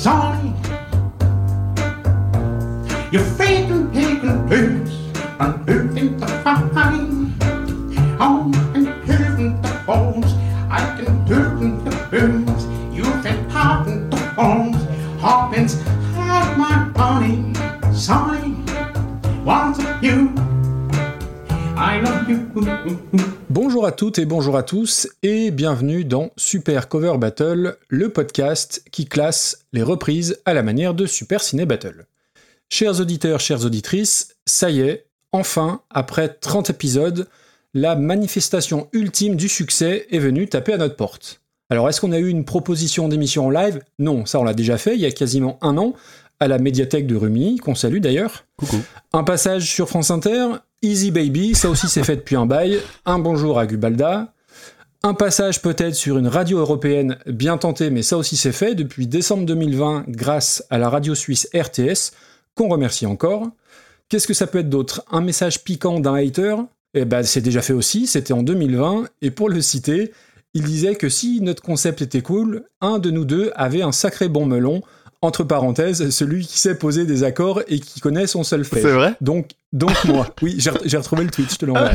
sunny. You're faking, taking blues, unmoving the fine. On and hearing the bones, I can turn the blues. You've been popping the bones, Hawkins had my honey, sunny. Want you, I love you. Bonjour à toutes et bonjour à tous et bienvenue dans Super Cover Battle, le podcast qui classe les reprises à la manière de Super Ciné Battle. Chers auditeurs, chères auditrices, ça y est, enfin, après 30 épisodes, la manifestation ultime du succès est venue taper à notre porte. Alors est-ce qu'on a eu une proposition d'émission en live? Non, ça on l'a déjà fait il y a quasiment un an, à la médiathèque de Rumilly, qu'on salue d'ailleurs. Coucou. Un passage sur France Inter, Easy Baby, ça aussi c'est fait depuis un bail. Un bonjour à Gubalda. Un passage peut-être sur une radio européenne bien tenté, mais ça aussi c'est fait depuis décembre 2020 grâce à la radio suisse RTS, qu'on remercie encore. Qu'est-ce que ça peut être d'autre? Un message piquant d'un hater? Eh ben c'est déjà fait aussi, c'était en 2020, et pour le citer, il disait que si notre concept était cool, un de nous deux avait un sacré bon melon, entre parenthèses, celui qui sait poser des accords et qui connaît son solfège. C'est vrai Donc, donc moi. Oui, j'ai retrouvé le tweet, je te l'envoie.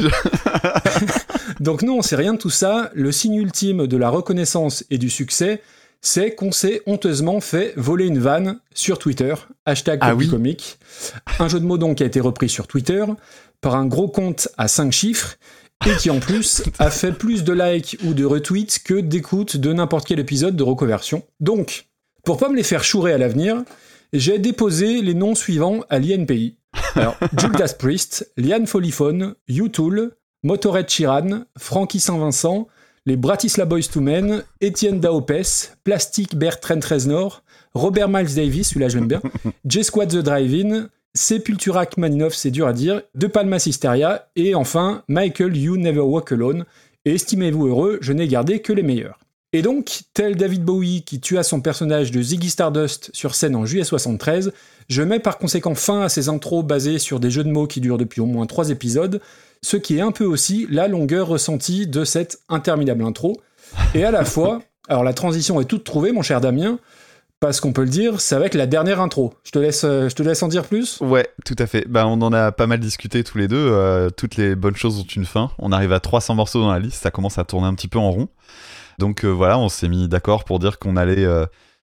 donc non, c'est rien de tout ça. Le signe ultime de la reconnaissance et du succès, c'est qu'on s'est honteusement fait voler une vanne sur Twitter. Hashtag Ah oui. comique. Un jeu de mots donc qui a été repris sur Twitter par un gros compte à 5 chiffres et qui en plus a fait plus de likes ou de retweets que d'écoutes de n'importe quel épisode de Recoversion. Donc, pour pas me les faire chourer à l'avenir, j'ai déposé les noms suivants à l'INPI. Alors, Judas Priest, Liane Folifone, U-Tool, Motorhead Chiran, Frankie Saint-Vincent, les Bratislava Boys to Men, Étienne Daopes, Plastic Bear Trent Reznor, Robert Miles Davis, celui-là je l'aime bien, J-Squad The Drive-In, Sepultura Maninov, c'est dur à dire, De Palma Hysteria, et enfin Michael You Never Walk Alone. Et estimez-vous heureux, je n'ai gardé que les meilleurs. Et donc, tel David Bowie qui tua son personnage de Ziggy Stardust sur scène en juillet 73, je mets par conséquent fin à ces intros basées sur des jeux de mots qui durent depuis au moins trois épisodes, ce qui est un peu aussi la longueur ressentie de cette interminable intro. Et à la fois, alors la transition est toute trouvée, mon cher Damien, parce qu'on peut le dire, c'est avec la dernière intro. Je te laisse, euh, je te laisse en dire plus? Ouais, tout à fait. Bah, on en a pas mal discuté tous les deux. euh, toutes les bonnes choses ont une fin. On arrive à 300 morceaux dans la liste. Ça commence à tourner un petit peu en rond. Donc euh, voilà, on s'est mis d'accord pour dire qu'on allait, euh,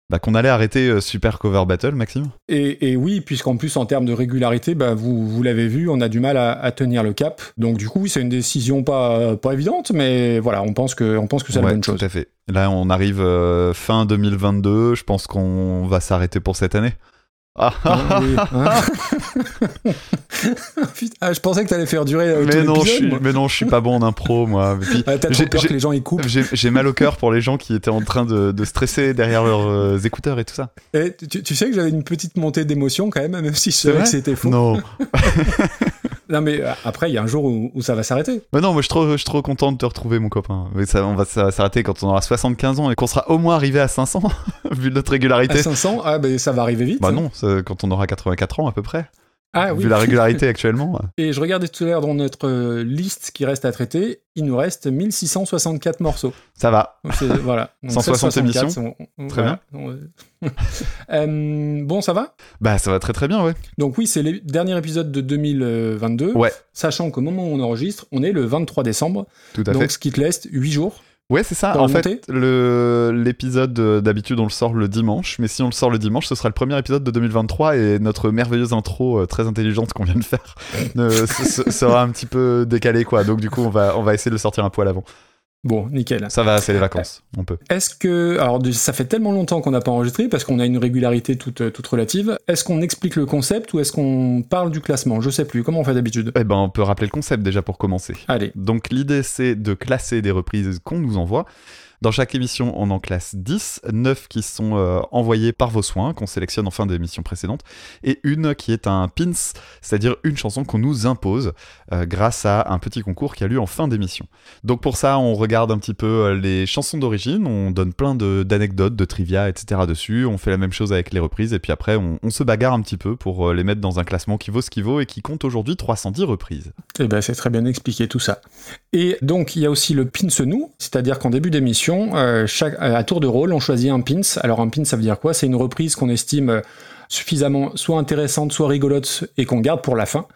bah, qu'on allait arrêter euh, Super Cover Battle, Maxime. Et, et oui, puisqu'en plus, en termes de régularité, bah, vous, vous l'avez vu, on a du mal à, à tenir le cap. Donc du coup, oui, c'est une décision pas, pas évidente, mais voilà, on pense que, on pense que c'est la bonne chose. Tout à fait. Là, on arrive euh, fin 2022. Je pense qu'on va s'arrêter pour cette année. Ah, oui, hein. Ah, je pensais que t'allais faire durer euh, mais, non, je suis, mais non, je suis pas bon en impro, moi. Puis, Ah, T'as peur que les gens y coupent. J'ai mal au cœur pour les gens qui étaient en train de, de stresser derrière leurs euh, écouteurs et tout ça. Et tu, tu sais que j'avais une petite montée d'émotion quand même, même si je C'est savais vrai que c'était faux. Non. Non, mais euh, après, il y a un jour où, où ça va s'arrêter. Mais non, moi je suis trop, je suis trop content de te retrouver, mon copain. Mais ça, on va s'arrêter quand on aura 75 ans et qu'on sera au moins arrivé à 500, vu notre À régularité. 500, ah, ben ça va arriver vite. Bah non, quand on aura 84 ans à peu près. Ah oui. Vu la régularité actuellement. Et je regardais tout à l'heure dans notre euh, liste qui reste à traiter, il nous reste 1664 morceaux. Ça va. Donc, c'est- voilà. Donc, 160 1664, émissions. on- on- Très voilà. Euh, bon, ça va? Bah ça va très très bien, ouais. Donc oui, c'est le dernier épisode de 2022. Ouais. Sachant qu'au moment où on enregistre, on est le 23 décembre. Tout à donc fait. ce qui te laisse 8 jours. Ouais, c'est ça. En fait, l'épisode euh, d'habitude on le sort le dimanche, mais si on le sort le dimanche, ce sera le premier épisode de 2023 et notre merveilleuse intro euh, très intelligente qu'on vient de faire euh, se- se- sera un petit peu décalée quoi. Donc du coup, on va on va essayer de le sortir un poil avant. Bon, nickel. Ça va, c'est les vacances, on peut. Est-ce que... Alors ça fait tellement longtemps qu'on n'a pas enregistré parce qu'on a une régularité toute, euh, toute relative. Est-ce qu'on explique le concept ou est-ce qu'on parle du classement? Je sais plus. Comment on fait d'habitude? Eh ben, on peut rappeler le concept déjà pour commencer. Allez. Donc l'idée c'est de classer des reprises qu'on nous envoie. Dans chaque émission, on en classe 10, 9 qui sont euh, envoyées par vos soins, qu'on sélectionne en fin d'émission précédente, et une qui est un pins, c'est-à-dire une chanson qu'on nous impose euh, grâce à un petit concours qui a lieu en fin d'émission. Donc pour ça, on regarde un petit peu euh, les chansons d'origine, on donne plein d'anecdotes, de, trivia, etc. dessus, on fait la même chose avec les reprises, et puis après, on, on se bagarre un petit peu pour les mettre dans un classement qui vaut ce qui vaut et qui compte aujourd'hui 310 reprises. Eh ben, c'est très bien expliqué tout ça. Et donc, il y a aussi le pince nous, c'est-à-dire qu'en début d'émission, euh, chaque, à tour de rôle, on choisit un pins. Alors un pins, ça veut dire quoi? C'est une reprise qu'on estime euh, suffisamment soit intéressante, soit rigolote et qu'on garde pour la fin.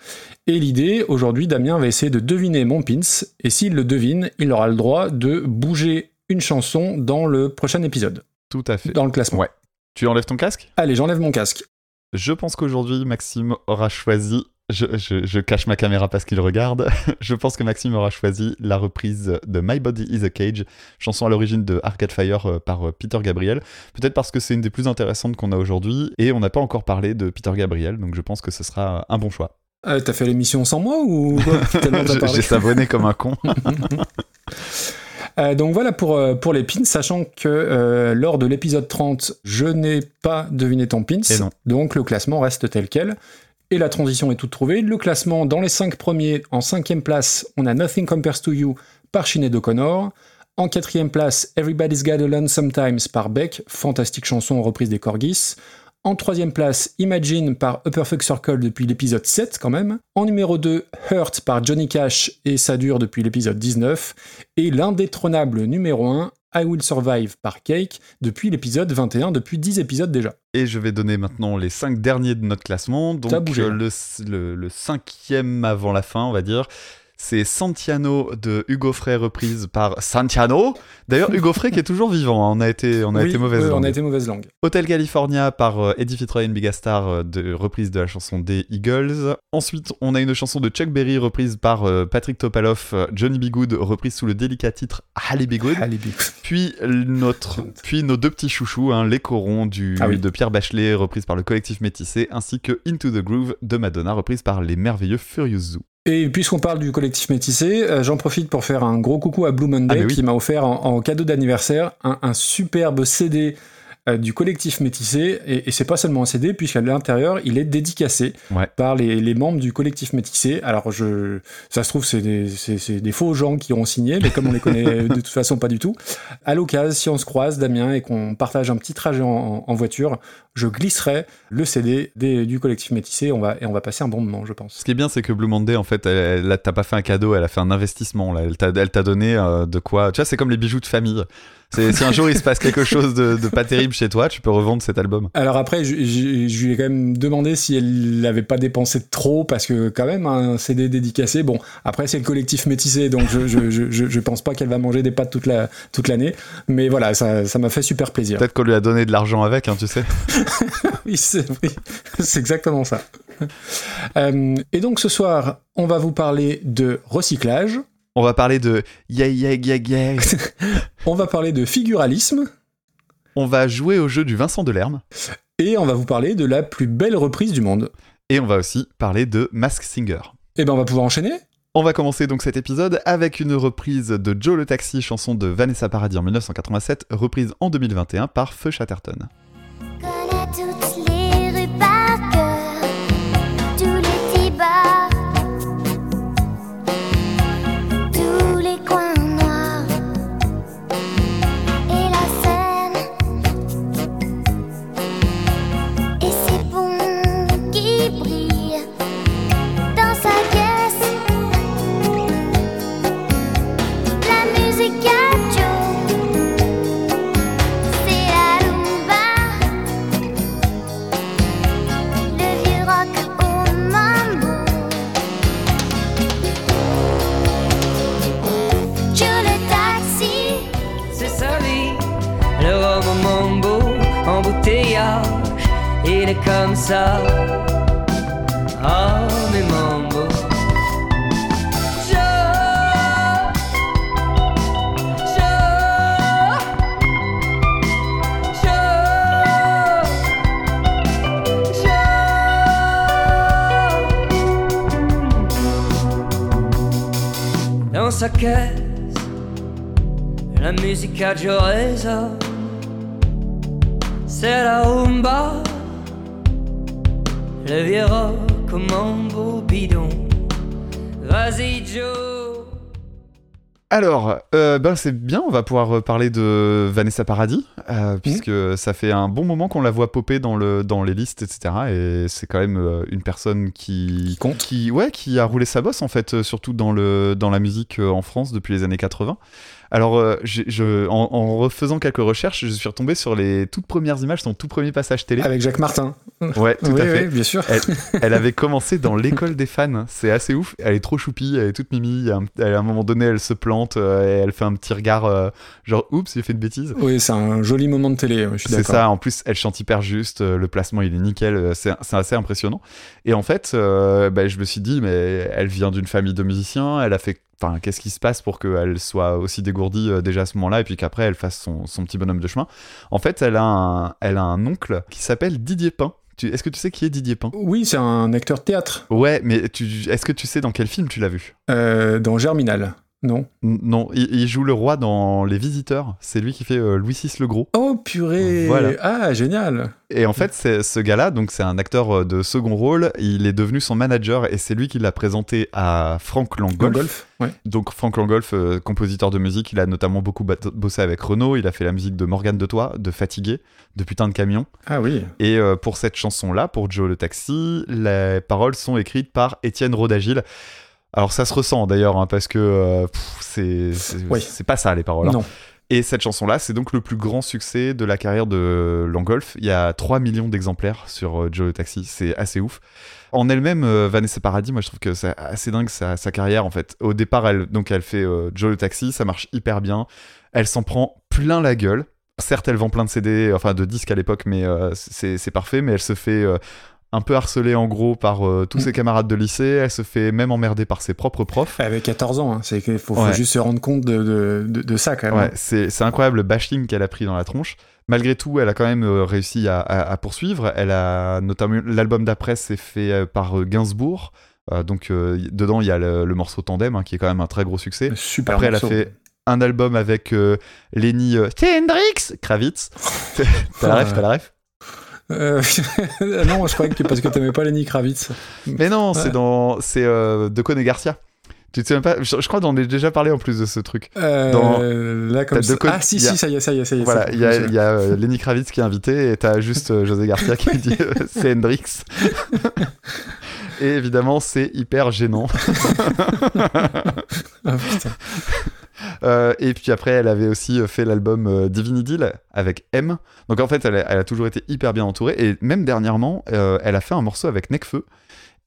Et l'idée, aujourd'hui, Damien va essayer de deviner mon pins. Et s'il le devine, il aura le droit de bouger une chanson dans le prochain épisode, Tout à fait. dans le classement. Ouais. Tu enlèves ton casque? Allez, j'enlève mon casque. Je pense qu'aujourd'hui, Maxime aura choisi. Je, je- je cache ma caméra parce qu'il regarde. je pense que Maxime aura choisi la reprise de My Body is a Cage, chanson à l'origine de Arcade Fire euh, par euh, Peter Gabriel. Peut-être parce que c'est une des plus intéressantes qu'on a aujourd'hui et on n'a pas encore parlé de Peter Gabriel, donc je pense que ce sera un bon choix. Euh, t'as fait l'émission sans moi ou. J'ai savonné comme un con. Euh, donc voilà pour, euh, pour les pins, sachant que euh, lors de l'épisode 30, je n'ai pas deviné ton pins, donc le classement reste tel quel. Et la transition est toute trouvée. Le classement, dans les 5 premiers, en cinquième place, on a Nothing Compares to You par Sinead O'Connor. En quatrième place, Everybody's Got Alone Sometimes par Beck, fantastique chanson reprise des Corgis. En troisième place, Imagine par Upper Fuck Circle depuis l'épisode 7 quand même. En numéro 2, Hurt par Johnny Cash et ça dure depuis l'épisode 19. Et l'indétrônable numéro 1, I Will Survive par Cake depuis l'épisode 21, depuis 10 épisodes déjà. Et je vais donner maintenant les cinq derniers de notre classement. Donc bougé, le, le- le cinquième avant la fin, on va dire. C'est Santiano de Hugo Frey reprise par Santiano. D'ailleurs, Hugo Frey qui est toujours vivant. hein. On a été, on a Oui, été mauvaise oui, on langue. a été mauvaise langue. Hotel California par euh, Eddie Fitzroy et Big Star euh, de reprise de la chanson des Eagles. Ensuite, on a une chanson de Chuck Berry reprise par euh, Patrick Topalov, euh, Johnny B. Good reprise sous le délicat titre Halle Be Good. Big. Puis, notre, puis nos deux petits chouchous, hein, les corons du, Ah oui. de Pierre Bachelet, reprise par le collectif Métissé, ainsi que Into the Groove de Madonna, reprise par les merveilleux Furious Zoo. Et puisqu'on parle du collectif métissé, euh, j'en profite pour faire un gros coucou à Blue Monday Ah, oui. qui m'a offert en, en cadeau d'anniversaire un, un superbe CD du collectif métissé. Et, et c'est pas seulement un CD, puisqu'à l'intérieur, il est dédicacé Ouais. par les, les membres du collectif métissé. Alors, je, ça se trouve, c'est des, faux gens qui auront signé, mais comme on les connaît de toute façon pas du tout, à l'occasion, si on se croise, Damien, et qu'on partage un petit trajet en, voiture, je glisserai le CD des- du collectif métissé on va, et on va passer un bon moment, je pense. Ce qui est bien, c'est que Blue Monday, en fait, elle, elle- t'as pas fait un cadeau, elle a fait un investissement. Là. Elle t'a elle t'a donné euh, de quoi. Tu vois, c'est comme les bijoux de famille. C'est- Si un jour il se passe quelque chose de, de pas terrible chez toi, tu peux revendre cet album. Alors après, je, je- je lui ai quand même demandé si elle n'avait pas dépensé trop, parce que quand même, un CD dédicacé, bon, après c'est le collectif métissé, donc je, je, je, je- je pense pas qu'elle va manger des pâtes toute la toute l'année, mais voilà, ça ça m'a fait super plaisir. Peut-être qu'on lui a donné de l'argent avec, hein, tu sais. Oui, c'est oui, c'est exactement ça. Euh, et donc ce soir, on va vous parler de recyclage, On va parler de yeah yeah yeah yeah. on va parler de figuralisme, On va jouer au jeu du Vincent Delerme. et on va vous parler de la plus belle reprise du monde. Et on va aussi parler de Mask Singer. Et ben on va pouvoir enchaîner. On va commencer donc cet épisode avec une reprise de Joe le Taxi, chanson de Vanessa Paradis en 1987, reprise en 2021 par Feu Chatterton. Est comme ça. Ah, mes mambo. Joe, Joe, Joe, Joe. Dans sa caisse la musique a Joe résonne C'est la rumba Le vieux rock au mambo bidon Vas-y Joe Alors, euh, ben c'est bien, on va pouvoir parler de Vanessa Paradis, Mmh. euh, puisque ça fait un bon moment qu'on la voit popper dans, le, dans les listes, etc. Et c'est quand même euh, une personne qui, Qui compte. qui, ouais, qui a roulé sa bosse, en fait, surtout dans, le, dans la musique en France depuis les années 80. Alors, euh, je, en, en refaisant quelques recherches, je suis retombé sur les toutes premières images, son tout premier passage télé. Avec Jacques Martin. Ouais, tout oui, à fait. oui, bien sûr. Elle avait commencé dans l'école des fans. C'est assez ouf. Elle est trop choupie, elle est toute mimi. Elle- à un moment donné, elle se plante euh, et elle fait un petit regard, euh, genre, oups, j'ai fait une bêtise. Oui, c'est un joli moment de télé, je suis C'est ça, en plus elle chante hyper juste, le placement il est nickel, c'est assez impressionnant. Et en fait, bah, je me suis dit, mais elle vient d'une famille de musiciens, elle a fait. Enfin, qu'est-ce qui se passe pour qu'elle soit aussi dégourdie euh, déjà à ce moment-là et puis qu'après elle fasse son, son petit bonhomme de chemin En fait, elle a un, elle a un oncle qui s'appelle Didier Pain. Est-ce que tu sais qui est Didier Pain? Oui, c'est un acteur de théâtre Ouais, mais est-ce que tu sais dans quel film tu l'as vu? Euh, dans Germinal. Non Non, il, il joue le roi dans Les Visiteurs. C'est lui qui fait euh, Louis VI le Gros. Oh purée Voilà. Ah, génial Et en fait, c'est ce gars-là, donc c'est un acteur euh, de second rôle. Il est devenu son manager et c'est lui qui l'a présenté à Frank Langolf. golf Ouais. Donc Frank Langolf, euh, compositeur de musique, il a notamment beaucoup bossé avec Renault. Il a fait la musique de Morgane de Toi, de Fatigué, de Putain de camion. Ah oui. Et euh, pour cette chanson-là, pour Joe le Taxi, les paroles sont écrites par Étienne Rodagil. Alors ça se ressent d'ailleurs, hein, parce que euh, c'est Oui. pas ça les paroles. hein. Non. Et cette chanson-là, c'est donc le plus grand succès de la carrière de Langolf. Il y a 3 millions d'exemplaires sur euh, Joe le Taxi, c'est assez ouf. En elle-même, euh, Vanessa Paradis, moi je trouve que c'est assez dingue sa, sa carrière en fait. Au départ, elle, donc elle fait euh, Joe le Taxi, ça marche hyper bien. Elle s'en prend plein la gueule. Certes, elle vend plein de CD, enfin de disques à l'époque, mais euh, c'est c'est parfait. Mais elle se fait euh, un peu harcelée en gros par euh, tous ses camarades de lycée. Elle se fait même emmerder par ses propres profs. Avec 14 ans, hein. c'est qu'il faut, faut Ouais. juste se rendre compte de, de, de- de ça quand même. Ouais, c'est c'est incroyable le bashing qu'elle a pris dans la tronche. Malgré tout, elle a quand même euh, réussi à, à- à poursuivre. Elle a notamment l'album d'après, c'est fait euh, par Gainsbourg. Euh, donc euh, dedans, il y a le, le morceau Tandem, hein, qui est quand même un très gros succès. Super Après, elle a fait un album avec Lenny Hendrix Kravitz. t'as la ref, t'as la ref? Euh, non, je croyais que parce que t'aimais pas Lenny Kravitz. Mais non, Ouais. c'est dans c'est euh, de Cone Garcia. Tu te souviens pas? Je, je crois qu'on en a déjà parlé en plus de ce truc. Euh, Dans- là, comme ça. Ah, si, a- si, ça y est, ça y est, ça y est. Voilà, il y a, il y a, euh, Lenny Kravitz qui est invité et t'as juste euh, José Garcia qui dit c'est Hendrix. et évidemment, c'est hyper gênant. Ah, putain. Euh, et puis après, elle avait aussi euh, fait l'album euh, Divine Idyll avec M. Donc en fait, elle a, elle a toujours été hyper bien entourée. Et même dernièrement, euh, elle a fait un morceau avec Necfeu.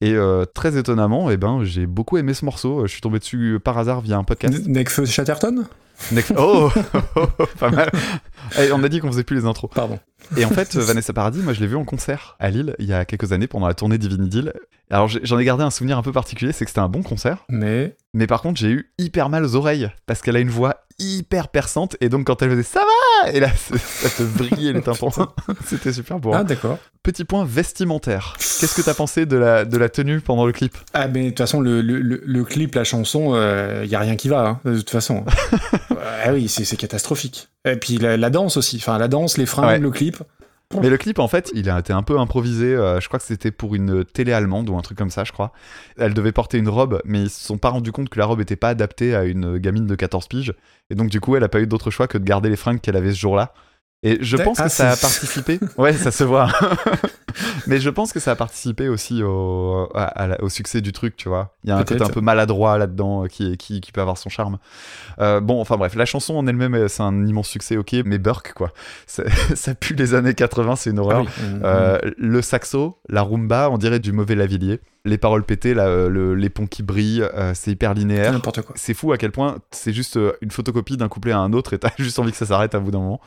Et euh, très étonnamment, eh ben, j'ai beaucoup aimé ce morceau. Je suis tombé dessus par hasard via un podcast. Necfeu Chatterton? Necfeu- Oh, pas mal. Eh, on a dit qu'on faisait plus les intros. Pardon. Et en fait, Vanessa Paradis, moi je l'ai vue en concert à Lille il y a quelques années pendant la tournée Divine Idyll. Alors j'en ai gardé un souvenir un peu particulier, c'est que c'était un bon concert. Mais. Mais par contre, j'ai eu hyper mal aux oreilles parce qu'elle a une voix hyper perçante et donc quand elle faisait ça va et là ça te brillait les tympans. C'était super beau. hein. Ah, d'accord. Petit point vestimentaire. Qu'est-ce que t'as pensé de la, de la tenue pendant le clip? Ah, mais de toute façon, le, le, le- clip, la chanson, il y a rien qui va, hein, de toute façon. ah oui, c'est catastrophique. Et puis la, la danse aussi. Enfin, la danse, les fringues, Ouais. le clip. Mais le clip, en fait, il a été un peu improvisé. euh, je crois que c'était pour une télé allemande ou un truc comme ça, je crois. Elle devait porter une robe, mais ils se sont pas rendus compte que la robe était pas adaptée à une gamine de 14 piges. Et donc, du coup, elle a pas eu d'autre choix que de garder les fringues qu'elle avait ce jour-là. Et je pense Ah, que ça a participé. Ouais, ça se voit. mais je pense que ça a participé aussi au, à- à la- au succès du truc, tu vois. Il y a un côté un peu maladroit là-dedans euh, qui, qui, qui peut avoir son charme. Euh, bon, enfin bref, la chanson en elle-même, euh, c'est un immense succès, ok, mais Burke, quoi. Ça, pue les années 80, c'est une horreur. Ah oui. Euh, le saxo, la rumba, on dirait du mauvais Lavillier. Les paroles pétées, là, le- les ponts qui brillent, euh, c'est hyper linéaire. N'importe quoi. C'est fou à quel point c'est juste une photocopie d'un couplet à un autre et t'as juste envie que ça s'arrête à bout d'un moment.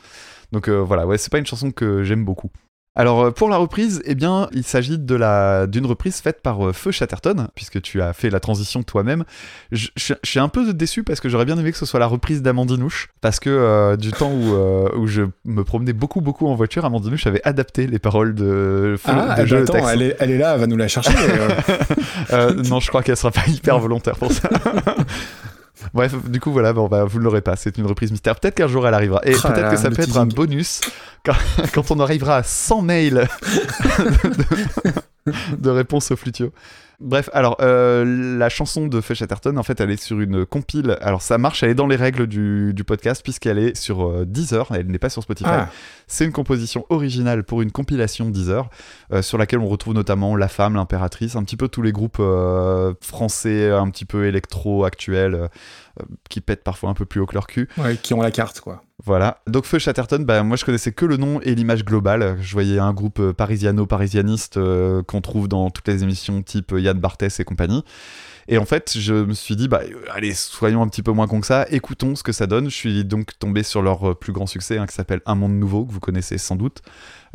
Donc euh, voilà, ouais, c'est pas une chanson que j'aime beaucoup. Alors euh, pour la reprise, eh bien, il s'agit de la d'une reprise faite par euh, Feu Chatterton, puisque tu as fait la transition toi-même. Je je- je suis un peu déçu parce que j'aurais bien aimé que ce soit la reprise d'Amandinouche, parce que euh, du temps où, euh, où je me promenais beaucoup beaucoup en voiture, Amandinouche avait adapté les paroles de Feu Ah, de eh Jeu de attends, Texte. elle est, elle est là, elle va nous la chercher. Euh, non, je crois qu'elle sera pas hyper volontaire pour ça. Bref, du coup, voilà, bon, bah, vous ne l'aurez pas. C'est une reprise mystère. Peut-être qu'un jour elle arrivera. Et Ah là peut-être que ça peut être un bonus quand, quand on arrivera à 100 mails de, de réponses au flutio. Bref, alors euh, la chanson de Feu Chatterton, en fait, elle est sur une compile. Alors ça marche, elle est dans les règles du, du podcast puisqu'elle est sur euh, Deezer, elle n'est pas sur Spotify. Ah, C'est une composition originale pour une compilation Deezer euh, sur laquelle on retrouve notamment La Femme, l'Impératrice, un petit peu tous les groupes français, un petit peu électro actuels qui pètent parfois un peu plus haut que leur cul. ouais, qui ont la carte, quoi. Voilà. Donc Feu Chatterton, bah, moi je connaissais que le nom et l'image globale. Je voyais un groupe parisiano-parisianiste qu'on trouve dans toutes les émissions type Yann Barthès et compagnie. Et en fait, je me suis dit, bah, euh, allez, soyons un petit peu moins con que ça, écoutons ce que ça donne. Je suis donc tombé sur leur euh, plus grand succès, hein, qui s'appelle Un Monde Nouveau, que vous connaissez sans doute.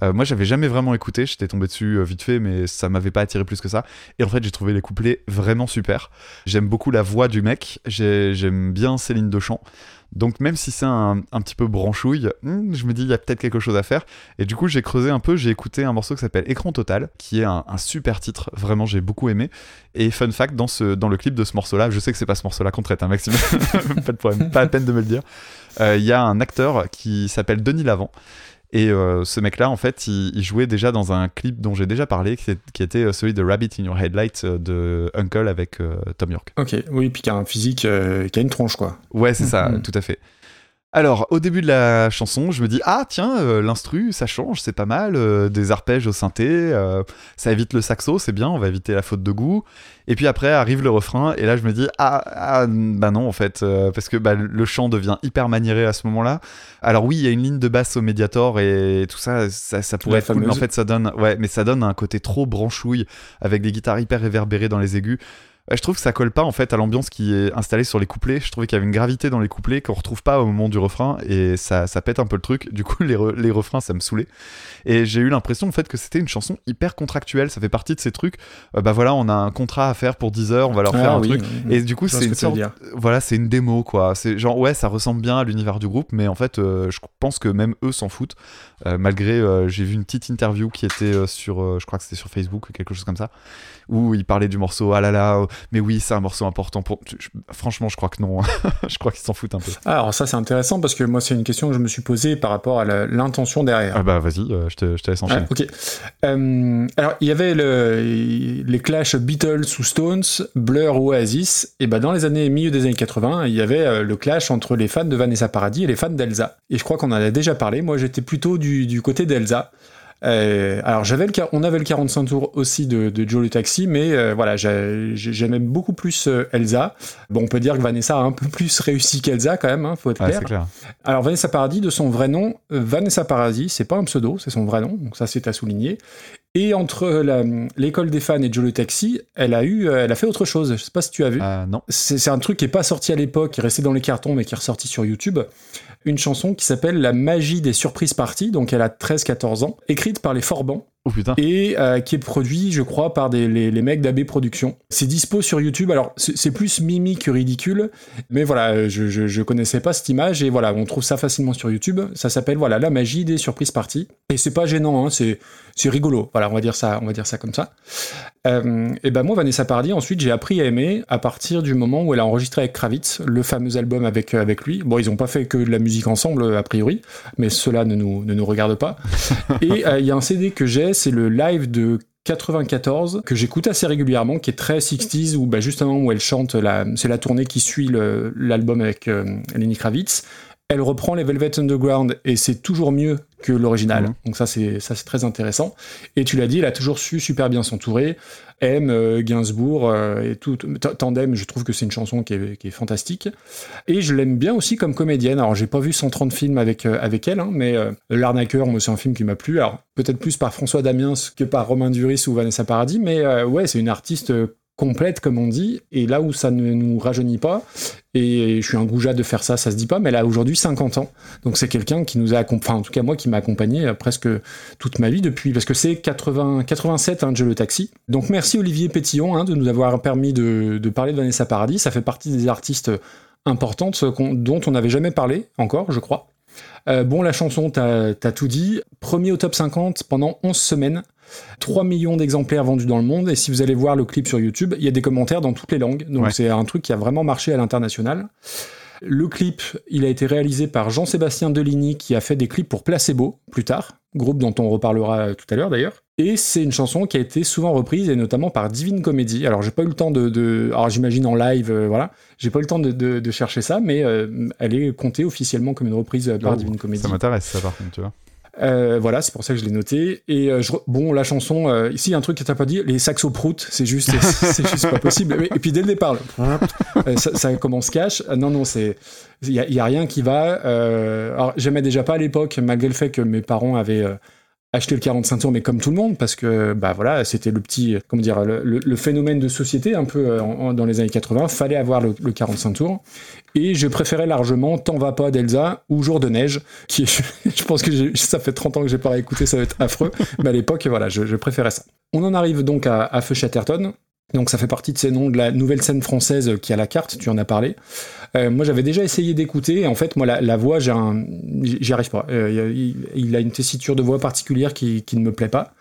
Euh, moi, j'avais jamais vraiment écouté, j'étais tombé dessus euh, vite fait, mais ça m'avait pas attiré plus que ça. Et en fait, j'ai trouvé les couplets vraiment super. J'aime beaucoup la voix du mec, j'ai- j'aime bien Céline Dechamps. Donc même si c'est un, un petit peu branchouille, hmm, je me dis il y a peut-être quelque chose à faire. Et du coup j'ai creusé un peu, j'ai écouté un morceau qui s'appelle Écran Total, qui est un, super titre, vraiment j'ai beaucoup aimé. Et fun fact, dans, ce, dans le clip de ce morceau-là, je sais que c'est pas ce morceau-là qu'on traite, hein, Maxime, pas de problème, pas la peine de me le dire. Euh, Il y a un acteur qui s'appelle Denis Lavant. Et euh, ce mec-là, en fait, il, il jouait déjà dans un clip dont j'ai déjà parlé, qui, était euh, celui de Rabbit in Your Headlight euh, de Uncle avec euh, Tom York. Ok, oui, puis qui a un physique, euh, qui a une tronche, quoi. Ouais, c'est ça, Mhm. tout à fait. Alors, au début de la chanson, je me dis ah tiens, euh, l'instru, ça change, c'est pas mal, euh, des arpèges au synthé, euh, ça évite le saxo, c'est bien, on va éviter la faute de goût. Et puis après arrive le refrain, et là je me dis ah, ah bah non en fait, euh, parce que bah, le chant devient hyper maniéré à ce moment-là. Alors oui, il y a une ligne de basse au Mediator et tout ça, ça, ça pourrait La être cool, mais en fait ça donne, ouais, mais ça donne un côté trop branchouille avec des guitares hyper réverbérées dans les aigus. Ouais, je trouve que ça colle pas en fait à l'ambiance qui est installée sur les couplets. Je trouvais qu'il y avait une gravité dans les couplets qu'on retrouve pas au moment du refrain et ça, ça pète un peu le truc. Du coup, les, re- les refrains, ça me saoulait. Et j'ai eu l'impression en fait que c'était une chanson hyper contractuelle. Ça fait partie de ces trucs. euh, bah voilà, on a un contrat à faire pour 10 heures, on va leur faire Ah un truc. oui, Et du coup, c'est ce une sorte. Voilà, c'est une démo quoi. C'est genre ouais, ça ressemble bien à l'univers du groupe, mais en fait, euh, je pense que même eux s'en foutent. Euh, malgré, euh, j'ai vu une petite interview qui était euh, sur, euh, je crois que c'était sur Facebook quelque chose comme ça, où il parlait du morceau. Ah là là, oh, mais oui, c'est un morceau important pour. je- franchement, je crois que non. je crois qu'ils s'en foutent un peu. Ah, alors ça c'est intéressant parce que moi c'est une question que je me suis posée par rapport à l'intention derrière. Ah bah vas-y, euh, je, te, je te laisse enchaîner. Ah, ok. Euh, alors, il y avait le- les clashs Beatles ou Stones, Blur ou Oasis. Et ben dans les années milieu des années 80, il y avait euh, le clash entre les fans de Vanessa Paradis et les fans d'Elsa. Et je crois qu'on en a déjà parlé. Moi, j'étais plutôt du, du côté d'Elsa. Euh, alors j'avais le, on avait le 45 tours aussi de, de Joe le Taxi, mais euh, voilà, j'ai- j'ai- j'aimais beaucoup plus euh, Elsa. Bon, on peut dire que Vanessa a un peu plus réussi qu'Elsa quand même, hein, faut être Ouais, clair. c'est clair. Alors Vanessa Paradis, de son vrai nom, euh, Vanessa Paradis, c'est pas un pseudo, c'est son vrai nom, donc ça c'est à souligner. Et entre la- l'école des fans et Joe le Taxi, elle a eu, euh, elle a fait autre chose. Je sais pas si tu as vu. Ah non. C'est un truc qui est pas sorti à l'époque, qui est resté dans les cartons, mais qui est ressorti sur YouTube. Une chanson qui s'appelle La magie des surprises parties, donc elle a 13-14 ans, écrite par les Forbans Oh putain. et euh, qui est produit, je crois, par des, les, les mecs d'AB Productions. C'est dispo sur YouTube. Alors, c'est c'est plus mimi que ridicule, mais voilà, je, je, je connaissais pas cette image et voilà, on trouve ça facilement sur YouTube. Ça s'appelle voilà la magie des surprises parties et c'est pas gênant, hein, c'est c'est rigolo. Voilà, on va dire ça, on va dire ça comme ça. Euh, et ben moi, Vanessa Paradis, ensuite, j'ai appris à aimer à partir du moment où elle a enregistré avec Kravitz le fameux album avec avec lui. Bon, ils ont pas fait que de la musique ensemble a priori, mais cela ne nous ne nous regarde pas. Et euh, il y a un CD que j'ai, c'est le live de 94 que j'écoute assez régulièrement, qui est très 60s où bah, justement où elle chante, la, c'est la tournée qui suit l'album avec euh, Lenny Kravitz. Elle reprend les Velvet Underground et c'est toujours mieux que l'original. Mhm. Donc ça c'est ça c'est très intéressant. Et tu l'as dit, elle a toujours su super bien s'entourer. M, euh, Gainsbourg euh, et tout. Tandem, je trouve que c'est une chanson qui est, qui est fantastique. Et je l'aime bien aussi comme comédienne. Alors j'ai pas vu 130 films avec, euh, avec elle, hein, mais L'Arnaqueur, moi c'est un film qui m'a plu. Alors peut-être plus par François Damiens que par Romain Duris ou Vanessa Paradis, mais ouais, c'est une artiste complète comme on dit. Et là où ça ne nous rajeunit pas, et je suis un goujat de faire ça, ça se dit pas, mais elle a aujourd'hui 50 ans. Donc c'est quelqu'un qui nous a enfin en tout cas moi qui m'a accompagné euh, presque toute ma vie depuis, parce que c'est 80, 87, hein, Joe le Taxi. Donc merci Olivier Pétillon hein, de nous avoir permis de, parler de Vanessa Paradis. Ça fait partie des artistes importantes qu'on- dont on n'avait jamais parlé encore, je crois. Euh, bon, la chanson, t'as as tout dit. Premier au top 50 pendant 11 semaines. 3 millions d'exemplaires vendus dans le monde. Et si vous allez voir le clip sur YouTube, il y a des commentaires dans toutes les langues. Donc Ouais. c'est un truc qui a vraiment marché à l'international. Le clip, il a été réalisé par Jean-Sébastien Deligny qui a fait des clips pour Placebo plus tard, groupe dont on reparlera tout à l'heure d'ailleurs. Et c'est une chanson qui a été souvent reprise et notamment par Divine Comedy. Alors j'ai pas eu le temps de, de- alors j'imagine en live, euh, voilà, j'ai pas eu le temps de, de- de chercher ça, mais euh, elle est comptée officiellement comme une reprise euh, par Oh, Divine Comedy. Ça m'intéresse, ça, par contre, tu vois. Euh, voilà, c'est pour ça que je l'ai noté. Et euh, je bon, la chanson, euh, ici, il y a un truc que t'as pas dit, les saxos prout, c'est juste, c'est juste pas possible. Et puis dès le départ, euh, ça, ça commence cash. Non, non, c'est, il y, y a rien qui va. Euh, alors, j'aimais déjà pas à l'époque, malgré le fait que mes parents avaient euh, acheté le 45 tours, mais comme tout le monde, parce que, bah voilà, c'était le petit, comment dire, le, phénomène de société un peu euh, en- dans les années 80. Fallait avoir le, le 45 tours. Et je préférais largement T'en va pas d'Elsa ou Jour de neige, qui est, je pense que ça fait 30 ans que j'ai pas réécouté, ça va être affreux. Mais à l'époque, voilà, je, je préférais ça. On en arrive donc à, à Feu Chatterton. Donc ça fait partie de ces noms de la nouvelle scène française qui a la carte, tu en as parlé. Euh, moi j'avais déjà essayé d'écouter, en fait moi la, voix, j'y arrive pas. Euh, il, a une tessiture de voix particulière qui, ne me plaît pas.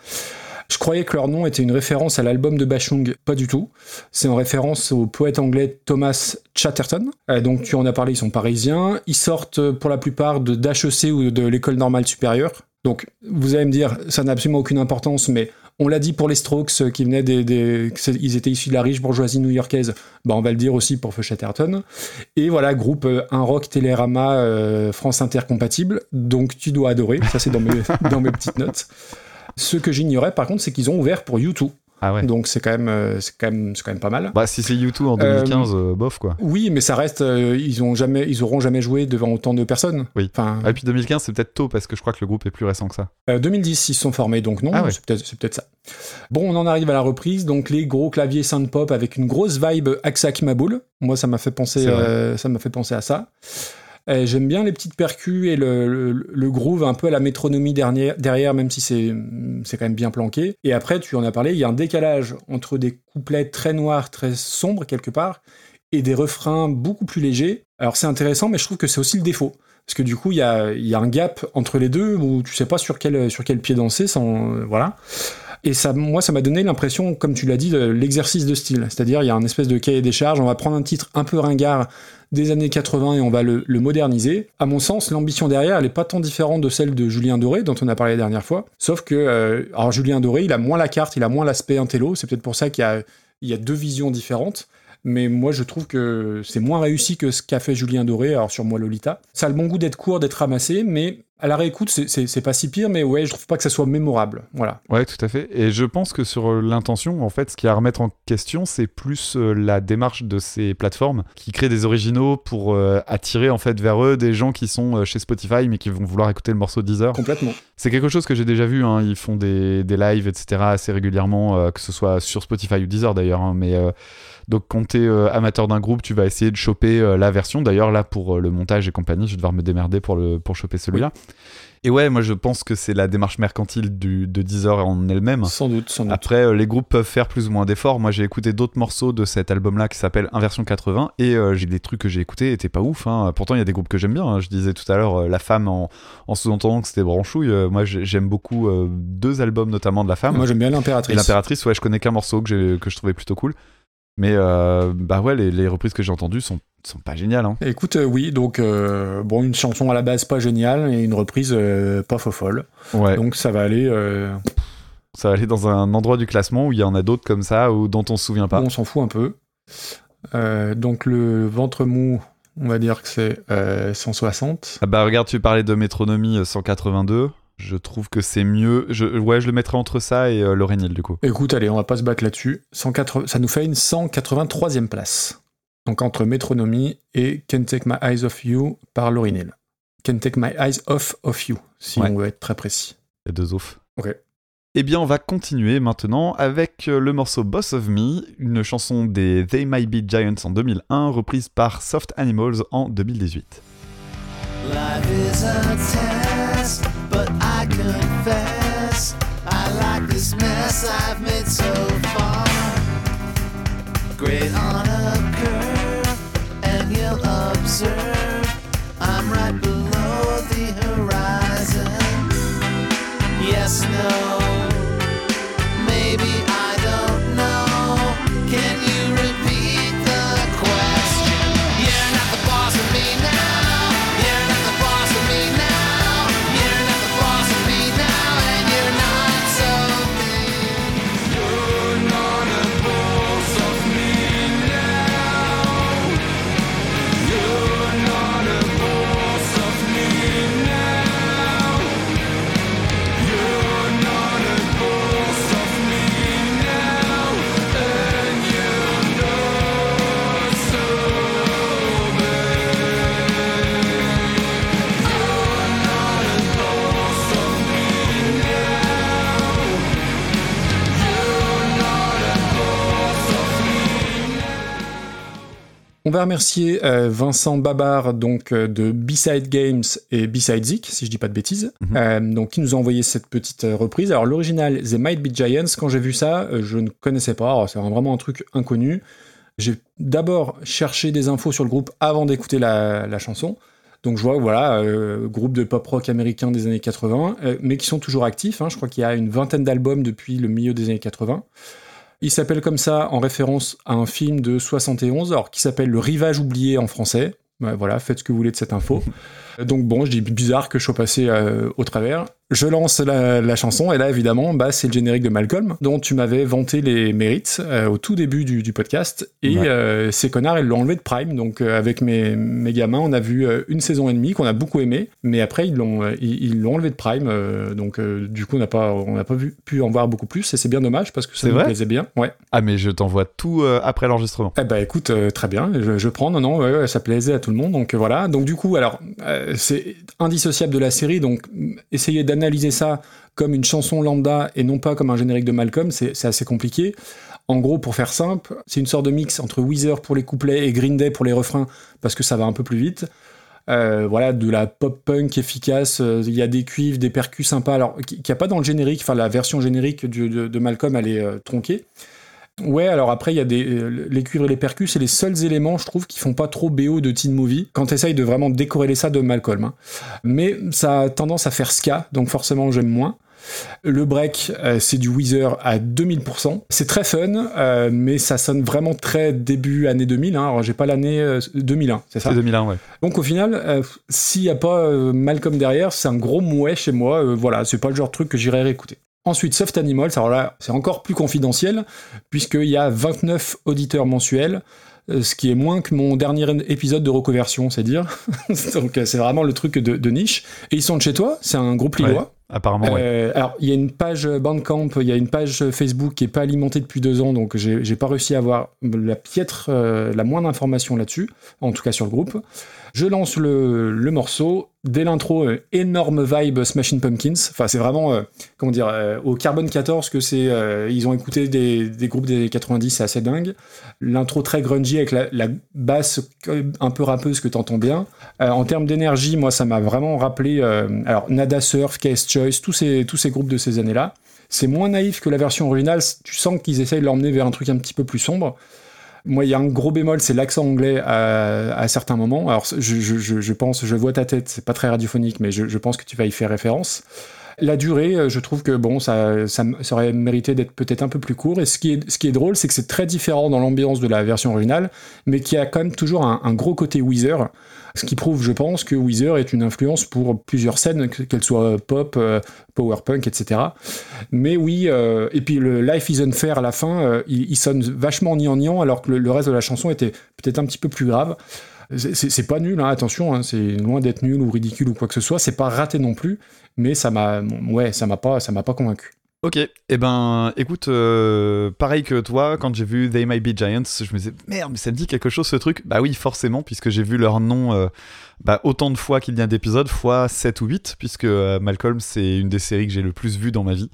Je croyais que leur nom était une référence à l'album de Bachung, pas du tout. C'est en référence au poète anglais Thomas Chatterton. Euh, donc tu en as parlé, ils sont parisiens. Ils sortent pour la plupart de d'HEC ou de l'école normale supérieure. Donc vous allez me dire, ça n'a absolument aucune importance, mais on l'a dit pour les Strokes euh, qui venaient des, des- ils étaient issus de la riche bourgeoisie new-yorkaise. Bah on va le dire aussi pour Feu Chatterton. Et voilà, groupe euh, un rock Télérama euh, France Inter compatible. Donc tu dois adorer. Ça c'est dans mes dans mes petites notes. Ce que j'ignorais par contre, c'est qu'ils ont ouvert pour U2. Ah ouais. Donc c'est quand même euh, c'est quand même c'est quand même pas mal. Bah, si c'est YouTube en 2015, euh, bof, quoi. Oui, mais ça reste euh, ils ont jamais ils auront jamais joué devant autant de personnes. Oui. Enfin, Ah, et puis 2015, c'est peut-être tôt parce que je crois que le groupe est plus récent que ça. Euh, 2010, ils se sont formés, donc non, Ah ouais. c'est peut-être c'est peut-être ça. Bon, on en arrive à la reprise, donc les gros claviers synth-pop avec une grosse vibe Aksa Kimaboul. Moi, ça m'a fait penser, euh, ça m'a fait penser à ça. Euh, J'aime bien les petites percus et le, groove un peu à la métronomie derrière, même si c'est c'est quand même bien planqué. Et après, tu en as parlé, il y a un décalage entre des couplets très noirs, très sombres quelque part, et des refrains beaucoup plus légers. Alors c'est intéressant, mais je trouve que c'est aussi le défaut. Parce que du coup, il y a, y a un gap entre les deux où tu sais pas sur quel, sur quel pied danser. Sans, euh, voilà. Et ça, moi, ça m'a donné l'impression, comme tu l'as dit, de l'exercice de style. C'est-à-dire, il y a un espèce de cahier des charges. On va prendre un titre un peu ringard des années 80 et on va le, moderniser. À mon sens, l'ambition derrière, elle est pas tant différente de celle de Julien Doré, dont on a parlé la dernière fois. Sauf que, euh, alors Julien Doré, il a moins la carte, il a moins l'aspect intello. C'est peut-être pour ça qu'il y a deux visions différentes. Mais moi, je trouve que c'est moins réussi que ce qu'a fait Julien Doré, alors sur moi Lolita. Ça a le bon goût d'être court, d'être ramassé, mais à la réécoute, c'est- pas si pire, mais ouais, je trouve pas que ça soit mémorable. Voilà. Ouais, tout à fait. Et je pense que sur euh, l'intention, en fait, ce qu'il y a à remettre en question, c'est plus euh, la démarche de ces plateformes qui créent des originaux pour euh, attirer en fait vers eux des gens qui sont chez Spotify mais qui vont vouloir écouter le morceau de Deezer. Complètement. C'est quelque chose que j'ai déjà vu. hein. Ils font des, des lives, etc. assez régulièrement, euh, que ce soit sur Spotify ou Deezer d'ailleurs. hein. Mais euh, donc, quand t'es euh, amateur d'un groupe, tu vas essayer de choper euh, la version. D'ailleurs, là, pour euh, le montage et compagnie, je vais devoir me démerder pour, le, pour choper celui-là. Et ouais, moi, je pense que c'est la démarche mercantile du, de Deezer en elle-même. Sans doute, sans doute. Après, euh, les groupes peuvent faire plus ou moins d'efforts. Moi, j'ai écouté d'autres morceaux de cet album-là qui s'appelle Inversion 80 et euh, j'ai des trucs que j'ai écoutés étaient pas ouf. hein. Pourtant, il y a des groupes que j'aime bien. hein. Je disais tout à l'heure euh, La Femme en, en sous-entendant que c'était branchouille. Euh, moi, j'ai- j'aime beaucoup euh, deux albums notamment de La Femme. Moi, j'aime bien l'impératrice. L'Impératrice, ouais, je connais qu'un morceau que, que je trouvais plutôt cool. Mais euh, bah ouais, les, les reprises que j'ai entendues sont, sont pas géniales. Hein. Écoute, euh, oui, donc euh, bon, une chanson à la base pas géniale et une reprise euh, pas fofolle. Ouais, Donc ça va aller. ça va aller dans un endroit du classement où il y en a d'autres comme ça ou dont on se souvient pas. on s'en fout un peu. Donc le ventre mou, on va dire que c'est euh, 160. Ah bah regarde, tu parlais de métronomie euh, 182. Je trouve que c'est mieux. Je, ouais, je le mettrais entre ça et euh, du coup. Écoute, allez, on va pas se battre là-dessus. 180 Ça nous fait une 183e place. Donc entre Métronomie et Can't Take My Eyes Off You par Lauryn Hill. Can't Take My Eyes Off of You, si Ouais. on veut être très précis. Il y a deux offs. Ok. Eh bien, on va continuer maintenant avec euh, le morceau Boss of Me, une chanson des They Might Be Giants en 2001, reprise par Soft Animals en 2018. Life is a test, but I confess I like this mess I've made so far. Great on a curve, and you'll observe I'm right below the horizon. Yes, no, On va remercier euh, Vincent Babar donc euh, de B-Side Games et B-Side Zik, si je dis pas de bêtises, Mhm. euh, donc qui nous a envoyé cette petite reprise. Alors l'original The Might Be Giants, quand j'ai vu ça, je ne connaissais pas. Alors, C'est vraiment un truc inconnu. J'ai d'abord cherché des infos sur le groupe avant d'écouter la, la chanson. Donc je vois, voilà, euh, groupe de pop rock américain des années 80, euh, mais qui sont toujours actifs. hein. Je crois qu'il y a une vingtaine d'albums depuis le milieu des années 80. Il s'appelle comme ça en référence à un film de 71, alors qui s'appelle Le Rivage oublié en français. Voilà, faites ce que vous voulez de cette info. Donc bon, je dis bizarre que je sois passé euh, au travers. Je lance la, la chanson et là évidemment, bah, c'est le générique de Malcolm dont tu m'avais vanté les mérites euh, au tout début du, du podcast. Et Ouais. euh, ces connards, ils l'ont enlevé de Prime. Donc euh, avec mes, mes gamins, on a vu une saison et demie qu'on a beaucoup aimé, mais après ils l'ont ils l'ont enlevé de Prime. donc du coup, on n'a pas on n'a pas vu, pu en voir beaucoup plus et c'est bien dommage parce que ça vrai plaisait bien. Ouais. Ah, mais je t'envoie tout après l'enregistrement. Eh ben écoute, très bien, je, je prends, non, non, ouais, ouais, ça plaisait à tout le monde, donc voilà. Donc du coup, alors, euh, c'est indissociable de la série, donc essayer d'analyser ça comme une chanson lambda et non pas comme un générique de Malcolm, c'est assez compliqué. En gros, pour faire simple, c'est une sorte de mix entre Weezer pour les couplets et Green Day pour les refrains, parce que ça va un peu plus vite. Euh, voilà, de la pop-punk efficace, euh, il y a des cuivres, des percus sympas, alors qu'il n'y a pas dans le générique, enfin la version générique de, de Malcolm, elle est tronquée. Ouais, alors après, il y a des, euh, les cuivres et les percus, c'est les seuls éléments, je trouve, qui font pas trop BO de teen movie, quand t'essayes de vraiment décorréler ça de Malcolm. hein. Mais ça a tendance à faire ska, donc forcément, j'aime moins. Le break, euh, c'est du Weezer à 2000%. C'est très fun, euh, mais ça sonne vraiment très début année 2000. Hein. Alors, j'ai pas l'année euh, 2001, c'est ça? C'est 2001, ouais. donc au final, s'il n'y a pas Malcolm derrière, c'est un gros mouet chez moi. voilà, c'est pas le genre de truc que j'irais réécouter. Ensuite, Soft Animals, alors là, c'est encore plus confidentiel, puisqu'il y a 29 auditeurs mensuels, euh, ce qui est moins que mon dernier épisode de reconversion, c'est dire. Donc euh, c'est vraiment le truc de, de niche. Et ils sont de chez toi, c'est un groupe lillois. Apparemment, ouais. Euh, alors, il y a une page Bandcamp, il y a une page Facebook qui est pas alimentée depuis deux ans, donc j'ai j'ai pas réussi à avoir la piètre, euh, la moindre information là-dessus, en tout cas sur le groupe. Je lance le, morceau. Dès l'intro, euh, énorme vibe Smashing Pumpkins. Enfin, c'est vraiment, euh, comment dire, euh, au Carbone 14 que c'est. ils ont écouté des, groupes des années 90, c'est assez dingue. L'intro très grungy avec la, basse un peu rappeuse que t'entends bien. En termes d'énergie, moi, ça m'a vraiment rappelé. alors, Nada Surf, Case Choice, tous ces, tous ces groupes de ces années-là. C'est moins naïf que la version originale. Tu sens qu'ils essayent de l'emmener vers un truc un petit peu plus sombre. Moi, il y a un gros bémol, c'est l'accent anglais à, à certains moments. Alors, je, je, je, pense, je vois ta tête, c'est pas très radiophonique, mais je, je pense que tu vas y faire référence. La durée, euh, je trouve que bon, ça, ça, ça aurait mérité d'être peut-être un peu plus court. Et ce qui est, ce qui est drôle, c'est que c'est très différent dans l'ambiance de la version originale, mais qui a quand même toujours un, un gros côté Weezer. Ce qui prouve, je pense, que Weezer est une influence pour plusieurs scènes, que- qu'elles soient pop, euh, power punk, etc. Mais oui, euh, et puis le Life is Unfair à la fin, euh, il, sonne vachement gnangnan, alors que le, reste de la chanson était peut-être un petit peu plus grave. C'est- pas nul, hein, attention, hein, c'est loin d'être nul ou ridicule ou quoi que ce soit. C'est pas raté non plus, mais ça m'a, ouais, ça m'a pas, ça m'a pas convaincu. Ok, eh ben, écoute, euh, pareil que toi, quand j'ai vu They Might Be Giants, je me disais, merde, mais ça me dit quelque chose ce truc. Bah oui, forcément, puisque j'ai vu leur nom euh, bah, autant de fois qu'il y a d'épisodes, fois 7 ou 8, puisque euh, Malcolm, c'est une des séries que j'ai le plus vues dans ma vie.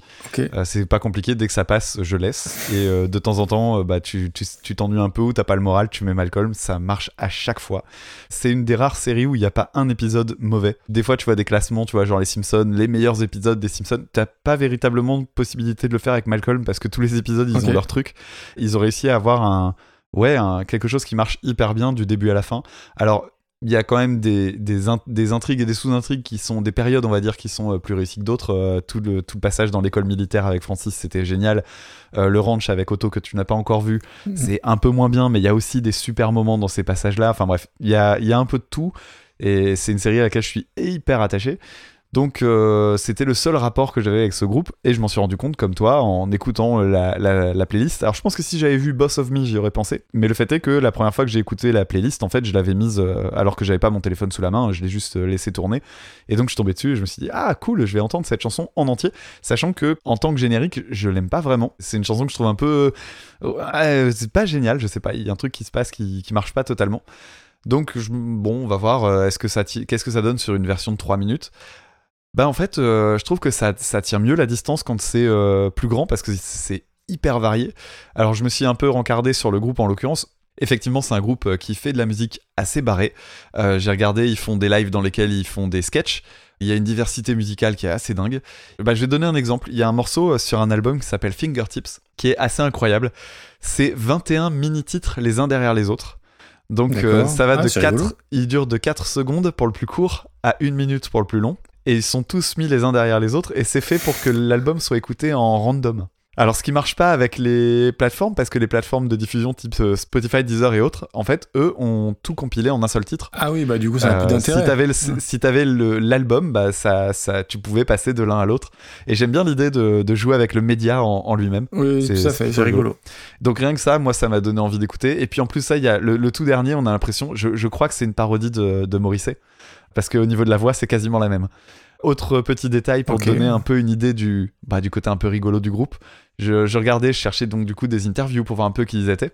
Euh, c'est pas compliqué, dès que ça passe, je laisse. Et euh, de temps en temps, bah, tu tu- tu t'ennuies un peu ou t'as pas le moral, tu mets Malcolm, ça marche à chaque fois. C'est une des rares séries où il n'y a pas un épisode mauvais. Des fois, tu vois des classements, tu vois, genre les Simpsons, les meilleurs épisodes des Simpsons. T'as pas véritablement de possibilité de le faire avec Malcolm parce que tous les épisodes, ils ont leur truc. Ils ont réussi à avoir un, ouais, un- quelque chose qui marche hyper bien du début à la fin. Alors, il y a quand même des, des, in- des intrigues et des sous-intrigues qui sont des périodes, on va dire, qui sont euh, plus réussies que d'autres. Euh, tout, le, tout le passage dans l'école militaire avec Francis, c'était génial. Euh, le ranch avec Otto que tu n'as pas encore vu, c'est un peu moins bien, mais il y a aussi des super moments dans ces passages-là. Enfin bref, il y a, il y a un peu de tout. Et c'est une série à laquelle je suis hyper attaché. Donc euh, c'était le seul rapport que j'avais avec ce groupe et je m'en suis rendu compte comme toi en écoutant la, la- la playlist. Alors je pense que si j'avais vu Boss of Me j'y aurais pensé, mais le fait est que la première fois que j'ai écouté la playlist en fait je l'avais mise euh, alors que j'avais pas mon téléphone sous la main, je l'ai juste euh, laissé tourner et donc je suis tombé dessus et je me suis dit ah cool je vais entendre cette chanson en entier, sachant que en tant que générique je l'aime pas vraiment. C'est une chanson que je trouve un peu c'est pas génial, je sais pas, il y a un truc qui se passe qui, marche pas totalement. Donc bon on va voir qu'est-ce que ça donne sur une version de 3 minutes. Bah en fait, euh, je trouve que ça, ça tient mieux la distance quand c'est euh, plus grand parce que c'est hyper varié. Alors je me suis un peu rencardé sur le groupe en l'occurrence. Effectivement, c'est un groupe euh, qui fait de la musique assez barrée. Euh, J'ai regardé, ils font des lives dans lesquels ils font des sketchs. Il y a une diversité musicale qui est assez dingue. Bah, je vais donner un exemple. Il y a un morceau sur un album qui s'appelle Fingertips, qui est assez incroyable. C'est 21 mini-titres les uns derrière les autres. Donc euh, ça va Ah, de c'est 4, rigolo. il dure de 4 secondes pour le plus court à 1 minute pour le plus long. Et ils sont tous mis les uns derrière les autres et c'est fait pour que l'album soit écouté en random. Alors ce qui marche pas avec les plateformes, parce que les plateformes de diffusion type euh, Spotify, Deezer et autres, en fait, eux ont tout compilé en un seul titre. Ah oui, bah du coup, ça a Euh, coup d'intérêt. Si t'avais le- si t'avais l'album, bah ça, ça, tu pouvais passer de l'un à l'autre. Et j'aime bien l'idée de, de jouer avec le média en, en lui-même. Oui, C'est- tout à c'est fait, c'est rigolo. Donc rien que ça, moi, ça m'a donné envie d'écouter. Et puis en plus, ça, il y a le, le tout dernier, on a l'impression, je, je crois que c'est une parodie de, de Morrissey. Parce qu'au niveau de la voix, c'est quasiment la même. Autre petit détail pour donner un peu une idée du, bah, du côté un peu rigolo du groupe. Je, je regardais, je cherchais donc du coup des interviews pour voir un peu qui ils étaient.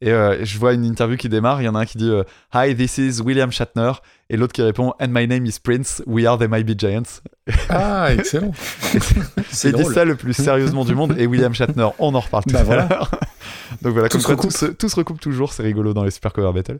Et euh, je vois une interview qui démarre, il y en a un qui dit euh, Hi, this is William Shatner. Et l'autre qui répond And my name is Prince, we are the Might Be Giants. Ah, excellent. c'est dit ça le plus sérieusement du monde. Et William Shatner, on en reparle tout Bah à voilà. l'heure. Donc voilà, Tout comme se quoi tout se, tout se recoupe toujours, c'est rigolo dans les Super Cover Battle.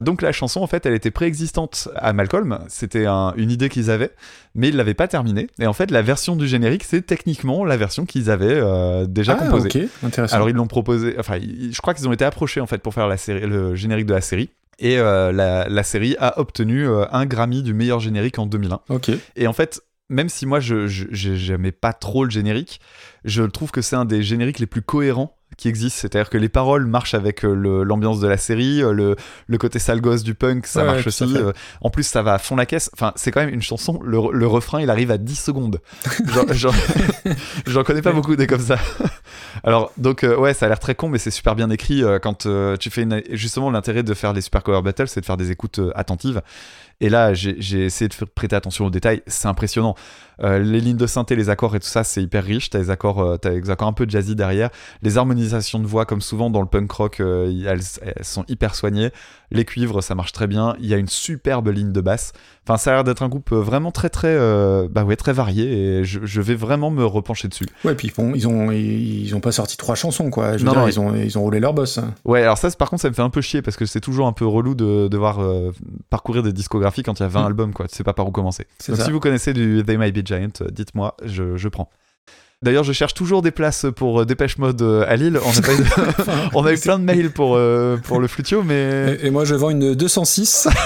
Donc la chanson, en fait, elle était préexistante à Malcolm. C'était un- une idée qu'ils avaient, mais ils l'avaient pas terminée. Et en fait, la version du générique, c'est techniquement la version qu'ils avaient euh, déjà ah, composée. ok, intéressant. Alors ils l'ont proposé, enfin ils- je crois qu'ils ont été approchés en fait pour faire la série, le générique de la série. Et euh, la, la série a obtenu euh, un Grammy du meilleur générique en 2001. ok. Et en fait, même si moi je- j'aimais pas trop le générique, je trouve que c'est un des génériques les plus cohérents qui existent. C'est-à-dire que les paroles marchent avec euh, l'ambiance de la série, euh, le, le côté sale gosse du punk, ça Ouais, marche aussi. euh, en plus, ça va à fond la caisse. Enfin, c'est quand même une chanson. Le, le refrain, il arrive à 10 secondes. J'en connais pas beaucoup des comme ça. Alors, donc, euh, ouais, ça a l'air très con, mais c'est super bien écrit. euh, quand euh, tu fais une... Justement, l'intérêt de faire des super cover battles, c'est de faire des écoutes attentives. Et là, j'ai essayé de faire- prêter attention aux détails. C'est impressionnant. Euh, les lignes de synthé, les accords et tout ça, c'est hyper riche. T'as des accords, euh, des accords un peu jazzy derrière. Les harmonisations de voix, comme souvent dans le punk rock, euh, elles sont hyper soignées. Les cuivres, ça marche très bien. Il y a une superbe ligne de basse. Enfin, ça a l'air d'être un groupe euh, vraiment très, très, euh, bah ouais, très varié. Et je, je vais vraiment me repencher dessus. Ouais, puis bon, ils ont, ils ont pas sorti trois chansons, quoi. Je veux Non, dire, non, ils, ont, ils ont roulé leur boss. hein. Ouais, alors ça, par contre, ça me fait un peu chier parce que c'est toujours un peu relou de devoir euh, parcourir des discographies quand il y a 20 Mm. albums, quoi. Tu sais pas par où commencer. C'est Donc ça. si vous connaissez du They Might Be Giant, dites-moi, je, je prends. D'ailleurs, je cherche toujours des places pour Dépêche Mode à Lille. On a, pas eu, de- on a eu plein de mails pour, euh, pour le Flutio, mais Et, et moi, je vends une 206.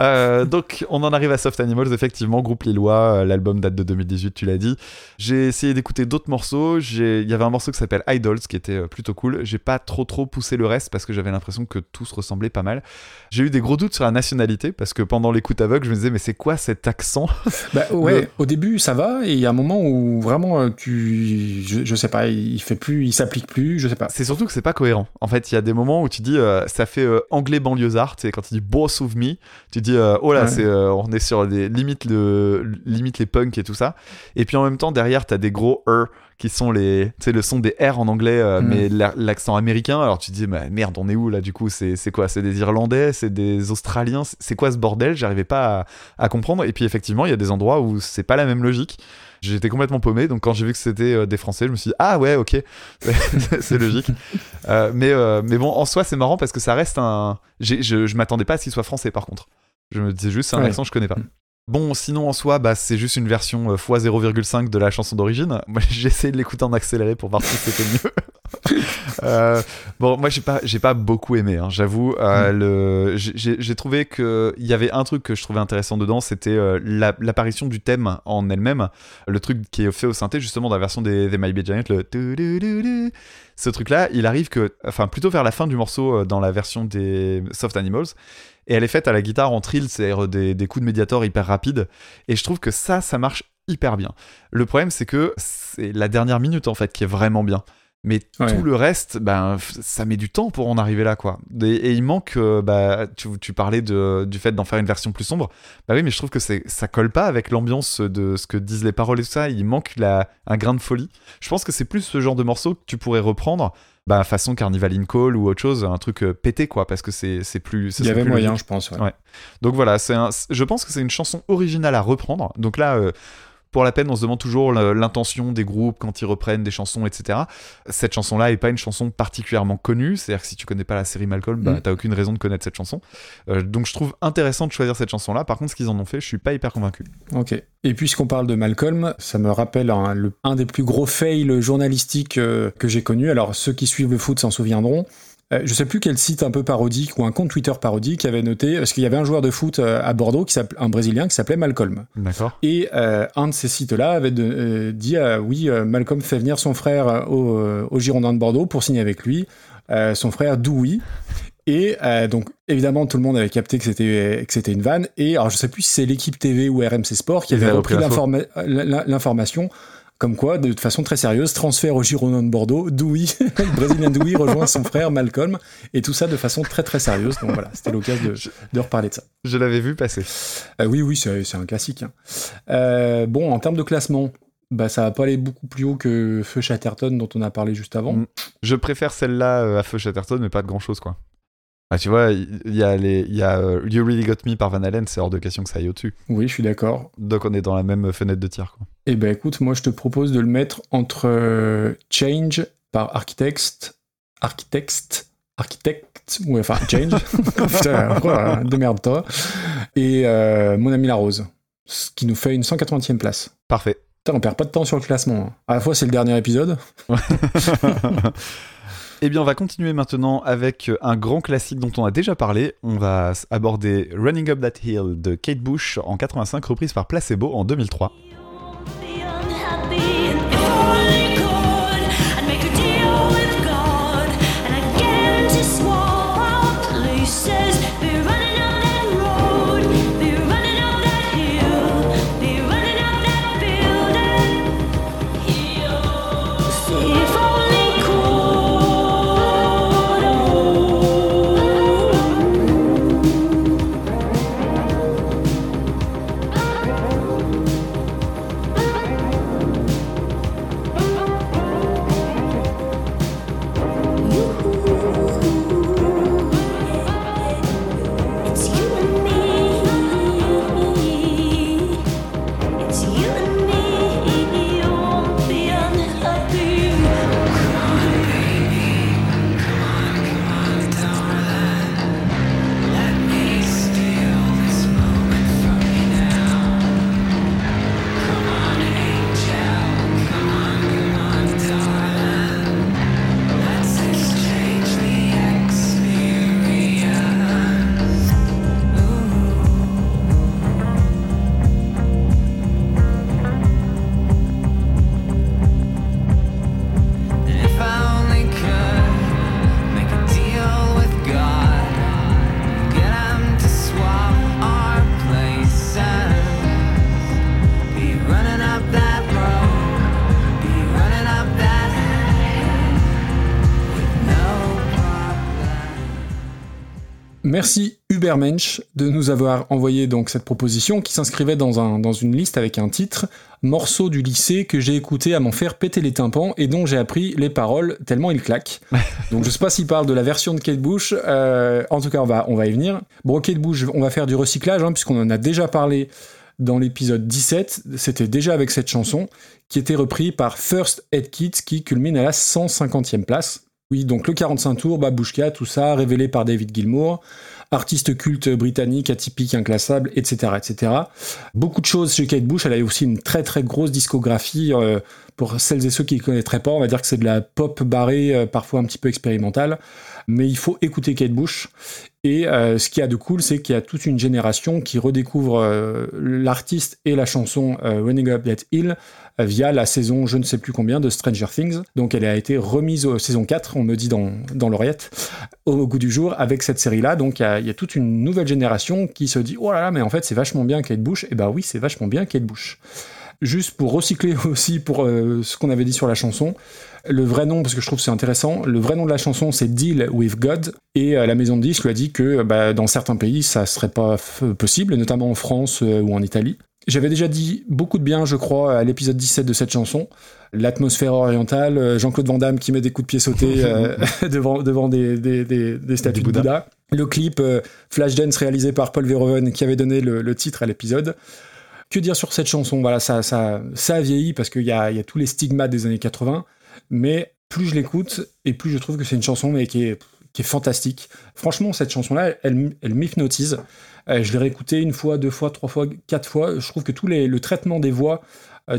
Euh, donc, on en arrive à Soft Animals, effectivement, groupe lillois. euh, L'album date de 2018, tu l'as dit. J'ai essayé d'écouter d'autres morceaux. Il y avait un morceau qui s'appelle Idols, qui était euh, plutôt cool. J'ai pas trop trop poussé le reste parce que j'avais l'impression que tout se ressemblait pas mal. J'ai eu des gros doutes sur la nationalité parce que pendant l'écoute aveugle, je me disais, mais c'est quoi cet accent? Bah ouais, Le- au début, ça va, et il y a un moment où vraiment, tu. Je, je sais pas, il fait plus, il s'applique plus, je sais pas. C'est surtout que c'est pas cohérent. En fait, il y a des moments où tu dis, euh, ça fait euh, anglais banlieusard. Sais, quand il dit boss of me, tu dis, euh, oh là, Ouais. c'est, euh, on est sur les limites, le, limite les punks et tout ça. Et puis en même temps, derrière, t'as des gros R qui sont les, tu le son des R en anglais, euh, Mm. mais la- l'accent américain. Alors tu te dis, mais merde, on est où là du coup? C'est c'est quoi? C'est des Irlandais? C'est des Australiens? C'est- quoi ce bordel? J'arrivais pas à, à comprendre. Et puis effectivement, il y a des endroits où c'est pas la même logique. J'étais complètement paumé, donc quand j'ai vu que c'était euh, des Français, je me suis dit ah ouais ok, c'est logique. Euh, mais euh, mais bon, en soi c'est marrant parce que ça reste un. Je, je m'attendais pas à ce qu'il soit français par contre. Je me disais juste c'est un Ouais. accent que je connais pas. Mm. Bon, sinon en soi, bah, c'est juste une version euh, x0,5 de la chanson d'origine. Moi j'ai essayé de l'écouter en accéléré pour voir si c'était mieux. Euh, bon, moi j'ai pas, j'ai pas beaucoup aimé, hein, j'avoue. Euh, le- j'ai- J'ai trouvé qu'il y avait un truc que je trouvais intéressant dedans, c'était euh, la- l'apparition du thème en elle-même. Le truc qui est fait au synthé, justement, dans la version des, des My Be Giant, le. Ce truc-là, il arrive que. Enfin, plutôt vers la fin du morceau, dans la version des Soft Animals. Et elle est faite à la guitare en trill, c'est-à-dire des, des coups de médiator hyper rapides. Et je trouve que ça, ça marche hyper bien. Le problème, c'est que c'est la dernière minute, en fait, qui est vraiment bien. Mais Ouais. tout le reste, ben, ça met du temps pour en arriver là, quoi. Et, et il manque, euh, bah, tu, tu parlais de, du fait d'en faire une version plus sombre. Bah oui, mais je trouve que ça colle pas avec l'ambiance de ce que disent les paroles et tout ça. Il manque la, un grain de folie. Je pense que c'est plus ce genre de morceau que tu pourrais reprendre, bah, façon Carnival in Call ou autre chose, un truc euh, pété, quoi, parce que c'est, c'est plus. Il y avait moyen, logique. je pense. ouais. Ouais. Donc voilà, un- je pense que c'est une chanson originale à reprendre. Donc là, euh, pour la peine, on se demande toujours l'intention des groupes quand ils reprennent des chansons, etc. Cette chanson-là est pas une chanson particulièrement connue, c'est-à-dire que si tu connais pas la série Malcolm, bah, Mm. t'as aucune raison de connaître cette chanson. Euh, donc je trouve intéressant de choisir cette chanson-là. Par contre, ce qu'ils en ont fait, je suis pas hyper convaincu. Ok. Et puisqu'on parle de Malcolm, ça me rappelle un, le- un des plus gros fails journalistiques euh, que j'ai connu. Alors ceux qui suivent le foot s'en souviendront. Euh, je sais plus quel site un peu parodique ou un compte Twitter parodique avait noté parce qu'il y avait un joueur de foot euh, à Bordeaux qui un Brésilien qui s'appelait Malcolm. D'accord. Et euh, un de ces sites-là avait de- euh, dit euh, oui, euh, Malcolm fait venir son frère euh, au, euh, au Girondin de Bordeaux pour signer avec lui, euh, son frère Dewey. Et euh, donc évidemment tout le monde avait capté que c'était que c'était une vanne. Et alors je sais plus si c'est l'équipe TV ou RMC Sport qui avait repris repris l'informa- l'in- l'information. Comme quoi, de façon très sérieuse, transfert au Girondin de Bordeaux, Dewey, le Brésilien Dewey rejoint son frère Malcolm, et tout ça de façon très très sérieuse. Donc voilà, c'était l'occasion de, de reparler de ça. Je l'avais vu passer. Euh, oui, oui, c'est un classique. hein. Euh, bon, en termes de classement, bah, ça va pas aller beaucoup plus haut que Feu Chatterton dont on a parlé juste avant. Mm. Je préfère celle-là euh, à Feu Chatterton, mais pas de grand-chose, quoi. Ah, tu vois, il y, a les, y a You Really Got Me par Van Halen, c'est hors de question que ça aille au-dessus. Oui, je suis d'accord. Donc on est dans la même fenêtre de tir, quoi. Eh ben écoute, moi je te propose de le mettre entre euh, Change par Architect, Architect, Architect, ouais, enfin Change, putain, démerde-toi, et euh, Mon ami la rose, ce qui nous fait une 180e place. Parfait. Putain, on perd pas de temps sur le classement. hein. À la fois c'est le dernier épisode, Eh bien, on va continuer maintenant avec un grand classique dont on a déjà parlé. On va aborder Running Up That Hill de Kate Bush en 85, reprise par Placebo en 2003. Merci Ubermensch de nous avoir envoyé donc cette proposition qui s'inscrivait dans, un, dans une liste avec un titre Morceau du lycée que j'ai écouté à m'en faire péter les tympans et dont j'ai appris les paroles tellement il claque. donc je sais pas s'il parle de la version de Kate Bush, euh, en tout cas on va, on va y venir. Bon Kate Bush, on va faire du recyclage hein, puisqu'on en a déjà parlé dans l'épisode 17, c'était déjà avec cette chanson qui était reprise par First Aid Kit qui culmine à la 150e place. Oui, donc le 45 tours, Babushka, tout ça, révélé par David Gilmour, artiste culte britannique, atypique, inclassable, etc., etc. Beaucoup de choses chez Kate Bush. Elle a aussi une très très grosse discographie. euh, pour celles et ceux qui ne connaîtraient pas, on va dire que c'est de la pop barrée, euh, parfois un petit peu expérimentale. Mais il faut écouter Kate Bush. Et euh, ce qu'il y a de cool, c'est qu'il y a toute une génération qui redécouvre euh, l'artiste et la chanson euh, Running Up That Hill via la saison je ne sais plus combien de Stranger Things. Donc elle a été remise au saison 4, on me dit dans, dans l'oreillette, au goût du jour avec cette série-là. Donc il y, y a toute une nouvelle génération qui se dit oh là là, mais en fait c'est vachement bien Kate Bush. Et bah oui, c'est vachement bien Kate Bush. Juste pour recycler aussi pour euh, ce qu'on avait dit sur la chanson, le vrai nom, parce que je trouve que c'est intéressant, le vrai nom de la chanson c'est Deal with God, et euh, la maison de disques lui a dit que bah, dans certains pays ça serait pas f- possible, notamment en France euh, ou en Italie. J'avais déjà dit beaucoup de bien, je crois, à l'épisode 17 de cette chanson. L'atmosphère orientale, euh, Jean-Claude Van Damme qui met des coups de pied sautés euh, devant, devant des, des, des, des statues de Bouddha. Bouddha. Le clip euh, Flashdance réalisé par Paul Verhoeven qui avait donné le, le titre à l'épisode. Que dire sur cette chanson? Voilà, ça, ça, ça a vieilli parce qu'il y y a tous les stigmates des années 80, mais plus je l'écoute et plus je trouve que c'est une chanson mais qui est, qui est fantastique. Franchement, cette chanson-là, elle, elle m'hypnotise. Euh, je l'ai réécoutée une fois, deux fois, trois fois, quatre fois. Je trouve que tout les, le traitement des voix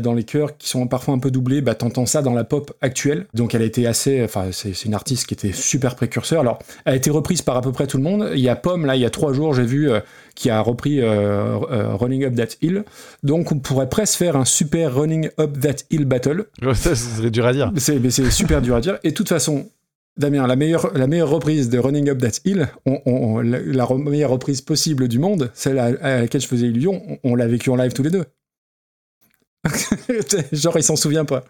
dans les chœurs qui sont parfois un peu doublés, bah, t'entends ça dans la pop actuelle. Donc elle a été assez, enfin c'est une artiste qui était super précurseur. Alors elle a été reprise par à peu près tout le monde. Il y a Pomme là, il y a trois jours, j'ai vu euh, qui a repris euh, euh, Running Up That Hill. Donc on pourrait presque faire un super Running Up That Hill battle. Ça, ce serait dur à dire. C'est super dur à dire. Et de toute façon, Damien, la meilleure, la meilleure reprise de Running Up That Hill, on- on- on- la, la re- meilleure reprise possible du monde, celle à, à laquelle je faisais illusion, on, on l'a vécu en live tous les deux. Genre, il s'en souvient pas.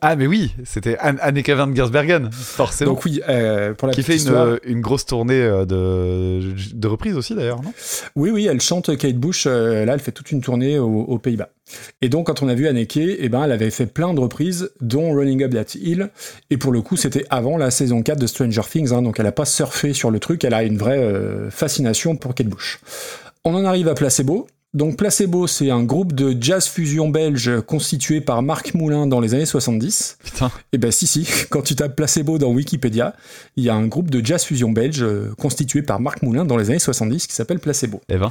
Ah, mais oui, c'était Anne- Anneke van Gersbergen, forcément. Donc oui, euh, pour la qui fait une, une grosse tournée euh, de, de reprises aussi d'ailleurs, non? Oui, oui, elle chante Kate Bush. euh, là, elle fait toute une tournée aux, aux Pays-Bas. Et donc, quand on a vu Anneke, eh ben, elle avait fait plein de reprises, dont Running Up That Hill. Et pour le coup, c'était avant la saison 4 de Stranger Things. hein, donc, elle a pas surfé sur le truc. Elle a une vraie euh, fascination pour Kate Bush. On en arrive à Placebo. Donc Placebo, c'est un groupe de jazz fusion belge constitué par Marc Moulin dans les années 70. Putain. Et ben si si, quand tu tapes Placebo dans Wikipédia, il y a un groupe de jazz fusion belge euh, constitué par Marc Moulin dans les années 70 qui s'appelle Placebo. Eh ben,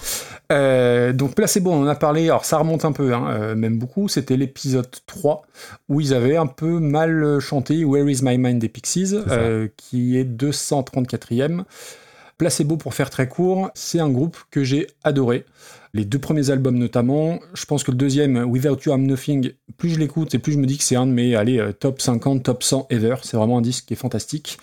Euh, donc Placebo, on en a parlé, alors ça remonte un peu, hein, euh, même beaucoup, c'était l'épisode 3, où ils avaient un peu mal chanté Where is my mind des Pixies, euh, qui est 234e. Placebo, pour faire très court, c'est un groupe que j'ai adoré. Les deux premiers albums notamment, je pense que le deuxième, Without You I'm Nothing, plus je l'écoute et plus je me dis que c'est un de mes allez, euh, top 50, top 100 ever. C'est vraiment un disque qui est fantastique.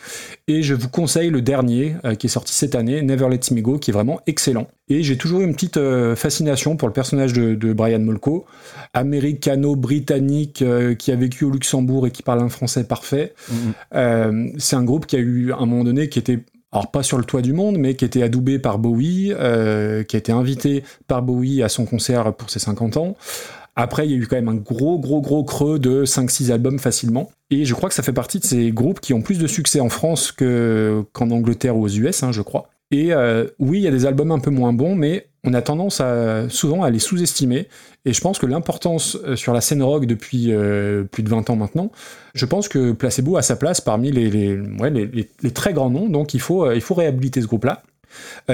Et je vous conseille le dernier euh, qui est sorti cette année, Never Let Me Go, qui est vraiment excellent. Et j'ai toujours eu une petite euh, fascination pour le personnage de, de Brian Molko, américano-britannique euh, qui a vécu au Luxembourg et qui parle un français parfait. Euh, c'est un groupe qui a eu à un moment donné qui était alors pas sur le toit du monde, mais qui était adoubé par Bowie, euh, qui a été invité par Bowie à son concert pour ses 50 ans. Après, il y a eu quand même un gros, gros, gros creux de 5-6 albums facilement. Et je crois que ça fait partie de ces groupes qui ont plus de succès en France que, qu'en Angleterre ou aux US, hein, je crois. Et euh, oui, il y a des albums un peu moins bons, mais on a tendance à, souvent à les sous-estimer. Et je pense que l'importance euh, sur la scène rock depuis euh, plus de 20 ans maintenant, je pense que Placebo a sa place parmi les, très grands noms, donc il faut, euh, réhabiliter ce groupe-là.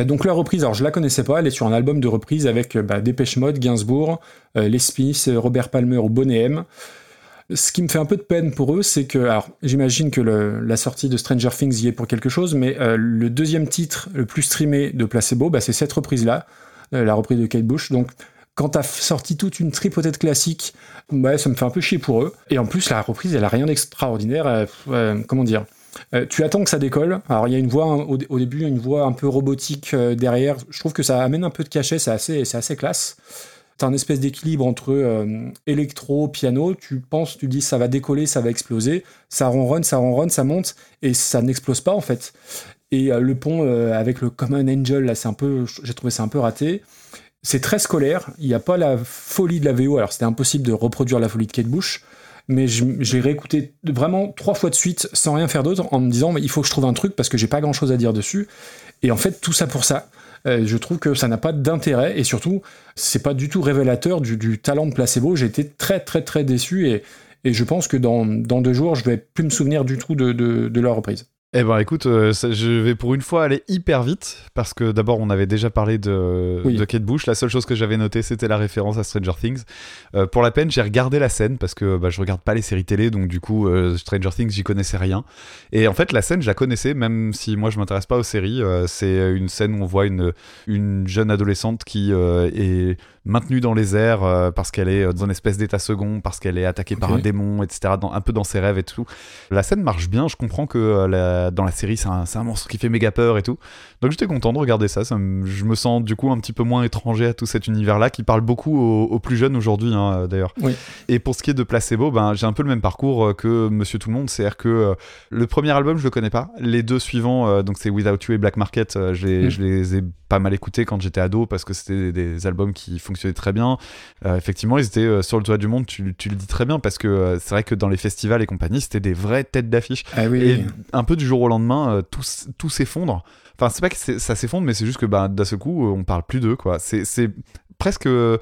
Donc leur reprise, alors je la connaissais pas, elle est sur un album de reprise avec bah, Dépêche Mode, Gainsbourg, Les Smiths, Robert Palmer ou Bonnet M. Ce qui me fait un peu de peine pour eux, c'est que, alors j'imagine que la sortie de Stranger Things y est pour quelque chose, mais le deuxième titre le plus streamé de Placebo, bah, c'est cette reprise-là, la reprise de Kate Bush. Donc quand t'as sorti toute une tripotée de classiques, ouais, ça me fait un peu chier pour eux. Et en plus, la reprise, elle a rien d'extraordinaire. euh, euh, comment dire Euh, tu attends que ça décolle. Alors il y a une voix au, début, une voix un peu robotique euh, derrière. Je trouve que ça amène un peu de cachet. C'est assez, c'est assez classe. T'as un espèce d'équilibre entre euh, électro, piano. Tu penses, tu dis ça va décoller, ça va exploser. Ça ronronne, ça ronronne, ça monte et ça n'explose pas en fait. Et euh, le pont euh, avec le Common Angel, là, c'est un peu, j'ai trouvé ça un peu raté. C'est très scolaire. Il n'y a pas la folie de la VO. Alors c'était impossible de reproduire la folie de Kate Bush. Mais j'ai réécouté vraiment trois fois de suite sans rien faire d'autre en me disant mais il faut que je trouve un truc parce que j'ai pas grand chose à dire dessus. Et en fait tout ça pour ça. Euh, je trouve que ça n'a pas d'intérêt. Et surtout c'est pas du tout révélateur du, talent de placebo. J'ai été très très très déçu. Et, je pense que dans, deux jours je vais plus me souvenir du tout de leur reprise Eh ben écoute, euh, ça- je vais pour une fois aller hyper vite parce que d'abord on avait déjà parlé de, Oui. de Kate Bush. La seule chose que j'avais notée c'était la référence à Stranger Things. Euh, pour la peine, j'ai regardé la scène parce que bah, je regarde pas les séries télé donc du coup euh, Stranger Things j'y connaissais rien. Et en fait la scène je la connaissais même si moi je m'intéresse pas aux séries. C'est une scène où on voit une, une jeune adolescente qui est maintenue dans les airs euh, parce qu'elle est dans une espèce d'état second, parce qu'elle est attaquée par un démon, etc. Dans, un peu dans ses rêves et tout. La scène marche bien, je comprends que euh, la- dans la série c'est un, un monstre qui fait méga peur et tout. Donc j'étais content de regarder ça, ça me- je me sens du coup un petit peu moins étranger à tout cet univers-là qui parle beaucoup aux, aux plus jeunes aujourd'hui hein, euh, d'ailleurs. Oui. Et pour ce qui est de Placebo, ben, j'ai un peu le même parcours euh, que Monsieur Tout le Monde, c'est-à-dire que euh, le premier album je le connais pas, les deux suivants, euh, donc c'est Without You et Black Market, euh, je, les, Mm. je les ai pas mal écoutés quand j'étais ado parce que c'était des, des albums qui fonctionnaient très bien. Euh, effectivement, ils étaient euh, sur le toit du monde, tu, tu le dis très bien parce que euh, c'est vrai que dans les festivals et compagnie, c'était des vraies têtes d'affiche. ah oui, Et oui. un peu du jour au lendemain, euh, tout, tout s'effondre. Enfin, c'est pas que ça s'effondre, mais c'est juste que bah, d'un seul coup, on parle plus d'eux, quoi. C'est presque euh,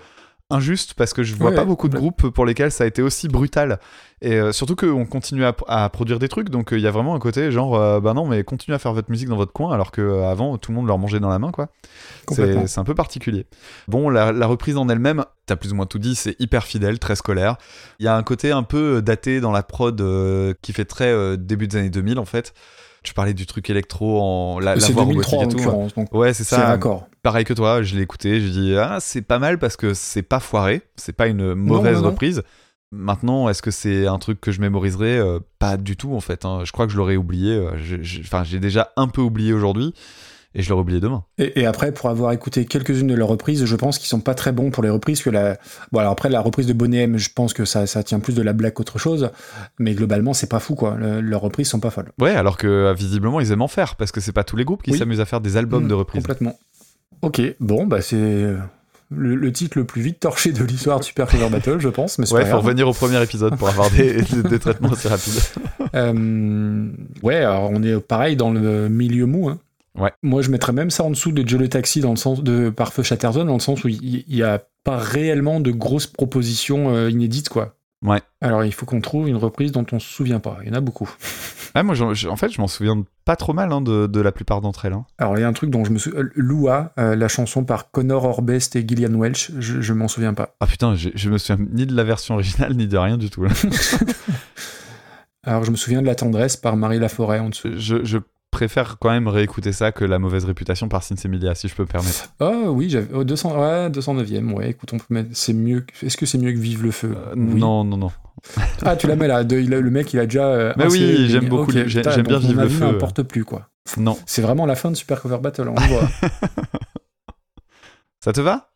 injuste parce que je vois Ouais, pas beaucoup de groupes pour lesquels ça a été aussi brutal. Et euh, surtout qu'on continue à, à produire des trucs, donc euh, il y a vraiment un côté genre, euh, bah non, mais continuez à faire votre musique dans votre coin, alors qu'avant tout le monde leur mangeait dans la main, quoi. C'est c'est un peu particulier. Bon, la, la reprise en elle-même, t'as plus ou moins tout dit, c'est hyper fidèle, très scolaire. Il y a un côté un peu daté dans la prod qui fait très début des années 2000 en fait. Tu parlais du truc électro en la, la C'est voix 2003 en robotique et tout. l'occurrence, donc Ouais, c'est ça. raccord. Pareil que toi, je l'ai écouté, j'ai dit ah c'est pas mal parce que c'est pas foiré, c'est pas une mauvaise non, non. reprise. Maintenant, est-ce que c'est un truc que je mémoriserai? Euh, Pas du tout en fait. hein. Je crois que je l'aurais oublié. euh, Enfin, j'ai déjà un peu oublié aujourd'hui et je l'aurai oublié demain. Et, et après, pour avoir écouté quelques-unes de leurs reprises, je pense qu'ils sont pas très bons pour les reprises. Que la... bon, alors après, la reprise de Bonnet M, je pense que ça, ça tient plus de la blague qu'autre chose. Mais globalement, c'est pas fou, quoi. Le- leurs reprises sont pas folles. Ouais, alors que euh, visiblement ils aiment en faire parce que c'est pas tous les groupes qui Oui. s'amusent à faire des albums Mm, de reprises. Complètement. Ok, bon, bah c'est euh, le, le titre le plus vite torché de l'histoire de Super Cover Battle, je pense. Mais Ouais, faut revenir au premier épisode pour avoir des, des- des traitements assez rapides. Euh, ouais, alors on est pareil dans le milieu mou. hein. Ouais. Moi, je mettrais même ça en dessous de Joe le Taxi dans le sens de par Feu Chatterzone, dans le sens où il n'y a pas réellement de grosses propositions euh, inédites, quoi. Ouais. Alors, il faut qu'on trouve une reprise dont on se souvient pas. Il y en a beaucoup. Ah, moi, en fait, je m'en souviens pas trop mal hein, de, de la plupart d'entre elles. hein. Alors, il y a un truc dont je me souviens. Lua, euh, la chanson par Connor Orbest et Gillian Welch, je, je m'en souviens pas. Ah putain, je, je me souviens ni de la version originale ni de rien du tout. là. Alors, je me souviens de La Tendresse par Marie Laforêt en dessous. Je, je préfère quand même réécouter ça que la mauvaise réputation par Sinsemilia, si je peux me permettre. Oh oui, j'avais. Oh, 200, ouais, 209ème, ouais, écoute, on peut mettre. C'est mieux. Est-ce que c'est mieux que Vive le Feu? Euh, Oui. Non, non, non. Ah, tu la mets là. de- le mec, il a déjà. euh, Mais oui, j'aime beaucoup j'aime bien Vive le Feu. n'importe plus, quoi. Non. C'est vraiment la fin de Super Cover Battle, on le voit. Ça te va?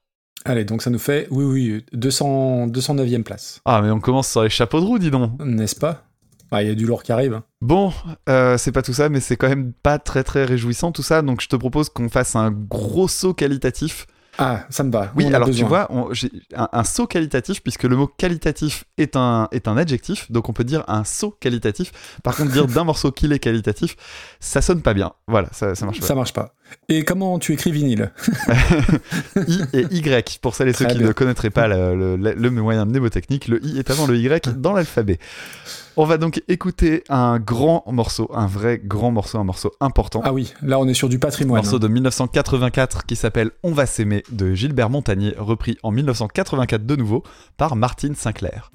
Allez, donc ça nous fait, oui, oui, 200, 209ème place. Ah, mais on commence sur les chapeaux de roue, dis donc. N'est-ce pas? Ah, Il y a du lourd qui arrive. hein. Bon, euh, c'est pas tout ça, mais c'est quand même pas très très réjouissant tout ça, donc je te propose qu'on fasse un gros saut qualitatif. Ah, ça me va. Oui, alors tu vois, on- j'ai un, un saut qualitatif, puisque le mot qualitatif est un, est un adjectif, donc on peut dire un saut qualitatif. Par contre, dire d'un morceau qu'il est qualitatif, ça sonne pas bien. Voilà, ça, ça marche pas. Ça marche pas. Et comment tu écris vinyle I et Y, pour celles et ceux Très qui bien. ne connaîtraient pas le, le- le moyen mnémotechnique, le I est avant le Y dans l'alphabet. On va donc écouter un grand morceau, un vrai grand morceau, un morceau important. Ah oui, là on est sur du patrimoine. morceau hein. de 1984 qui s'appelle On va s'aimer de Gilbert Montagnier, repris en 1984 de nouveau par Martine Sinclair.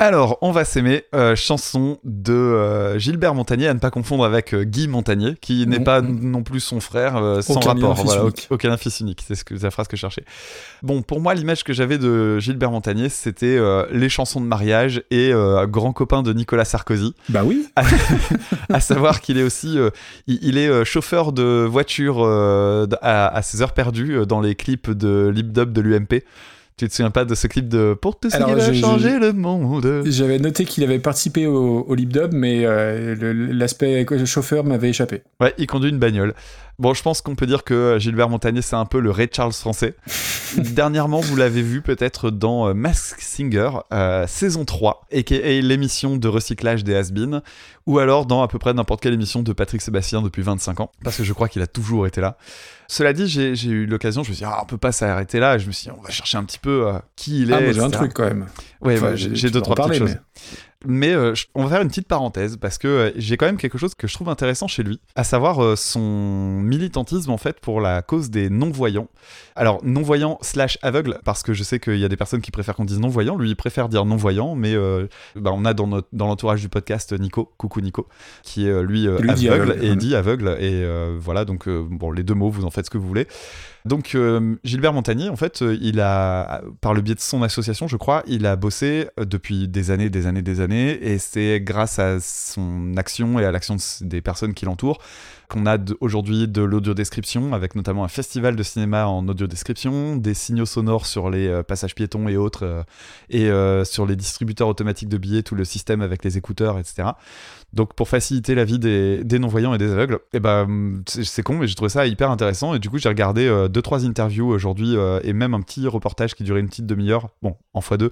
Alors, On va s'aimer, euh, chanson de euh, Gilbert Montagnier, à ne pas confondre avec euh, Guy Montagnier, qui n'est pas non plus son frère, euh, sans Aucun rapport. Voilà, unique. aucun fils unique, c'est ce que, la phrase que je cherchais. Bon, pour moi, l'image que j'avais de Gilbert Montagnier, c'était euh, les chansons de mariage et euh, grand copain de Nicolas Sarkozy. Bah oui. à savoir qu'il est aussi euh, il, il est euh, chauffeur de voiture euh, à, à ses heures perdues euh, dans les clips de Lip Dub de l'UMP. Tu te souviens pas de ce clip de Pour tout ce qui va changer le monde? J'avais noté qu'il avait participé au, au lip dub, mais euh, l'aspect chauffeur m'avait échappé. Ouais, il conduit une bagnole. Bon, je pense qu'on peut dire que Gilbert Montagnier, c'est un peu le Ray Charles français. Dernièrement, vous l'avez vu peut-être dans euh, Mask Singer, euh, saison 3, et l'émission de recyclage des has ou alors dans à peu près n'importe quelle émission de Patrick Sébastien depuis 25 ans, parce que je crois qu'il a toujours été là. Cela dit, j'ai eu l'occasion, je me suis dit, ah, on peut pas s'arrêter là, et je me suis dit, on va chercher un petit peu euh, qui il est. Ah, j'ai un truc quand même. Ouais, Enfin, ouais, j'ai- deux, trois petites choses. Mais euh, on va faire une petite parenthèse parce que euh, j'ai quand même quelque chose que je trouve intéressant chez lui, à savoir euh, son militantisme en fait pour la cause des non-voyants. Alors non-voyants slash aveugles parce que je sais qu'il y a des personnes qui préfèrent qu'on dise non-voyant, lui il préfère dire non-voyant, mais bah, on a dans, notre, dans l'entourage du podcast Nico, coucou Nico, qui est lui, Lui dit aveugle, aveugle, et dit aveugle et voilà donc bon les deux mots vous en faites ce que vous voulez. Donc euh, Gilbert Montagnier, en fait, euh, il a, par le biais de son association, je crois, il a bossé euh, depuis des années, des années, des années, et c'est grâce à son action et à l'action des personnes qui l'entourent qu'on a aujourd'hui de l'audio-description, avec notamment un festival de cinéma en audio-description, des signaux sonores sur les euh, passages piétons et autres, euh, et euh, sur les distributeurs automatiques de billets, tout le système avec les écouteurs, etc. Donc pour faciliter la vie des, des non-voyants et des aveugles, et ben hum, c'est con, mais j'ai trouvé ça hyper intéressant. Et du coup, j'ai regardé euh, deux trois interviews aujourd'hui et même un petit reportage qui durait une petite demi-heure, bon en fois deux.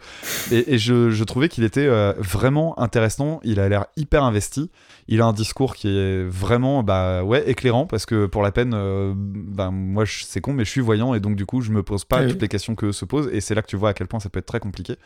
Et, je, trouvais qu'il était vraiment intéressant. Il a l'air hyper investi. Il a un discours qui est vraiment bah ouais éclairant parce que pour la peine, euh, ben moi c'est con, mais je suis voyant et donc du coup je me pose pas Ah oui. toutes les questions que se posent. Et c'est là que tu vois à quel point ça peut être très compliqué.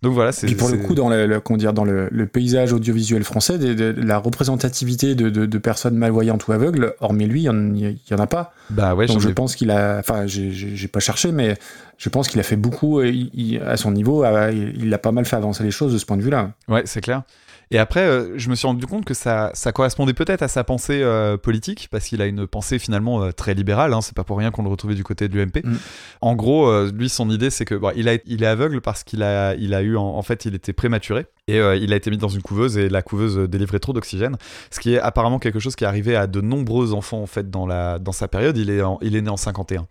Donc voilà, c'est Puis pour le coup, dans, le, le- comment dire, dans le, le paysage audiovisuel français, de- la représentativité de, de- personnes malvoyantes ou aveugles, hormis lui, il y en- a pas. bah ouais, Donc je pense qu'il a, enfin, j'ai- pas cherché, mais je pense qu'il a fait beaucoup il- il- à son niveau. euh, Il il a pas mal fait avancer les choses de ce point de vue-là. Ouais, c'est clair. Et après, euh, je me suis rendu compte que ça, ça correspondait peut-être à sa pensée euh, politique, parce qu'il a une pensée finalement euh, très libérale. Hein, c'est pas pour rien qu'on le retrouvait du côté de l'UMP. Mm. En gros, lui, son idée, c'est que bon, il, a, il est aveugle parce qu'il a, il a eu, en, en fait, il était prématuré et euh, il a été mis dans une couveuse et la couveuse délivrait trop d'oxygène, ce qui est apparemment quelque chose qui est arrivé à de nombreux enfants en fait dans la, dans sa période. Il est, en- il est né en 51.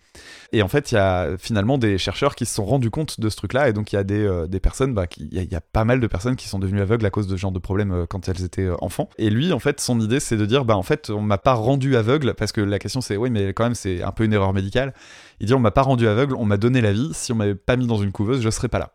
Et en fait, il y a finalement des chercheurs qui se sont rendus compte de ce truc-là, et donc il y a des, euh, des personnes, bah, il y, y a pas mal de personnes qui sont devenues aveugles à cause de ce genre de problème euh, quand elles étaient euh, enfants. Et lui, en fait, son idée, c'est de dire, bah en fait, on m'a pas rendu aveugle, parce que la question c'est, oui, mais quand même, c'est un peu une erreur médicale. Il dit, on m'a pas rendu aveugle, on m'a donné la vie. Si on m'avait pas mis dans une couveuse, je serais pas là.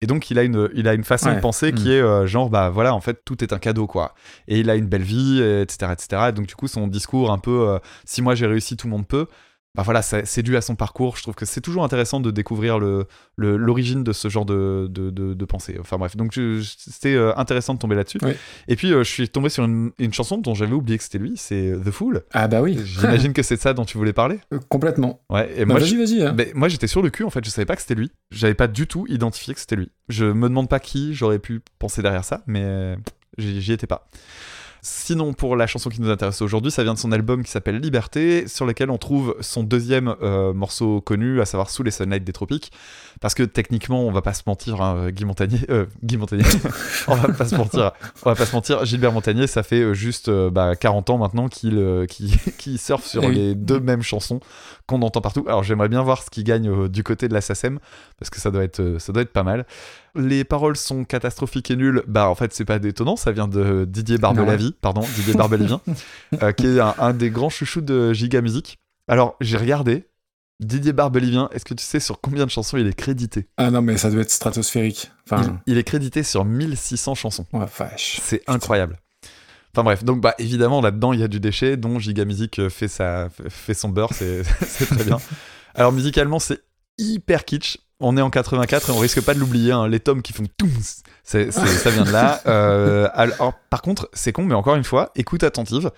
Et donc il a une, il a une façon de penser qui Mm. est euh, genre bah voilà en fait tout est un cadeau quoi et il a une belle vie etc etc Et donc du coup son discours un peu euh, si moi j'ai réussi tout le monde peut bah voilà, c'est dû à son parcours. Je trouve que c'est toujours intéressant de découvrir le- le- l'origine de ce genre de, de, de- de pensée. Enfin bref, donc c'était euh, intéressant de tomber là-dessus. Oui. Et puis euh, je suis tombé sur une, une chanson dont j'avais oublié que c'était lui, c'est The Fool. Ah bah oui, J'imagine que c'est de ça dont tu voulais parler. Euh, complètement. Ouais, et Bah, moi, vas-y, vas-y. hein. moi j'étais sur le cul en fait, je savais pas que c'était lui. J'avais pas du tout identifié que c'était lui. Je me demande pas qui j'aurais pu penser derrière ça, mais j'y étais pas. Sinon, pour la chanson qui nous intéresse aujourd'hui, ça vient de son album qui s'appelle Liberté, sur lequel on trouve son deuxième euh, morceau connu, à savoir Sous les Sunlight des Tropiques. Parce que techniquement, on va pas se mentir, hein, Guy Montagnier, euh, Guy Montagnier, on va pas se mentir, on va pas se mentir, Gilbert Montagnier, ça fait euh, juste euh, bah, 40 ans maintenant qu'il qu'il- qu'il surfe sur Eh oui. les deux mêmes chansons qu'on entend partout. Alors j'aimerais bien voir ce qui gagne du côté de la SACEM, parce que ça doit être, ça doit être pas mal. Les paroles sont catastrophiques et nulles. Bah en fait c'est pas détonnant, ça vient de Didier Barbelavie, pardon, Didier Barbelavien, euh, qui est un, un des grands chouchous de Giga Music. Alors j'ai regardé. Didier Barbelivien, est-ce que tu sais sur combien de chansons il est crédité? Ah non, mais ça doit être stratosphérique. Enfin, il, il est crédité sur 1600 chansons. ouais, vache. C'est incroyable. Enfin bref, donc bah évidemment là-dedans il y a du déchet dont Giga Music euh, fait, sa, fait son beurre, c'est très bien. Alors musicalement c'est hyper kitsch. On est en 84 et on risque pas de l'oublier. hein. Les tomes qui font c'est- ça vient de là. Euh, alors, par contre, c'est con, mais encore une fois, écoute attentive.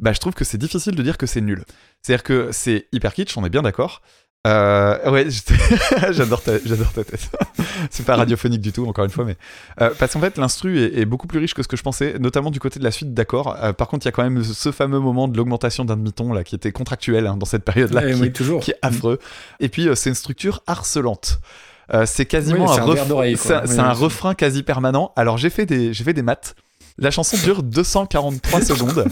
Bah, je trouve que c'est difficile de dire que c'est nul. C'est-à-dire que c'est hyper kitsch, on est bien d'accord. Euh, ouais, j'adore ta, tête. c'est pas radiophonique du tout, encore une fois, mais euh, parce qu'en fait, l'instru est, est beaucoup plus riche que ce que je pensais, notamment du côté de la suite d'accords. Euh, par contre, il y a quand même ce fameux moment de l'augmentation d'un demi-ton là, qui était contractuel hein, dans cette période-là, Eh qui, oui, toujours. qui est affreux. Et puis, euh, c'est une structure harcelante. Euh, c'est quasiment Oui, un, un ref- verre d'oreille, c'est un- Oui, refrain quasi permanent. Alors, j'ai fait des, j'ai fait des maths. La chanson dure 243 secondes.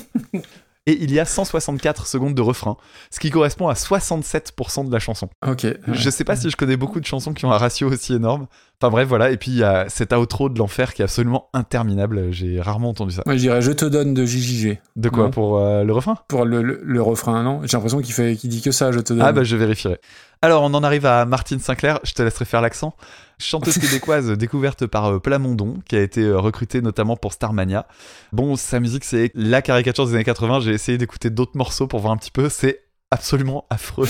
Et il y a 164 secondes de refrain, ce qui correspond à 67% de la chanson. Ok. Je sais pas si je connais beaucoup de chansons qui ont un ratio aussi énorme. Enfin bref, voilà. Et puis il y a cet outro de l'enfer qui est absolument interminable. J'ai rarement entendu ça. Moi, je dirais Je te donne de JJG. De quoi Non. Pour euh, le refrain? Pour le, le, le refrain, non J'ai l'impression qu'il fait, qu'il dit que ça, Je te donne. Ah bah je vérifierai. Alors on en arrive à Martine Sinclair, je te laisserai faire l'accent. Chanteuse québécoise découverte par euh, Plamondon, qui a été euh, recrutée notamment pour Starmania. Bon, sa musique c'est la caricature des années 80, j'ai essayé d'écouter d'autres morceaux pour voir un petit peu, c'est absolument affreux.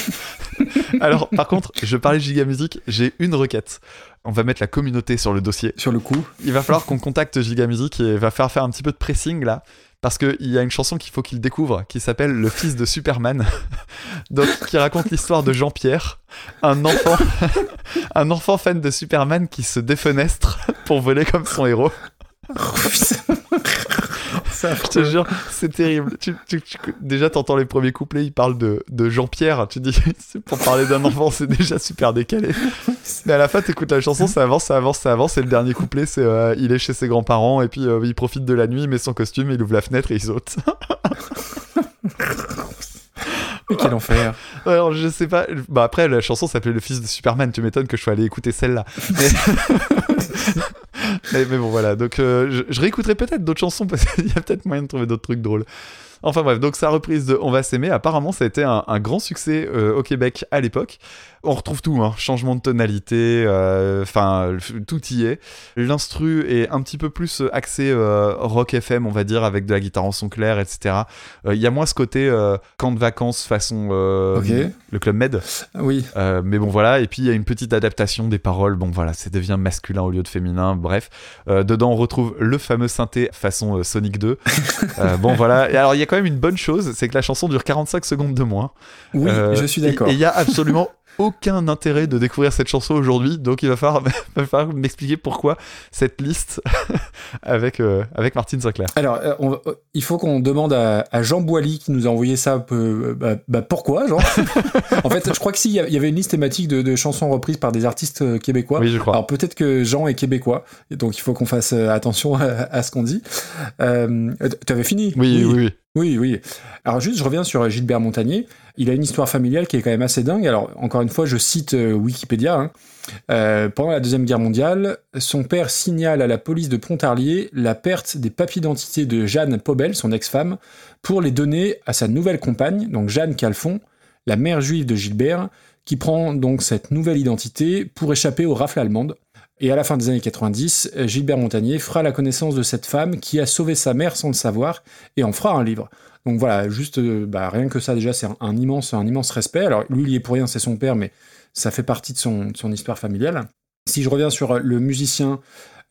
Alors par contre, je parlais de Giga Music, j'ai une requête. On va mettre la communauté sur le dossier. Sur le coup. Il va falloir qu'on contacte Giga Music et va faire faire un petit peu de pressing là. Parce qu'il y a une chanson qu'il faut qu'il découvre qui s'appelle Le fils de Superman. Donc, qui raconte l'histoire de Jean-Pierre, un enfant, un enfant fan de Superman qui se défenestre pour voler comme son héros. ça, Je te jure, c'est terrible. Tu, tu- tu- déjà, t'entends les premiers couplets, il parle de, de Jean-Pierre. Tu dis, pour parler d'un enfant, c'est déjà super décalé. Mais à la fin, t'écoutes la chanson, ça avance, ça avance, ça avance. Et le dernier couplet, c'est euh, il est chez ses grands-parents et puis euh, il profite de la nuit, il met son costume, il ouvre la fenêtre et il saute. Mais quel enfer. Alors, je sais pas. Bah, après, la chanson s'appelait Le fils de Superman. Tu m'étonnes que je sois allé écouter celle-là. Mais... mais, bon, voilà. Donc, euh, je, réécouterai peut-être d'autres chansons parce qu'il y a peut-être moyen de trouver d'autres trucs drôles. Enfin bref, donc sa reprise de On va s'aimer, apparemment ça a été un, un grand succès euh, au Québec à l'époque. On retrouve tout, hein, changement de tonalité, euh, enfin tout y est. L'instru est un petit peu plus axé euh, rock FM, on va dire, avec de la guitare en son clair, etc. Euh, Il y a moins ce côté euh, camp de vacances façon euh, le Club Med. Oui. Euh, mais bon voilà, et puis il y a une petite adaptation des paroles, bon voilà, ça devient masculin au lieu de féminin, bref. Euh, dedans on retrouve le fameux synthé façon euh, Sonic 2. Euh, bon voilà, et alors il y a quand même une bonne chose, c'est que la chanson dure 45 secondes de moins. Oui, Euh, je suis d'accord. Et il y a absolument aucun intérêt de découvrir cette chanson aujourd'hui, donc il va falloir, m'expliquer pourquoi cette liste avec, euh, avec Martine Sinclair. Alors, euh, on euh, il faut qu'on demande à, à Jean Boily qui nous a envoyé ça. euh, bah, bah, pourquoi, Jean? En fait, je crois que si, il y avait une liste thématique de, de chansons reprises par des artistes québécois. Oui, je crois. Alors peut-être que Jean est québécois, donc il faut qu'on fasse attention à, à ce qu'on dit. Tu avais fini? Oui, oui, oui. Oui, oui. Alors juste, je reviens sur Gilbert Montagnier. Il a une histoire familiale qui est quand même assez dingue. Alors encore une fois, je cite euh, Wikipédia. hein. Euh, pendant la Deuxième Guerre mondiale, son père signale à la police de Pontarlier la perte des papiers d'identité de Jeanne Pobel, son ex-femme, pour les donner à sa nouvelle compagne, donc Jeanne Calfon, la mère juive de Gilbert, qui prend donc cette nouvelle identité pour échapper aux rafles allemandes. Et à la fin des années 90, euh, Gilbert Montagnier fera la connaissance de cette femme qui a sauvé sa mère sans le savoir et en fera un livre. Donc voilà, juste euh, bah, rien que ça déjà, c'est un, un immense, un immense respect. Alors lui, il y est pour rien, c'est son père, mais ça fait partie de son, de son histoire familiale. Si je reviens sur euh, le musicien,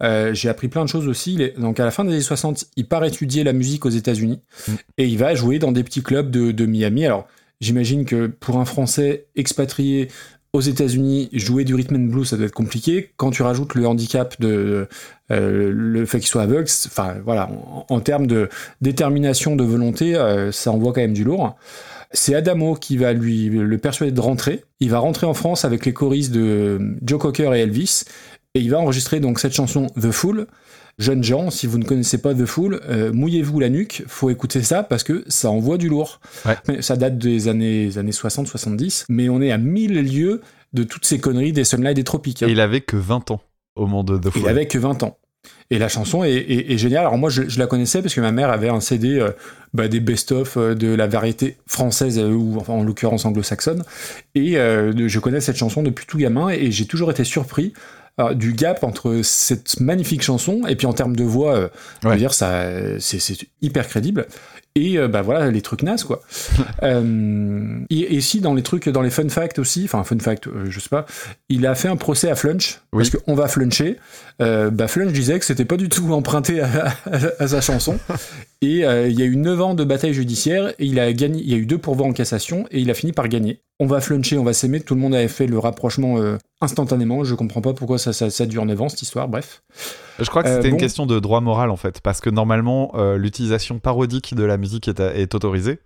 euh, j'ai appris plein de choses aussi. Est- donc à la fin des années 60, il part étudier la musique aux États-Unis Mm. et il va jouer dans des petits clubs de, de Miami. Alors j'imagine que pour un Français expatrié aux États-Unis, jouer du rhythm and blues, ça doit être compliqué. Quand tu rajoutes le handicap de euh, le fait qu'il soit aveugle, enfin voilà, en, en termes de détermination, de volonté, euh, ça envoie quand même du lourd. C'est Adamo qui va lui le persuader de rentrer. Il va rentrer en France avec les choristes de Joe Cocker et Elvis, et il va enregistrer donc cette chanson The Fool. Jeunes gens, si vous ne connaissez pas The Fool, euh, mouillez-vous la nuque, faut écouter ça parce que ça envoie du lourd. Ouais. Mais ça date des années, années 60-70, mais on est à mille lieues de toutes ces conneries des Sunlight des Tropiques. hein. Et il avait que 20 ans au moment de The Il Fall. avait que 20 ans. Et la chanson est, est- est géniale. Alors moi, je, je la connaissais parce que ma mère avait un CD euh, bah, des best-of euh, de la variété française euh, ou enfin, en l'occurrence anglo-saxonne. Et je connais cette chanson depuis tout gamin et j'ai toujours été surpris euh, du gap entre cette magnifique chanson et puis en termes de voix, euh, je veux Ouais. dire, ça, c'est, hyper crédible. Et euh, bah voilà les trucs nazes quoi. Euh, et, et si dans les trucs, dans les fun facts aussi, enfin fun fact, euh, je sais pas, il a fait un procès à Flunch Oui. parce qu'on va fluncher. Bah Flunch disait que c'était pas du tout emprunté à, à- à sa chanson. Et euh, il y a eu 9 ans de bataille judiciaire et il a gagné. Il y a eu deux pourvois en cassation et il a fini par gagner. On va fluncher, on va s'aimer. Tout le monde avait fait le rapprochement euh, instantanément. Je comprends pas pourquoi ça, ça, ça dure 9 ans cette histoire. Bref. Je crois que Euh, c'était une question de droit moral en fait, parce que normalement l'utilisation parodique de la musique est, est autorisée,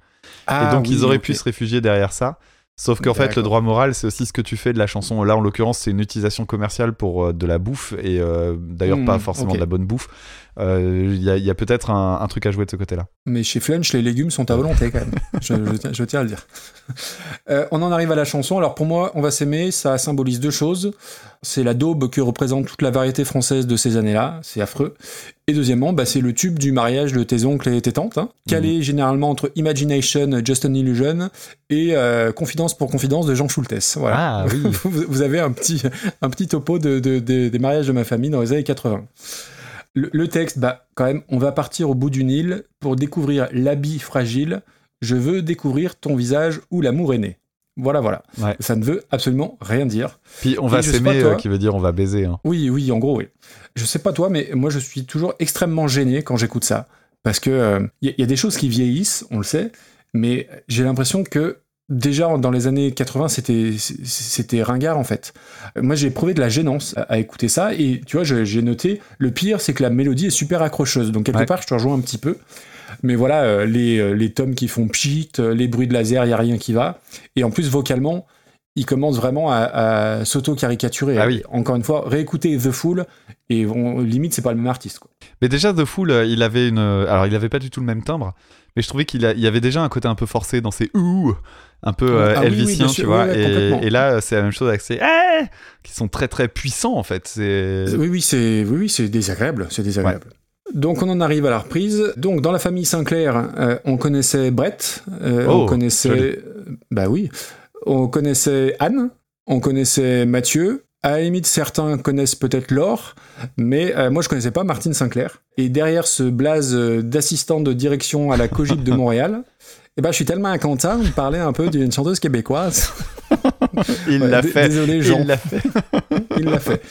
et donc ils auraient pu se réfugier derrière ça. Sauf qu'en fait, le droit moral, c'est aussi ce que tu fais de la chanson. Là, en l'occurrence, c'est une utilisation commerciale pour euh, de la bouffe, et euh, d'ailleurs Hmm, pas forcément de la bonne bouffe. Euh, Il y a, peut-être un, un truc à jouer de ce côté-là. Mais chez Flunch, les légumes sont à volonté quand même. je, je tiens- je tiens à le dire. Euh, on en arrive à la chanson. Alors pour moi, On va s'aimer, ça symbolise deux choses. C'est la daube que représente toute la variété française de ces années-là. C'est affreux. Et deuxièmement, bah, c'est le tube du mariage de tes oncles et tes tantes, hein, calé généralement entre Imagination, Just an Illusion et euh, Confidence pour Confidence de Jean Schultes. Voilà. Ah oui. vous, vous avez un petit, un petit topo de, de- de- des mariages de ma famille dans les années 80. Le, le texte, bah, quand même, on va partir au bout du Nil pour découvrir l'habit fragile. Je veux découvrir ton visage où l'amour est né. Voilà, voilà. Ouais. Ça ne veut absolument rien dire. Puis on va Et s'aimer, toi. euh, qui veut dire on va baiser. hein. Oui, oui, en gros, oui. Je sais pas toi, mais moi, je suis toujours extrêmement gêné quand j'écoute ça. Parce que il y, a- y a des choses qui vieillissent, on le sait, mais j'ai l'impression que déjà dans les années 80, c'était c'était ringard en fait. Moi, j'ai éprouvé de la gênance à, à écouter ça, et tu vois, je- j'ai noté. Le pire, c'est que la mélodie est super accrocheuse, donc quelque Ouais. part, je te rejoins un petit peu. Mais voilà, euh, les, euh, les tomes qui font pchit, euh, les bruits de laser, il y a rien qui va. Et en plus, vocalement, il commence vraiment à, à s'auto-caricaturer. Ah oui. Encore une fois, réécouter The Fool, et on- limite, c'est pas le même artiste. Quoi. Mais déjà, The Fool, euh, il avait une. Alors, il avait pas du tout le même timbre, mais je trouvais qu'il a- il y avait déjà un côté un peu forcé dans ses ouh, un peu euh, Ah oui, oui, elvisien, tu vois. et, là, euh, c'est la même chose avec ces eh qui sont très très puissants en fait. C'est. Oui, oui, c'est oui, oui, c'est désagréable, c'est désagréable. Donc on en arrive à la reprise. Donc dans la famille Sinclair, euh, on connaissait Brett, euh, Oh, on connaissait, joli. bah oui, on connaissait Anne, on connaissait Mathieu. À la limite, certains connaissent peut-être Laure, mais euh, moi je connaissais pas Martine Sinclair. Et derrière ce blaze euh, d'assistant de direction à la Cogite de Montréal, eh ben je suis tellement content de parler un peu d'une chanteuse québécoise. Il Ouais, l'a fait. Désolé Jean. Il l'a fait. Il l'a fait.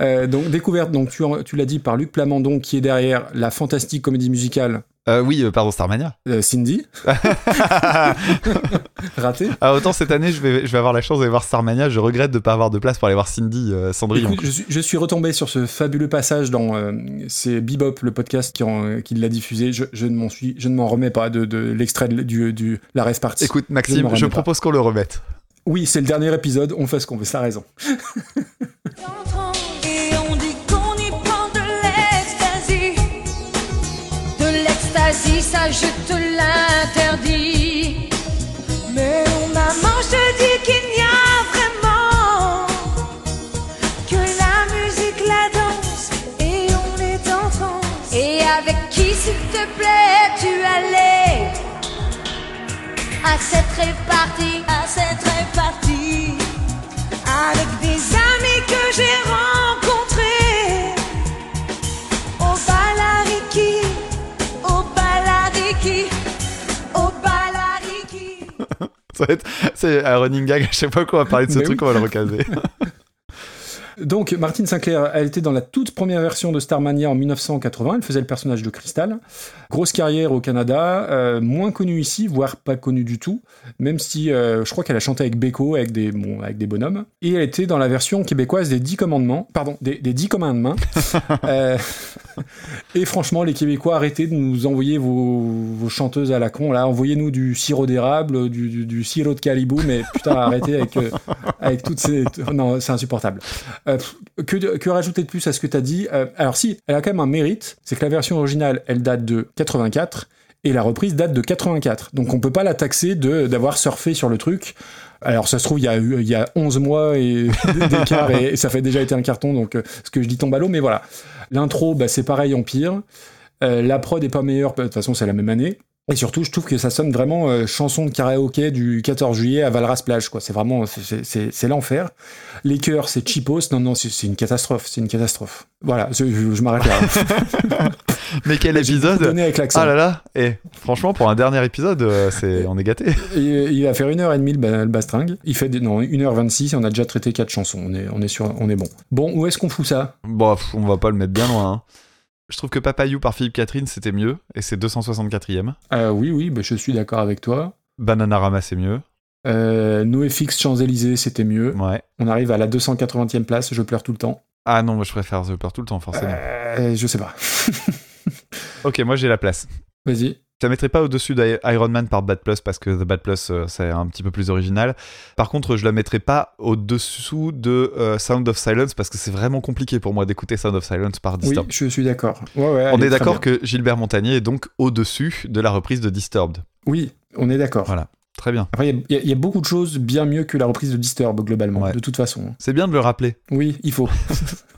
Euh, donc découverte, donc tu, tu l'as dit par Luc Plamondon qui est derrière la fantastique comédie musicale Euh, oui, euh, pardon, Starmania. euh, Cindy, raté. Ah, autant cette année, je vais, je vais avoir la chance d'aller voir Starmania. Je regrette de pas avoir de place pour aller voir Cindy euh, Cendrillon. Écoute, je, suis, je suis retombé sur ce fabuleux passage dans euh, c'est Bebop, le podcast qui, en- qui l'a diffusé. Je, je ne m'en suis, je ne m'en remets pas de, de l'extrait de- du, du la reste partie. Écoute, Maxime, je, propose qu'on le remette. Oui, c'est le dernier épisode. On fait ce qu'on veut. Ça a raison. L'ecstasy, ça je te l'interdis. Mais mon maman, je dis qu'il n'y a vraiment que la musique, la danse, et on est en transe. Et avec qui, s'il te plaît, tu allais à cette répartie, à cette répartie? Avec des amis que j'ai rencontrés C'est un running gag à chaque fois qu'on va parler de ce Mais truc, oui. on va le recaser. Donc, Martine Sinclair, elle était dans la toute première version de Starmania en 1980. Elle faisait le personnage de Crystal. Grosse carrière au Canada, euh, moins connue ici, voire pas connue du tout. Même si euh, je crois qu'elle a chanté avec Beko, avec des, bon, avec des bonhommes. Et elle était dans la version québécoise des 10 commandements. Pardon, des, des 10 commandements. Euh, et franchement, les Québécois, arrêtez de nous envoyer vos, vos chanteuses à la con. Là, envoyez-nous du sirop d'érable, du, du, du sirop de Caribou, mais putain, arrêtez avec, avec toutes ces. Non, c'est insupportable. Euh, que, rajouter de plus à ce que tu as dit Euh, Alors si, elle a quand même un mérite, c'est que la version originale, elle date de 84 et la reprise date de 84. Donc on peut pas la taxer de d'avoir surfé sur le truc. Alors ça se trouve, il y a, il y a 11 mois et et, ça fait déjà été un carton, donc euh, ce que je dis tombe à l'eau, mais voilà. L'intro, bah, c'est pareil en pire. La prod est pas meilleure, de toute façon c'est la même année. Et surtout, je trouve que ça sonne vraiment euh, chanson de karaoké du 14 juillet à Valras Plage, quoi. C'est vraiment, c'est- l'enfer. Les chœurs, c'est cheapos. Non, non, c'est une catastrophe. C'est une catastrophe. Voilà, je, je- je m'arrête là. Mais quel épisode donné avec l'accent. Ah là là Et franchement, pour un dernier épisode, euh, c'est on est gâté. Il va faire une heure et demie le, ba- le bastringue. Il fait des, non, 1h26 et on a déjà traité quatre chansons. On est, on est sur, on est bon. Bon, où est-ce qu'on fout ça? Bon, on va pas le mettre bien loin. hein. Je trouve que Papayou par Philippe Catherine, c'était mieux, et c'est 264ème. Euh, Oui, oui, bah, je suis d'accord avec toi. Bananarama, c'est mieux. Euh, NoFX Champs-Élysées, c'était mieux. Ouais. On arrive à la 280e place. Je pleure tout le temps. Ah non, moi je préfère The Peur tout le temps, forcément. Euh, je sais pas. Ok, moi j'ai la place. Vas-y. Je la mettrais pas au-dessus d'Iron Man par Bad Plus parce que The Bad Plus euh, c'est un petit peu plus original. Par contre, je la mettrais pas au-dessous de euh, Sound of Silence parce que c'est vraiment compliqué pour moi d'écouter Sound of Silence par Oui, Disturbed. je suis d'accord. Ouais, ouais, On est d'accord que Gilbert Montagnier est donc au-dessus de la reprise de Disturbed. Oui, on est d'accord. Voilà. Très bien. Après, il y a- y, y beaucoup de choses bien mieux que la reprise de Disturb, globalement, Ouais. de toute façon. C'est bien de le rappeler. Oui, il faut.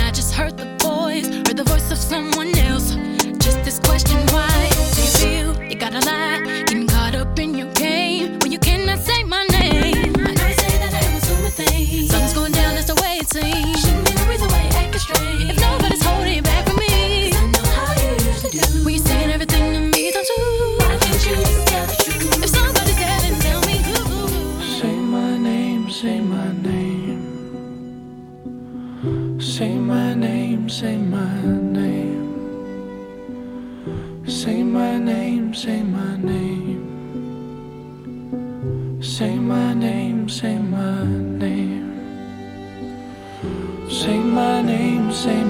I just heard the voice, heard the voice of someone else. Just this question, why do you feel you gotta lie? Getting caught up in your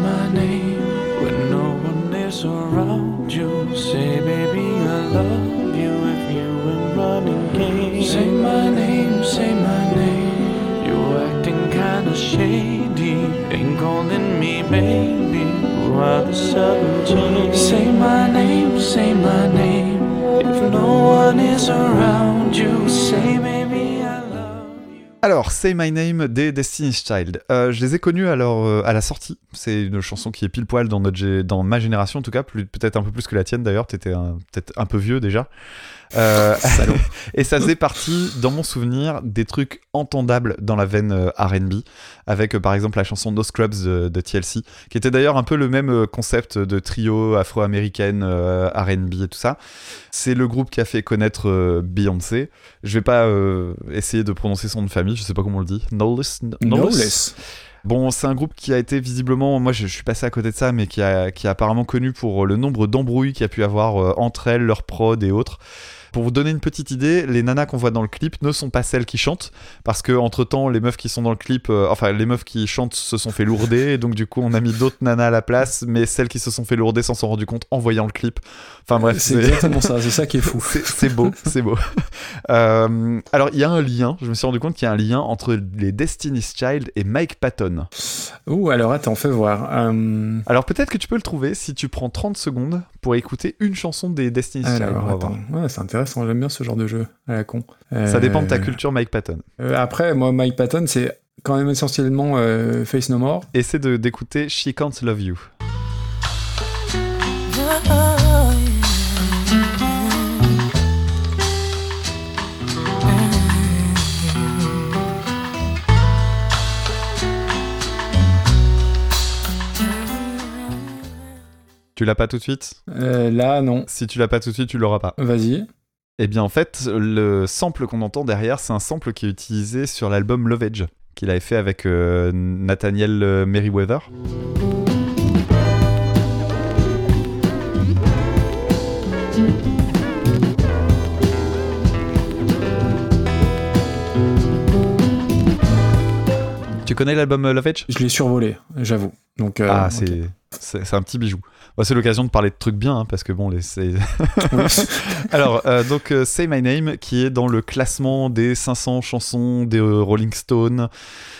my name. When no one is around you, say, baby, I love you if you were running game. Say my name, say my name. You're acting kinda shady. Ain't calling me baby. Why the sudden change? Say my name, say my name. If no one is around you, say, baby, you. Alors, Say My Name des Destiny's Child. Euh, je les ai connus alors euh, à la sortie. C'est une chanson qui est pile poil dans, notre, dans ma génération, en tout cas, peut-être un peu plus que la tienne d'ailleurs. T'étais peut-être un peu vieux déjà. Euh, et ça faisait partie, dans mon souvenir, des trucs entendables dans la veine euh, RB, avec euh, par exemple la chanson No Scrubs de, de TLC, qui était d'ailleurs un peu le même concept de trio afro-américaine, euh, RB et tout ça. C'est le groupe qui a fait connaître euh, Beyoncé. Je vais pas essayer de prononcer son nom de famille, je sais pas comment on le dit. Knowles? Knowles Knowless. Bon, c'est un groupe qui a été visiblement, moi je, je suis passé à côté de ça, mais qui, a, qui apparemment connu pour le nombre d'embrouilles qu'il y a pu avoir euh, entre elles, leurs prod et autres. Pour vous donner une petite idée, les nanas qu'on voit dans le clip ne sont pas celles qui chantent, parce que entre temps, les meufs qui sont dans le clip, euh, enfin les meufs qui chantent se sont fait lourder, et donc du coup on a mis d'autres nanas à la place, mais celles qui se sont fait lourder s'en sont rendu compte en voyant le clip. Enfin bref, c'est exactement ça, c'est ça qui est fou. c'est beau, c'est beau. Euh, alors, il y a un lien, je me suis rendu compte qu'il y a un lien entre les Destiny's Child et Mike Patton. Ouh, alors attends, fais voir. Euh, Alors, peut-être que tu peux le trouver si tu prends 30 secondes pour écouter une chanson des Destiny's Child. alors, va attends. Ouais, c'est intéressant, j'aime bien ce genre de jeu à la con. Ça dépend de ta Euh, culture Mike Patton. euh, après, moi, Mike Patton, c'est quand même essentiellement euh, Face No More. Essaie de- d'écouter She Can't Love You. Tu l'as pas tout de suite? Euh, là, non. Si tu l'as pas tout de suite, tu l'auras pas. Vas-y. Eh bien, en fait, le sample qu'on entend derrière, c'est un sample qui est utilisé sur l'album Love Edge, qu'il avait fait avec euh, Nathaniel euh, Merriweather. Tu connais l'album euh, Love Edge? Je l'ai survolé, j'avoue. Donc, euh, Ah, c'est un petit bijou. Bon, c'est l'occasion de parler de trucs bien, hein, parce que bon, les. Alors, euh, donc, euh, Say My Name, qui est dans le classement des 500 chansons des euh, Rolling Stones,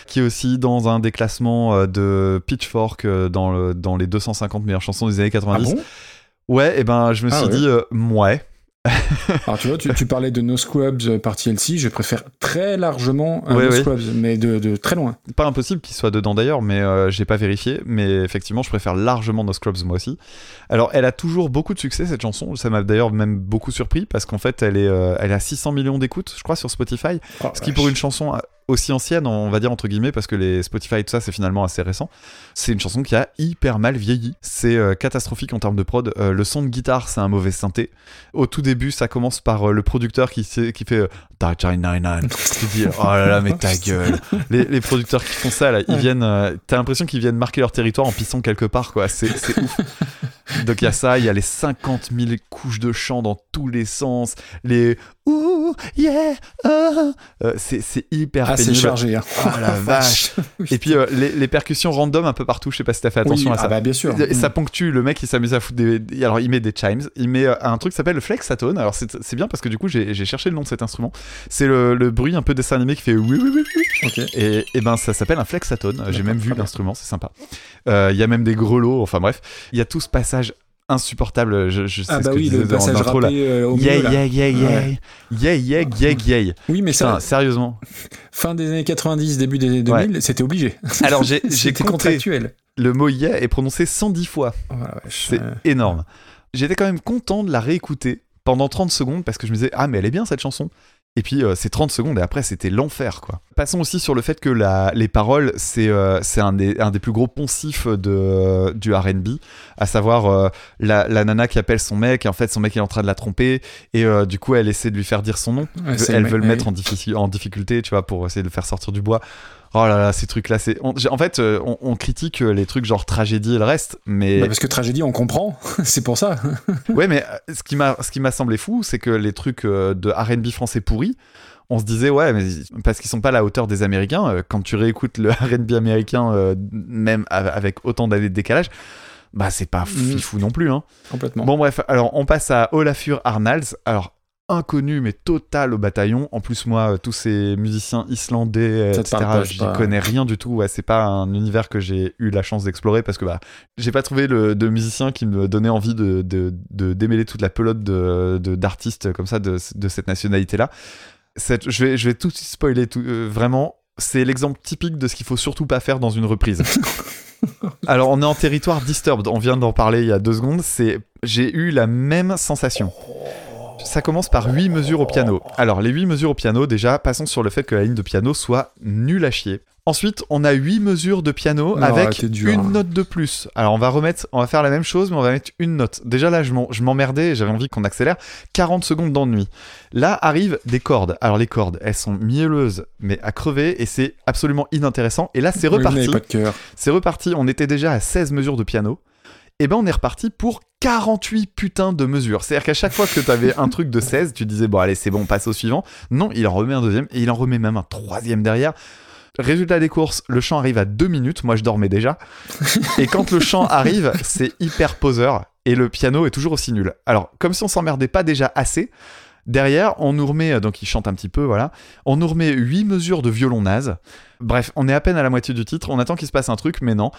qui est aussi dans un des classements de Pitchfork dans, le- dans les 250 meilleures chansons des années Ah 90. bon? Ouais, et ben, je me Ah suis ouais. dit, ouais. Alors tu vois, tu, tu parlais de No Scrubs euh, par TLC, je préfère très largement un Ouais, No ouais. Scrubs, mais de, de très loin. Pas impossible qu'il soit dedans d'ailleurs, mais euh, j'ai pas vérifié. Mais effectivement, je préfère largement No Scrubs moi aussi. Alors, elle a toujours beaucoup de succès cette chanson. Ça m'a d'ailleurs même beaucoup surpris parce qu'en fait, elle est, euh, elle a 600 millions d'écoutes, je crois, sur Spotify. Oh, Ce qui pour une chanson aussi ancienne, on va dire entre guillemets, parce que les Spotify et tout ça, c'est finalement assez récent. C'est une chanson qui a hyper mal vieilli. C'est euh, catastrophique en termes de prod. Euh, le son de guitare, c'est un mauvais synthé. Au tout début, ça commence par euh, le producteur qui, qui fait 99. tu dis, oh là là, mais ta gueule. Les, les producteurs qui font ça, là, ils viennent. T'as l'impression qu'ils viennent marquer leur territoire en pissant quelque part, quoi. C'est ouf. Donc il y a ça, il y a les 50 000 couches de chant dans tous les sens, les ouh yeah ah. Euh, c'est c'est hyper Ah, c'est pénible. chargé. Hein. Ah la vache. Et puis euh, les, les percussions random un peu partout, je sais pas si t'as fait attention Oui, à ça. ah bah bien sûr. Et ça ponctue, le mec il s'amuse à foutre des. Alors il met des chimes, il met euh, un truc qui s'appelle le flexatone. Alors c'est c'est bien parce que du coup j'ai j'ai cherché le nom de cet instrument. C'est le, le bruit un peu dessin animé qui fait oui oui oui oui. Et, et ben ça s'appelle un flexatone. J'ai même vu l'instrument, c'est sympa. Euh, Il y a même des grelots, enfin bref. Il y a tout ce passage insupportable. Je, je sais Ah ce bah que oui, je disais le dans l'intro là. euh, Yeah, milieu. yeah, yeah, yeah, Ouais. yeah, yeah, yeah, yeah. Oui, mais Putain, ça, sérieusement. fin des années 90, début des années 2000, c'était obligé. Alors j'ai compté contractuel. le mot yeah est prononcé 110 fois. Oh. C'est Euh, énorme. J'étais quand même content de la réécouter pendant 30 secondes parce que je me disais ah mais elle est bien cette chanson. Et puis euh, c'est 30 secondes et après c'était l'enfer quoi. Passons aussi sur le fait que la, les paroles c'est euh, c'est un, des, un des plus gros poncifs de, du R&B, à savoir euh, la, la nana qui appelle son mec et en fait son mec est en train de la tromper et euh, du coup elle essaie de lui faire dire son nom. ouais, elle le veut le mettre en, diffici- en difficulté tu vois pour essayer de le faire sortir du bois. Oh là là ces trucs là c'est en fait euh, on, on critique les trucs genre tragédie et le reste mais Bah, parce que tragédie, on comprend. c'est pour ça. Ouais, mais euh, ce qui m'a ce qui m'a semblé fou, c'est que les trucs euh, de R&B français pourris, on se disait ouais, mais parce qu'ils sont pas à la hauteur des Américains. euh, Quand tu réécoutes le R&B américain, euh, même av- avec autant d'années de décalage, bah c'est pas Mm. fifou non plus. Hein. Complètement. Bon bref, alors on passe à Olafur Arnalds. Alors inconnu mais total au bataillon. En plus moi, euh, tous ces musiciens islandais, Ça te etc. pas- connais rien du tout. Ouais, c'est pas un univers que j'ai eu la chance d'explorer parce que bah j'ai pas trouvé le, de musicien qui me donnait envie de, de, de démêler toute la pelote de, de- d'artistes comme ça de, de cette nationalité là. Cette, je vais je vais tout spoiler tout euh, vraiment. C'est l'exemple typique de ce qu'il faut surtout pas faire dans une reprise. Alors, on est en territoire disturbed. On vient d'en parler il y a deux secondes. C'est, j'ai eu la même sensation. Ça commence par 8 mesures au piano. Alors, les 8 mesures au piano, déjà, passons sur le fait que la ligne de piano soit nulle à chier. Ensuite, on a 8 mesures de piano Non, avec dur, une hein. note de plus. Alors, on va remettre, on va faire la même chose, mais on va mettre une note. Déjà là, je m'emmerdais, j'avais envie qu'on accélère. 40 secondes d'ennui. Là arrivent des cordes. Alors, les cordes, elles sont mielleuses, mais à crever, et c'est absolument inintéressant. Et là, c'est reparti. C'est reparti, on était déjà à 16 mesures de piano. Et ben on est reparti pour 48 putains de mesures. C'est-à-dire qu'à chaque fois que t'avais un truc de 16, tu disais bon allez c'est bon, on passe au suivant. Non, il en remet un deuxième et il en remet même un troisième derrière. Résultat des courses, le chant arrive à 2 minutes, moi je dormais déjà. Et quand le chant arrive, c'est hyper poseur et le piano est toujours aussi nul. Alors, comme si on s'emmerdait pas déjà assez, derrière, on nous remet, donc il chante un petit peu, voilà, on nous remet 8 mesures de violon naze. Bref, on est à peine à la moitié du titre, on attend qu'il se passe un truc, mais non.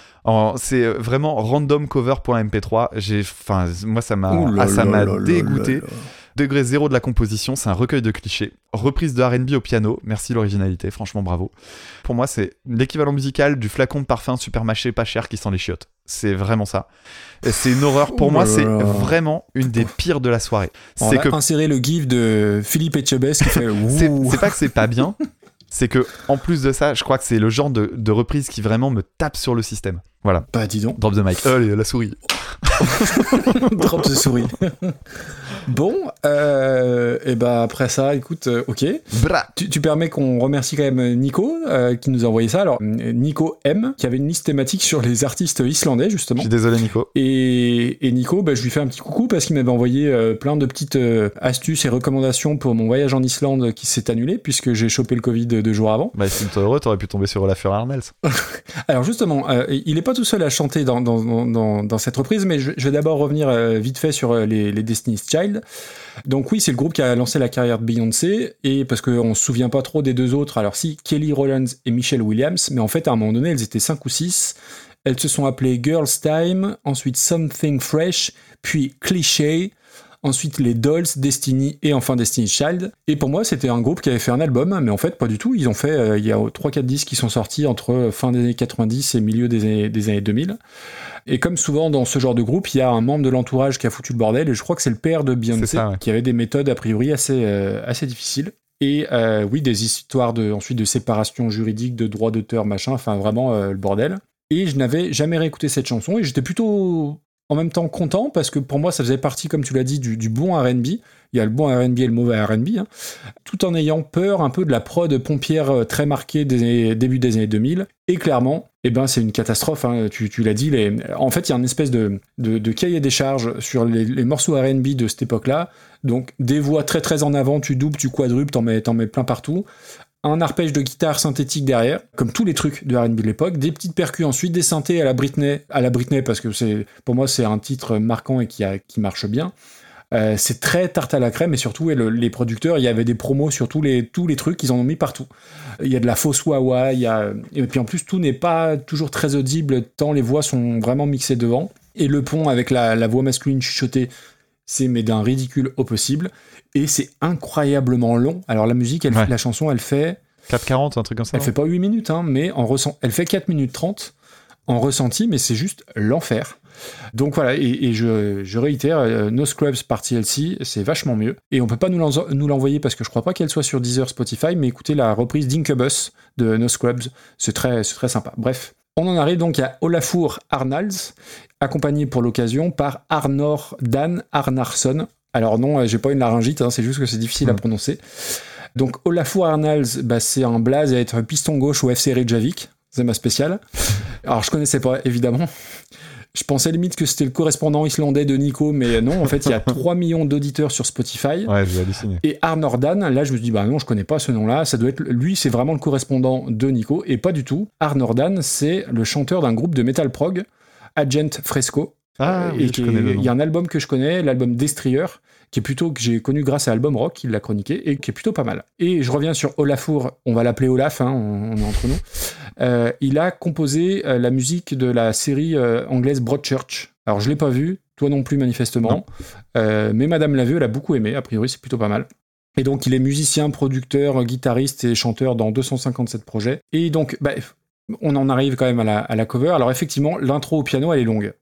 C'est vraiment randomcover.mp3. J'ai, enfin, moi ça m'a, ah, ça m'a dégoûté. là là. Degré zéro de la composition, c'est un recueil de clichés. Reprise de R&B au piano, merci l'originalité, franchement bravo. Pour moi, c'est l'équivalent musical du flacon de parfum super mâché pas cher qui sent les chiottes. C'est vraiment ça. C'est une horreur. Pour moi, c'est vraiment une des pires de la soirée. On C'est va que insérer le gif de Philippe Etchebest qui fait c'est pas que c'est pas bien, c'est que en plus de ça, je crois que c'est le genre de, de reprise qui vraiment me tape sur le système. Voilà. Bah dis donc, Drop the mic. Allez, la souris. drop de souris. bon, euh, et bah après ça, écoute, euh, ok. Bra. Tu, tu permets qu'on remercie quand même Nico euh, qui nous a envoyé ça. Alors euh, Nico M qui avait une liste thématique sur les artistes islandais Je justement. suis désolé, Nico. Et, et Nico, bah, je lui fais un petit coucou parce qu'il m'avait envoyé euh, plein de petites euh, astuces et recommandations pour mon voyage en Islande qui s'est annulé puisque j'ai chopé le Covid deux jours avant. Bah, si t'es heureux, t'aurais pu tomber sur Olafur Arnels. Alors justement, euh, il n'est pas tout seul à chanter dans, cette reprise, mais je, vais d'abord revenir euh, vite fait sur euh, les, les Destiny's Child. Donc oui, c'est le groupe qui a lancé la carrière de Beyoncé, et parce qu'on se souvient pas trop des deux autres, alors si, Kelly Rowlands et Michelle Williams, mais en fait à un moment donné, elles étaient cinq ou six. Elles se sont appelées Girls Time, ensuite Something Fresh, puis Cliché, ensuite les Dolls, Destiny et enfin Destiny's Child. Et pour moi, c'était un groupe qui avait fait un album, mais en fait, pas du tout. Ils ont fait, euh, il y a 3-4 disques qui sont sortis entre fin des années 90 et milieu des années, des années 2000. Et comme souvent dans ce genre de groupe, il y a un membre de l'entourage qui a foutu le bordel, et je crois que c'est le père de Beyoncé, ouais. qui avait des méthodes a priori assez, euh, assez difficiles. Et euh, oui, des histoires de, ensuite de séparation juridique, de droits d'auteur, machin, enfin vraiment euh, le bordel. Et je n'avais jamais réécouté cette chanson et j'étais plutôt en même temps content parce que pour moi ça faisait partie, comme tu l'as dit, du, du bon RB. Il y a le bon RB et le mauvais RB, hein. tout en ayant peur un peu de la prod pompière euh, très marquée des début des années 2000. Et clairement, eh ben, c'est une catastrophe, hein, tu, tu l'as dit. Les... En fait, il y a une espèce de, de, cahier des charges sur les, morceaux RB de cette époque-là. Donc, des voix très très en avant, tu doubles, tu quadruples, t'en mets, t'en mets plein partout. Un arpège de guitare synthétique derrière, comme tous les trucs de R&B de l'époque, des petites percus ensuite, des synthés à la Britney, à la Britney parce que c'est, pour moi, c'est un titre marquant et qui, qui marche bien. Euh, c'est très tarte à la crème et surtout les producteurs, il y avait des promos sur tous les, trucs, ils en ont mis partout. Il y a de la fausse wah il y a... et puis en plus tout n'est pas toujours très audible tant les voix sont vraiment mixées devant. Et le pont avec la, la voix masculine chuchotée, c'est mais d'un ridicule au possible. Et c'est incroyablement long. Alors la musique, elle, Ouais. la chanson, elle fait, 4,40, un truc comme ça. elle fait pas 8 minutes, hein, mais en ressent, elle fait 4 minutes 30 en ressenti, mais c'est juste l'enfer. Donc voilà, et, et je, je réitère, euh, No Scrubs par TLC, c'est vachement mieux. Et on peut pas nous l'en- nous l'envoyer parce que je crois pas qu'elle soit sur Deezer, Spotify, mais écoutez la reprise d'Incubus de No Scrubs, c'est très, très sympa. Bref, on en arrive donc à Olafur Arnalds, accompagné pour l'occasion par Arnor Dan Arnarsson. Alors non, euh, j'ai pas une laryngite, hein, c'est juste que c'est difficile à Mm. prononcer. Donc Olafur Arnalds, bah, c'est un blaze à être piston gauche au FC Reykjavik, c'est ma spéciale. Alors je connaissais pas, évidemment. Je pensais limite que c'était le correspondant islandais de Nico, mais non, en fait, il y a 3 millions d'auditeurs sur Spotify. Ouais, je vais halluciner. Et Arnor Dan, là, je me suis dit, bah non, je connais pas ce nom-là. Ça doit être lui, c'est vraiment le correspondant de Nico, et pas du tout. Arnor Dan, c'est le chanteur d'un groupe de metal prog, Agent Fresco. Ah, Euh, oui, et il y a un album que je connais, l'album Destrier, qui est plutôt que j'ai connu grâce à Album Rock, il l'a chroniqué, et qui est plutôt pas mal. Et je reviens sur Olafur, on va l'appeler Olaf, hein, on, on est entre nous. Euh, il a composé euh, la musique de la série anglaise Broadchurch. Alors je l'ai pas vu, toi non plus manifestement, Non. Euh, mais Madame l'a vu, elle a beaucoup aimé, a priori c'est plutôt pas mal. Et donc il est musicien, producteur, guitariste et chanteur dans 257 projets. Et donc, bah, on en arrive quand même à la, à la cover. Alors effectivement, l'intro au piano, elle est longue.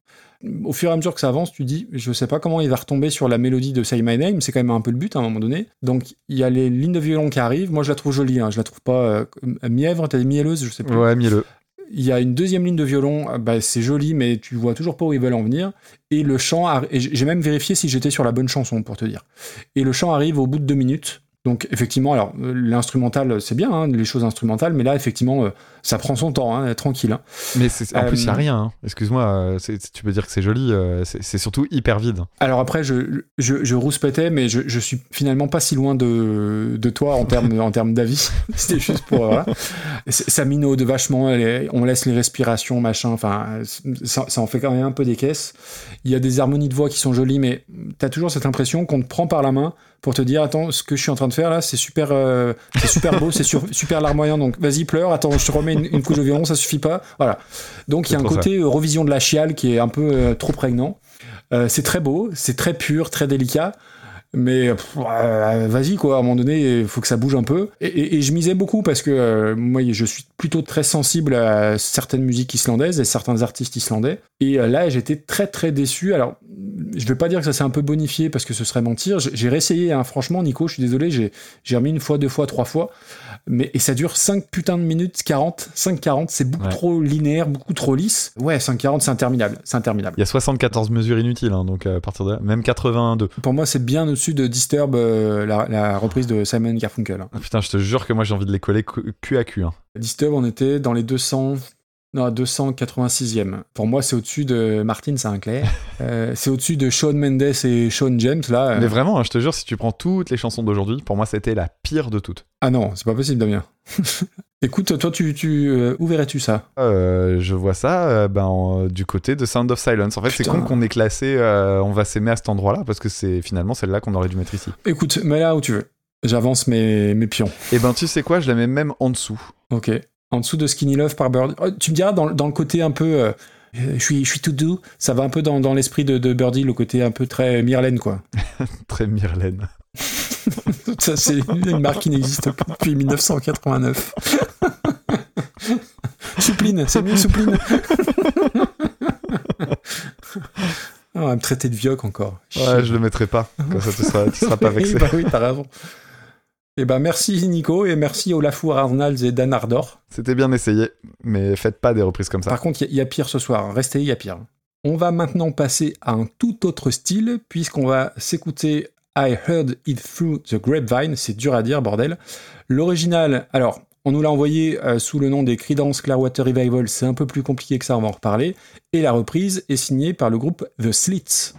Au fur et à mesure que ça avance, tu dis, je sais pas comment il va retomber sur la mélodie de Say My Name, c'est quand même un peu le but à un moment donné. Donc il y a les lignes de violon qui arrivent. Moi je la trouve jolie, hein. je la trouve pas euh, mièvre, t'as dit mielleuse, je sais plus. Ouais, mielleux. Il y a une deuxième ligne de violon, euh, bah, c'est joli, mais tu vois toujours pas où ils veulent en venir. Et le chant, j'ai même vérifié si j'étais sur la bonne chanson pour te dire. Et le chant arrive au bout de deux minutes. Donc effectivement, alors euh, l'instrumental, c'est bien, hein, les choses instrumentales, mais là effectivement, euh, ça prend son temps, hein, tranquille. hein. Mais c'est- en plus, il n'y a Euh, rien. hein. Excuse-moi, euh, c'est- tu peux dire que c'est joli. euh, c'est c'est surtout hyper vide. Alors après, je, je, je rouspétais, mais je, je suis finalement pas si loin de, de toi en termes en termes d'avis. C'était juste pour... Voilà. Ça minaude vachement, les- on laisse les respirations, machin, enfin, ça, ça en fait quand même un peu des caisses. Il y a des harmonies de voix qui sont jolies, mais t'as toujours cette impression qu'on te prend par la main pour te dire, attends, ce que je suis en train de faire là, c'est super, euh, c'est super beau, c'est super larmoyant, donc vas-y, pleure, attends, je te remets une, une couche de violon, ça suffit pas. Voilà. Donc il y a un côté euh, revision de la chiale qui est un peu euh, trop prégnant. Euh, c'est très beau, c'est très pur, très délicat. Mais euh, vas-y quoi, à un moment donné, il faut que ça bouge un peu. Et, je misais beaucoup parce que euh, moi, je suis plutôt très sensible à certaines musiques islandaises et certains artistes islandais. Et euh, là, j'étais très très déçu. Alors, je vais pas dire que ça s'est un peu bonifié parce que ce serait mentir. J'ai réessayé, hein, franchement, Nico, je suis désolé, j'ai j'ai remis une fois, deux fois, trois fois. Mais, et ça dure 5 putains de minutes 40. 5-40, c'est beaucoup Ouais. trop linéaire, beaucoup trop lisse. Ouais, 5-40, c'est interminable. C'est interminable. Il y a 74 mesures inutiles, hein, donc euh, à partir de là, même 82. Pour moi, c'est bien au-dessus de Disturb, euh, la, la reprise de Simon Garfunkel. Ah, putain, je te jure que moi j'ai envie de les coller cu- cul à cul. hein. Disturb, on était dans les 200. Non, 286e. Pour moi, c'est au-dessus de Martin Sinclair. Euh, c'est au-dessus de Shawn Mendes et Shawn James, là. Euh, Mais vraiment, hein, je te jure, si tu prends toutes les chansons d'aujourd'hui, pour moi c'était la pire de toutes. Ah non, c'est pas possible, Damien. Écoute, toi, tu, tu, euh, où verrais-tu ça? Euh, je vois ça euh, ben, en- du côté de Sound of Silence. En fait, c'est con qu'on ait classé On va s'aimer à cet endroit-là parce que c'est finalement celle-là qu'on aurait dû mettre ici. Écoute, mets là où tu veux. J'avance mes, mes pions. Et ben, tu sais quoi, je la mets même en dessous. Ok. En dessous de Skinny Love par Birdie. Oh, tu me diras, dans, dans le côté un peu. euh, je suis, je suis tout doux. Ça va un peu dans, dans l'esprit de, de Birdie, le côté un peu très Myrlène, quoi. Très Myrlène. Ça, c'est une marque qui n'existe pas depuis 1989. Soupline, c'est mieux Soupline. Ah, on va me traiter de vioc encore. Ouais, je le mettrai pas. Comme ça, tu seras, tu seras pas vexé. bah oui, t'as raison. Eh ben merci Nico et merci Olafur Arnalds et Dan Ardor. C'était bien essayé, mais faites pas des reprises comme ça. Par contre, il y, a- il y a pire ce soir. Restez, il y a pire. On va maintenant passer à un tout autre style, puisqu'on va s'écouter I Heard It Through the Grapevine. C'est dur à dire, bordel. L'original, alors, on nous l'a envoyé euh, sous le nom des Creedence Clearwater Revival. C'est un peu plus compliqué que ça, on va en reparler. Et la reprise est signée par le groupe The Slits.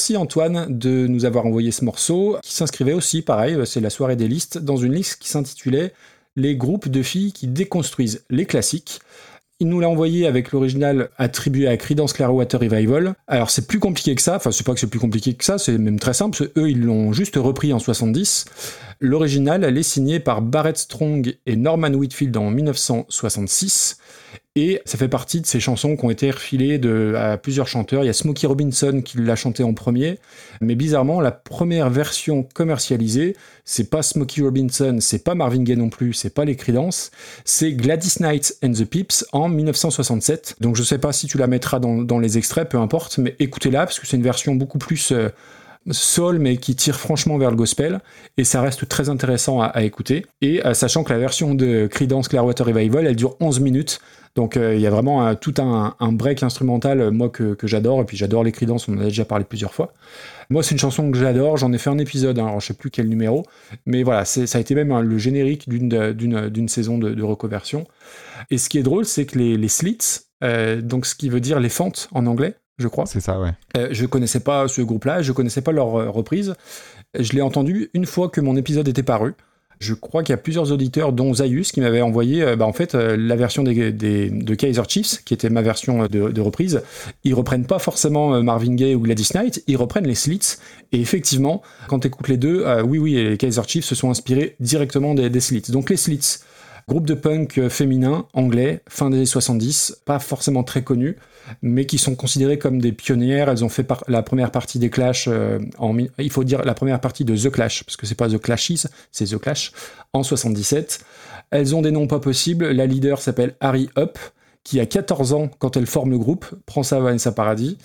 Merci Antoine de nous avoir envoyé ce morceau, qui s'inscrivait aussi, pareil, euh, c'est la soirée des listes, dans une liste qui s'intitulait Les groupes de filles qui déconstruisent les classiques. Il nous l'a envoyé avec l'original attribué à Creedence Clearwater Revival. Alors c'est plus compliqué que ça, enfin c'est pas que c'est plus compliqué que ça, c'est même très simple, eux ils l'ont juste repris en 70. L'original, elle est signée par Barrett Strong et Norman Whitfield en 1966. Et ça fait partie de ces chansons qui ont été refilées de, à plusieurs chanteurs. Il y a Smokey Robinson qui l'a chanté en premier. Mais bizarrement, la première version commercialisée, c'est pas Smokey Robinson, c'est pas Marvin Gaye non plus, c'est pas les Creedence, c'est Gladys Knight and the Pips en 1967. Donc je sais pas si tu la mettras dans, les extraits, peu importe, mais écoutez-la parce que c'est une version beaucoup plus euh, soul mais qui tire franchement vers le gospel et ça reste très intéressant à, écouter. Et euh, sachant que la version de Creedence Clearwater Revival, elle dure 11 minutes. Donc euh, il y a vraiment tout un, break instrumental, euh, moi que, j'adore, et puis j'adore les Creedence, on en a déjà parlé plusieurs fois. Moi c'est une chanson que j'adore, j'en ai fait un épisode, hein, alors je sais plus quel numéro, mais voilà, ça a été même hein, le générique d'une saison de, de. Et ce qui est drôle, c'est que les, slits, donc ce qui veut dire les fentes en anglais, je crois, C'est ça, ouais. euh, je connaissais pas ce groupe-là, je connaissais pas leur euh, reprise. Je l'ai entendu une fois que mon épisode était paru. Je crois qu'il y a plusieurs auditeurs, dont Zaius, qui m'avaient envoyé euh, bah, en fait la version des, des- de Kaiser Chiefs, qui était ma version de, de reprise. Ils reprennent pas forcément Marvin Gaye ou Gladys Knight, ils reprennent les Slits. Et effectivement, quand tu écoutes les deux, oui, oui, les Kaiser Chiefs se sont inspirés directement des, des Slits. Donc les Slits, groupe de punk féminin, anglais, fin des années 70, pas forcément très connu mais qui sont considérées comme des pionnières. Elles ont fait la première partie des Clash euh, en il faut dire la première partie de The Clash parce que c'est pas The Clashes, c'est The Clash en 77. Elles ont des noms pas possibles. La leader s'appelle Harry Up qui a 14 ans quand elle forme le groupe, prend sa Vanessa Paradis.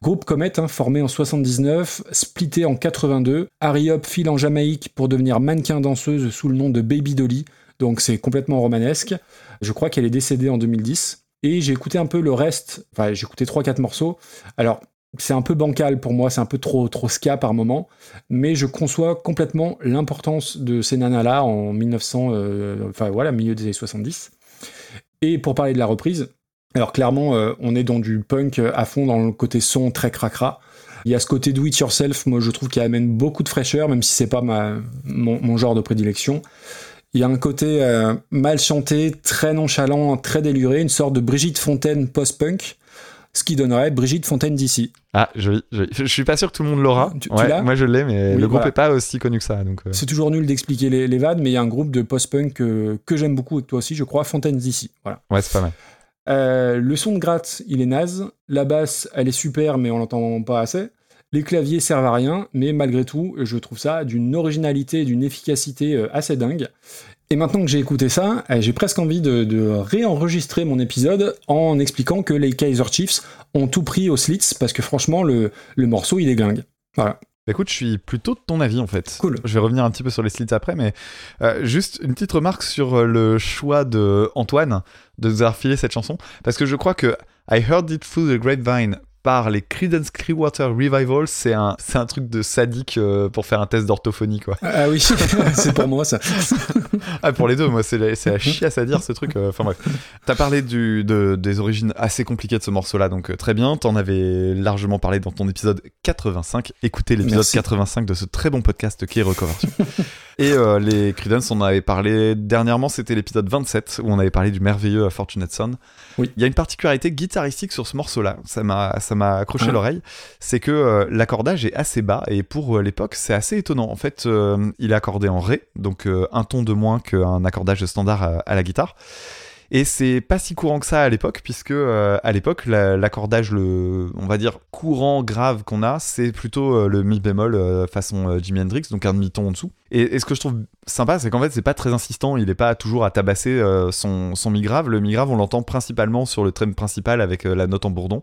Groupe Comet, hein, formé en 79, splitté en 82. Harry Up file en Jamaïque pour devenir mannequin danseuse sous le nom de Baby Dolly, donc c'est complètement romanesque. Je crois qu'elle est décédée en 2010. Et j'ai écouté un peu le reste, enfin j'ai écouté 3-4 morceaux. Alors c'est un peu bancal pour moi, c'est un peu trop, trop ska par moment, mais je conçois complètement l'importance de ces nanas-là en 1900, euh, enfin voilà, milieu des années 70. Et pour parler de la reprise, alors clairement, euh, on est dans du punk à fond, dans le côté son très cracra. Il y a ce côté do it yourself, moi je trouve qui amène beaucoup de fraîcheur, même si c'est pas ma, mon, mon genre de prédilection. Il y a un côté euh, mal chanté, très nonchalant, très déluré, une sorte de Brigitte Fontaine post-punk, ce qui donnerait Brigitte Fontaine d'ici. Ah, joli, joli. Je suis pas sûr que tout le monde l'aura. Tu- tu Ouais, l'as moi je l'ai, mais Oui, le groupe voilà. est pas aussi connu que ça. Donc, euh, C'est toujours nul d'expliquer les, les vannes, mais il y a un groupe de post-punk que, que j'aime beaucoup et que toi aussi, je crois, Fontaine d'ici. Voilà. ouais, c'est pas mal. Euh, le son de gratte, il est naze. La basse, elle est super, mais on l'entend pas assez. Les claviers servent à rien, mais malgré tout, je trouve ça d'une originalité et d'une efficacité euh, assez dingue. Et maintenant que j'ai écouté ça, eh, j'ai presque envie de, de réenregistrer mon épisode en expliquant que les Kaiser Chiefs ont tout pris aux slits parce que franchement, le, le morceau, il est glingue. Voilà. Bah, écoute, je suis plutôt de ton avis en fait. Cool. Je vais revenir un petit peu sur les slits après, mais euh, juste une petite remarque sur euh, le choix de Antoine de nous avoir filé cette chanson, parce que je crois que I Heard It Through the Grapevine par les Creedence Clearwater Revival, c'est un, c'est un truc de sadique euh, pour faire un test d'orthophonie quoi. Ah oui, c'est pour moi ça. Ah, pour les deux, moi, c'est la, c'est la chiasse à dire ce truc. euh, Enfin bref. T'as parlé du, de, des origines assez compliquées de ce morceau-là, donc euh, très bien. T'en avais largement parlé dans ton épisode 85. Écoutez l'épisode Merci. 85 de ce très bon podcast qui est Recoversion. Et euh, les Creedence, on en avait parlé dernièrement, c'était l'épisode 27 où on avait parlé du merveilleux Fortunate Son. Oui. Il y a une particularité guitaristique sur ce morceau-là, ça m'a ça m'a accroché l'oreille, c'est que euh, l'accordage est assez bas et pour euh, l'époque, c'est assez étonnant. En fait, euh, il est accordé en ré, donc un ton de moins qu'un accordage standard à, à la guitare. Et c'est pas si courant que ça à l'époque, puisque euh, à l'époque, la- l'accordage, le, on va dire, courant grave qu'on a, c'est plutôt euh, le mi bémol euh, façon Jimi Hendrix, donc un demi-ton en dessous. Et, ce que je trouve sympa, c'est qu'en fait, c'est pas très insistant, il est pas toujours à tabasser son, son mi grave. Le mi grave, on l'entend principalement sur le thème principal avec la note en bourdon.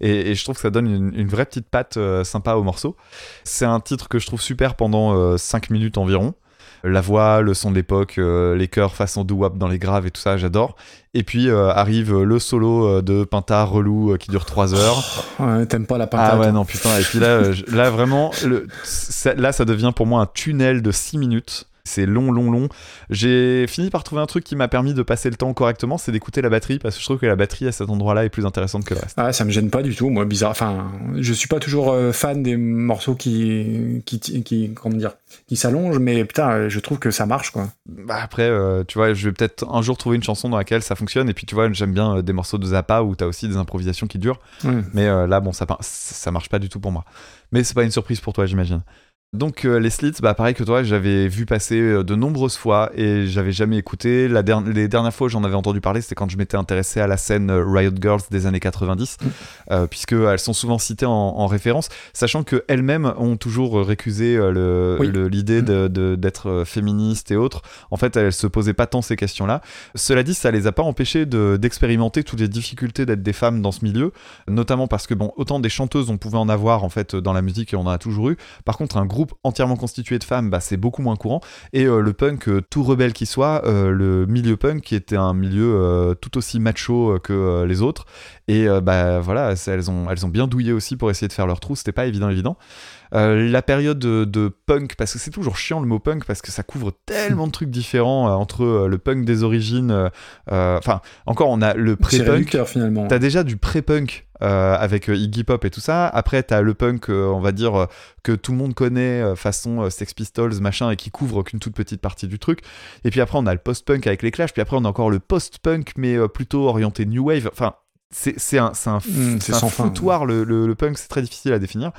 Et, je trouve que ça donne une, une vraie petite patte sympa au morceau. C'est un titre que je trouve super pendant 5 minutes environ. La voix, le son de l'époque, euh, les chœurs façon doo-wop dans les graves et tout ça, j'adore. Et puis euh, arrive le solo euh, de Pinta relou qui dure 3 heures. Ouais, T'aimes pas la patate. Ah ouais, non, putain. Et puis là, là vraiment, le, ça- là, ça devient pour moi un tunnel de 6 minutes. C'est long, long, long. J'ai fini par trouver un truc qui m'a permis de passer le temps correctement, c'est d'écouter la batterie, parce que je trouve que la batterie à cet endroit-là est plus intéressante que le reste. Ah, ça me gêne pas du tout, moi, bizarre. Enfin, je suis pas toujours euh, fan des morceaux qui, qui, qui, comment dire, qui s'allongent, mais putain, je trouve que ça marche, quoi. Bah après, euh, tu vois, je vais peut-être un jour trouver une chanson dans laquelle ça fonctionne, et puis tu vois, j'aime bien euh, des morceaux de Zappa où t'as aussi des improvisations qui durent, mais euh, là, bon, ça, ça marche pas du tout pour moi. Mais c'est pas une surprise pour toi, j'imagine. Donc euh, les slits, bah pareil que toi, j'avais vu passer euh, de nombreuses fois et j'avais jamais écouté. La der- les dernières fois où j'en avais entendu parler, c'était quand je m'étais intéressé à la scène euh, Riot Girls des années 90, euh, puisque elles sont souvent citées en, en référence, sachant que elles-mêmes ont toujours récusé Oui. l'idée d'être féministes et autres. En fait, elles se posaient pas tant ces questions-là. Cela dit, ça les a pas empêchées de- d'expérimenter toutes les difficultés d'être des femmes dans ce milieu, notamment parce que bon, autant des chanteuses on pouvait en avoir en fait dans la musique et on en a toujours eu. Par contre, un groupe entièrement constitué de femmes, bah, c'est beaucoup moins courant. Et euh, le punk, euh, tout rebelle qu'il soit, euh, le milieu punk qui était un milieu tout aussi macho que les autres. Et bah voilà, elles ont, elles ont bien douillé aussi pour essayer de faire leur trou. C'était pas évident, évident. Euh, la période de, de punk, parce que c'est toujours chiant le mot punk, parce que ça couvre tellement de trucs différents euh, entre euh, le punk des origines. Enfin, encore, on a le pré-punk. finalement. T'as déjà du pré-punk avec Iggy Pop et tout ça. Après, t'as le punk, on va dire, que tout le monde connaît, façon Sex Pistols, machin, et qui couvre qu'une toute petite partie du truc. Et puis après, on a le post-punk avec les Clash. Puis après, on a encore le post-punk, mais plutôt orienté New Wave. Enfin, c'est un, un, Mm, c'est un foutoir, le, le- le punk, c'est très difficile à définir.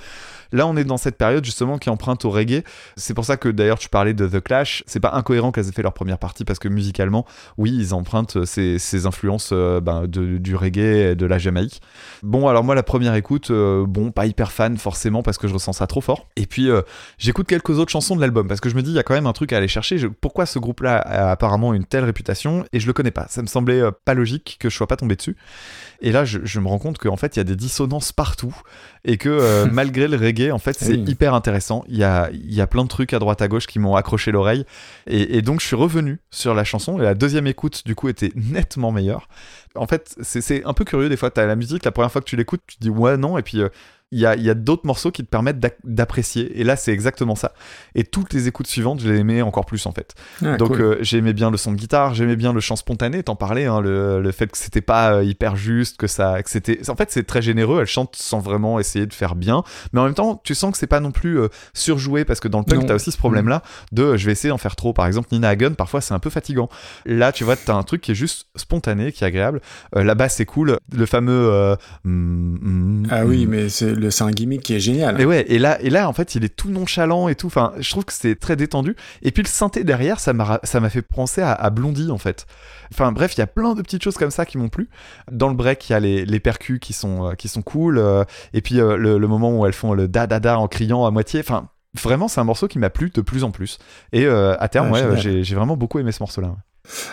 Là, on est dans cette période justement qui emprunte au reggae. C'est pour ça que d'ailleurs, tu parlais de The Clash. C'est pas incohérent qu'elles aient fait leur première partie parce que musicalement, oui, ils empruntent ces, ces influences euh, ben, de- du reggae et de la Jamaïque. Bon, alors moi, la première écoute, euh, bon, pas hyper fan forcément parce que je ressens ça trop fort. Et puis, euh, j'écoute quelques autres chansons de l'album parce que je me dis, il y a quand même un truc à aller chercher. Pourquoi ce groupe-là a apparemment une telle réputation? Et je le connais pas Ça me semblait pas logique que je sois pas tombé dessus. Et là, je, je me rends compte qu'en fait, il y a des dissonances partout et que euh, malgré le reggae, en fait, c'est Oui. hyper intéressant. Il y a, il y a plein de trucs à droite à gauche qui m'ont accroché l'oreille. Et, et donc, je suis revenu sur la chanson. Et la deuxième écoute, du coup, était nettement meilleure. En fait, c'est- c'est un peu curieux des fois. Tu as la musique, la première fois que tu l'écoutes, tu te dis ouais, non. Et puis. euh, il y a, y a d'autres morceaux qui te permettent d'apprécier. Et là, c'est exactement ça. Et toutes les écoutes suivantes, je les aimais encore plus, en fait. Ah, Donc cool. euh, j'aimais bien le son de guitare, j'aimais bien le chant spontané, t'en parlais, hein, le, le fait que c'était pas euh, hyper juste, que ça, que c'était, en fait c'est très généreux, elle chante sans vraiment essayer de faire bien, mais en même temps tu sens que c'est pas non plus euh, surjoué parce que dans le punk t'as aussi ce problème là de euh, je vais essayer d'en faire trop, par exemple Nina Hagen parfois c'est un peu fatigant. Là tu vois t'as un truc qui est juste spontané, qui est agréable, la basse c'est cool, le fameux mm, mm, Ah oui, mm, mais c'est c'est un gimmick qui est génial. et ouais, et là, et là, en fait, il est tout nonchalant et tout. Enfin, je trouve que c'est très détendu. Et puis le synthé derrière, ça m'a, ça m'a fait penser à, à Blondie, en fait. Enfin, bref, il y a plein de petites choses comme ça qui m'ont plu. Dans le break, il y a les, les percus qui sont, euh, qui sont cool. euh, et puis euh, le, le moment où elles font le da da da en criant à moitié. Enfin, vraiment, c'est un morceau qui m'a plu de plus en plus. Et euh, à terme, ouais, j'ai j'ai vraiment beaucoup aimé ce morceau-là.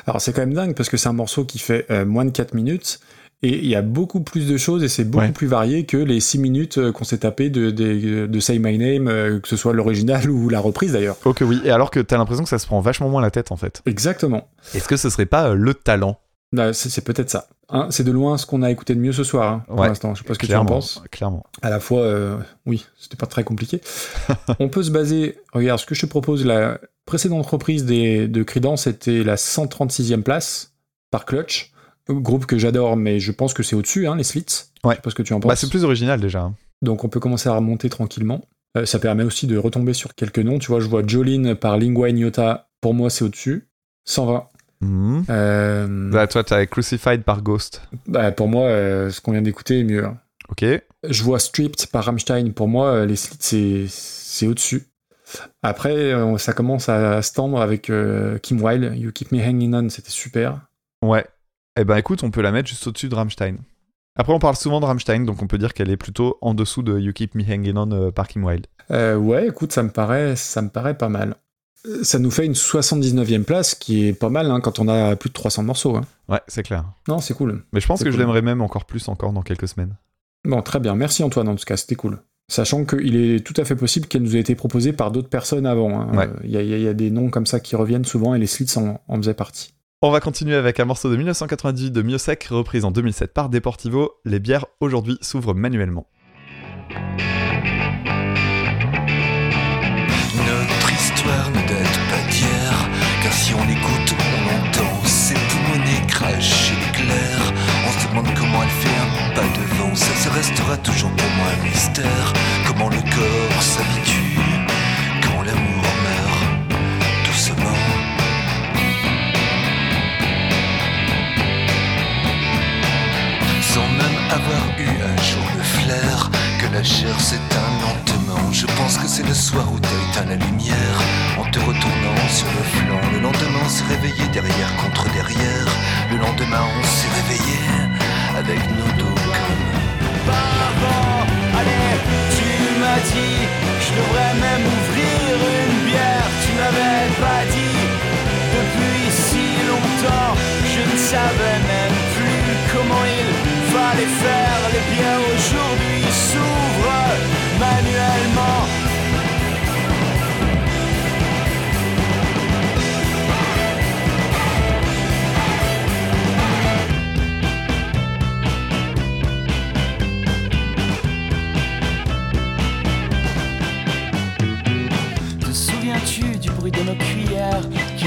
Alors c'est quand même dingue parce que c'est un morceau qui fait euh, moins de 4 minutes et il y a beaucoup plus de choses et c'est beaucoup Ouais. plus varié que les 6 minutes euh, qu'on s'est tapé de, de, de Say My Name, euh, que ce soit l'original ou la reprise d'ailleurs. Que oui. Et alors que t'as l'impression que ça se prend vachement moins la tête en fait. Exactement. Est-ce que ce serait pas euh, le talent? Là, C'est peut-être ça. Hein, c'est de loin ce qu'on a écouté de mieux ce soir hein, pour Ouais. l'instant. Je sais pas ce que tu en penses. Clairement. À la fois, euh, oui, c'était pas très compliqué. On peut se baser. Regarde, ce que je te propose, la précédente reprise des, de Creedence était la 136e place par Clutch. Groupe que j'adore, mais je pense que c'est au-dessus, hein, les Slits. Ouais. Je sais pas ce que tu en penses. Bah, c'est plus original déjà. hein. Donc on peut commencer à remonter tranquillement. Euh, ça permet aussi de retomber sur quelques noms. Tu vois, je vois Jolene par Lingua Ignota. Pour moi, c'est au-dessus. 120. Mhm. Euh, Bah, toi, t'as Crucified par Ghost. bah, pour moi, euh, ce qu'on vient d'écouter est mieux. hein. Ok. Je vois Stripped par Rammstein. Pour moi, euh, les slits, c'est, c'est au-dessus. Après, ça commence à se tendre avec Kim Wilde. You Keep Me Hanging On, c'était super. Ouais. Eh ben écoute, on peut la mettre juste au-dessus de Rammstein. Après, on parle souvent de Rammstein, donc on peut dire qu'elle est plutôt en dessous de You Keep Me Hanging On euh, Parking Wild. Euh, ouais, écoute, ça me paraît, ça me paraît pas mal. Euh, Ça nous fait une 79e place, qui est pas mal hein, quand on a plus de 300 morceaux. hein. Ouais, c'est clair. Non, c'est cool. Mais je pense que je l'aimerais même encore plus encore dans quelques semaines. Bon, très bien. Merci Antoine, en tout cas, c'était cool. Sachant qu'il est tout à fait possible qu'elle nous ait été proposée par d'autres personnes avant. hein. Ouais. Euh, Il y, a- y y des noms comme ça qui reviennent souvent et les slits en, en faisaient partie. On va continuer avec un morceau de 1998 de Miosek, reprise en 2007 par Deportivo. Les bières aujourd'hui s'ouvrent manuellement. Notre histoire ne date pas d'hier, car si on écoute, on entend ses poumonnets cracher l'éclair. On se demande comment elle fait un pas devant, ça, ça restera toujours pour moi un mystère. Comment le corps Sans même avoir eu un jour le flair que la chair s'éteint lentement. Je pense que c'est le soir où t'as éteint la lumière en te retournant sur le flanc. Le lendemain, on s'est réveillé derrière contre derrière. Le lendemain, on s'est réveillé avec nos dos comme Pardon, allez, tu m'as dit, je devrais même ouvrir une bière. Tu m'avais pas dit depuis si longtemps, je ne savais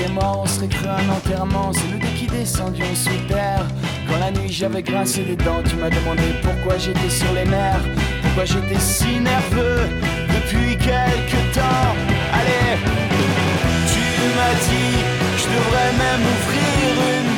mort, on serait cru un enterrement C'est nous qui descendions sous terre. Quand la nuit j'avais grincé des dents Tu m'as demandé pourquoi j'étais sur les nerfs Pourquoi j'étais si nerveux Depuis quelque temps. Allez, tu m'as dit Je devrais même ouvrir une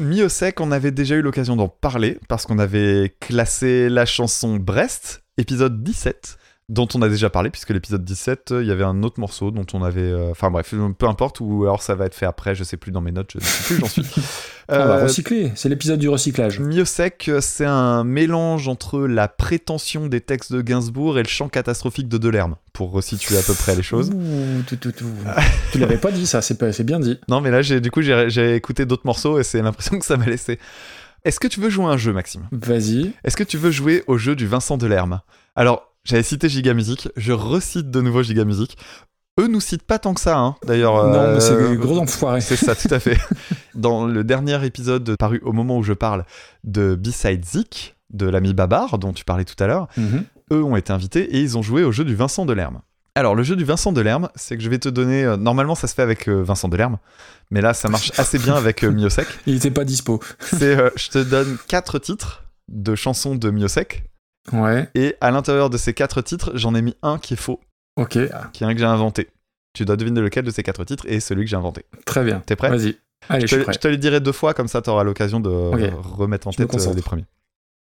Miosek, on avait déjà eu l'occasion d'en parler parce qu'on avait classé la chanson Brest, épisode 17, dont on a déjà parlé, puisque l'épisode 17, euh, il y avait un autre morceau dont on avait. euh, Enfin bref, peu importe, ou alors ça va être fait après, je sais plus dans mes notes, je ne sais plus où j'en suis. On va Euh, recycler, c'est l'épisode du recyclage. Miosek, c'est un mélange entre la prétention des textes de Gainsbourg et le chant catastrophique de Delerme, pour resituer à peu près les choses. Ouh, tout, tout, tout. tu l'avais pas dit ça, c'est bien dit. Non, mais là, du coup, j'ai, j'ai écouté d'autres morceaux et c'est l'impression que ça m'a laissé. Est-ce que tu veux jouer à un jeu, Maxime? Vas-y. Est-ce que tu veux jouer au jeu du Vincent Delerme? Alors, j'avais cité Giga Music, je recite de nouveau Giga Music. Eux nous citent pas tant que ça, hein. D'ailleurs. Non, euh, mais c'est des gros enfoirés. C'est ça, tout à fait. Dans le dernier épisode paru au moment où je parle de B-Side Zik, de l'ami Babar, dont tu parlais tout à l'heure, Mhm. eux ont été invités et ils ont joué au jeu du Vincent Delerme. Alors, le jeu du Vincent Delerme, c'est que je vais te donner. euh, normalement, ça se fait avec euh, Vincent Delerme, mais là, ça marche assez bien avec euh, Miosek. Il était pas dispo. C'est, euh, je te donne quatre titres de chansons de Miosek, Ouais, et à l'intérieur de ces quatre titres, j'en ai mis un qui est faux, ok, qui est un que j'ai inventé. Tu dois deviner lequel de ces quatre titres est celui que j'ai inventé. très bien. T'es prêt? Vas-y. Allez, je je, suis te, prêt. je te les dirai deux fois, comme ça tu auras l'occasion de remettre en Je tête euh, les premiers.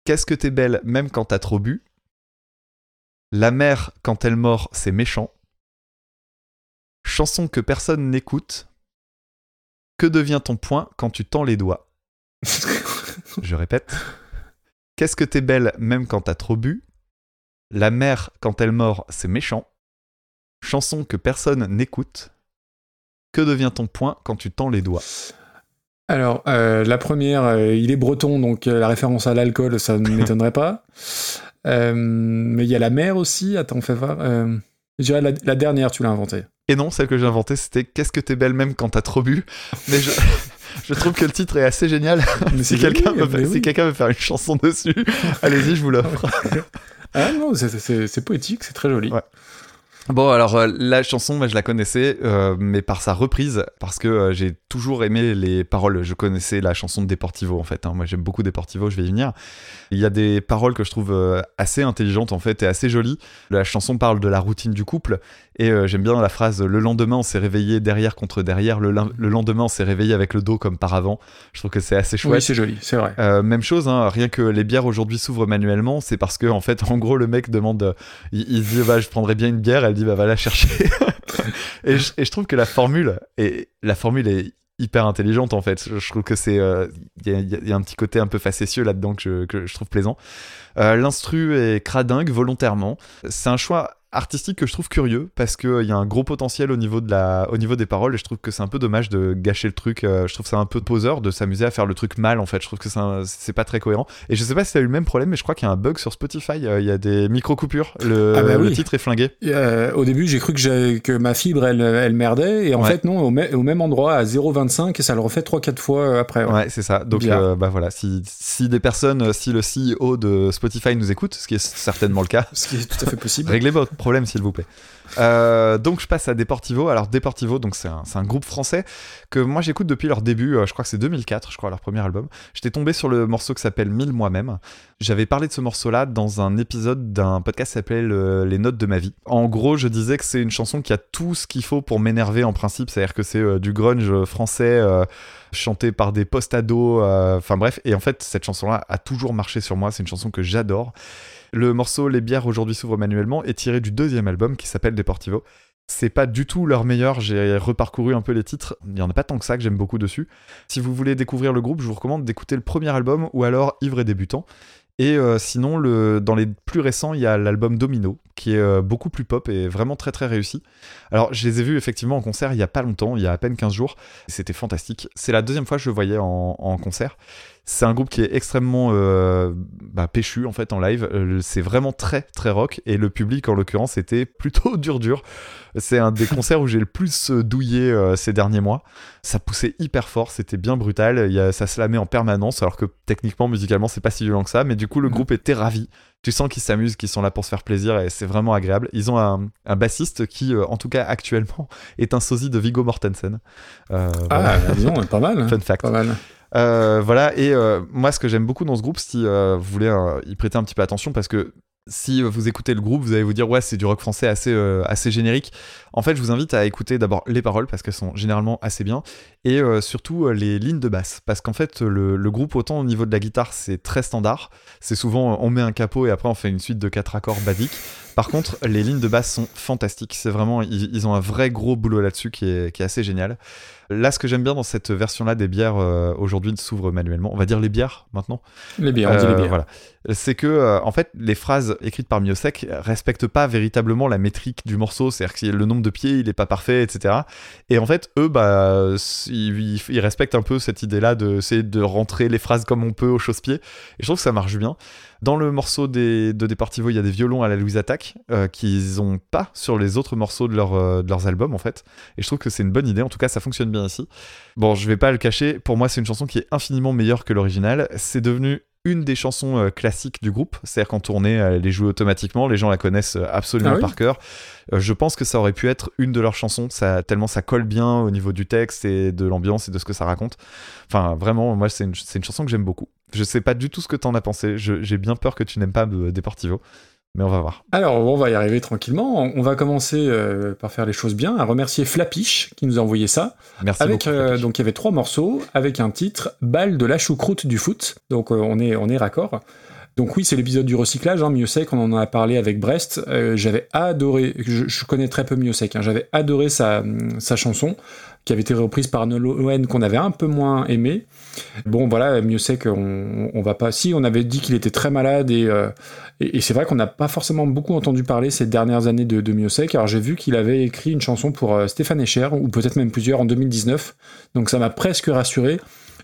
Qu'est-ce que t'es belle même quand t'as trop bu? La mère, quand elle mord, c'est méchant. Chanson que personne n'écoute. Que devient ton poing quand tu tends les doigts? Je répète. Qu'est-ce que t'es belle même quand t'as trop bu? La mère, quand elle mord, c'est méchant. Chanson que personne n'écoute. Que devient ton point quand tu tends les doigts? Alors, euh, la première, euh, il est breton, donc euh, la référence à l'alcool, ça ne m'étonnerait pas. Mais il y a la mer aussi. Attends, fais voir. Je dirais la, la dernière, tu l'as inventée. Et non, celle que j'ai inventée, c'était Qu'est-ce que t'es belle même quand t'as trop bu? Mais je, je trouve que le titre est assez génial. Mais si quelqu'un veut, si veut faire une chanson dessus, allez-y, je vous l'offre. Ah non, c'est- c'est c'est poétique, c'est très joli. Ouais. Bon, alors euh, la chanson, moi je la connaissais, euh, mais par sa reprise, parce que euh, j'ai toujours aimé les paroles. Je connaissais la chanson de Deportivo en fait. hein. Moi j'aime beaucoup Deportivo, je vais y venir. Il y a des paroles que je trouve assez intelligentes en fait et assez jolies. La chanson parle de la routine du couple et j'aime bien la phrase Le lendemain on s'est réveillé derrière contre derrière, le, le lendemain on s'est réveillé avec le dos comme par avant. Je trouve que c'est assez chouette. Oui, c'est joli, c'est vrai. Même chose, hein, rien que les bières aujourd'hui s'ouvrent manuellement, c'est parce que en fait, en gros, le mec demande, il, il dit bah je prendrais bien une bière, elle bah va la chercher. et, je, et trouve que la formule est la formule est hyper intelligente en fait. Je, trouve que c'est euh, il y, a- un petit côté un peu facétieux là-dedans que je trouve plaisant. Euh, L'instru est cradingue volontairement. C'est un choix artistique que je trouve curieux parce qu'il y a un gros potentiel au niveau, de la, au niveau des paroles et je trouve que c'est un peu dommage de gâcher le truc. Euh, je trouve ça un peu poseur de s'amuser à faire le truc mal en fait. Je trouve que c'est pas très cohérent. Et je sais pas si t'as eu le même problème, mais je crois qu'il y a un bug sur Spotify. Euh, Il y a des micro-coupures. Le, Ah bah le titre est flingué. Euh, au début, j'ai cru que, que ma fibre, elle, elle merdait, et en Ouais. fait, non, au, mê- au même endroit, à 0,25, et ça le refait 3-4 fois euh, après. ouais. Ouais, c'est ça. Donc, euh, bah voilà, si, si des personnes, euh, si le CEO de Spotify nous écoute, ce qui est certainement le cas, Ce qui est tout à fait possible. réglez votre problème s'il vous plaît. Euh, donc je passe à Deportivo. Alors Deportivo, donc c'est un, groupe français que moi j'écoute depuis leur début. euh, je crois que c'est 2004, je crois leur premier album. J'étais tombé sur le morceau qui s'appelle Mille moi-même. J'avais parlé de ce morceau-là dans un épisode d'un podcast qui s'appelle euh, Les notes de ma vie. En gros, je disais que c'est une chanson qui a tout ce qu'il faut pour m'énerver en principe. C'est-à-dire que c'est euh, du grunge français. chanté par des post-ados, enfin bref, et en fait cette chanson-là a toujours marché sur moi, c'est une chanson que j'adore. Le morceau Les bières aujourd'hui s'ouvrent manuellement est tiré du deuxième album qui s'appelle Deportivo. C'est pas du tout leur meilleur, j'ai reparcouru un peu les titres, il y en a pas tant que ça que j'aime beaucoup dessus. Si vous voulez découvrir le groupe, je vous recommande d'écouter le premier album ou alors Ivre et débutant. Et euh, sinon, dans les plus récents, il y a l'album Domino, qui est euh, beaucoup plus pop et vraiment très très réussi. Alors, je les ai vus effectivement en concert il y a pas longtemps, il y a à peine 15 jours. C'était fantastique. C'est la deuxième fois que je voyais en concert. C'est un groupe qui est extrêmement euh, bah, péchu en fait en live. Euh, c'est vraiment très très rock et le public en l'occurrence était plutôt dur dur. C'est un des concerts où j'ai le plus euh, douillé euh, ces derniers mois. Ça poussait hyper fort, c'était bien brutal. Il y a, ça slamait en permanence alors que techniquement musicalement c'est pas si violent que ça. Mais du coup le groupe était ravi. Tu sens qu'ils s'amusent, qu'ils sont là pour se faire plaisir et c'est vraiment agréable. Ils ont un, un bassiste qui, euh, en tout cas actuellement, est un sosie de Viggo Mortensen. Euh, Ah, voilà. bah, disons, pas mal. Fun fact. Pas mal. Euh, voilà, et euh, moi, ce que j'aime beaucoup dans ce groupe, si euh, vous voulez y prêter un petit peu attention, parce que si vous écoutez le groupe, vous allez vous dire, ouais, c'est du rock français assez, assez générique. En fait, je vous invite à écouter d'abord les paroles, parce qu'elles sont généralement assez bien, et surtout les lignes de basse, parce qu'en fait, le, le groupe, autant au niveau de la guitare, c'est très standard. C'est souvent, on met un capot et après, on fait une suite de quatre accords basiques. Par contre, les lignes de basse sont fantastiques. C'est vraiment, ils, ils ont un vrai gros boulot là-dessus qui est, qui est assez génial. Là, ce que j'aime bien dans cette version-là des bières euh, aujourd'hui s'ouvrent manuellement, on va dire les bières maintenant. Les bières, on dit les Euh, bières. Voilà. C'est que, euh, en fait, les phrases écrites par Miosek respectent pas véritablement la métrique du morceau, c'est-à-dire que le nombre de pieds, il est pas parfait, etc. Et en fait, eux, bah, ils, respectent un peu cette idée-là de de rentrer les phrases comme on peut au chausse-pied. Et je trouve que ça marche bien. Dans le morceau des, de Deportivo, il y a des violons à la Louise Attack euh, qu'ils ont pas sur les autres morceaux de, leur, euh, de leurs albums, en fait. Et je trouve que c'est une bonne idée. En tout cas, ça fonctionne bien ici. Bon, je vais pas le cacher. Pour moi, c'est une chanson qui est infiniment meilleure que l'original. C'est devenu une des chansons euh, classiques du groupe. C'est-à-dire qu'en tournée, elle est jouée automatiquement. Les gens la connaissent absolument Ah oui par cœur. Je pense que ça aurait pu être une de leurs chansons, ça, tellement ça colle bien au niveau du texte et de l'ambiance et de ce que ça raconte. Enfin, vraiment, moi, c'est une, c'est une chanson que j'aime beaucoup. Je sais pas du tout ce que t'en as pensé. J'ai bien peur que tu n'aimes pas euh, Deportivo, mais on va voir. Alors, on va y arriver tranquillement. On va commencer euh, par faire les choses bien, à remercier Flapiche qui nous a envoyé ça. Merci avec, beaucoup. euh, donc il y avait trois morceaux avec un titre Balle de la choucroute du foot. Donc euh, on est on est raccord. Donc oui, c'est l'épisode du recyclage, hein, Miosek, on en a parlé avec Brest. Euh, j'avais adoré, je, je connais très peu Miosek, hein, j'avais adoré sa, sa chanson, qui avait été reprise par Nolwenn, qu'on avait un peu moins aimé. Bon, voilà, Miosek, on, on va pas... Si, on avait dit qu'il était très malade, et, euh, c'est vrai qu'on n'a pas forcément beaucoup entendu parler ces dernières années de, de. Alors j'ai vu qu'il avait écrit une chanson pour euh, Stéphane Echer, ou peut-être même plusieurs, en 2019. Donc ça m'a presque rassuré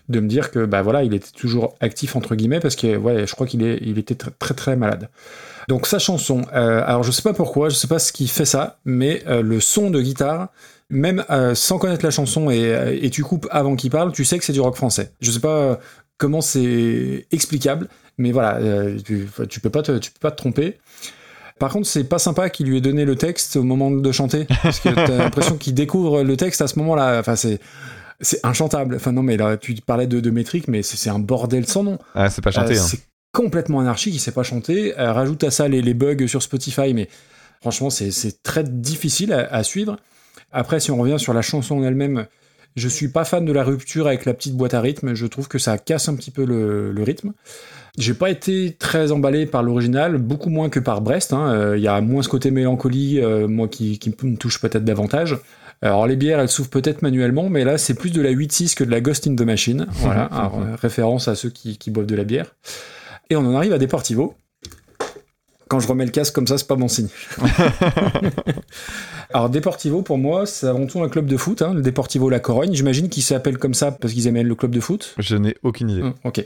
de me dire que bah voilà, il était toujours actif entre guillemets parce que ouais, je crois qu'il était très très, malade. Donc sa chanson, euh, alors je sais pas pourquoi, je sais pas ce qui fait ça, mais le son de guitare, même euh, sans connaître la chanson et, et tu coupes avant qu'il parle, tu sais que c'est du rock français. Je sais pas comment c'est explicable, mais voilà, euh, tu, tu peux pas te, tu peux pas te tromper. Par contre, c'est pas sympa qu'il lui ait donné le texte au moment de chanter, parce que t'as l'impression qu'il découvre le texte à ce moment-là. Enfin, c'est c'est inchantable. Enfin non, mais là, tu parlais de, de métrique, mais c'est un bordel sans nom. Ah, c'est pas chanté. Euh, hein. C'est complètement anarchique, il sait pas chanter. Euh, rajoute à ça les, les bugs sur Spotify, mais franchement, c'est c'est très difficile à, à suivre. Après, si on revient sur la chanson en elle-même, je suis pas fan de la rupture avec la petite boîte à rythme. Je trouve que ça casse un petit peu le, le rythme. J'ai pas été très emballé par l'original, beaucoup moins que par Brest. hein. Euh, Il y a moins ce côté mélancolie, euh, moi qui, qui me touche peut-être davantage. Alors les bières, elles s'ouvrent peut-être manuellement, mais là c'est plus de la 8-6 que de la Ghost in the Machine. Voilà, Alors, référence à ceux qui, qui boivent de la bière. Et on en arrive à Deportivo. Quand je remets le casque comme ça, c'est pas bon signe. Alors Deportivo, pour moi, c'est avant tout un club de foot, hein, le Deportivo La Corogne. J'imagine qu'il s'appelle comme ça parce qu'ils aiment le club de foot. Je n'ai aucune idée. Hum, ok.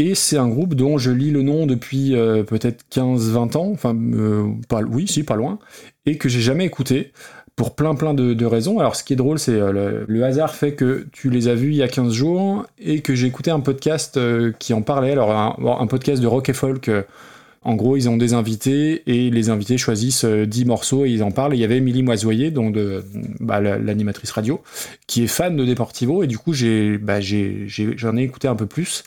Et c'est un groupe dont je lis le nom depuis euh, peut-être 15-20 ans, enfin, euh, pas, oui, si, pas loin, et que j'ai jamais écouté pour plein plein de, de raisons. Alors ce qui est drôle, c'est euh, le, le hasard fait que tu les as vus il y a 15 jours et que j'ai écouté un podcast qui en parlait. Alors un, un podcast de rock et folk. Euh, en gros, ils ont des invités et les invités choisissent euh, 10 morceaux et ils en parlent. Il y avait Émilie Moisoyer, donc bah, la- l'animatrice radio, qui est fan de Deportivo et du coup, bah, j'en ai écouté un peu plus.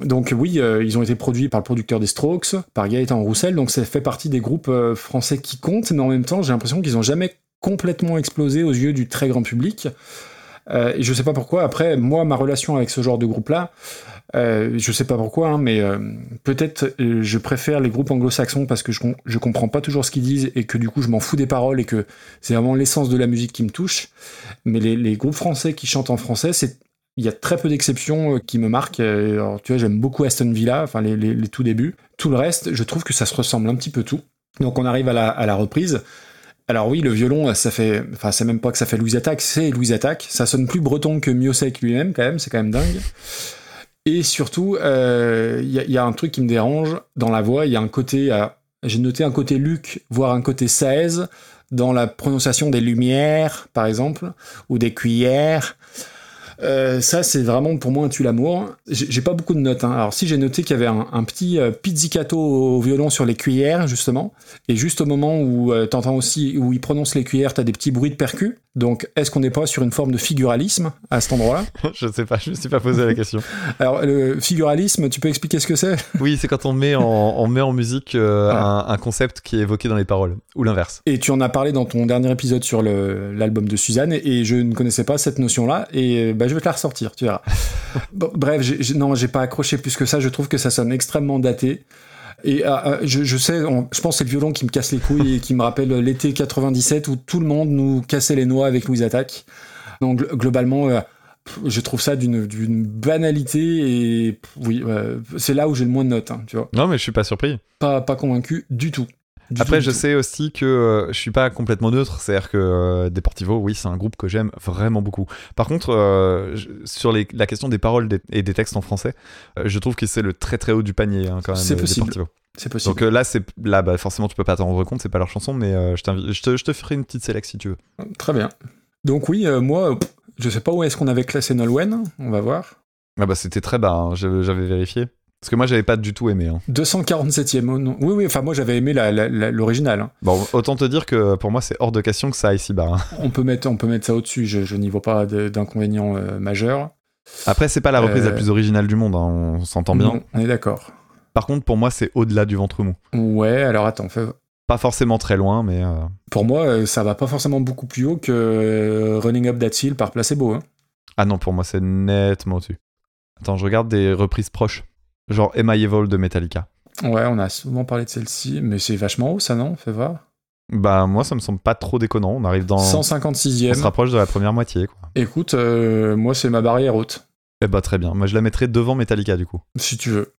Donc oui, euh, ils ont été produits par le producteur des Strokes, par Gaëtan Roussel, donc ça fait partie des groupes euh, français qui comptent, mais en même temps, j'ai l'impression qu'ils ont jamais complètement explosé aux yeux du très grand public. Euh, et je sais pas pourquoi. Après, moi, ma relation avec ce genre de groupe-là, euh, je sais pas pourquoi, hein, mais euh, peut-être euh, je préfère les groupes anglo-saxons parce que je, je comprends pas toujours ce qu'ils disent et que du coup je m'en fous des paroles et que c'est vraiment l'essence de la musique qui me touche. Mais les, groupes français qui chantent en français, c'est il y a très peu d'exceptions qui me marquent. Tu vois, j'aime beaucoup Aston Villa, enfin les, les, les tout débuts. Tout le reste, je trouve que ça se ressemble un petit peu tout. Donc on arrive à la, à la reprise. Alors oui, le violon, ça fait, enfin c'est même pas que ça fait Louise Attaque, c'est Louise Attaque. Ça sonne plus breton que Miosek lui-même quand même, c'est quand même dingue. Et surtout, euh, il y, a- il y a un truc qui me dérange dans la voix. Il y a un côté, euh, j'ai noté un côté Luc, voire un côté Saez dans la prononciation des lumières, par exemple, ou des cuillères. Euh, ça, c'est vraiment pour moi un tue l'amour. J'ai pas beaucoup de notes. hein. Alors, si j'ai noté qu'il y avait un, un petit euh, pizzicato au violon sur les cuillères, justement, et juste au moment où euh, t'entends aussi, où il prononce les cuillères, t'as des petits bruits de percus. Donc, est-ce qu'on n'est pas sur une forme de figuralisme à cet endroit-là je sais pas, je me suis pas posé la question. Alors, le figuralisme, tu peux expliquer ce que c'est Oui, c'est quand on met en, on met en musique euh, un, un concept qui est évoqué dans les paroles, ou l'inverse. Et tu en as parlé dans ton dernier épisode sur l'album de Suzanne, et, je ne connaissais pas cette notion-là, et bah, je vais te la ressortir, tu verras. Bon, bref, non, j'ai pas accroché plus que ça, je trouve que ça sonne extrêmement daté. Et euh, euh, je, je sais, on- je pense que c'est le violon qui me casse les couilles et qui me rappelle l'été 97 où tout le monde nous cassait les noix avec Louise Attaque. Donc gl- globalement, euh, je trouve ça d'une banalité et oui, euh, c'est là où j'ai le moins de notes, hein, tu vois. Non, mais je suis pas surpris. Pas, pas convaincu du tout. Du Après, tout, je tout. sais aussi que euh, je suis pas complètement neutre, c'est-à-dire que euh, Deportivo, oui, c'est un groupe que j'aime vraiment beaucoup. Par contre, euh, je- sur les- la question des paroles des- et des textes en français, euh, je trouve que c'est le très très haut du panier hein, quand même. C'est possible. Deportivo. C'est possible. Donc euh, là, c'est là, bah, forcément, tu peux pas t'en rendre compte, c'est pas leur chanson, mais je, te, je te ferai une petite sélection si tu veux. Très bien. Donc oui, moi, je sais pas où est-ce qu'on avait classé Nolwenn, on va voir. Ah bah c'était très bas, hein, j'avais vérifié. Parce que moi, j'avais pas du tout aimé. hein. 247e. oh non. Oui, oui, enfin moi j'avais aimé l'original. hein. Bon, autant te dire que pour moi, c'est hors de question que ça aille si bas. hein. On, peut mettre, on peut mettre ça au-dessus, je, je n'y vois pas d'inconvénient euh, majeur. Après, c'est pas la reprise Euh, la plus originale du monde, hein, on s'entend bien. Non, on est d'accord. Par contre, pour moi, c'est au-delà du ventre mou. Ouais, alors attends, fais- Pas forcément très loin, mais. euh, pour moi euh, ça va pas forcément beaucoup plus haut que euh, Running Up That Hill par Placebo. Ah non, pour moi, c'est nettement au-dessus. Attends, je regarde des reprises proches. Genre Emma Evil de Metallica. Ouais, on a souvent parlé de celle-ci, mais c'est vachement haut ça, non Fais voir. Bah, moi, ça me semble pas trop déconnant. On arrive dans. On 156e. se rapproche de la première moitié, quoi. Écoute, euh, moi c'est ma barrière haute, Eh bah, très bien. Moi, je la mettrais devant Metallica, du coup. si tu veux.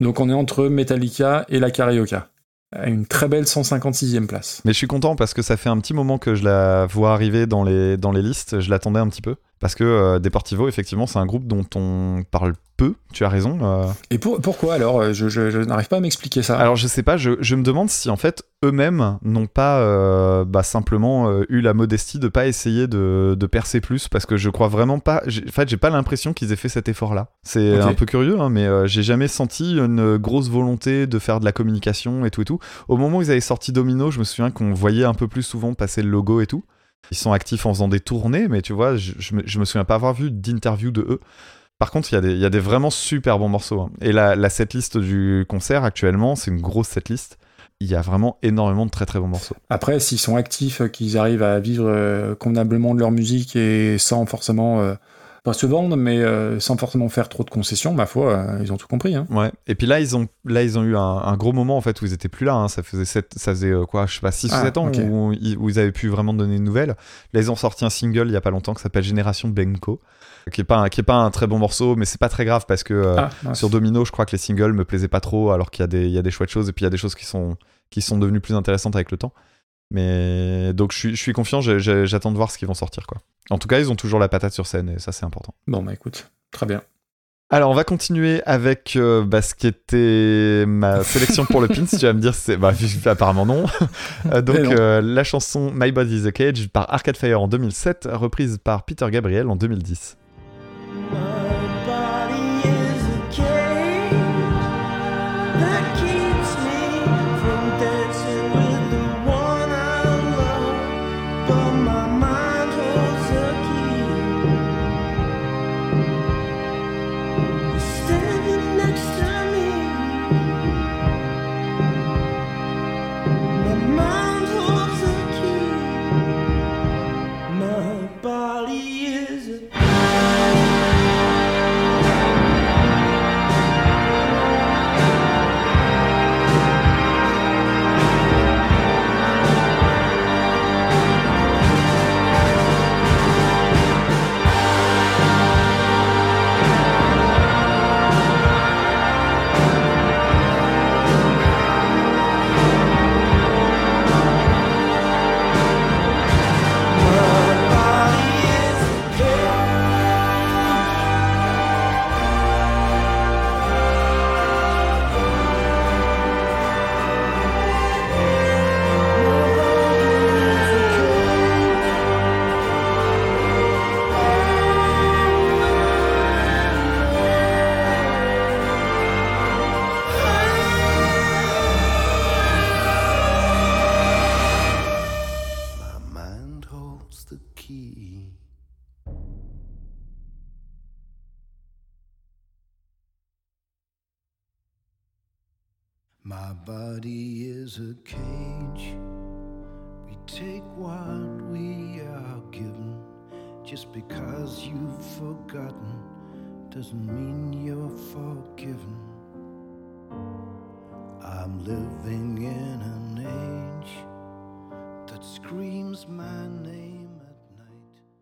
Donc on est entre Metallica et la Carioca. À une très belle 156e place. Mais je suis content parce que ça fait un petit moment que je la vois arriver dans les, dans les listes. Je l'attendais un petit peu. Parce que euh, Deportivo, effectivement, c'est un groupe dont on parle peu. Tu as raison. euh. Et pour- pourquoi alors euh, Je, je- je n'arrive pas à m'expliquer ça? Alors, je sais pas, je, je me demande si en fait eux-mêmes n'ont pas euh, bah, simplement eu la modestie de pas essayer de, de percer plus. Parce que je crois vraiment pas. En fait, j'ai pas l'impression qu'ils aient fait cet effort-là. C'est un peu curieux, hein, mais j'ai jamais senti une grosse volonté de faire de la communication et tout et tout. Au moment où ils avaient sorti Domino, je me souviens qu'on voyait un peu plus souvent passer le logo et tout. Ils sont actifs en faisant des tournées, mais tu vois, je, me, souviens pas avoir vu d'interview de eux. Par contre, il y, a des- il y a des vraiment super bons morceaux. hein. Et la, la setlist du concert actuellement, c'est une grosse setlist. Il y a vraiment énormément de très très bons morceaux. Après, s'ils sont actifs, qu'ils arrivent à vivre euh, convenablement de leur musique et sans forcément euh, pas se vendre, mais euh, sans forcément faire trop de concessions, ma foi, euh, ils ont tout compris. Hein. Ouais. Et puis là, ils ont, là, ils ont eu un, un gros moment en fait où ils étaient plus là. hein. Ça faisait, sept- ça faisait euh, quoi, je sais pas, 6 Ah, ou 7 ans ok. où, ils, où ils avaient pu vraiment donner une nouvelle. Là, ils ont sorti un single il y a pas longtemps qui s'appelle Génération Benko, qui est pas, un, qui est pas un très bon morceau, mais c'est pas très grave parce que Ah, sur Domino, je crois que les singles me plaisaient pas trop, alors qu'il y a des, il y a des chouettes choses et puis il y a des choses qui sont, qui sont devenues plus intéressantes avec le temps. Mais donc je suis, je suis confiant, j'attends de voir ce qu'ils vont sortir quoi. En tout cas, ils ont toujours la patate sur scène et ça c'est important. Bon, bah écoute, très bien. Alors, on va continuer avec euh, bah, ce qui était ma sélection pour le pin. Si tu vas me dire, c'est bah, apparemment non. Euh, donc, non. euh, la chanson My Body is a Cage par Arcade Fire en 2007, reprise par Peter Gabriel en 2010. Is a cage. We take what we are given. Just because you've forgotten doesn't mean you're forgiven. I'm living in an age that screams my name.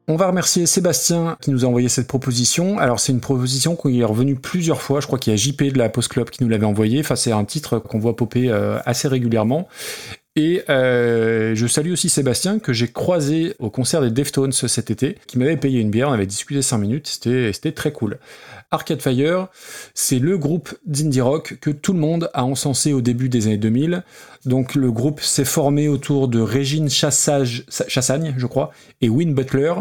On va remercier Sébastien qui nous a envoyé cette proposition. Alors c'est une proposition qui est revenue plusieurs fois. Je crois qu'il y a JP de la Post Club qui nous l'avait envoyé. Enfin c'est un titre qu'on voit popper euh, assez régulièrement. Et euh, je salue aussi Sébastien que j'ai croisé au concert des Deftones cet été, qui m'avait payé une bière. On avait discuté 5 minutes. C'était très cool. Arcade Fire, c'est le groupe d'indie rock que tout le monde a encensé au début des années 2000. Donc le groupe s'est formé autour de Régine Chassagne, je crois, et Win Butler,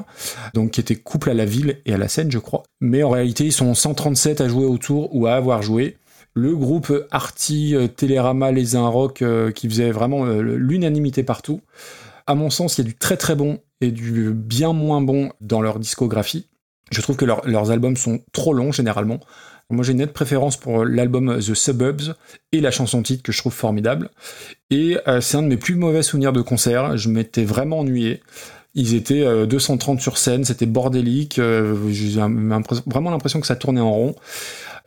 donc qui étaient couple à la ville et à la scène, je crois. Mais en réalité, ils sont 137 à jouer autour ou à avoir joué. Le groupe Arty, euh, Télérama, Les Un Rock, euh, qui faisait vraiment euh, l'unanimité partout. À mon sens, il y a du très très bon et du bien moins bon dans leur discographie. Je trouve que leur- leurs albums sont trop longs généralement. Moi j'ai une nette préférence pour l'album The Suburbs et la chanson titre que je trouve formidable. Et euh, c'est un de mes plus mauvais souvenirs de concert. Je m'étais vraiment ennuyé. Ils étaient euh, 230 sur scène, c'était bordélique. euh, J'ai vraiment l'impression que ça tournait en rond.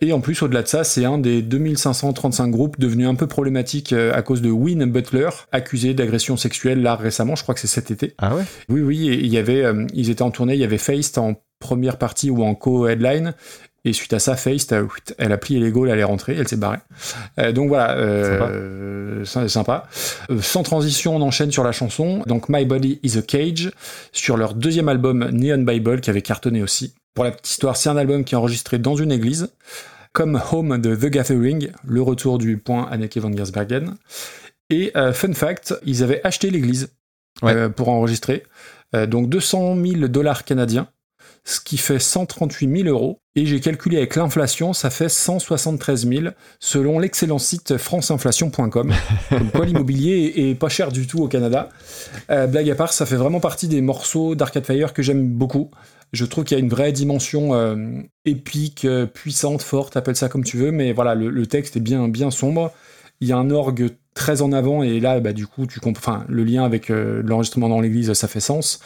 Et en plus, au-delà de ça, c'est un des 2535 groupes devenus un peu problématiques euh, à cause de Win Butler, accusé d'agression sexuelle là récemment, je crois que c'est cet été. Ah ouais? Oui, oui, il y avait, euh, ils étaient en tournée, il y avait Feist en première partie ou en co-headline. Et suite à ça, Feist, euh, elle a plié les gaules, elle est rentrée, elle s'est barrée. Euh, donc voilà, euh, sympa. sympa. Euh, sans transition, on enchaîne sur la chanson. Donc My Body is a Cage, sur leur deuxième album Neon Bible, qui avait cartonné aussi. Pour la petite histoire, c'est un album qui est enregistré dans une église, comme Home de The Gathering, le retour du point Anneke van Giersbergen. Et fun fact, ils avaient acheté l'église pour enregistrer. Donc 200 000 dollars canadiens, ce qui fait 138 000 euros. Et j'ai calculé avec l'inflation, ça fait 173 000 selon l'excellent site franceinflation.com. Comme quoi l'immobilier est, pas cher du tout au Canada. Euh, blague à part, ça fait vraiment partie des morceaux d'Arcade Fire que j'aime beaucoup. Je trouve qu'il y a une vraie dimension euh, épique, euh, puissante, forte, appelle ça comme tu veux, mais voilà, le, le texte est bien, bien sombre. Il y a un orgue très en avant et là, bah, du coup, tu comprends. Le lien avec euh, l'enregistrement dans l'église, ça fait sens.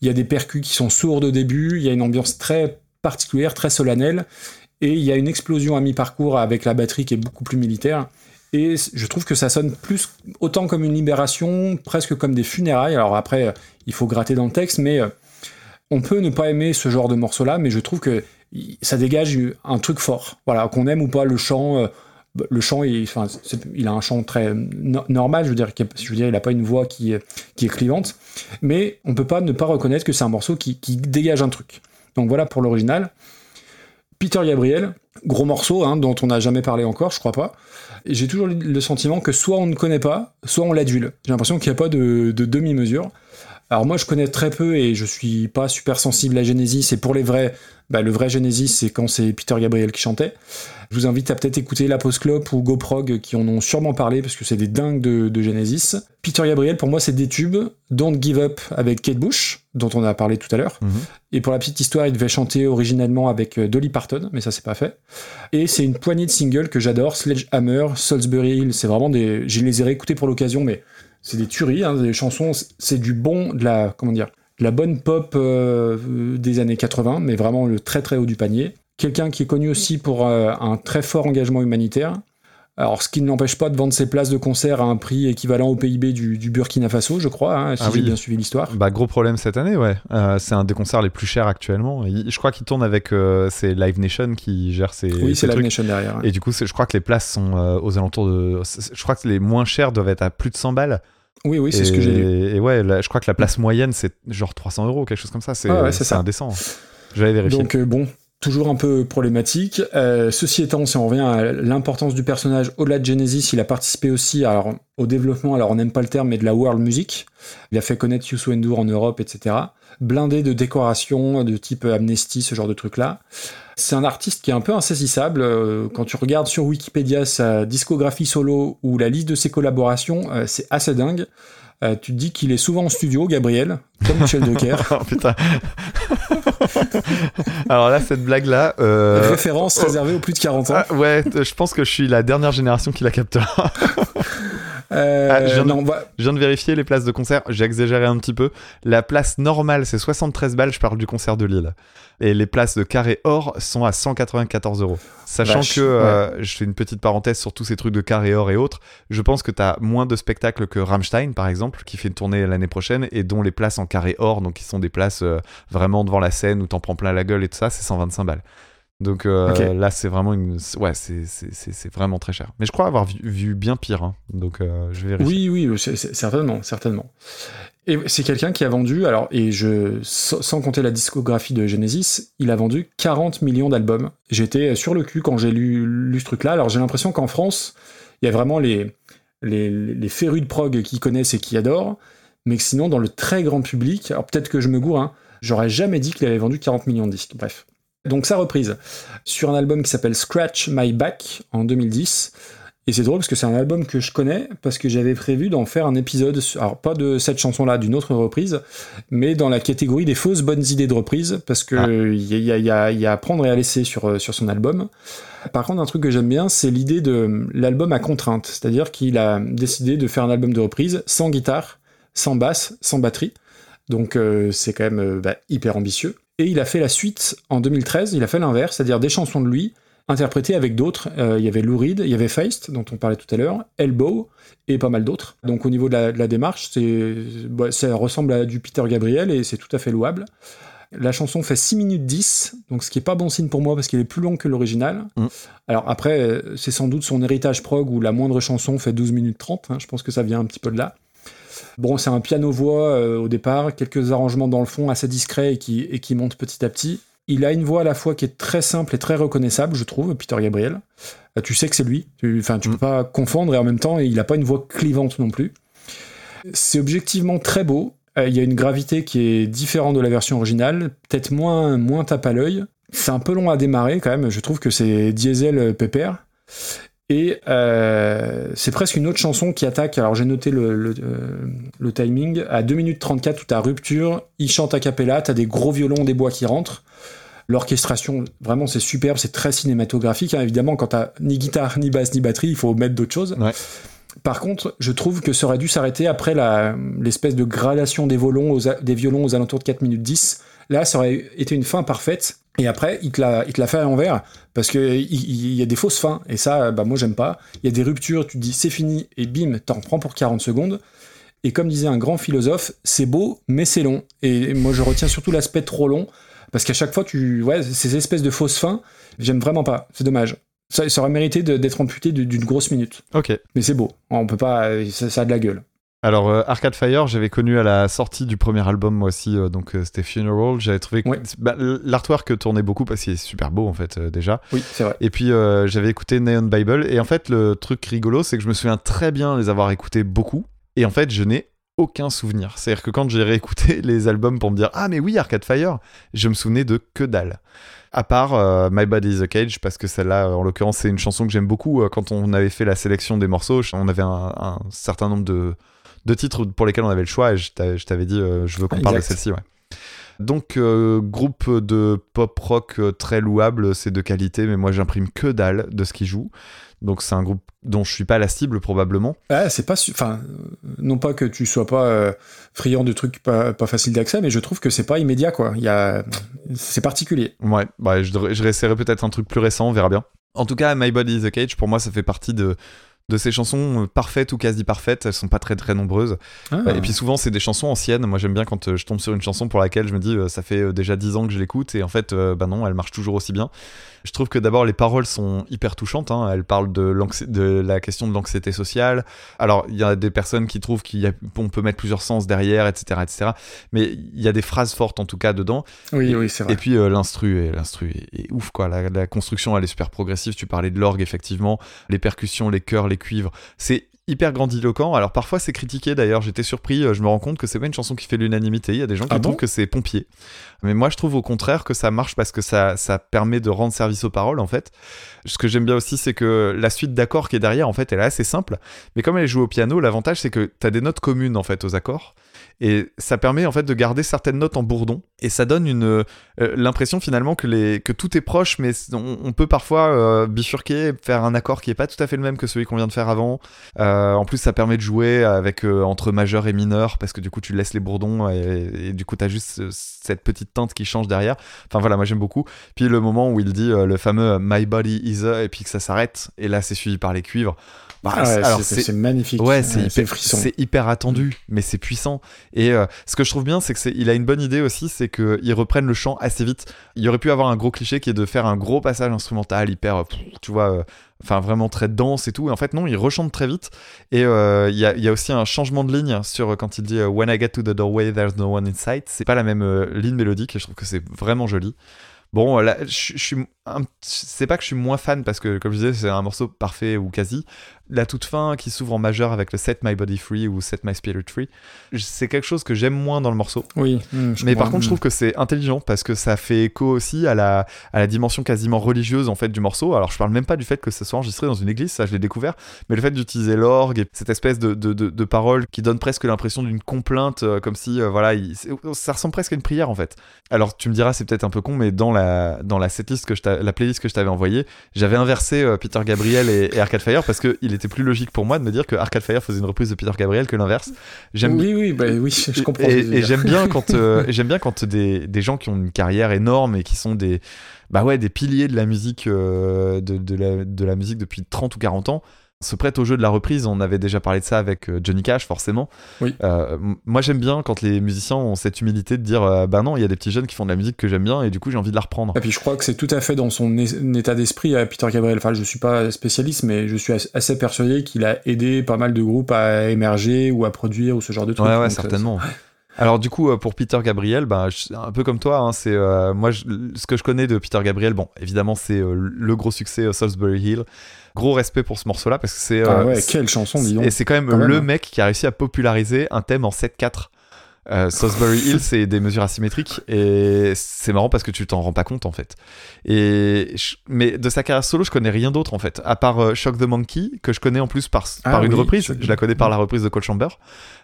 Il y a des percus qui sont sourds au début. Il y a une ambiance très particulière, très solennelle, et il y a une explosion à mi-parcours avec la batterie qui est beaucoup plus militaire. Et je trouve que ça sonne plus autant comme une libération, presque comme des funérailles. Alors après, euh, il faut gratter dans le texte, mais euh, on peut ne pas aimer ce genre de morceau-là, mais je trouve que ça dégage un truc fort. Voilà, qu'on aime ou pas le chant. Euh, le chant, il, a un chant très no- normal, je veux dire, je veux dire, il a pas une voix qui, est- clivante, mais on peut pas ne pas reconnaître que c'est un morceau qui, dégage un truc. Donc voilà pour l'original. Peter Gabriel, gros morceau hein, dont on n'a jamais parlé encore, je crois pas. J'ai toujours le sentiment que soit on ne connaît pas, soit on l'adule. J'ai l'impression qu'il n'y a pas de demi-mesure. Alors moi je connais très peu et je suis pas super sensible à Genesis et pour les vrais, bah, le vrai Genesis c'est quand c'est Peter Gabriel qui chantait. Je vous invite à peut-être écouter La Pause Clope ou GoProg qui en ont sûrement parlé parce que c'est des dingues de, de Genesis. Peter Gabriel pour moi c'est des tubes. Don't Give Up avec Kate Bush dont on a parlé tout à l'heure. Et pour la petite histoire, il devait chanter originellement avec euh, Dolly Parton, mais ça c'est pas fait. Et c'est une poignée de singles que j'adore, Sledgehammer, Salisbury Hill, c'est vraiment des... Je les ai réécoutés pour l'occasion, mais c'est des tueries, hein, des chansons, c'est du bon, de la... comment dire de la bonne pop euh, des années 80, mais vraiment le très très haut du panier. Quelqu'un qui est connu aussi pour euh, un très fort engagement humanitaire. Alors, ce qui ne l'empêche pas de vendre ses places de concert à un prix équivalent au PIB du, du Burkina Faso, je crois, hein, si Ah j'ai oui. bien suivi l'histoire. Bah gros problème cette année, ouais. Euh, c'est un des concerts les plus chers actuellement. Il- je crois qu'il tourne avec euh, c'est Live Nation qui gère ses. Oui, c'est Live trucs. Nation derrière, ouais. Et du coup, je crois que les places sont euh, aux alentours de. Je crois que les moins chers doivent être à plus de 100 balles. Oui, oui, c'est ce que j'ai lu. Et ouais, là, je crois que la place moyenne c'est genre 300 euros, quelque chose comme ça. C'est Ah ouais, c'est indécent. Je vais vérifier. Donc bon, toujours un peu problématique. Euh, ceci étant, si on revient à l'importance du personnage, au-delà de Genesis, il a participé aussi au développement, alors on n'aime pas le terme, mais de la world music. Il a fait connaître Youssou N'Dour en Europe, etc. Blindé de décorations de type Amnesty, ce genre de trucs-là. C'est un artiste qui est un peu insaisissable. Euh, Quand tu regardes sur Wikipédia sa discographie solo ou la liste de ses collaborations, euh, c'est assez dingue. Euh, tu te dis qu'il est souvent en studio, Gabriel, comme Michel Drucker. oh putain. Alors là, cette blague-là. euh, Référence réservée aux plus de 40 ans. ah, ouais, je pense que je suis la dernière génération qui la captera. Euh, Ah, je, viens de, non, bah- je viens de vérifier les places de concert, j'ai exagéré un petit peu. La place normale, c'est 73 balles, je parle du concert de Lille. Et les places de carré or sont à 194 euros. Sachant Vache, que, euh, je fais une petite parenthèse sur tous ces trucs de carré or et autres, je pense que tu as moins de spectacles que Rammstein, par exemple, qui fait une tournée l'année prochaine, et dont les places en carré or, donc qui sont des places euh, vraiment devant la scène où t'en prends plein la gueule et tout ça, c'est 125 balles. Donc euh, là, c'est vraiment une. Ouais, c'est- vraiment très cher. Mais je crois avoir vu, vu bien pire. hein. Donc euh, je vais. Oui, oui, certainement, certainement. Et c'est quelqu'un qui a vendu, alors, et je, sans sans compter la discographie de Genesis, il a vendu 40 millions d'albums. J'étais sur le cul quand j'ai lu, lu ce truc-là. Alors j'ai l'impression qu'en France, il y a vraiment les, les, les férus de prog qui connaissent et qui adorent, mais que sinon, dans le très grand public, alors peut-être que je me gourre, hein, j'aurais jamais dit qu'il avait vendu 40 millions de disques. Bref. Donc sa reprise sur un album qui s'appelle Scratch My Back en 2010. Et c'est drôle parce que c'est un album que je connais parce que j'avais prévu d'en faire un épisode, alors pas de cette chanson-là, d'une autre reprise, mais dans la catégorie des fausses bonnes idées de reprise parce que Ah. il y, a, il y a- y a à prendre et à laisser sur, euh, sur son album. Par contre, un truc que j'aime bien, c'est l'idée de l'album à contrainte, c'est-à-dire qu'il a décidé de faire un album de reprise sans guitare, sans basse, sans batterie. Donc euh, c'est quand même euh, bah, hyper ambitieux. Et il a fait la suite en 2013, il a fait l'inverse, c'est-à-dire des chansons de lui, interprété avec d'autres. Euh, Il y avait Lou Reed, il y avait Feist, dont on parlait tout à l'heure, Elbow, et pas mal d'autres. Donc au niveau de la, de la démarche, c'est, bah, ça ressemble à du Peter Gabriel, et c'est tout à fait louable. La chanson fait 6 minutes 10, donc ce qui est pas bon signe pour moi parce qu'il est plus long que l'original. Mm. Alors après, euh, c'est sans doute son héritage prog où la moindre chanson fait 12 minutes 30, hein, je pense que ça vient un petit peu de là. Bon, c'est un piano-voix euh, au départ, quelques arrangements dans le fond assez discrets et qui, et qui montent petit à petit. Il a une voix à la fois qui est très simple et très reconnaissable, je trouve, Peter Gabriel. Euh, Tu sais que c'est lui, tu, enfin, tu Mm. peux pas confondre et en même temps, il a pas une voix clivante non plus. C'est objectivement très beau. Euh, Il y a une gravité qui est différente de la version originale, peut-être moins, moins tape à l'œil. C'est un peu long à démarrer quand même. Je trouve que c'est diesel pépère. Et euh, c'est presque une autre chanson qui attaque. Alors j'ai noté le, le, euh, le timing à 2 minutes 34 tout à rupture. Il chante a cappella, t'as des gros violons, des bois qui rentrent. L'orchestration, vraiment, c'est superbe, c'est très cinématographique. hein. Évidemment, quand t'as ni guitare, ni basse, ni batterie, il faut mettre d'autres choses. Ouais. Par contre, je trouve que ça aurait dû s'arrêter après l'espèce de gradation des, aux, des violons aux alentours de 4 minutes 10. Là, ça aurait été une fin parfaite. Et après, il te l'a il te l'a fait à l'envers parce qu'il il, il y a des fausses fins. Et ça, bah, moi, j'aime pas. Il y a des ruptures, tu te dis c'est fini, et bim, t'en prends pour 40 secondes. Et comme disait un grand philosophe, c'est beau, mais c'est long. Et moi, je retiens surtout l'aspect trop long parce qu'à chaque fois, tu. Ouais, ces espèces de fausses fins, j'aime vraiment pas. C'est dommage. Ça, ça aurait mérité d'être amputé d'une d'une grosse minute. Ok. Mais c'est beau. On peut pas. Ça, ça a de la gueule. Alors, euh, Arcade Fire, j'avais connu à la sortie du premier album, moi aussi, euh, donc euh, c'était Funeral. J'avais trouvé que Ouais. bah, l'artwork tournait beaucoup parce qu'il est super beau, en fait, euh, déjà. Oui, c'est vrai. Et puis, j'avais écouté Neon Bible. Et en fait, le truc rigolo, c'est que je me souviens très bien les avoir écoutés beaucoup. Et en fait, je n'ai aucun souvenir. C'est-à-dire que quand j'ai réécouté les albums pour me dire Ah, mais oui, Arcade Fire, je me souvenais de que dalle. À part euh, My Body is a Cage, parce que celle-là, en l'occurrence, c'est une chanson que j'aime beaucoup. Quand on avait fait la sélection des morceaux, on avait un, un certain nombre de, de titres pour lesquels on avait le choix, et je t'a- je t'avais dit euh, Je veux qu'on parle de celle-ci. Ouais. Donc, euh, groupe de pop rock euh, très louable, c'est de qualité, mais moi j'imprime que dalle de ce qu'ils jouent. Donc, c'est un groupe dont je suis pas la cible probablement. Ah, c'est pas. Enfin, non pas que tu sois pas euh, friand de trucs pas, pas faciles d'accès, mais je trouve que c'est pas immédiat, quoi. Il y a. C'est particulier. Ouais, bah, je, je réessayerai peut-être un truc plus récent, on verra bien. En tout cas, My Body is a Cage, pour moi, ça fait partie de, de ces chansons euh, parfaites ou quasi parfaites. Elles sont pas très très nombreuses. Ah. Et puis souvent, c'est des chansons anciennes. Moi, j'aime bien quand euh, je tombe sur une chanson pour laquelle je me dis, euh, ça fait déjà 10 ans que je l'écoute, et en fait, bah non, elle marche toujours aussi bien. Je trouve que d'abord, les paroles sont hyper touchantes. hein. Elles parlent de, la question de l'anxiété sociale. Alors, il y a des personnes qui trouvent qu'on peut mettre plusieurs sens derrière, etc., etc. Mais il y a des phrases fortes, en tout cas, dedans. Oui, oui, c'est vrai. Et puis euh, l'instru, est- l'instru est, est ouf quoi. La, la construction elle est super progressive. Tu parlais de l'orgue effectivement, les percussions, les chœurs, les cuivres. C'est hyper grandiloquent. Alors parfois c'est critiqué d'ailleurs. J'étais surpris. euh, Je me rends compte que c'est pas une chanson qui fait l'unanimité. Il y a des gens qui Ah bon trouvent que c'est pompier. Mais moi je trouve au contraire que ça marche parce que ça, ça permet de rendre service aux paroles en fait. Ce que j'aime bien aussi c'est que la suite d'accords qui est derrière en fait elle est assez simple. Mais comme elle est jouée au piano, l'avantage c'est que tu as des notes communes en fait aux accords. Et ça permet en fait de garder certaines notes en bourdon. Et ça donne une euh, l'impression finalement que, les, que tout est proche, mais on, on peut parfois euh, bifurquer, faire un accord qui est pas tout à fait le même que celui qu'on vient de faire avant. Euh, en plus, ça permet de jouer avec entre majeur et mineur, parce que du coup, tu laisses les bourdons et, et du coup, tu as juste cette petite teinte qui change derrière. Enfin voilà, moi j'aime beaucoup. Puis le moment où il dit le fameux My body is a, et puis que ça s'arrête, et là c'est suivi par les cuivres. Bah, Ah ouais, c'est- magnifique. Ouais, c'est hyper, hyper attendu, mais c'est puissant. Et euh, ce que je trouve bien, c'est que c'est, il a une bonne idée aussi, c'est qu'ils reprennent le chant assez vite. Il aurait pu avoir un gros cliché qui est de faire un gros passage instrumental hyper, euh, tu vois, euh, enfin vraiment très dense et tout. Et en fait, non, il rechante très vite. Et il y, a, aussi un changement de ligne sur quand il dit When I get to the doorway, there's no one in sight. C'est pas la même ligne mélodique et je trouve que c'est vraiment joli. Bon, là, je suis c'est pas que je suis moins fan parce que, comme je disais, c'est un morceau parfait ou quasi. La toute fin qui s'ouvre en majeur avec le Set My Body Free ou Set My Spirit Free, c'est quelque chose que j'aime moins dans le morceau. Oui. je Mais par contre, je trouve que c'est intelligent parce que ça fait écho aussi à la, à la dimension quasiment religieuse en fait du morceau. Alors, je parle même pas du fait que ce soit enregistré dans une église, ça je l'ai découvert, mais le fait d'utiliser l'orgue et cette espèce de, de, de, de parole qui donne presque l'impression d'une complainte, euh, comme si, euh, voilà, il- c'est- ça ressemble presque à une prière en fait. Alors, tu me diras, c'est peut-être un peu con, mais dans la, dans la setlist que je la playlist que je t'avais envoyée, j'avais inversé euh, Peter Gabriel et, et Arcade Fire parce qu'il était plus logique pour moi de me dire que Arcade Fire faisait une reprise de Peter Gabriel que l'inverse. J'aime Oui, oui, bah, oui, je comprends. et, veux et j'aime bien quand euh, j'aime bien quand des, des gens qui ont une carrière énorme et qui sont des bah ouais, des piliers de la musique, euh, de, de la, de la musique depuis 30 ou 40 ans, se prêtent au jeu de la reprise. On avait déjà parlé de ça avec euh, Johnny Cash, forcément. Oui. Euh, moi, j'aime bien quand les musiciens ont cette humilité de dire euh, bah non, il y a des petits jeunes qui font de la musique que j'aime bien et du coup, j'ai envie de la reprendre. Et puis je crois que c'est tout à fait dans son état d'esprit à Peter Gabriel. Enfin, je suis pas spécialiste, mais je suis as- assez persuadé qu'il a aidé pas mal de groupes à émerger ou à produire ou ce genre de trucs. Ouais, ouais, euh, certainement. Alors du coup, pour Peter Gabriel, bah, un peu comme toi, hein, c'est euh, moi je- ce que je connais de Peter Gabriel. Bon, évidemment, c'est euh, le gros succès euh, Salisbury Hill. Gros respect pour ce morceau-là parce que c'est Ah euh, ouais, quelle chanson, dis donc. et c'est quand même Quand même, le hein. mec qui a réussi à populariser un thème en 7/4. Euh, Salisbury Hill, c'est des mesures asymétriques et c'est marrant parce que tu t'en rends pas compte en fait. Et je- mais de sa carrière solo, je connais rien d'autre en fait, à part euh, Shock the Monkey que je connais en plus par, Ah une oui, reprise. Je la connais par la reprise de Cold Chamber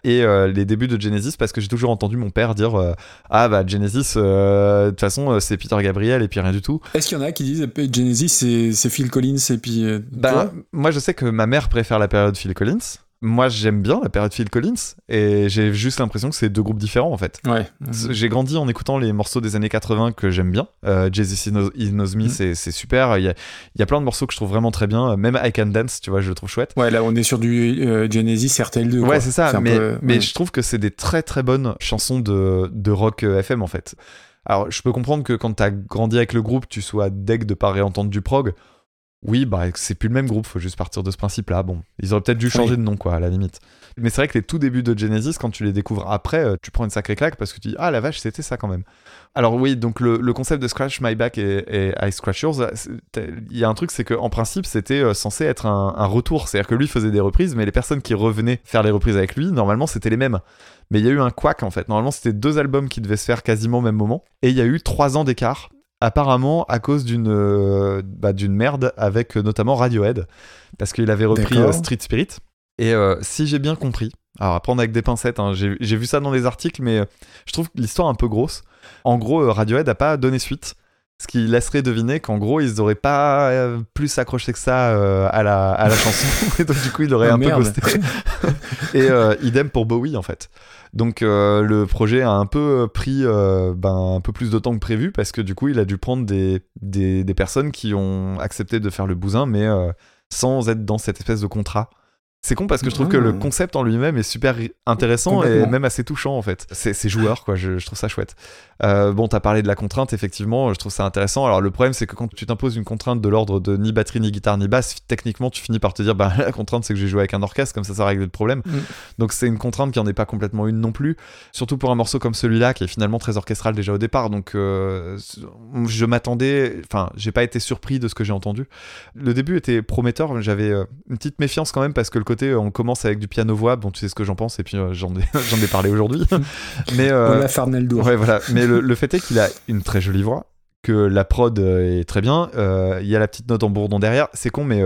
et euh, les débuts de Genesis parce que j'ai toujours entendu mon père dire euh, ah bah Genesis de toute façon c'est Peter Gabriel et puis rien du tout. Est-ce qu'il y en a qui disent eh, Genesis c'est Phil Collins et puis Bah, moi, je sais que ma mère préfère la période Phil Collins. Moi, j'aime bien la période Phil Collins. Et j'ai juste l'impression que c'est deux groupes différents, en fait. ouais. J'ai grandi en écoutant les morceaux des années 80 que j'aime bien. Euh, Jesus He Knows, Me, c'est super. Il y, a, il y a plein de morceaux que je trouve vraiment très bien. Même I Can Dance, tu vois, je le trouve chouette. Ouais, là on est sur du euh, Genesis RTL2. Ouais, c'est ça. mais peu- mais ouais. je trouve que c'est des très très bonnes chansons de, de rock euh, FM, en fait. Alors, je peux comprendre que quand t'as grandi avec le groupe, tu sois deg de pas réentendre du prog. Oui, bah c'est plus le même groupe, faut juste partir de ce principe-là. Bon, ils auraient peut-être dû changer Oui. de nom, quoi, à la limite. Mais c'est vrai que les tout débuts de Genesis, quand tu les découvres après, euh, tu prends une sacrée claque parce que tu dis ah la vache, c'était ça quand même. Alors oui, donc le, le concept de Scratch My Back et, et I Scratch Yours, il y a un truc, c'est qu'en principe, c'était euh, censé être un, un retour. C'est-à-dire que lui faisait des reprises, mais les personnes qui revenaient faire les reprises avec lui, normalement, c'était les mêmes. Mais il y a eu un quack en fait. Normalement, c'était deux albums qui devaient se faire quasiment au même moment. Et il y a eu trois ans d'écart. Apparemment à cause d'une euh, bah, d'une merde avec euh, notamment Radiohead. Parce qu'il avait repris euh, Street Spirit. Et si j'ai bien compris, alors à prendre avec des pincettes, hein, j'ai vu ça dans des articles, mais je trouve l'histoire un peu grosse. En gros, Radiohead n'a pas donné suite. Ce qui laisserait deviner qu'en gros, ils n'auraient pas euh, plus accroché que ça euh, à, la, à la chanson. Et donc, du coup, il aurait Ah, un peu ghosté. Et euh, idem pour Bowie, en fait. Donc, le projet a un peu pris ben, un peu plus de temps que prévu parce que du coup, il a dû prendre des, des, des personnes qui ont accepté de faire le bousin, mais sans être dans cette espèce de contrat. C'est con parce que je trouve que le concept en lui-même est super intéressant et même assez touchant en fait. C'est joueur quoi, je, je trouve ça chouette. Euh, bon, t'as parlé de la contrainte, effectivement, je trouve ça intéressant. Alors le problème c'est que quand tu t'imposes une contrainte de l'ordre de ni batterie, ni guitare, ni basse, techniquement tu finis par te dire bah la contrainte c'est que j'ai joué avec un orchestre, comme ça ça règle le problème. Mm. Donc c'est une contrainte qui en est pas complètement une non plus. Surtout pour un morceau comme celui-là qui est finalement très orchestral déjà au départ. Donc euh, je m'attendais, enfin j'ai pas été surpris de ce que j'ai entendu. Le début était prometteur, j'avais euh, une petite méfiance quand même parce que le côté euh, on commence avec du piano-voix, bon tu sais ce que j'en pense et puis euh, j'en ai, j'en ai parlé aujourd'hui. Mais euh. Ouais, voilà. Mais le, le fait est qu'il a une très jolie voix, que la prod est très bien. Il y a la petite note en bourdon derrière. C'est con, mais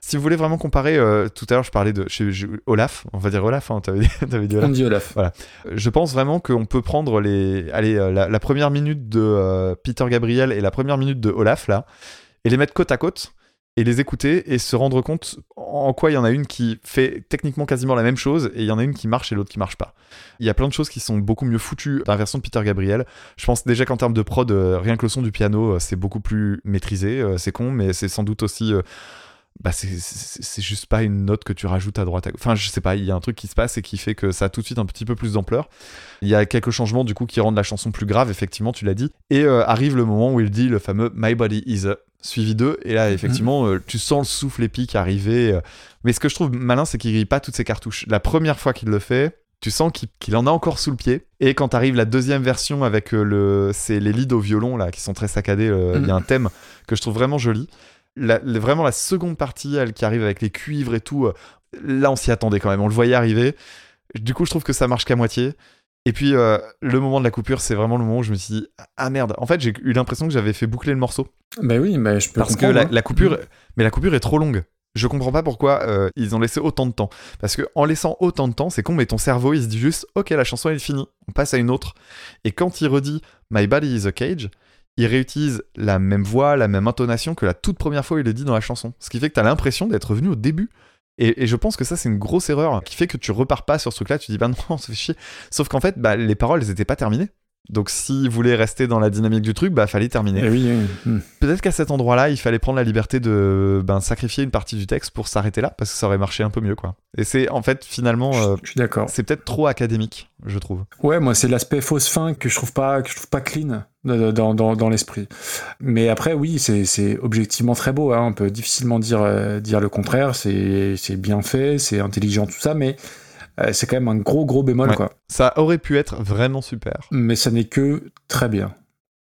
si vous voulez vraiment comparer, euh, tout à l'heure je parlais de je- je- Olaf, on va dire Olaf, hein, t'avais t'avais dit On Olaf. dit Olaf. Je pense vraiment qu'on peut prendre les, allez, la, la première minute de euh, Peter Gabriel et la première minute de Olaf là, et les mettre côte à côte et les écouter et se rendre compte en quoi il y en a une qui fait techniquement quasiment la même chose et il y en a une qui marche et l'autre qui marche pas. Il y a plein de choses qui sont beaucoup mieux foutues dans la version de Peter Gabriel. Je pense déjà qu'en termes de prod, euh, rien que le son du piano, euh, c'est beaucoup plus maîtrisé. euh, c'est con, mais c'est sans doute aussi. Bah c'est- juste pas une note que tu rajoutes à droite. à. Enfin, je sais pas, il y a un truc qui se passe et qui fait que ça a tout de suite un petit peu plus d'ampleur. Il y a quelques changements du coup qui rendent la chanson plus grave, effectivement, tu l'as dit. Et euh, arrive le moment où il dit le fameux My Body Is a suivi d'eux. Et là, effectivement, euh, tu sens le souffle épique arriver. euh. Mais ce que je trouve malin, c'est qu'il grille pas toutes ses cartouches. La première fois qu'il le fait, tu sens qu'il en a encore sous le pied. Et quand arrive la deuxième version avec le, c'est les leads au violon là qui sont très saccadés, euh, il y a un thème que je trouve vraiment joli. La- la- vraiment la seconde partie, elle qui arrive avec les cuivres et tout, euh, là on s'y attendait quand même, on le voyait arriver. Du coup, je trouve que ça marche qu'à moitié. Et puis euh, le moment de la coupure, c'est vraiment le moment où je me suis dit ah merde. En fait, j'ai eu l'impression que j'avais fait boucler le morceau Bah oui, bah, je peux parce que la, hein. la coupure, mais la coupure est trop longue. Je comprends pas pourquoi euh, ils ont laissé autant de temps. Parce que en laissant autant de temps, c'est con, mais ton cerveau il se dit juste ok la chanson elle est finie, on passe à une autre. Et quand il redit My body is a cage, il réutilise la même voix, la même intonation que la toute première fois où il le dit dans la chanson. Ce qui fait que t'as l'impression d'être revenu au début. Et, je pense que ça c'est une grosse erreur qui fait que tu repars pas sur ce truc-là. Tu dis bah non, ça fait chier. Sauf qu'en fait, bah, les paroles elles étaient pas terminées. Donc s'il voulait rester dans la dynamique du truc, bah fallait terminer. Eh oui, oui. Hmm. Peut-être qu'à cet endroit-là, il fallait prendre la liberté de ben, sacrifier une partie du texte pour s'arrêter là, parce que ça aurait marché un peu mieux, quoi. Et c'est en fait finalement, euh, Je suis d'accord. c'est peut-être trop académique, je trouve. Ouais, moi c'est l'aspect fausse fin que je trouve pas que je trouve pas clean dans, dans, dans, dans l'esprit. Mais après oui, c'est objectivement très beau. Hein. On peut difficilement dire euh, dire le contraire. C'est bien fait, c'est intelligent tout ça, mais c'est quand même un gros gros bémol Ouais. quoi. Ça aurait pu être vraiment super. Mais ça n'est que très bien.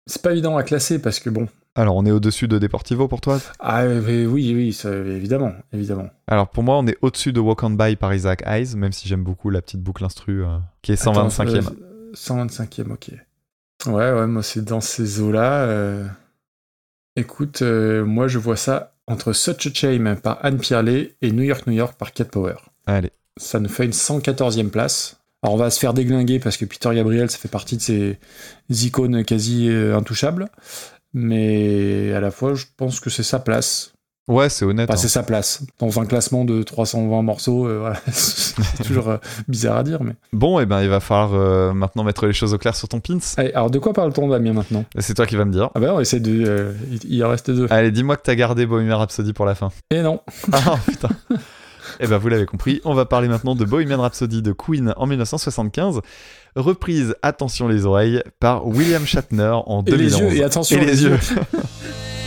C'est pas évident à classer parce que bon. Alors on est au-dessus de Deportivo pour toi? Ah oui oui ça, évidemment évidemment. Alors pour moi, on est au-dessus de Walk on By par Isaac Hayes, même si j'aime beaucoup la petite boucle instru euh, qui est 125e. Attends, euh, 125e, ok. Ouais, ouais, moi c'est dans ces eaux-là. euh, Écoute, euh, moi je vois ça entre Such a Shame par Anne Pierlet et New York, New York par Cat Power. Allez. Ça nous fait une 114e place. Alors on va se faire déglinguer parce que Peter Gabriel, ça fait partie de ces icônes quasi euh, intouchables. Mais à la fois, je pense que c'est sa place. Ouais, c'est honnête. Enfin, hein. c'est sa place. Dans un classement de 320 morceaux, euh, voilà. c'est toujours euh, bizarre à dire, mais. Bon, et ben il va falloir euh, maintenant mettre les choses au clair sur ton pins. Allez, alors de quoi parle-t-on, Damien, maintenant? C'est toi qui vas me dire. Ah bah on essaie de... il, il en reste deux. Allez, dis-moi que t'as gardé Bohemian Rhapsody pour la fin. Et non. Ah putain. Eh ben vous l'avez compris, on va parler maintenant de Bohemian Rhapsody de Queen en 1975, reprise, attention les oreilles, par William Shatner en Et les 2011. yeux, et attention, Et les, les yeux. yeux.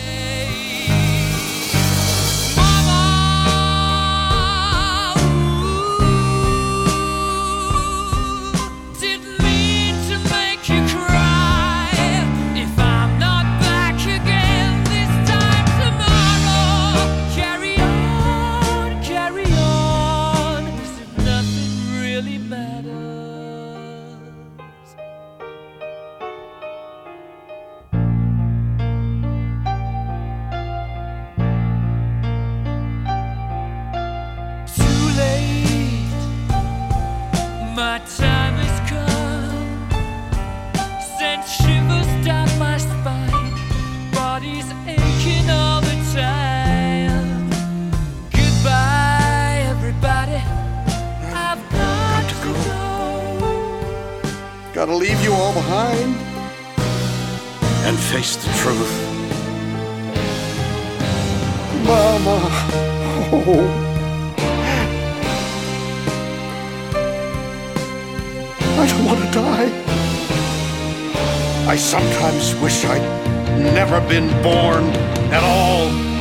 all behind and face the truth. Mama. Oh. I don't want to die. I sometimes wish I'd never been born at all.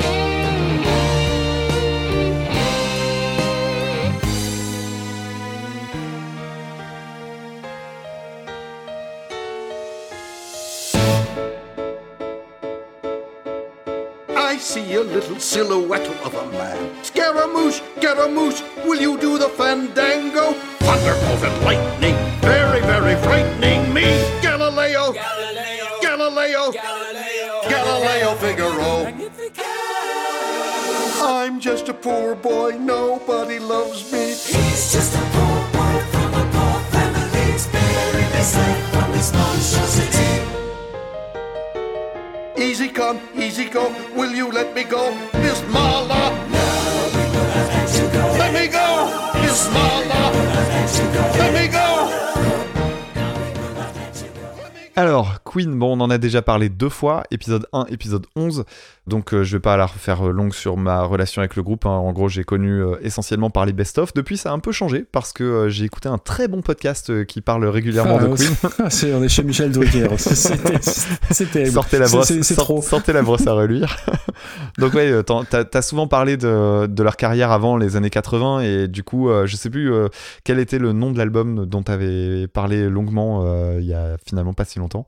Little silhouette of a man. Scaramouche, Scaramouche, will you do the fandango? Thunderbolt and lightning, very, very frightening me. Galileo, Galileo, Galileo, Galileo, Galileo Figaro. I'm just a poor boy, nobody loves me. He's just a poor boy from a poor family, sparing his life from this monstrosity. Easy come, easy go. Will you let me go, Miss Mala? No, we will let you go. Let me go, Miss Mala. Let me go. Alors, Queen, bon, on en a déjà parlé deux fois, épisode 1, épisode 11, donc euh, je vais pas la refaire euh, longue sur ma relation avec le groupe, hein. en gros j'ai connu euh, essentiellement par les best-of, depuis ça a un peu changé, parce que euh, j'ai écouté un très bon podcast qui parle régulièrement Ah, de Queen. c'est- on est chez Michel Drucker. C'était-. Sortez la brosse, c'est- sort- trop. sortez la brosse à reluire. Donc ouais, t'as as souvent parlé de, de leur carrière avant les années 80 et du coup, je sais plus quel était le nom de l'album dont t'avais parlé longuement il y a finalement pas si longtemps.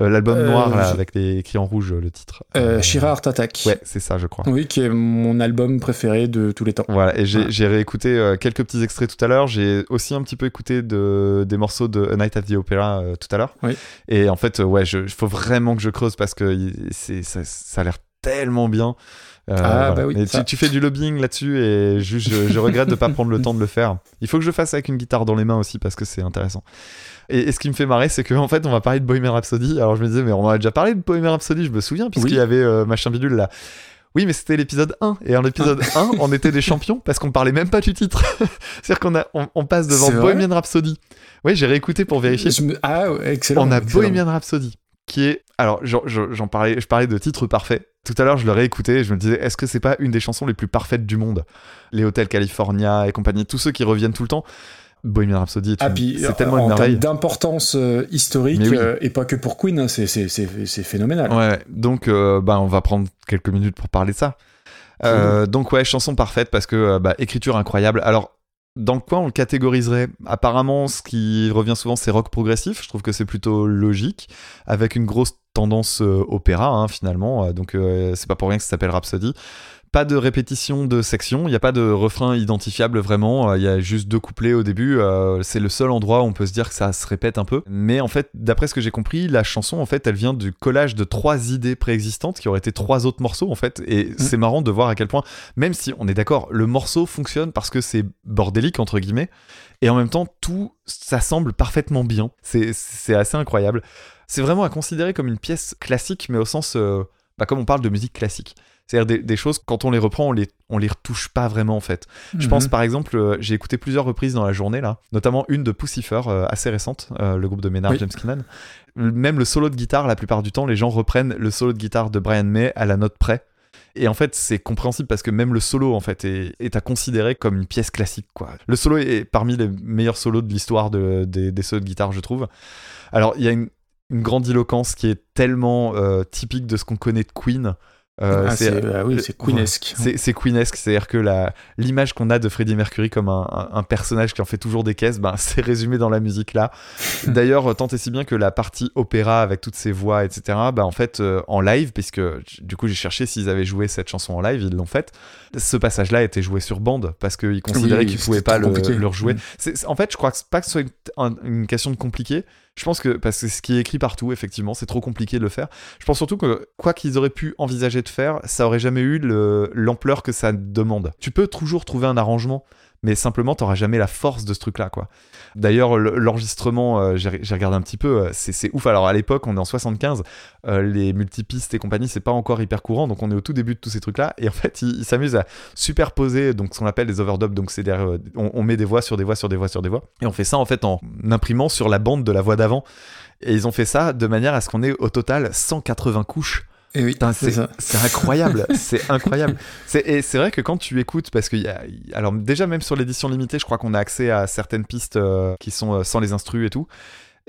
Euh, L'album Euh, noir là, je- avec les écrits en rouge le titre. Euh, Shira Art Attack. Ouais, c'est ça, je crois. Oui, qui est mon album préféré de tous les temps. Voilà, et j'ai réécouté euh, quelques petits extraits tout à l'heure. J'ai aussi un petit peu écouté de, des morceaux de A Night at the Opera euh, tout à l'heure. Oui. Et en fait, euh, ouais, il faut vraiment que je creuse parce que ça, ça a l'air tellement bien. Euh, Ah, bah oui, Mais tu, tu fais du lobbying là-dessus et juste, je, je regrette de pas prendre le temps de le faire. Il faut que je le fasse avec une guitare dans les mains aussi parce que c'est intéressant. Et, et ce qui me fait marrer, c'est qu'en fait, on va parler de Bohemian Rhapsody. Alors je me disais, mais on en a déjà parlé de Bohemian Rhapsody, je me souviens, puisqu'il Oui. y avait euh, machin bidule là. Oui, mais c'était l'épisode 1. Et en l'épisode 1, on était des champions parce qu'on parlait même pas du titre. C'est-à-dire qu'on a, on, on passe devant Bohemian Rhapsody. Oui, j'ai réécouté pour vérifier. Me- Ah, ouais, excellent. on a excellent. Bohemian Rhapsody qui est alors j'en parlais je parlais de titre parfait tout à l'heure je le réécoutais et je me disais est-ce que c'est pas une des chansons les plus parfaites du monde? Les hôtels California et compagnie tous ceux qui reviennent tout le temps Bohemian Rhapsody est, Ah, c'est tellement une merveille d'importance euh, historique, oui. euh, et pas que pour Queen, hein, c'est- phénoménal. ouais donc euh, bah on va prendre quelques minutes pour parler de ça donc ouais chanson parfaite parce que bah, écriture incroyable alors dans quoi on le catégoriserait? Apparemment, ce qui revient souvent, c'est rock progressif. Je trouve que c'est plutôt logique, avec une grosse tendance opéra, hein, finalement. Donc, euh, c'est pas pour rien que ça s'appelle Rhapsody. Pas de répétition de section, il n'y a pas de refrain identifiable vraiment, Euh, il y a juste deux couplets au début, euh, c'est le seul endroit où on peut se dire que ça se répète un peu. Mais en fait, d'après ce que j'ai compris, la chanson en fait, elle vient du collage de trois idées préexistantes qui auraient été trois autres morceaux en fait, et c'est marrant de voir à quel point, même si on est d'accord, le morceau fonctionne parce que c'est bordélique entre guillemets, et en même temps tout ça semble parfaitement bien. C'est c'est assez incroyable. C'est vraiment à considérer comme une pièce classique, mais au sens, euh, bah, comme on parle de musique classique. C'est-à-dire des, des choses, quand on les reprend, on les, on les retouche pas vraiment en fait. Je Mhm. pense par exemple, euh, j'ai écouté plusieurs reprises dans la journée là, notamment une de Pussifer, euh, assez récente, euh, le groupe de Maynard Oui. James Keenan. Même le solo de guitare, la plupart du temps, les gens reprennent le solo de guitare de Brian May à la note près. Et en fait, c'est compréhensible parce que même le solo, en fait, est, est à considérer comme une pièce classique, quoi. Le solo est parmi les meilleurs solos de l'histoire de- des, des solos de guitare, je trouve. Alors, il y a une, une grandiloquence qui est tellement euh, typique de ce qu'on connaît de Queen. Euh, Ah, c'est- ah oui, c'est Queenesque. C'est c'est Queenesque, c'est-à-dire que la- l'image qu'on a de Freddie Mercury comme un, un- un personnage qui en fait toujours des caisses, ben, c'est résumé dans la musique là. D'ailleurs, tant et si bien que la partie opéra avec toutes ces voix, etc., ben, en fait, euh, en live, puisque du coup j'ai cherché s'ils avaient joué cette chanson en live, ils l'ont faite. Ce passage-là était joué sur bande parce qu'ils considéraient Oui, qu'ils pouvaient pas le, le rejouer. Mm. En fait, je crois que pas que ce soit une, un- une question de compliqué. Je pense que parce que ce qui est écrit partout, effectivement, c'est trop compliqué de le faire. Je pense surtout que quoi qu'ils auraient pu envisager de faire, ça aurait jamais eu le- l'ampleur que ça demande. Tu peux toujours trouver un arrangement, mais simplement t'auras jamais la force de ce truc-là, quoi. D'ailleurs, le- l'enregistrement, euh, j'ai regardé un petit peu, euh, c'est ouf. Alors à l'époque, on est en 75, euh, les multipistes et compagnie, c'est pas encore hyper courant, donc on est au tout début de tous ces trucs-là. Et en fait, ils s'amusent à superposer donc ce qu'on appelle des overdubs. Donc c'est euh, on, on met des voix sur des voix sur des voix sur des voix, et on fait ça en fait en imprimant sur la bande de la voix d'avant. Et ils ont fait ça de manière à ce qu'on ait au total 180 couches. Et oui, Putain, c'est incroyable, c'est incroyable. C'est- Et c'est vrai que quand tu écoutes, parce y a, alors déjà même sur l'édition limitée, je crois qu'on a accès à certaines pistes euh, qui sont euh, sans les instrus et tout.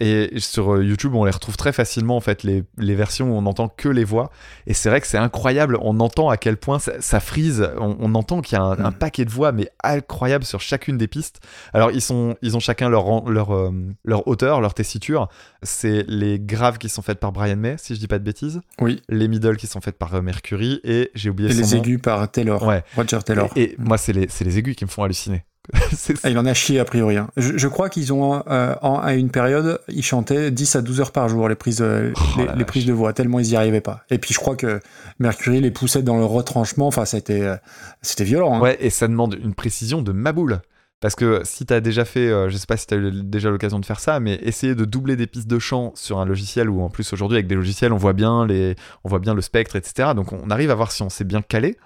Et sur euh, YouTube, on les retrouve très facilement en fait les, les versions où on n'entend que les voix. Et c'est vrai que c'est incroyable. On entend à quel point ça, ça frise. On, on entend qu'il y a un, un paquet de voix, mais incroyable sur chacune des pistes. Alors ils sont, ils ont chacun leur leur euh, leur hauteur, leur tessiture. C'est les graves qui sont faites par Brian May, si je dis pas de bêtises. Oui. Les middle qui sont faites par euh, Mercury et j'ai oublié Et son les nom. aigus par Taylor, Ouais. Roger Taylor. Et, et moi, c'est les, c'est les aigus qui me font halluciner. Ah, il en a chié a priori. hein. Je, je crois qu'ils ont, euh, en- à une période, ils chantaient 10 à 12 heures par jour les prises, euh, Oh les, prises de voix, tellement ils y arrivaient pas. Et puis je crois que Mercury les poussait dans le retranchement, enfin c'était euh, c'était violent. hein. Ouais, et ça demande une précision de maboule. Parce que si t'as déjà fait, euh, je sais pas si t'as eu déjà l'occasion de faire ça, mais essayer de doubler des pistes de chant sur un logiciel où en plus aujourd'hui avec des logiciels on voit bien les, on voit bien le spectre, etc. Donc on arrive à voir si on s'est bien calé.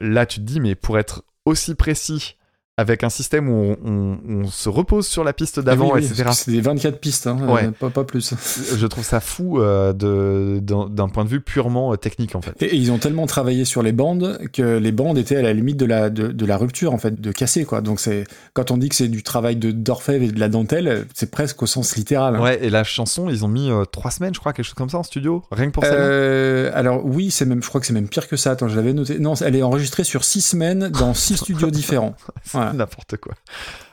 Là tu te dis mais pour être aussi précis avec un système où on, on- on se repose sur la piste d'avant, oui, oui, etc. C'est des 24 pistes, hein, Ouais. euh, pas, pas plus. Je trouve ça fou euh, de- d'un point de vue purement euh, technique en fait. Et, et ils ont tellement travaillé sur les bandes que les bandes étaient à la limite de la, de, de la rupture, en fait, de casser, quoi. Donc c'est, quand on dit que c'est du travail de d'orfèvre et de la dentelle, c'est presque au sens littéral. hein. Ouais, et la chanson, ils ont mis euh, trois semaines, je crois, quelque chose comme ça en studio, rien que pour ça. Alors oui, c'est même, je crois que c'est même pire que ça. Attends, je l'avais noté. Non, elle est enregistrée sur six semaines dans six studios différents. Voilà. N'importe quoi.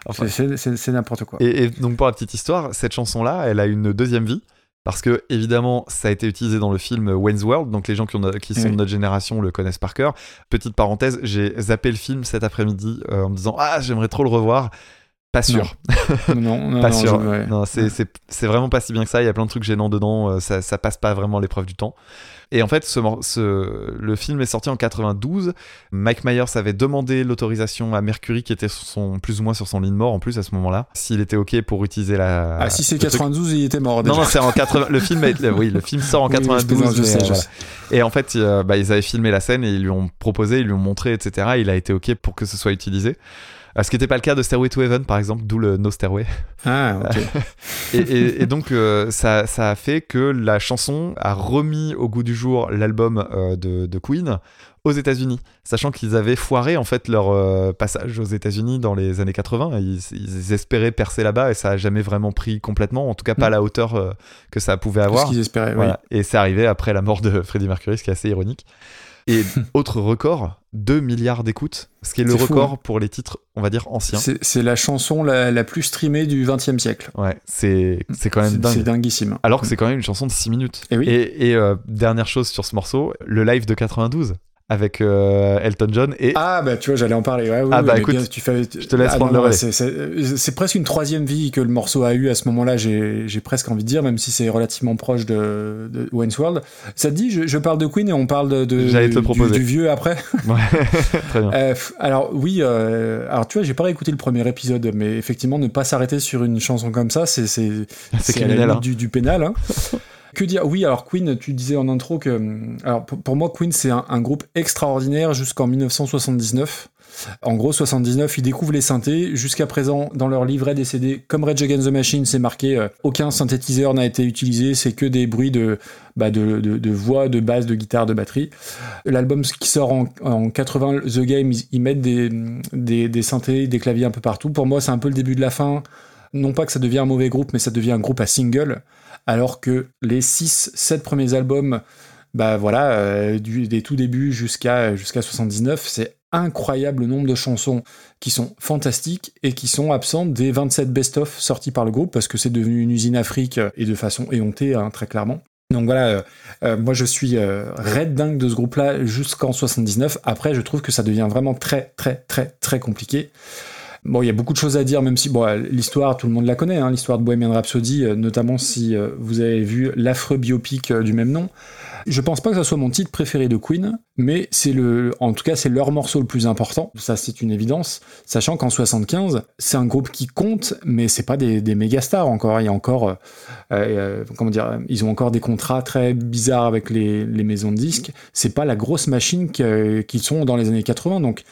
Enfin, C'est- n'importe quoi. Et, et donc pour la petite histoire, cette chanson-là, elle a une deuxième vie. Parce que évidemment, ça a été utilisé dans le film Wayne's World, donc les gens qui, ont- qui sont Oui. de notre génération le connaissent par cœur. Petite parenthèse, j'ai zappé le film cet après-midi euh, en me disant ah j'aimerais trop le revoir. Pas sûr. Non, non, non, pas non, sûr. Non, c'est vraiment pas si bien que ça. Il y a plein de trucs gênants dedans. euh, Ça, ça passe pas vraiment l'épreuve du temps. Et en fait, ce, mor- ce- le film est sorti en 92. Mike Myers avait demandé l'autorisation à Mercury, qui était son, plus ou moins sur son lit de mort en plus à ce moment-là, s'il était ok pour utiliser la. Ah, si c'est le truc. 92, il était mort. Non, déjà. non, c'est en 80. Le film, est- oui, le film sort en Oui, oui, je 92. plaisante, je mais, sais, je voilà. sais. Et en fait, euh, bah, ils avaient filmé la scène et ils lui ont proposé, ils lui ont montré, etc. Il a été ok pour que ce soit utilisé. Euh, Ce qui n'était pas le cas de Stairway to Heaven, par exemple, d'où le No Stairway. Ah, ok. Et, et- et donc, euh, ça, ça a fait que la chanson a remis au goût du jour l'album euh, de, de Queen aux États-Unis, sachant qu'ils avaient foiré en fait leur euh, passage aux États-Unis dans les années 80. Ils, ils espéraient percer là-bas et ça a jamais vraiment pris complètement, en tout cas pas à la hauteur que ça pouvait avoir. ce qu'ils espéraient, oui. Et c'est arrivé après la mort de Freddie Mercury, ce qui est assez ironique. Et autre record, 2 milliards d'écoutes, ce qui est le fou, record hein. pour les titres, on va dire, anciens. C'est la chanson la, la plus streamée du XXe siècle. Ouais, c'est quand même dingue. C'est dinguissime. Alors que c'est quand même une chanson de 6 minutes. Et oui. Et, et, euh, dernière chose sur ce morceau, le live de 92 avec euh, Elton John et Ah bah tu vois j'allais en parler. Ouais, oui, Ah bah écoute, bien, tu fais, je te laisse Ah, prendre non, le relais. c'est- presque une troisième vie que le morceau a eu à ce moment-là. J'ai j'ai presque envie de dire, même si c'est relativement proche de, de Wayne's World. Ça te dit, je, je parle de Queen et on parle de, de- te du-. Du, vieux après. Ouais, très bien. Euh, alors oui, euh, alors tu vois, j'ai pas réécouté le premier épisode, mais effectivement, ne pas s'arrêter sur une chanson comme ça, c'est c'est criminel, hein. du, du pénal. hein. Que dire? Oui, alors Queen, tu disais en intro que, hum, alors pour, moi, Queen c'est un, groupe extraordinaire jusqu'en 1979. En gros, 79, ils découvrent les synthés. Jusqu'à présent, dans leur livret des CD, comme Rage Against the Machine, c'est marqué euh, aucun synthétiseur n'a été utilisé, c'est que des bruits de, bah, de, de, voix, de basse, de guitare, de batterie. L'album qui sort en, en 80, The Game, ils, ils mettent des, des, des synthés, des claviers un peu partout. Pour moi, c'est un peu le début de la fin. Non pas que ça devient un mauvais groupe, mais ça devient un groupe à single. Alors que les 6-7 premiers albums, bah voilà, euh, des tout débuts jusqu'à jusqu'à 79, c'est incroyable le nombre de chansons qui sont fantastiques et qui sont absentes des 27 best-of sortis par le groupe parce que c'est devenu une usine Afrique euh, et de façon éhontée, hein, très clairement. Donc voilà, euh, moi je suis red dingue de ce groupe-là jusqu'en 79. Après, je trouve que ça devient vraiment très, très, très, très compliqué. Bon, il y a beaucoup de choses à dire, même si bon, l'histoire, tout le monde la connaît, hein, l'histoire de Bohemian Rhapsody, euh, notamment si euh, vous avez vu l'affreux biopic euh, du même nom. Je pense pas que ça soit mon titre préféré de Queen, mais c'est le, en tout cas, c'est leur morceau le plus important. Ça, c'est une évidence. Sachant qu'en 75, c'est un groupe qui compte, mais c'est pas des, des méga stars encore. Il y a encore, euh, comment dire, ils ont encore des contrats très bizarres avec les, les maisons de disques. C'est pas la grosse machine qu'ils sont dans les années 80. Donc,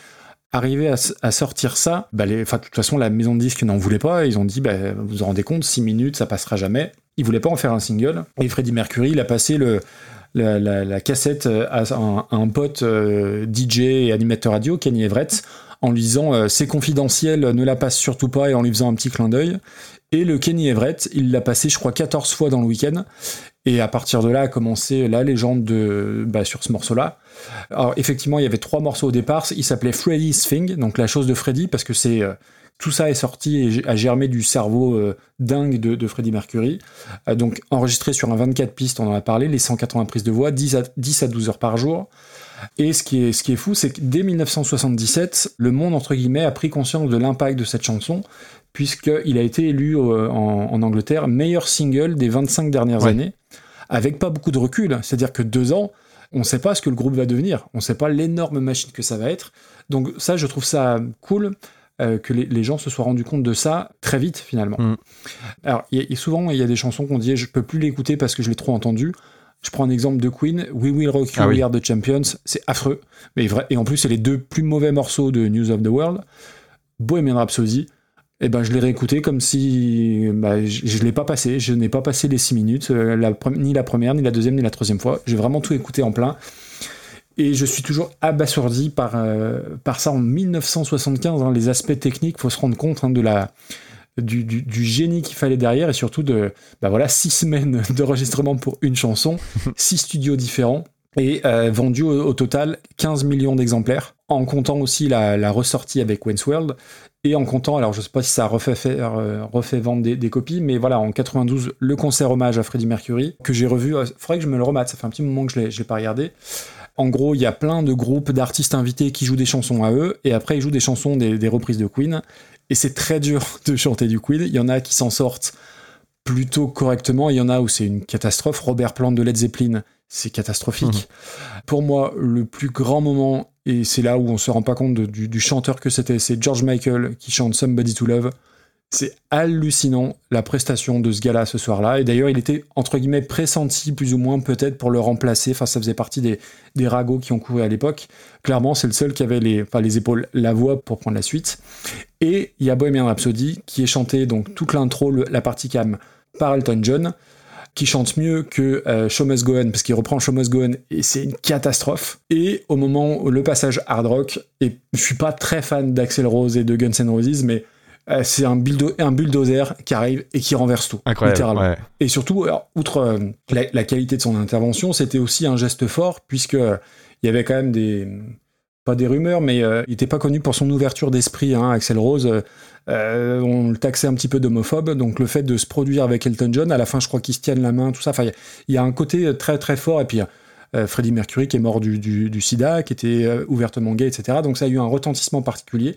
arriver à, sortir ça, bah de toute façon, la maison de disques n'en voulait pas. Ils ont dit, bah, vous vous rendez compte, 6 minutes, ça passera jamais. Ils voulaient pas en faire un single. Et Freddie Mercury, il a passé la, cassette à un, à un pote euh, DJ et animateur radio, Kenny Everett, en lui disant euh, c'est confidentiel, ne la passe surtout pas, et en lui faisant un petit clin d'œil. Et le Kenny Everett, il l'a passé, je crois, 14 fois dans le week-end. Et à partir de là a commencé la légende de, bah, sur ce morceau-là. Alors effectivement, il y avait trois morceaux au départ. Il s'appelait Freddy's Thing, donc la chose de Freddy, parce que c'est euh, tout ça est sorti et a germé du cerveau euh, dingue de, de Freddie Mercury. Euh, donc enregistré sur un 24 pistes, on en a parlé, les 180 prises de voix, 10 à, 10 à 12 heures par jour. Et ce qui est, ce qui est fou, c'est que dès 1977, le monde, entre guillemets, a pris conscience de l'impact de cette chanson, puisqu'il a été élu euh, en, en Angleterre meilleur single des 25 dernières Ouais. années, avec pas beaucoup de recul. C'est-à-dire que deux ans, on ne sait pas ce que le groupe va devenir, on ne sait pas l'énorme machine que ça va être. Donc ça, je trouve ça cool euh, que les, les gens se soient rendus compte de ça très vite finalement. Mm. Alors, y a- souvent, il y a des chansons qu'on dit je peux plus l'écouter parce que je l'ai trop entendu. Je prends un exemple de Queen, We Will Rock You, Ah oui. We Are the Champions, c'est affreux. Mais vrai, et en plus, c'est les deux plus mauvais morceaux de News of the World. Bohemian Rhapsody, eh ben, je l'ai réécouté comme si bah, je, je l'ai pas passé. Je n'ai pas passé les six minutes, euh, la ni la première, ni la deuxième, ni la troisième fois. J'ai vraiment tout écouté en plein. Et je suis toujours abasourdi par, euh, par ça en 1975. hein, les aspects techniques, faut se rendre compte hein, de la, du, du- du génie qu'il fallait derrière et surtout de bah voilà six semaines d'enregistrement pour une chanson, six studios différents et euh, vendu au, au total 15 millions d'exemplaires en comptant aussi la, la ressortie avec Wayne's World et en comptant, alors je sais pas si ça refait, faire, euh, refait vendre des, des copies, mais voilà, en 92, le concert hommage à Freddie Mercury, que j'ai revu, euh, faudrait que je me le remate, ça fait un petit moment que je l'ai, je l'ai pas regardé. En gros, il y a plein de groupes d'artistes invités qui jouent des chansons à eux, et après ils jouent des chansons des, des reprises de Queen. Et c'est très dur de chanter du Queen. Il y en a qui s'en sortent plutôt correctement. Il y en a où c'est une catastrophe. Robert Plant de Led Zeppelin, c'est catastrophique. Pour moi, le plus grand moment, et c'est là où on se rend pas compte de- du, du chanteur que c'était, c'est George Michael qui chante Somebody to Love. C'est hallucinant la prestation de ce gars-là ce soir-là. Et d'ailleurs, il était entre guillemets pressenti plus ou moins peut-être pour le remplacer. Enfin, ça faisait partie des, des ragots qui ont couru à l'époque. Clairement, c'est le seul qui avait les, enfin, les épaules, la voix pour prendre la suite. Et il y a Bohemian Rhapsody qui est chanté donc toute l'intro, la partie cam par Elton John, qui chante mieux que euh, Show Must Go On parce qu'il reprend Show Must Go On et c'est une catastrophe. Et au moment où le passage hard rock, et je suis pas très fan d'Axel Rose et de Guns N' Roses, mais c'est un, bulldo- un bulldozer qui arrive et qui renverse tout, Incroyable, littéralement. ouais. Et surtout, alors, outre euh, la, la qualité de son intervention, c'était aussi un geste fort, puisque euh, il y avait quand même des. Pas des rumeurs, mais euh, il n'était pas connu pour son ouverture d'esprit, hein, Axel Rose. euh, euh, on le taxait un petit peu d'homophobe, donc le fait de se produire avec Elton John, à la fin, je crois qu'ils se tiennent la main, tout ça. Enfin, il y a- il y, a un côté très très fort. Et puis, euh, Freddie Mercury qui est mort du, du- du sida, qui était euh, ouvertement gay, etc. Donc ça a eu un retentissement particulier.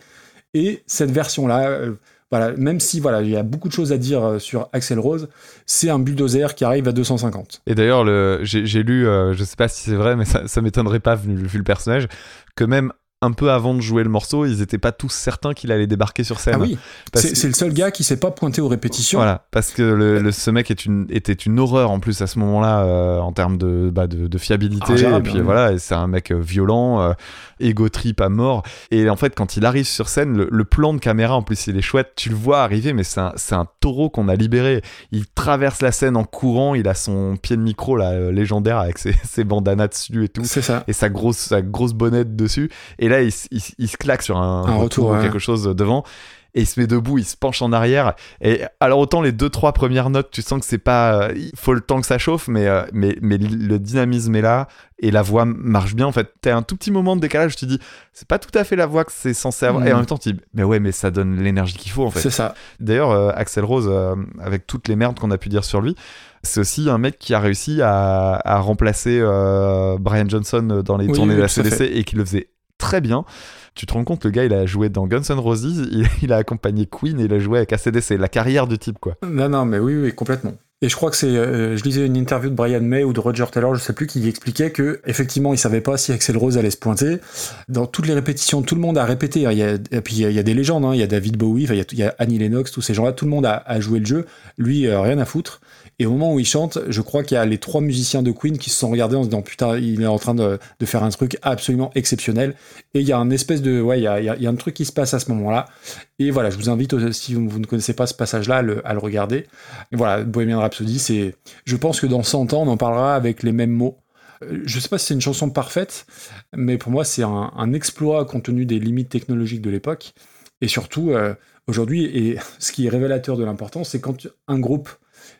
Et cette version-là, euh, voilà, même si voilà, il y a beaucoup de choses à dire euh, sur Axel Rose, c'est un bulldozer qui arrive à 250. Et d'ailleurs, le- j'ai lu, euh, je sais pas si c'est vrai, mais ça, ça m'étonnerait pas vu, vu le personnage, que même un peu avant de jouer le morceau, ils étaient pas tous certains qu'il allait débarquer sur scène. Ah oui, Parce c'est que- c'est le seul gars qui s'est pas pointé aux répétitions. Voilà, parce que le, le- ce mec est une, était une horreur en plus à ce moment-là euh, en termes de, bah, de, de fiabilité. Ah, et puis voilà, c'est un mec violent, euh, égo trip à mort. Et en fait, quand il arrive sur scène, le, le plan de caméra en plus il est chouette. Tu le vois arriver, mais c'est un, un taureau qu'on a libéré. Il traverse la scène en courant. Il a son pied de micro là, euh, légendaire avec ses, ses bandanas dessus et tout. C'est ça. Et sa grosse, sa grosse bonnette dessus. Et là, il, se claque sur un, Un retour, retour, ouais. quelque chose devant. Et il se met debout, il se penche en arrière. Et alors autant les deux trois premières notes, tu sens que c'est pas, il faut le temps que ça chauffe, mais euh, mais mais le dynamisme est là et la voix marche bien. En fait, t'as un tout petit moment de décalage. Tu te dis, c'est pas tout à fait la voix que c'est censé avoir. Et en même temps, tu dis, mais ouais, mais ça donne l'énergie qu'il faut en fait. C'est ça. D'ailleurs, euh, Axel Rose, euh, avec toutes les merdes qu'on a pu dire sur lui, c'est aussi un mec qui a réussi à, à remplacer euh, Brian Johnson dans les Oui, tournées oui, de la CDC fait. et qui le faisait très bien. Tu te rends compte, le gars, il a joué dans Guns N' Roses, il, a accompagné Queen il a joué avec ACDC. La carrière du type, quoi. Non, non, mais oui, oui, complètement. Et je crois que c'est, euh, je lisais une interview de Brian May ou de Roger Taylor, je sais plus, qui expliquait que effectivement, il savait pas si Axel Rose allait se pointer. Dans toutes les répétitions, tout le monde a répété. hein. Il y a, et puis il y a, des légendes. hein. Il y a David Bowie, il y a, Annie Lennox, tous ces gens-là. Tout le monde a, a joué le jeu. Lui, euh, rien à foutre. Et au moment où il chante, je crois qu'il y a les trois musiciens de Queen qui se sont regardés en se disant putain, il est en train de, faire un truc absolument exceptionnel. Et il y a un espèce de, ouais, il y a, un truc qui se passe à ce moment-là. Et voilà, je vous invite, euh, si vous, ne connaissez pas ce passage-là, à le, regarder. Et voilà, Bohemian Rhapsody, c'est, je pense que dans 100 ans, on en parlera avec les mêmes mots. Euh, Je sais pas si c'est une chanson parfaite, mais pour moi, c'est un, un exploit compte tenu des limites technologiques de l'époque. Et surtout, euh, aujourd'hui, et ce qui est révélateur de l'importance, c'est quand un groupe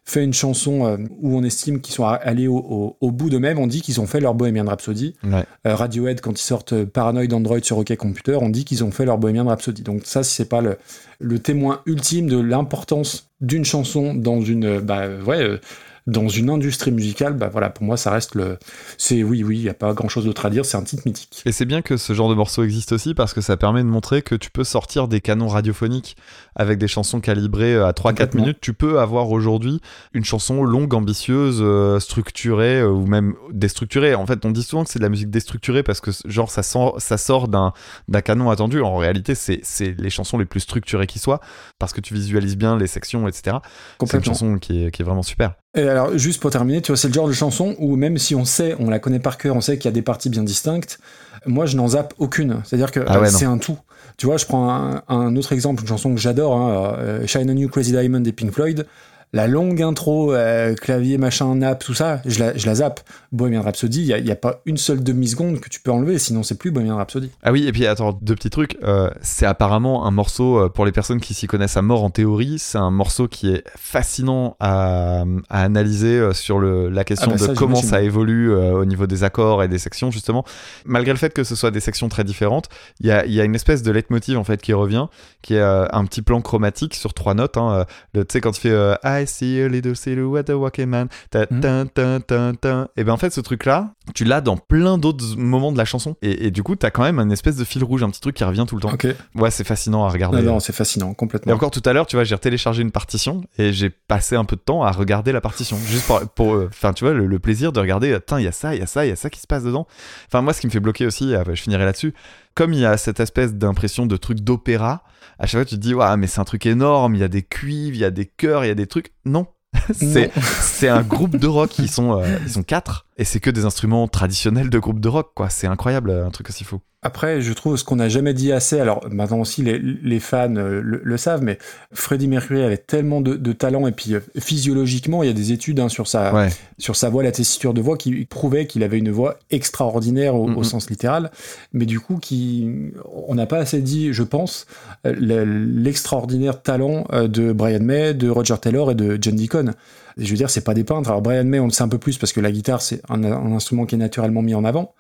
fait une chanson euh, où on estime qu'ils sont allés au, au- au bout d'eux-mêmes, on dit qu'ils ont fait leur Bohemian Rhapsody. Ouais. Euh, Radiohead, quand ils sortent euh, Paranoid Android sur OK Computer, on dit qu'ils ont fait leur Bohemian Rhapsody. Donc ça, si c'est pas le, le témoin ultime de l'importance d'une chanson dans une, bah, ouais, dans une industrie musicale, bah voilà, pour moi, ça reste le, c'est oui, oui, il y a pas grand-chose d'autre à dire, c'est un titre mythique. Et c'est bien que ce genre de morceau existe aussi parce que ça permet de montrer que tu peux sortir des canons radiophoniques avec des chansons calibrées à 3-4 Complètement. minutes. Tu peux avoir aujourd'hui une chanson longue, ambitieuse, euh, structurée euh, ou même déstructurée. En fait, on dit souvent que c'est de la musique déstructurée parce que genre ça, sort- ça sort d'un d'un canon attendu. En réalité, c'est c'est les chansons les plus structurées qui soient parce que tu visualises bien les sections, etc. C'est une chanson qui est, qui est vraiment super. Et alors, juste pour terminer, tu vois, c'est le genre de chanson où même si on sait, on la connaît par cœur, on sait qu'il y a des parties bien distinctes, moi je n'en zappe aucune. C'est-à-dire que Ah ouais, euh, c'est un tout. Tu vois, je prends un, un autre exemple, une chanson que j'adore, hein, euh, Shine on You Crazy Diamond des Pink Floyd. La longue intro, euh, clavier, machin, nappe, tout ça, je la, je la zappe. Bohemian Rhapsody, il n'y a, a pas une seule demi-seconde que tu peux enlever, sinon c'est plus Bohemian Rhapsody. Ah oui, et puis attends, deux petits trucs. Euh, c'est apparemment un morceau, euh, pour les personnes qui s'y connaissent à mort en théorie, c'est un morceau qui est fascinant à, à analyser sur le, la question Ah bah de comment ça évolue euh, au niveau des accords et des sections, justement. Malgré le fait que ce soit des sections très différentes, il y a, y a une espèce de leitmotiv en fait qui revient, qui est un petit plan chromatique sur trois notes. Hein, tu sais, quand tu fais I I see a little silhouette of walking man. Ta, Mhm. ta, ta, ta. Et ben en fait, ce truc-là, tu l'as dans plein d'autres moments de la chanson. Et, et du coup, t'as quand même un espèce de fil rouge, un petit truc qui revient tout le temps. Ok. Ouais, c'est fascinant à regarder. Non, non, c'est fascinant, Et complètement. encore tout à l'heure, tu vois, j'ai téléchargé une partition et j'ai passé un peu de temps à regarder la partition. Juste pour, pour, euh, enfin, tu vois, le, le plaisir de regarder, attends, il y a ça, il y a ça, il y a ça qui se passe dedans. Enfin, moi, ce qui me fait bloquer aussi, euh, je finirai là-dessus, comme il y a cette espèce d'impression de truc d'opéra, à chaque fois, tu te dis, ouais, mais c'est un truc énorme, il y a des cuivres, il y a des chœurs, il y a des trucs. Non. c'est, un groupe de rock, ils sont, euh, ils sont quatre, et c'est que des instruments traditionnels de groupe de rock, quoi. C'est incroyable, un truc aussi fou. Après, je trouve ce qu'on n'a jamais dit assez, alors maintenant aussi les, les fans euh, le, le savent, mais Freddie Mercury avait tellement de, de talent et puis euh, physiologiquement, il y a des études hein, sur, sa, Ouais. sur sa voix, la tessiture de voix qui prouvaient qu'il avait une voix extraordinaire au, au sens littéral, mais du coup, qui, on n'a pas assez dit, je pense, euh, le- l'extraordinaire talent de Brian May, de Roger Taylor et de John Deacon. Je veux dire, c'est pas des peintres. Alors Brian May, on le sait un peu plus parce que la guitare, c'est un, un instrument qui est naturellement mis en avant.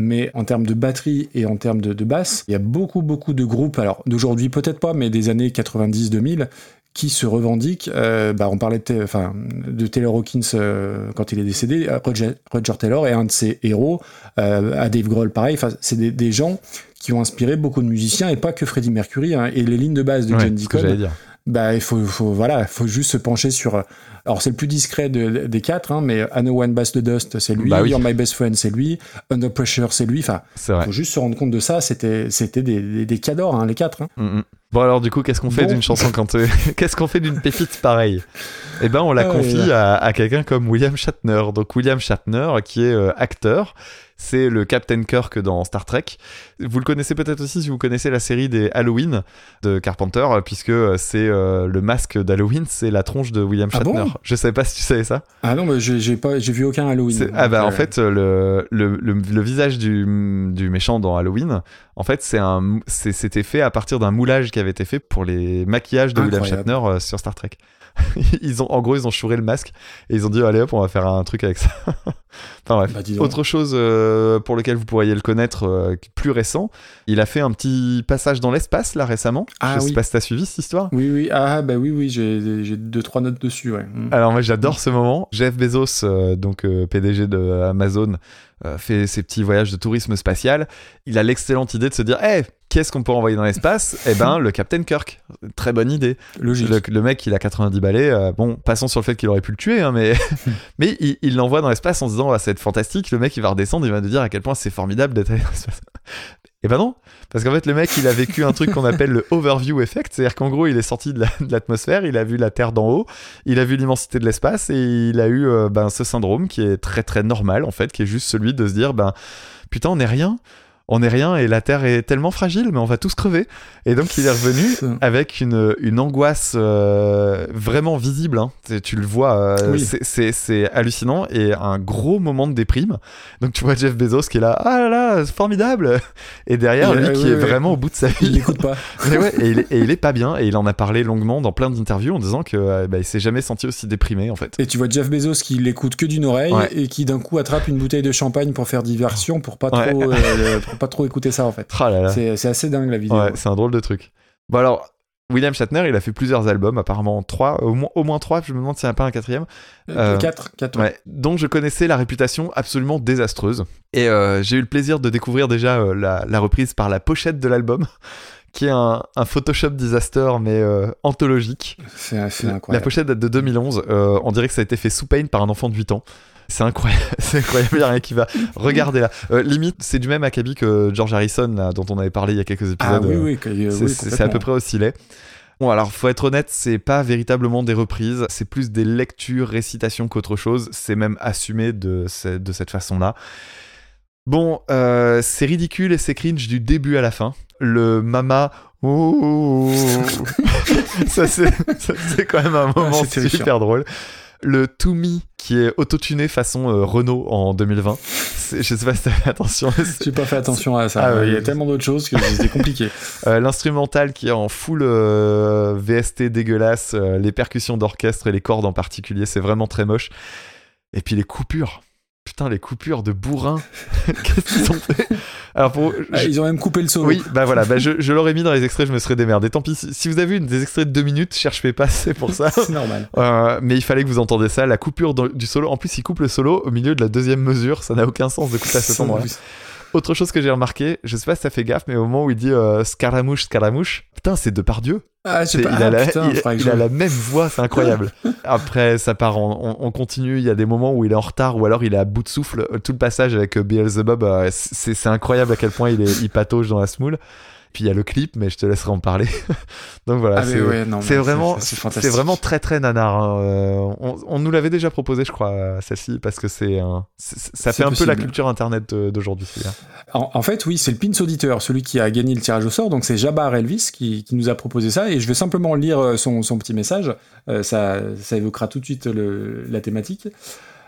Mais en termes de batterie et en termes de, de basse, il y a beaucoup, beaucoup de groupes, alors d'aujourd'hui peut-être pas, mais des années 90-2000, qui se revendiquent. euh, bah, on parlait de, Ta- enfin, de Taylor Hawkins euh, quand il est décédé. Roger, Roger Taylor est un de ses héros. euh, à Dave Grohl, pareil. Enfin, c'est des, des gens qui ont inspiré beaucoup de musiciens et pas que Freddie Mercury. hein. Et les lignes de base de Ouais, John Deacon. Bah, il faut, faut, voilà, faut juste se pencher sur. Alors, c'est le plus discret de- des quatre, hein, mais I Know One Bass the Dust, c'est lui. Bah oui. You're My Best Friend, c'est lui. Under Pressure, c'est lui. Enfin, vrai. faut juste se rendre compte de ça. C'était, c'était des, des, des cadors, hein, les quatre. hein. Mm, mm. Bon alors du coup qu'est-ce qu'on fait Bon. d'une chanson quand euh, qu'est-ce qu'on fait d'une pépite pareille? Eh ben on la Ah, confie ouais. à, à quelqu'un comme William Shatner. Donc William Shatner qui est euh, acteur, c'est le Captain Kirk dans Star Trek. Vous le connaissez peut-être aussi si vous connaissez la série des Halloween de Carpenter puisque c'est euh, le masque d'Halloween, c'est la tronche de William Ah Shatner. bon Je savais pas si tu savais ça. Ah non, mais j'ai, pas, j'ai vu aucun Halloween. Ah bah en fait le, le, le, le visage du, du méchant dans Halloween, en fait c'est un c'était fait à partir d'un moulage qui avait été fait pour les maquillages de William. Shatner euh, sur Star Trek. ils ont en gros ils ont chouré le masque et ils ont dit allez hop on va faire un truc avec ça. enfin bref. Bah. Autre chose euh, pour lequel vous pourriez le connaître euh, plus récent, il a fait un petit passage dans l'espace là récemment. Ah Je sais pas si t'as suivi cette histoire. Oui, oui, ah bah oui, oui, j'ai, deux, trois notes dessus, ouais. Mm. Alors moi j'adore ce moment. Jeff Bezos, euh, donc PDG de Amazon, fait ses petits voyages de tourisme spatial. Il a l'excellente idée de se dire, Eh, qu'est-ce qu'on peut envoyer dans l'espace? Eh ben le Captain Kirk. Très bonne idée. Logique. Le, le mec il a 90 balais. euh, bon, passons sur le fait qu'il aurait pu le tuer, hein, mais mais il il l'envoie dans l'espace en se disant, ah, ça va être fantastique. Le mec il va redescendre, il va nous dire à quel point c'est formidable d'être allé. Et ben non, parce qu'en fait le mec il a vécu un truc qu'on appelle le overview effect, c'est-à-dire qu'en gros il est sorti de la- de l'atmosphère, il a vu la Terre d'en haut, il a vu l'immensité de l'espace et il a eu euh, ben, ce syndrome qui est très très normal en fait, qui est juste celui de se dire ben putain on est rien, on est rien et la Terre est tellement fragile mais on va tous crever. Et donc il est revenu avec une, une angoisse euh, vraiment visible, hein. Tu- le vois, euh, Oui. c'est- hallucinant et un gros moment de déprime. Donc tu vois Jeff Bezos qui est là, ah là là, c'est formidable Et derrière Il- lui euh, qui oui, est oui. vraiment au bout de sa Il vie. l'écoute pas. Mais ouais, et, il est, et il est pas bien, et il en a parlé longuement dans plein d'interviews en disant que euh, bah, il s'est jamais senti aussi déprimé en fait. Et tu vois Jeff Bezos qui l'écoute que d'une oreille Ouais. et qui d'un coup attrape une bouteille de champagne pour faire diversion pour pas Ouais. trop, euh, pas trop écouter ça en fait. Ah là là. C'est, assez dingue la vidéo. Ouais, c'est un drôle de truc. Bon alors, William Shatner, il a fait plusieurs albums, apparemment trois, au moins, au moins trois, je me demande s'il n'y en a pas un quatrième. Euh, Euh, quatre, quatre. Ouais, dont je connaissais la réputation absolument désastreuse. Et euh, j'ai eu le plaisir de découvrir déjà euh, la, la reprise par la pochette de l'album, qui est un, un Photoshop disaster, mais anthologique. C'est, c'est La incroyable. pochette date de 2011. euh, on dirait que ça a été fait sous pain par un enfant de 8 ans. C'est incroyable, c'est incroyable, il y a rien qui va. Regardez là. Euh, limite, c'est du même acabit que George Harrison, là, dont on avait parlé il y a quelques épisodes. Ah oui, euh, oui, que- euh, c'est oui, c'est- à peu près aussi laid. Bon, alors, faut être honnête, c'est pas véritablement des reprises, c'est plus des lectures, récitations qu'autre chose. C'est même assumé de, ce- de cette façon-là. Bon, euh, c'est ridicule et c'est cringe du début à la fin. Le mama. ouh, ça, c'est ça, c'est quand même un moment c'est terrifiant. super drôle. Le To Me qui est autotuné façon euh, Renault en 2020. C'est- Je sais pas si t'as fait attention. J'ai pas fait attention à ça. Ah. Il y a tellement d'autres choses que c'était compliqué. Euh, L'instrumental qui est en full euh, VST dégueulasse, les percussions d'orchestre et les cordes en particulier, c'est vraiment très moche. Et puis les coupures. Putain, les coupures de bourrin. Qu'est-ce qu'ils ont fait Alors, pour. Ah, je- Ils ont même coupé le solo. Oui, bah voilà, bah je, je l'aurais mis dans les extraits, je me serais démerdé. Tant pis, si vous avez une des extraits de deux minutes, cherchez pas, c'est pour ça. C'est normal. Euh, mais il fallait que vous entendiez ça, la coupure du solo. En plus, il coupe le solo au milieu de la deuxième mesure, ça n'a aucun sens de couper à cet endroit. Autre chose que j'ai remarqué, je sais pas si ça fait gaffe, mais au moment où il dit euh, Scaramouche, Scaramouche, putain, c'est Depardieu. Ah, je sais pas. il a, Ah, la, putain, il- je- a la même voix, c'est incroyable. Après, ça part, on, on continue. Il y a des moments où il est en retard ou alors il est à bout de souffle. Tout le passage avec euh, Beelzebub, euh, c'est c'est incroyable à quel point il, est, il patauge dans la smoule. Puis il y a le clip, mais je te laisserai en parler. Donc voilà, Ah, c'est ouais, vraiment, fantastique. vraiment très très nanar. hein. Euh, on, on nous l'avait déjà proposé, je crois, celle-ci, parce que c'est ça fait un peu la culture internet d'aujourd'hui. En, en fait, oui, c'est le pins auditeur, celui qui a gagné le tirage au sort. Donc, c'est Jabbar Elvis qui, qui nous a proposé ça. Et je vais simplement lire euh, son, son petit message. Euh, ça, ça évoquera tout de suite le- la thématique.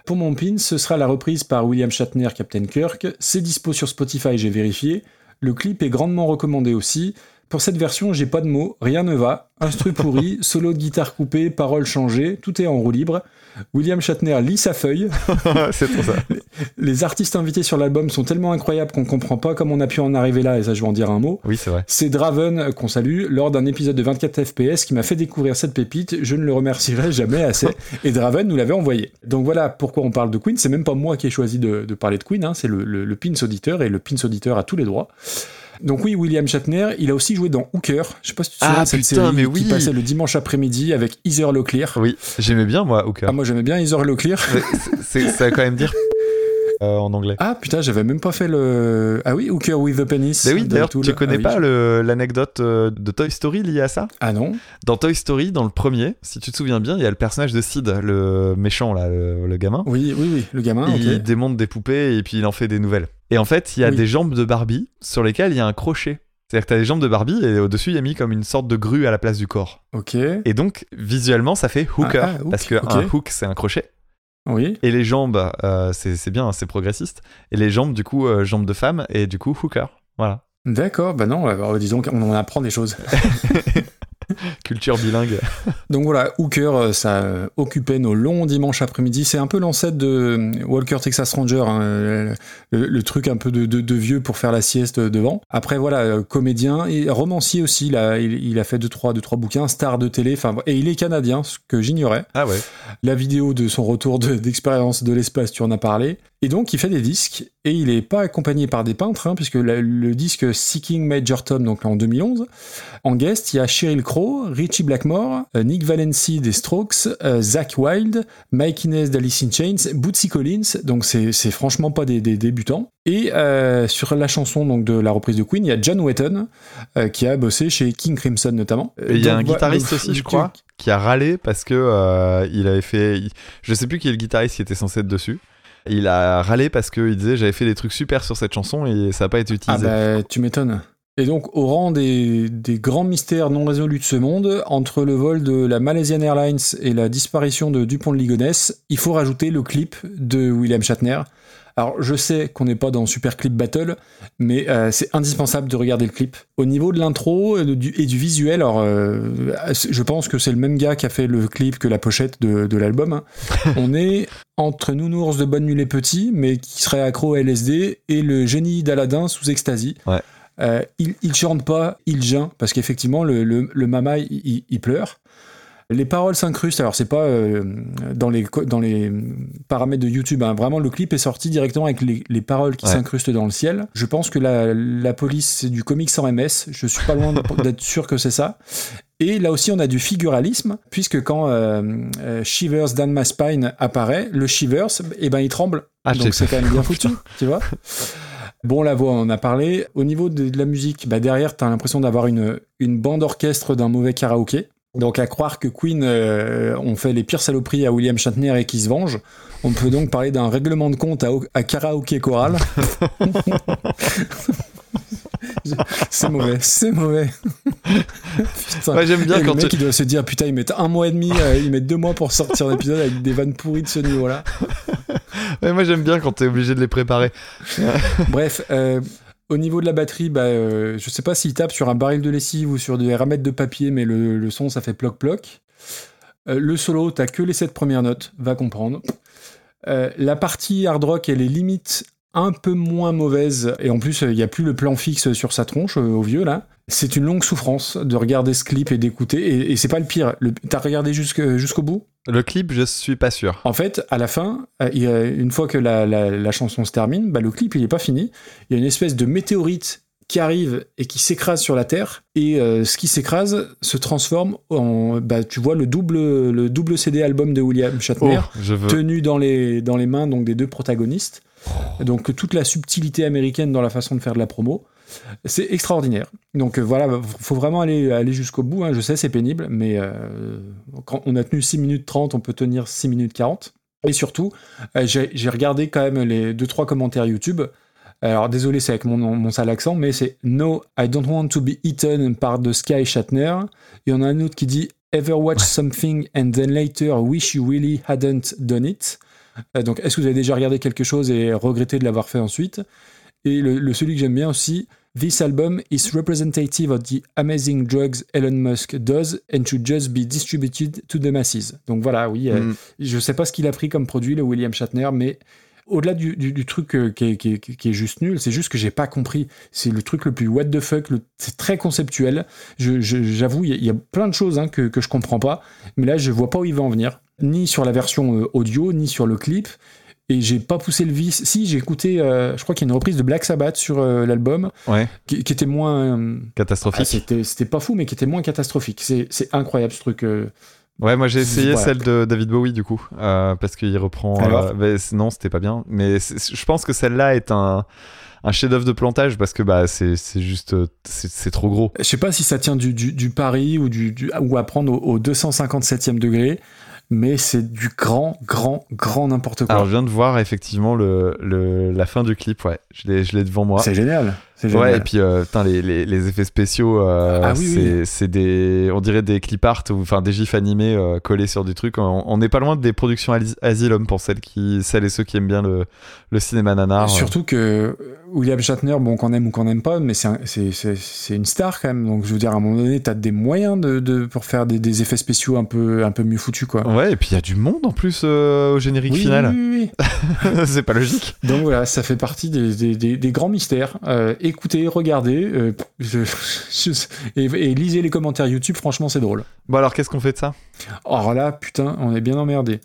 Pour mon pin, ce sera la reprise par William Shatner, Captain Kirk. C'est dispo sur Spotify, j'ai vérifié. Le clip est grandement recommandé aussi. Pour cette version, j'ai pas de mots, rien ne va. Instru pourri, solo de guitare coupé, paroles changées, tout est en roue libre. William Shatner lit sa feuille. c'est trop ça. Les artistes invités sur l'album sont tellement incroyables qu'on comprend pas comment on a pu en arriver là, et ça je vais en dire un mot. Oui, c'est vrai. C'est Draven, euh, qu'on salue, lors d'un épisode de 24 FPS qui m'a fait découvrir cette pépite, je ne le remercierai jamais assez, et Draven nous l'avait envoyé. Donc voilà pourquoi on parle de Queen, c'est même pas moi qui ai choisi de, de parler de Queen, hein, c'est le, le, le Pins auditeur, et le Pins auditeur a tous les droits. Donc oui, William Shatner, il a aussi joué dans Hooker, je sais pas si tu te souviens Ah, de cette putain, série mais qui oui. passait le dimanche après-midi avec Heather Locklear. Oui, j'aimais bien moi, Hooker. Ah moi j'aimais bien Heather Locklear. C'est- ça va quand même dire euh, en anglais. Ah putain, j'avais même pas fait le. Ah oui, Hooker with the Penis. Mais oui, d'ailleurs, tu connais Ah pas l'anecdote euh, de Toy Story liée à ça? Ah non Dans Toy Story, dans le premier, si tu te souviens bien, il y a le personnage de Sid, le méchant, là, le, le gamin. Oui, oui, oui, le gamin, il démonte des poupées et puis il en fait des nouvelles. Et en fait, il y a Oui. des jambes de Barbie sur lesquelles il y a un crochet. C'est-à-dire que t'as les jambes de Barbie et au-dessus, il y a mis comme une sorte de grue à la place du corps. Ok. Et donc, visuellement, ça fait hooker. Ah, ah, hook, parce que ok. un hook, c'est un crochet. Oui. Et les jambes, euh, c'est c'est bien, c'est progressiste. Et les jambes, du coup, euh, jambes de femme et du coup, hooker. Voilà. D'accord, bah non, alors, disons qu'on en apprend des choses. Culture bilingue. Donc voilà, Hooker, euh, ça euh, occupait nos longs dimanches après-midi. C'est un peu l'ancêtre de euh, Walker Texas Ranger, hein, le, le truc un peu de, de- de vieux pour faire la sieste devant. Après voilà, comédien et romancier aussi. Il a, il, il a fait deux trois, deux trois bouquins, star de télé. Enfin et il est canadien, ce que j'ignorais. Ah ouais. La vidéo de son retour de- d'expérience de, l'espace, tu en as parlé. Et donc, il fait des disques, et il n'est pas accompagné par des peintres, hein, puisque la- le disque Seeking Major Tom, donc en 2011, en guest, il y a Sheryl Crow, Richie Blackmore, euh, Nick Valency des Strokes, euh, Zach Wilde, Mike Inez d'Alice in Chains, Bootsy Collins, donc c'est franchement pas des, des débutants. Et euh, sur la chanson donc de la reprise de Queen, il y a John Wetton, qui a bossé chez King Crimson notamment. Et il y a un guitariste aussi, je crois, qui a râlé parce que il avait fait. Je sais plus qui est le guitariste qui était censé être dessus. Il a râlé parce qu'il disait j'avais fait des trucs super sur cette chanson et ça n'a pas été Ah utilisé. bah, tu m'étonnes. Et donc, au rang des, des grands mystères non résolus de ce monde, entre le vol de la Malaysian Airlines et la disparition de Dupont de Ligonnès, il faut rajouter le clip de William Shatner. Alors, je sais qu'on n'est pas dans Super Clip Battle, mais euh, c'est indispensable de regarder le clip. Au niveau de l'intro et, du- et du visuel, alors, euh, je pense que c'est le même gars qui a fait le clip que la pochette de, de l'album. hein. On est entre Nounours de Bonne Nuit les Petits, mais qui serait accro à LSD, et le génie d'Aladin sous ecstasy. Ouais. Euh, il, il chante pas, il geint, parce qu'effectivement, le, le, le mama, il pleure. Les paroles s'incrustent, alors c'est pas euh, dans, les, dans les paramètres de YouTube, hein. vraiment le clip est sorti directement avec les, les paroles qui Ouais. s'incrustent dans le ciel. Je pense que la, la police, c'est du comics sans MS, je suis pas loin d'être sûr que c'est ça. Et là aussi, on a du figuralisme, puisque quand euh, euh, Shivers Down My Spine apparaît, le Shivers, eh ben, il tremble. Ah, Donc c'est quand même bien foutu, tu vois. Bon, la voix, on en a parlé. Au niveau de, de la musique, bah, derrière, t'as l'impression d'avoir une, une bande orchestre d'un mauvais karaoké. Donc à croire que Queen euh, ont fait les pires saloperies à William Shatner et qui se vengent, on peut donc parler d'un règlement de compte à, à karaoké choral. c'est mauvais, c'est mauvais. Putain. Ouais, j'aime bien Et quand le mec tu- il doit se dire putain ils mettent un mois et demi, euh, ils mettent deux mois pour sortir l'épisode avec des vannes pourries de ce niveau-là. Ouais, moi j'aime bien quand t'es obligé de les préparer. Bref, euh, au niveau de la batterie, bah, euh, je sais pas s'il tape sur un baril de lessive ou sur des ramettes de papier, mais le, son ça fait ploc-ploc. Euh, le solo, t'as que les sept premières notes, va comprendre. Euh, la partie hard rock, elle est limite un peu moins mauvaise, et en plus, il n'y a plus le plan fixe sur sa tronche euh, au vieux là. C'est une longue souffrance de regarder ce clip et d'écouter, et, et c'est pas le pire. T'as regardé jusqu'au bout? Le clip, je suis pas sûr. En fait, à la fin, euh, une fois que la, la- la chanson se termine, bah, le clip il est pas fini. Il y a une espèce de météorite qui arrive et qui s'écrase sur la Terre, et euh, ce qui s'écrase se transforme en, bah, tu vois, le double, le double CD album de William Shatner Oh, tenu dans les, dans les mains donc, des deux protagonistes. Donc toute la subtilité américaine dans la façon de faire de la promo, c'est extraordinaire. Donc euh, voilà, faut vraiment aller, aller jusqu'au bout. hein. Je sais, c'est pénible, mais euh, quand on a tenu 6 minutes 30, on peut tenir 6 minutes 40. Et surtout, euh, j'ai regardé quand même les 2-3 commentaires YouTube. Alors désolé, c'est avec mon, mon sale accent, mais c'est No, I don't want to be eaten par The Sky Shatner. Et on a un autre qui dit Ever watch something and then later wish you really hadn't done it. Euh, donc, est-ce que vous avez déjà regardé quelque chose et regretté de l'avoir fait ensuite? Et le, le- celui que j'aime bien aussi, This album is representative of the amazing drugs Elon Musk does and should just be distributed to the masses. Donc voilà, oui, euh, Mm. je sais pas ce qu'il a pris comme produit, le William Shatner, mais au-delà du, du- du truc euh, qui, est, qui est- qui est juste nul, c'est juste que j'ai pas compris. C'est le truc le plus what the fuck, c'est très conceptuel. J'avoue, il y, a- il y a plein de choses hein, que, que je comprends pas, mais là, je vois pas où il va en venir, ni sur la version euh, audio, ni sur le clip. Et j'ai pas poussé le vice. Si, j'ai écouté, euh, je crois qu'il y a une reprise de Black Sabbath sur euh, l'album, Ouais. qui, qui était moins. euh, Catastrophique. ah, c'était pas fou, mais qui était moins catastrophique. C'est incroyable ce truc. euh. Ouais, moi j'ai essayé Voilà. celle de David Bowie du coup, parce qu'il reprend. Mais non, c'était pas bien. Mais je pense que celle-là est un, un chef-d'œuvre de plantage parce que bah c'est juste c'est c'est trop gros. Je sais pas si ça tient du, du, du pari ou, du, du- ou à prendre au, au 257e degré, mais c'est du grand, grand, grand n'importe quoi. Alors je viens de voir effectivement le, le la fin du clip. Ouais, je l'ai je l'ai devant moi. c'est génial. C'est Ouais, génial. et puis euh, putain, les, les, les effets spéciaux, euh, Ah oui, c'est oui. des, on dirait des clip art ou enfin des gifs animés euh, collés sur des trucs. On n'est pas loin des productions Asylum pour celles qui, celles et ceux qui aiment bien le, le cinéma nanar. Surtout que euh, William Shatner, bon, qu'on aime ou qu'on n'aime pas, mais c'est un- c'est- c'est c'est une star quand même. Donc je veux dire, à un moment donné, t'as des moyens de, de- pour faire des, des effets spéciaux un peu, un peu mieux foutus, quoi. Ouais, et puis il y a du monde en plus euh, au générique Oui, final. oui, oui, oui. c'est pas logique. Donc voilà, ça fait partie des, des- des- des grands mystères. Euh, écoutez, regardez, euh, je- je- et, et lisez les commentaires YouTube, franchement, c'est drôle. Bon alors qu'est-ce qu'on fait de ça? Alors là, putain, on est bien emmerdé.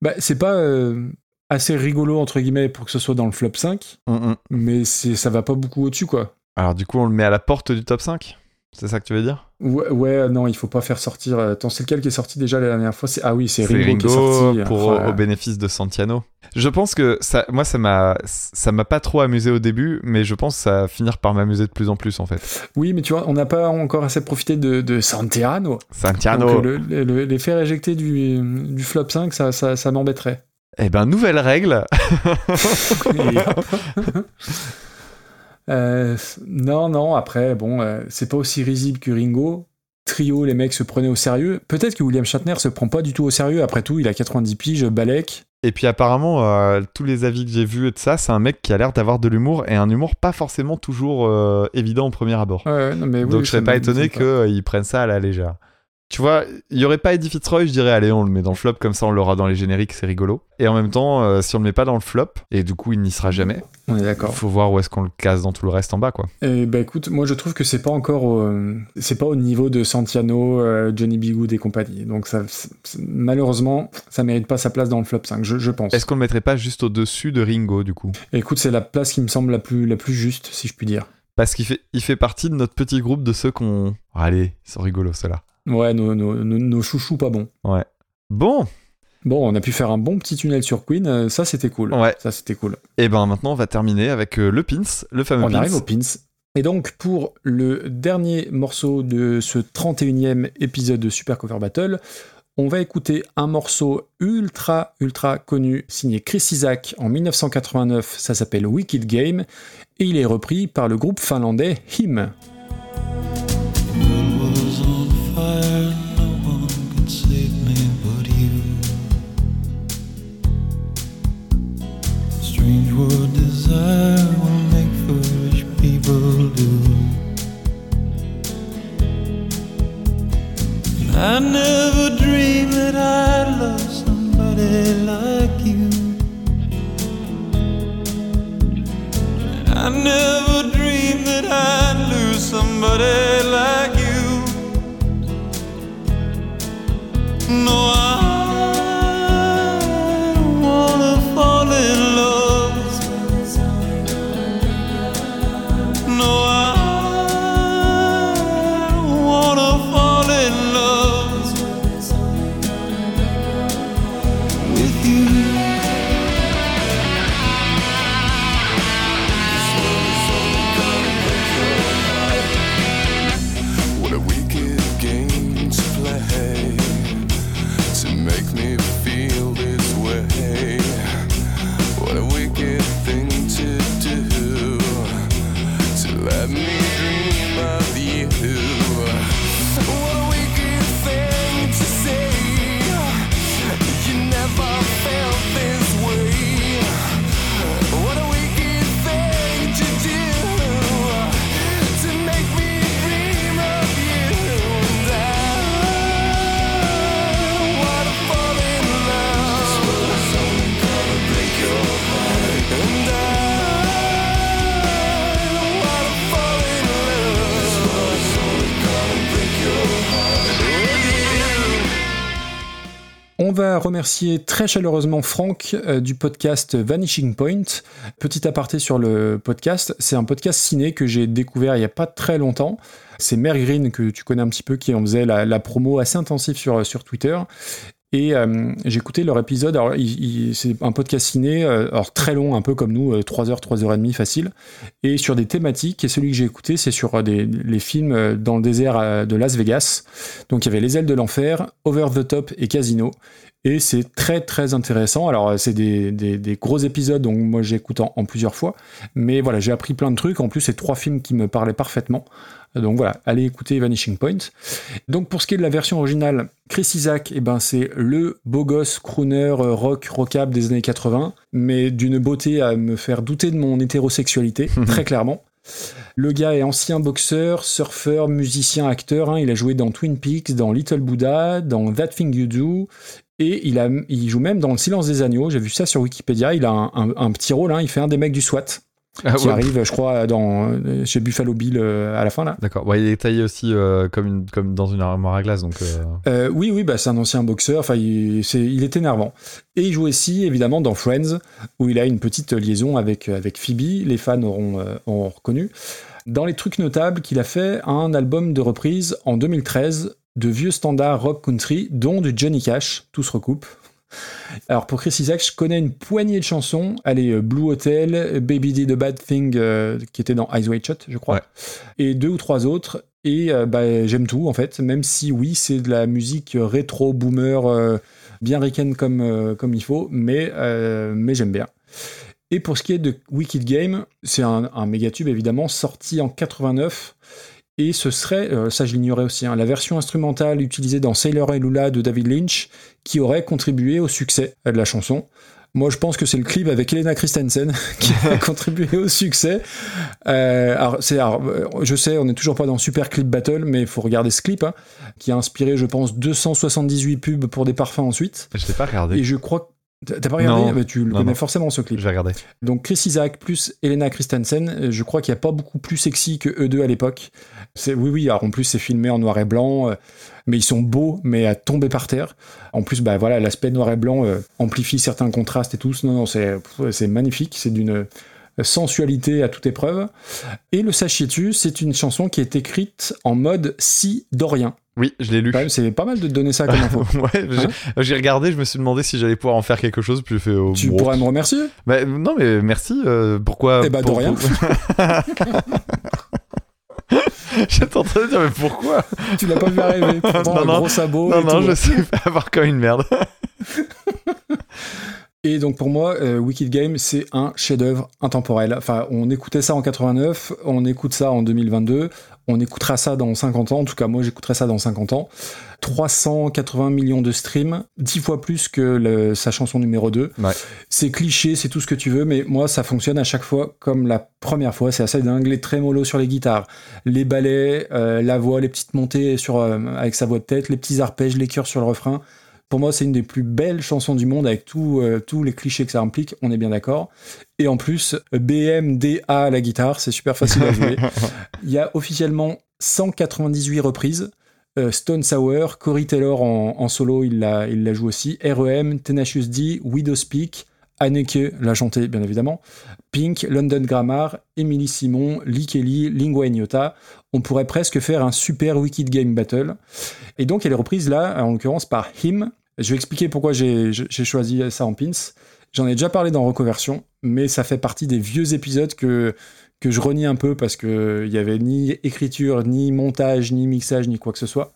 Bah, c'est pas euh, assez rigolo, entre guillemets, pour que ce soit dans le flop 5, Hum, hum. mais ça va pas beaucoup au-dessus, quoi. Alors du coup on le met à la porte du top 5 C'est ça que tu veux dire? Ouais, ouais, non, il faut pas faire sortir. euh, Attends, c'est lequel qui est sorti déjà la dernière fois? Ah oui, c'est Ringo, qui est sorti. pour, au bénéfice de Santiano. Je pense que ça, moi ça m'a ça m'a pas trop amusé au début, mais je pense que ça va finir par m'amuser de plus en plus en fait. Oui, mais tu vois, on n'a pas encore assez profité de, de Santiano. Santiano. Donc, euh, le, le- les faire éjecter du, du flop 5, ça, ça, ça m'embêterait. Eh ben nouvelle règle. Euh, non, non, après, bon, euh, c'est pas aussi risible que Ringo. Trio, les mecs se prenaient au sérieux. Peut-être que William Shatner se prend pas du tout au sérieux. Après tout, il a 90 piges, Balek. Et puis apparemment, euh, tous les avis que j'ai vus de ça, c'est un mec qui a l'air d'avoir de l'humour et un humour pas forcément toujours évident au premier abord. Ouais, ouais, non, mais oui, Donc je serais pas étonné qu'ils prennent ça à la légère. Tu vois, il y aurait pas Eddie Fitzroy, je dirais allez, on le met dans le flop comme ça on l'aura dans les génériques, c'est rigolo. Et en même temps, euh, si on le met pas dans le flop, et du coup il n'y sera jamais, On est il d'accord. faut voir où est-ce qu'on le casse dans tout le reste en bas quoi. Et bah écoute, moi je trouve que c'est pas encore au, c'est pas au niveau de Santiano, euh, Johnny B. Good et compagnie. Donc ça, c'est- c'est- malheureusement, ça mérite pas sa place dans le flop 5, je, je pense. Est-ce qu'on le mettrait pas juste au-dessus de Ringo du coup? Écoute, c'est la place qui me semble la plus, la plus juste, si je puis dire. Parce qu'il fait, il fait partie de notre petit groupe de ceux qu'on... Allez, ils sont rigolos ceux-là. Ouais, nos, nos, chouchous pas bons. Ouais. Bon, Bon, on a pu faire un bon petit tunnel sur Queen, euh, ça c'était cool. Ouais. Ça c'était cool. et ben maintenant on va terminer avec euh, le pins, le fameux On pins. arrive au pins. Et donc, pour le dernier morceau de ce 31e épisode de Super Cover Battle, on va écouter un morceau ultra, ultra connu, signé Chris Isaac en 1989. Ça s'appelle Wicked Game. Et il est repris par le groupe finlandais Him. I never dreamed that I'd love somebody like you. I never dreamed that I'd lose somebody like you. No, I va remercier très chaleureusement Franck euh, du podcast Vanishing Point. Petit aparté sur le podcast, c'est un podcast ciné que j'ai découvert il n'y a pas très longtemps. C'est Mère que tu connais un petit peu qui en faisait la, la promo assez intensive sur, sur Twitter. Et euh, j'ai écouté leur épisode. Alors, c'est un podcast ciné, euh, alors très long, un peu comme nous, euh, 3 heures, 3 heures et demie facile, et sur des thématiques. Et celui que j'ai écouté, c'est sur euh, les films euh, dans le désert euh, de Las Vegas. Donc, il y avait Les ailes de l'enfer, Over the Top et Casino. Et c'est très très intéressant. Alors euh, c'est des, gros épisodes, donc moi j'écoute en plusieurs fois. Mais voilà, j'ai appris plein de trucs. En plus, c'est trois films qui me parlaient parfaitement. Donc voilà, allez écouter Vanishing Point. Donc pour ce qui est de la version originale, Chris Isaac, eh ben, c'est le beau gosse crooner euh, rock rockab des années 80, mais d'une beauté à me faire douter de mon hétérosexualité, très clairement. Le gars est ancien boxeur, surfeur, musicien, acteur. hein. Il a joué dans Twin Peaks, dans Little Buddha, dans That Thing You Do. Et il, a, il joue même dans Le Silence des Agneaux. J'ai vu ça sur Wikipédia. Il a un, un- un petit rôle. hein. Il fait un des mecs du SWAT. Ah qui ouais. arrive, je crois, dans, chez Buffalo Bill euh, à la fin là. D'accord. Ouais, il est taillé aussi euh, comme, une, comme dans une armoire à glace, donc. euh, oui, oui, bah, c'est un ancien boxeur. Enfin, il, c'est- il est énervant. Et il joue aussi, évidemment, dans Friends, où il a une petite liaison avec, avec Phoebe. Les fans auront, auront reconnu. Dans les trucs notables, qu'il a fait un album de reprise en 2013 de vieux standards rock country, dont du Johnny Cash. Tout se recoupe. Alors pour Chris Isaac, je connais une poignée de chansons. Allez, euh, Blue Hotel, Baby Did a Bad Thing, euh, qui était dans Eyes Wide Shut, je crois. Et deux ou trois autres. Et euh, bah, j'aime tout, en fait. Même si, oui, c'est de la musique rétro, boomer, euh, bien ricaine comme, comme il faut. Mais, mais j'aime bien. Et pour ce qui est de Wicked Game, c'est un, un méga tube, évidemment, sorti en 89. Et ce serait, euh, ça je l'ignorais aussi, hein, la version instrumentale utilisée dans Sailor et Lula de David Lynch qui aurait contribué au succès de la chanson. Moi, je pense que c'est le clip avec Elena Christensen qui a contribué au succès. Euh, alors, euh, je sais, on n'est toujours pas dans Super Clip Battle, mais il faut regarder ce clip, hein, qui a inspiré, je pense, 278 pubs pour des parfums ensuite. Je l'ai pas regardé. Et je crois T'as t'as pas regardé Non. Bah, Tu le Non, connais non. forcément ce clip. Je vais regarder. Donc Chris Isaac plus Elena Christensen, je crois qu'il n'y a pas beaucoup plus sexy que eux deux à l'époque. C'est oui oui, alors en plus c'est filmé en noir et blanc, euh, mais ils sont beaux mais à tomber par terre. En plus bah voilà l'aspect noir et blanc euh, amplifie certains contrastes et tout. Non non c'est c'est magnifique, c'est d'une sensualité à toute épreuve. Et le sachiez-tu, c'est une chanson qui est écrite en mode si dorien. Oui, je l'ai lu. C'est pas mal de te donner ça comme info. ouais, Hein j'ai regardé, je me suis demandé si j'allais pouvoir en faire quelque chose, puis fait. oh, Tu bon. pourrais me remercier? Bah, non, mais merci. euh, pourquoi Eh bah, de pour-. J'étais en train de dire, mais pourquoi Tu l'as pas vu arriver. Pourtant, un gros sabot Non, et non, tout. je sais avoir comme une merde. Et donc pour moi, euh, Wicked Game, c'est un chef-d'œuvre intemporel. Enfin, on écoutait ça en 89, on écoute ça en 2022, on écoutera ça dans 50 ans. En tout cas, moi, j'écouterai ça dans 50 ans. 380 millions de streams, 10 fois plus que le- sa chanson numéro 2. Ouais. C'est cliché, c'est tout ce que tu veux, mais moi, ça fonctionne à chaque fois comme la première fois. C'est assez dingue. Les trémolos sur les guitares, les ballets, euh, la voix, les petites montées sur, euh, avec sa voix de tête, les petits arpèges, les chœurs sur le refrain. Pour moi, c'est une des plus belles chansons du monde avec tout, euh, tous les clichés que ça implique, on est bien d'accord. Et en plus, BMDA à la guitare, c'est super facile à jouer. Il y a officiellement 198 reprises. Euh, Stone Sour, Corey Taylor en, solo, il la, joue aussi. REM, Tenacious D, Widow Speak, Anneke l'a chanté bien évidemment. Pink, London Grammar, Emily Simon, Lee Kelly, Lingua Ignota. On pourrait presque faire un super Wicked Game Battle. Et donc elle est reprise là, en l'occurrence par Him. Je vais expliquer pourquoi j'ai choisi ça en pins. J'en ai déjà parlé dans Reconversion, mais ça fait partie des vieux épisodes que, que je renie un peu parce qu'il n'y avait ni écriture, ni montage, ni mixage, ni quoi que ce soit.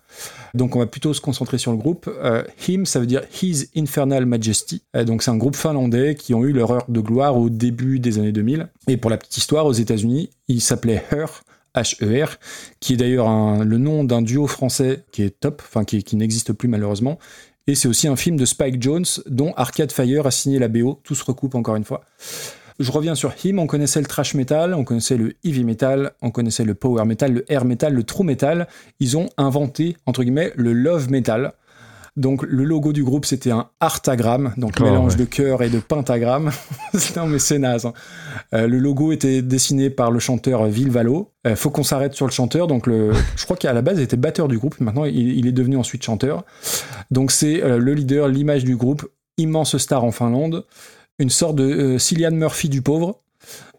Donc on va plutôt se concentrer sur le groupe. Euh, Him, ça veut dire His Infernal Majesty. Euh, donc c'est un groupe finlandais qui ont eu leur heure de gloire au début des années 2000. Et pour la petite histoire, aux États-Unis, il s'appelait Her. H-E-R, qui est d'ailleurs le nom d'un duo français qui est top, enfin qui, qui n'existe plus malheureusement. Et c'est aussi un film de Spike Jones dont Arcade Fire a signé la BO. Tout se recoupe encore une fois. Je reviens sur Him, on connaissait le trash metal, on connaissait le heavy metal, on connaissait le power metal, le air metal, le true metal. Ils ont inventé, entre guillemets, le love metal. Donc le logo du groupe c'était un artagramme, donc Oh, mélange ouais. de cœur et de pentagramme. non mais c'est naze. hein. Euh, le logo était dessiné par le chanteur Vil Valo. Euh, faut qu'on s'arrête sur le chanteur. Donc le, je crois qu'à la base il était batteur du groupe, maintenant il, il est devenu ensuite chanteur. Donc c'est euh, le leader, l'image du groupe, immense star en Finlande, une sorte de euh, Cillian Murphy du pauvre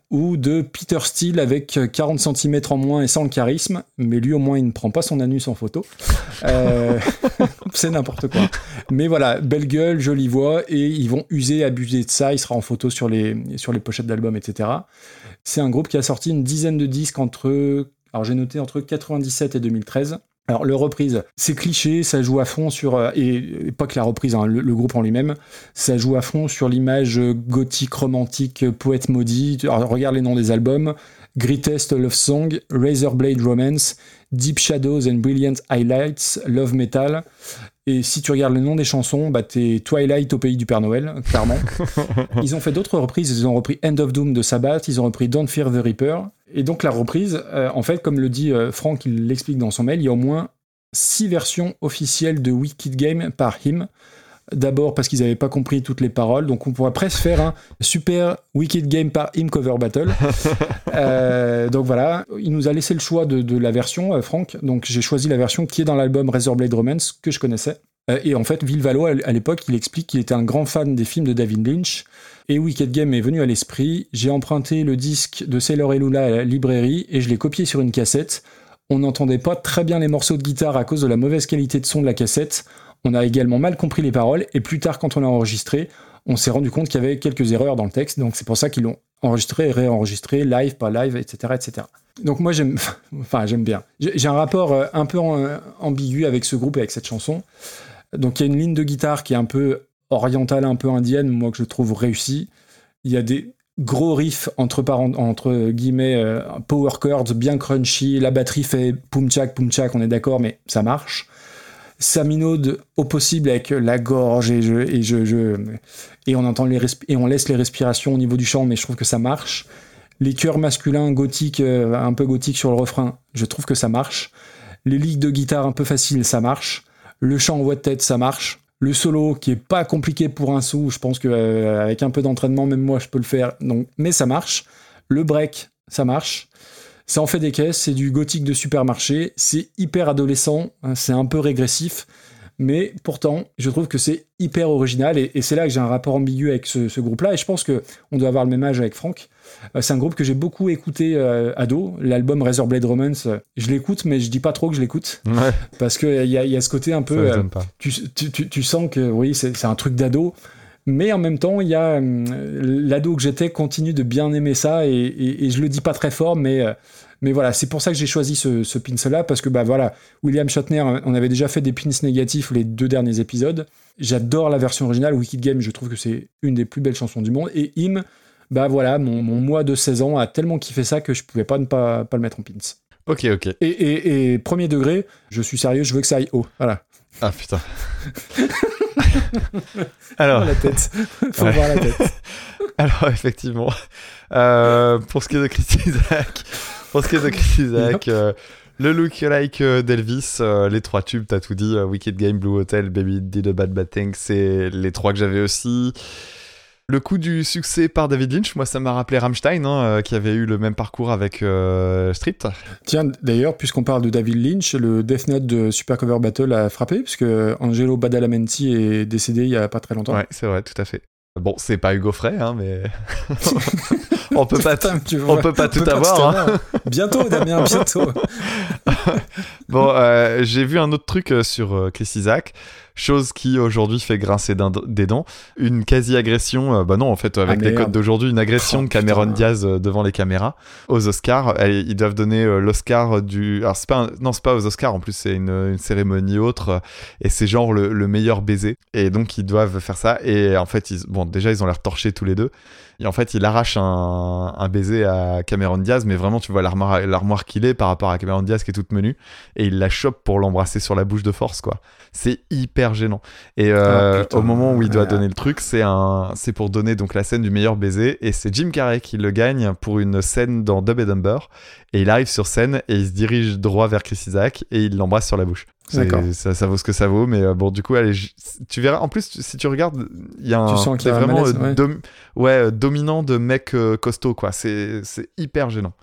ou de Peter Steele avec euh, 40 cm en moins et sans le charisme, mais lui au moins il ne prend pas son anus en photo. Euh, c'est n'importe quoi. Mais voilà, belle gueule, jolie voix, et ils vont user, abuser de ça, il sera en photo sur les, sur les pochettes d'albums, etc. C'est un groupe qui a sorti une dizaine de disques entre, alors j'ai noté entre 97 et 2013. Alors, le reprise, c'est cliché, ça joue à fond sur. euh, Et, pas que la reprise, hein, le, groupe en lui-même, ça joue à fond sur l'image gothique, romantique, poète maudit. Alors, regarde les noms des albums Greatest Love Song, Razorblade Romance, Deep Shadows and Brilliant Highlights, Love Metal. Et si tu regardes le nom des chansons, bah t'es Twilight au pays du Père Noël, clairement. ils ont fait d'autres reprises. Ils ont repris End of Doom de Sabbath, ils ont repris Don't Fear the Reaper. Et donc la reprise, euh, en fait, comme le dit euh, Franck, il l'explique dans son mail, il y a au moins six versions officielles de Wicked Game par Him. D'abord parce qu'ils n'avaient pas compris toutes les paroles, donc on pourrait presque faire un super Wicked Game par Him Cover Battle. Euh, donc voilà, il nous a laissé le choix de, de la version, euh, Franck. Donc j'ai choisi la version qui est dans l'album Razorblade Romance que je connaissais. Euh, et en fait, Vilvalo, à à l'époque, il explique qu'il était un grand fan des films de David Lynch. Et Wicked Game est venu à l'esprit. J'ai emprunté le disque de Sailor et Lula à la librairie et je l'ai copié sur une cassette. On n'entendait pas très bien les morceaux de guitare à cause de la mauvaise qualité de son de la cassette. On a également mal compris les paroles et plus tard, quand on l'a enregistré, on s'est rendu compte qu'il y avait quelques erreurs dans le texte. Donc c'est pour ça qu'ils l'ont enregistré réenregistré, live, pas live, etc. etc. Donc moi j'aime, enfin j'aime bien. J'ai un rapport euh, un peu en- ambigu avec ce groupe et avec cette chanson. Donc il y a une ligne de guitare qui est un peu orientale, un peu indienne, moi que je trouve réussie. Il y a des gros riffs entre, entre guillemets euh, power chords bien crunchy. La batterie fait poum tchak poum tchak, on est d'accord, mais ça marche. Ça minaude au possible avec la gorge et on entend les et on laisse les respirations au niveau du chant, mais je trouve que ça marche. Les chœurs masculins gothiques, euh, un peu gothiques sur le refrain, je trouve que ça marche. Les ligues de guitare un peu faciles, ça marche. Le chant en voix de tête, ça marche. Le solo, qui est pas compliqué pour un sou, je pense que euh, avec un peu d'entraînement, même moi, je peux le faire. Donc, mais ça marche. Le break, ça marche. Ça en fait des caisses, c'est du gothique de supermarché, c'est hyper adolescent, hein, c'est un peu régressif, mais pourtant, je trouve que c'est hyper original et, et c'est là que j'ai un rapport ambigu avec ce, ce groupe-là. Et je pense que on doit avoir le même âge avec Franck. Euh, c'est un groupe que j'ai beaucoup écouté euh, ado. L'album Razorblade Romance, euh, je l'écoute, mais je dis pas trop que je l'écoute Ouais, parce qu'il y, a- il y a ce côté un peu. tu, tu- tu- tu sens que oui, c'est un truc d'ado, mais en même temps, il y a hum, l'ado que j'étais continue de bien aimer ça et, et- et je le dis pas très fort, mais euh, mais voilà, c'est pour ça que j'ai choisi ce, ce pins là parce que bah voilà, William Shatner, on avait déjà fait des pins négatifs les deux derniers épisodes. J'adore la version originale, Wicked Game, je trouve que c'est une des plus belles chansons du monde et Im, bah voilà, mon, mon moi de 16 ans a tellement kiffé ça que je pouvais pas ne pas, pas le mettre en pins. Ok, ok. Et, et- et premier degré, je suis sérieux, je veux que ça aille haut. Voilà. Ah putain. Alors, la tête. Faut Ouais. voir la tête. alors effectivement, euh, pour ce qui est de Chris Isaac, pour ce qui est de Chris Isaac, euh, Le look like euh, d'Elvis, euh, les trois tubes, t'as tout dit. Wicked Game, Blue Hotel, Baby Did a Bad Bad Thing, c'est les trois que j'avais aussi. Le coup du succès par David Lynch, moi ça m'a rappelé Rammstein, hein, euh, qui avait eu le même parcours avec euh, Street. Tiens, d'ailleurs, puisqu'on parle de David Lynch, le Death Note de Super Cover Battle a frappé, puisque Angelo Badalamenti est décédé il y a pas très longtemps. Ouais, c'est vrai, tout à fait. Bon, c'est pas Hugo Frey, hein, mais on peut pas, Putain, on peut pas on tout peut avoir. hein. Bientôt, Damien, bientôt. Bon, euh, j'ai vu un autre truc euh, sur euh, Chris Isaac, chose qui aujourd'hui fait grincer des dents. Une quasi-agression, euh, bah non, en fait, avec Ah, les codes d'aujourd'hui, une agression Oh, de Cameron putain. Diaz euh, devant les caméras aux Oscars. Ils doivent donner euh, l'Oscar du. Alors, c'est pas, un- non, c'est pas aux Oscars, en plus, c'est une, une cérémonie autre, et c'est genre le, le meilleur baiser. Et donc, ils doivent faire ça. Et en fait, ils, bon, déjà, ils ont l'air torchés tous les deux. Et en fait, il arrache un, un baiser à Cameron Diaz, mais vraiment, tu vois l'armoire l'armoire qu'il est par rapport à Cameron Diaz qui est toute menue, et il la chope pour l'embrasser sur la bouche de force, quoi. C'est hyper gênant. Et euh, Ah, putain. au moment où il doit Ouais. donner le truc, c'est un, c'est pour donner donc la scène du meilleur baiser, et c'est Jim Carrey qui le gagne pour une scène dans Dub et Dumber, et il arrive sur scène et il se dirige droit vers Chris Isaac et il l'embrasse sur la bouche. Ça, ça vaut ce que ça vaut, mais euh, bon, du coup, allez, tu verras. En plus, tu- si tu regardes, il y a un. Tu sens qu'il vraiment malaise, euh, ouais. dom- ouais, euh, dominant de mec euh, costaud, quoi. C'est c'est hyper gênant.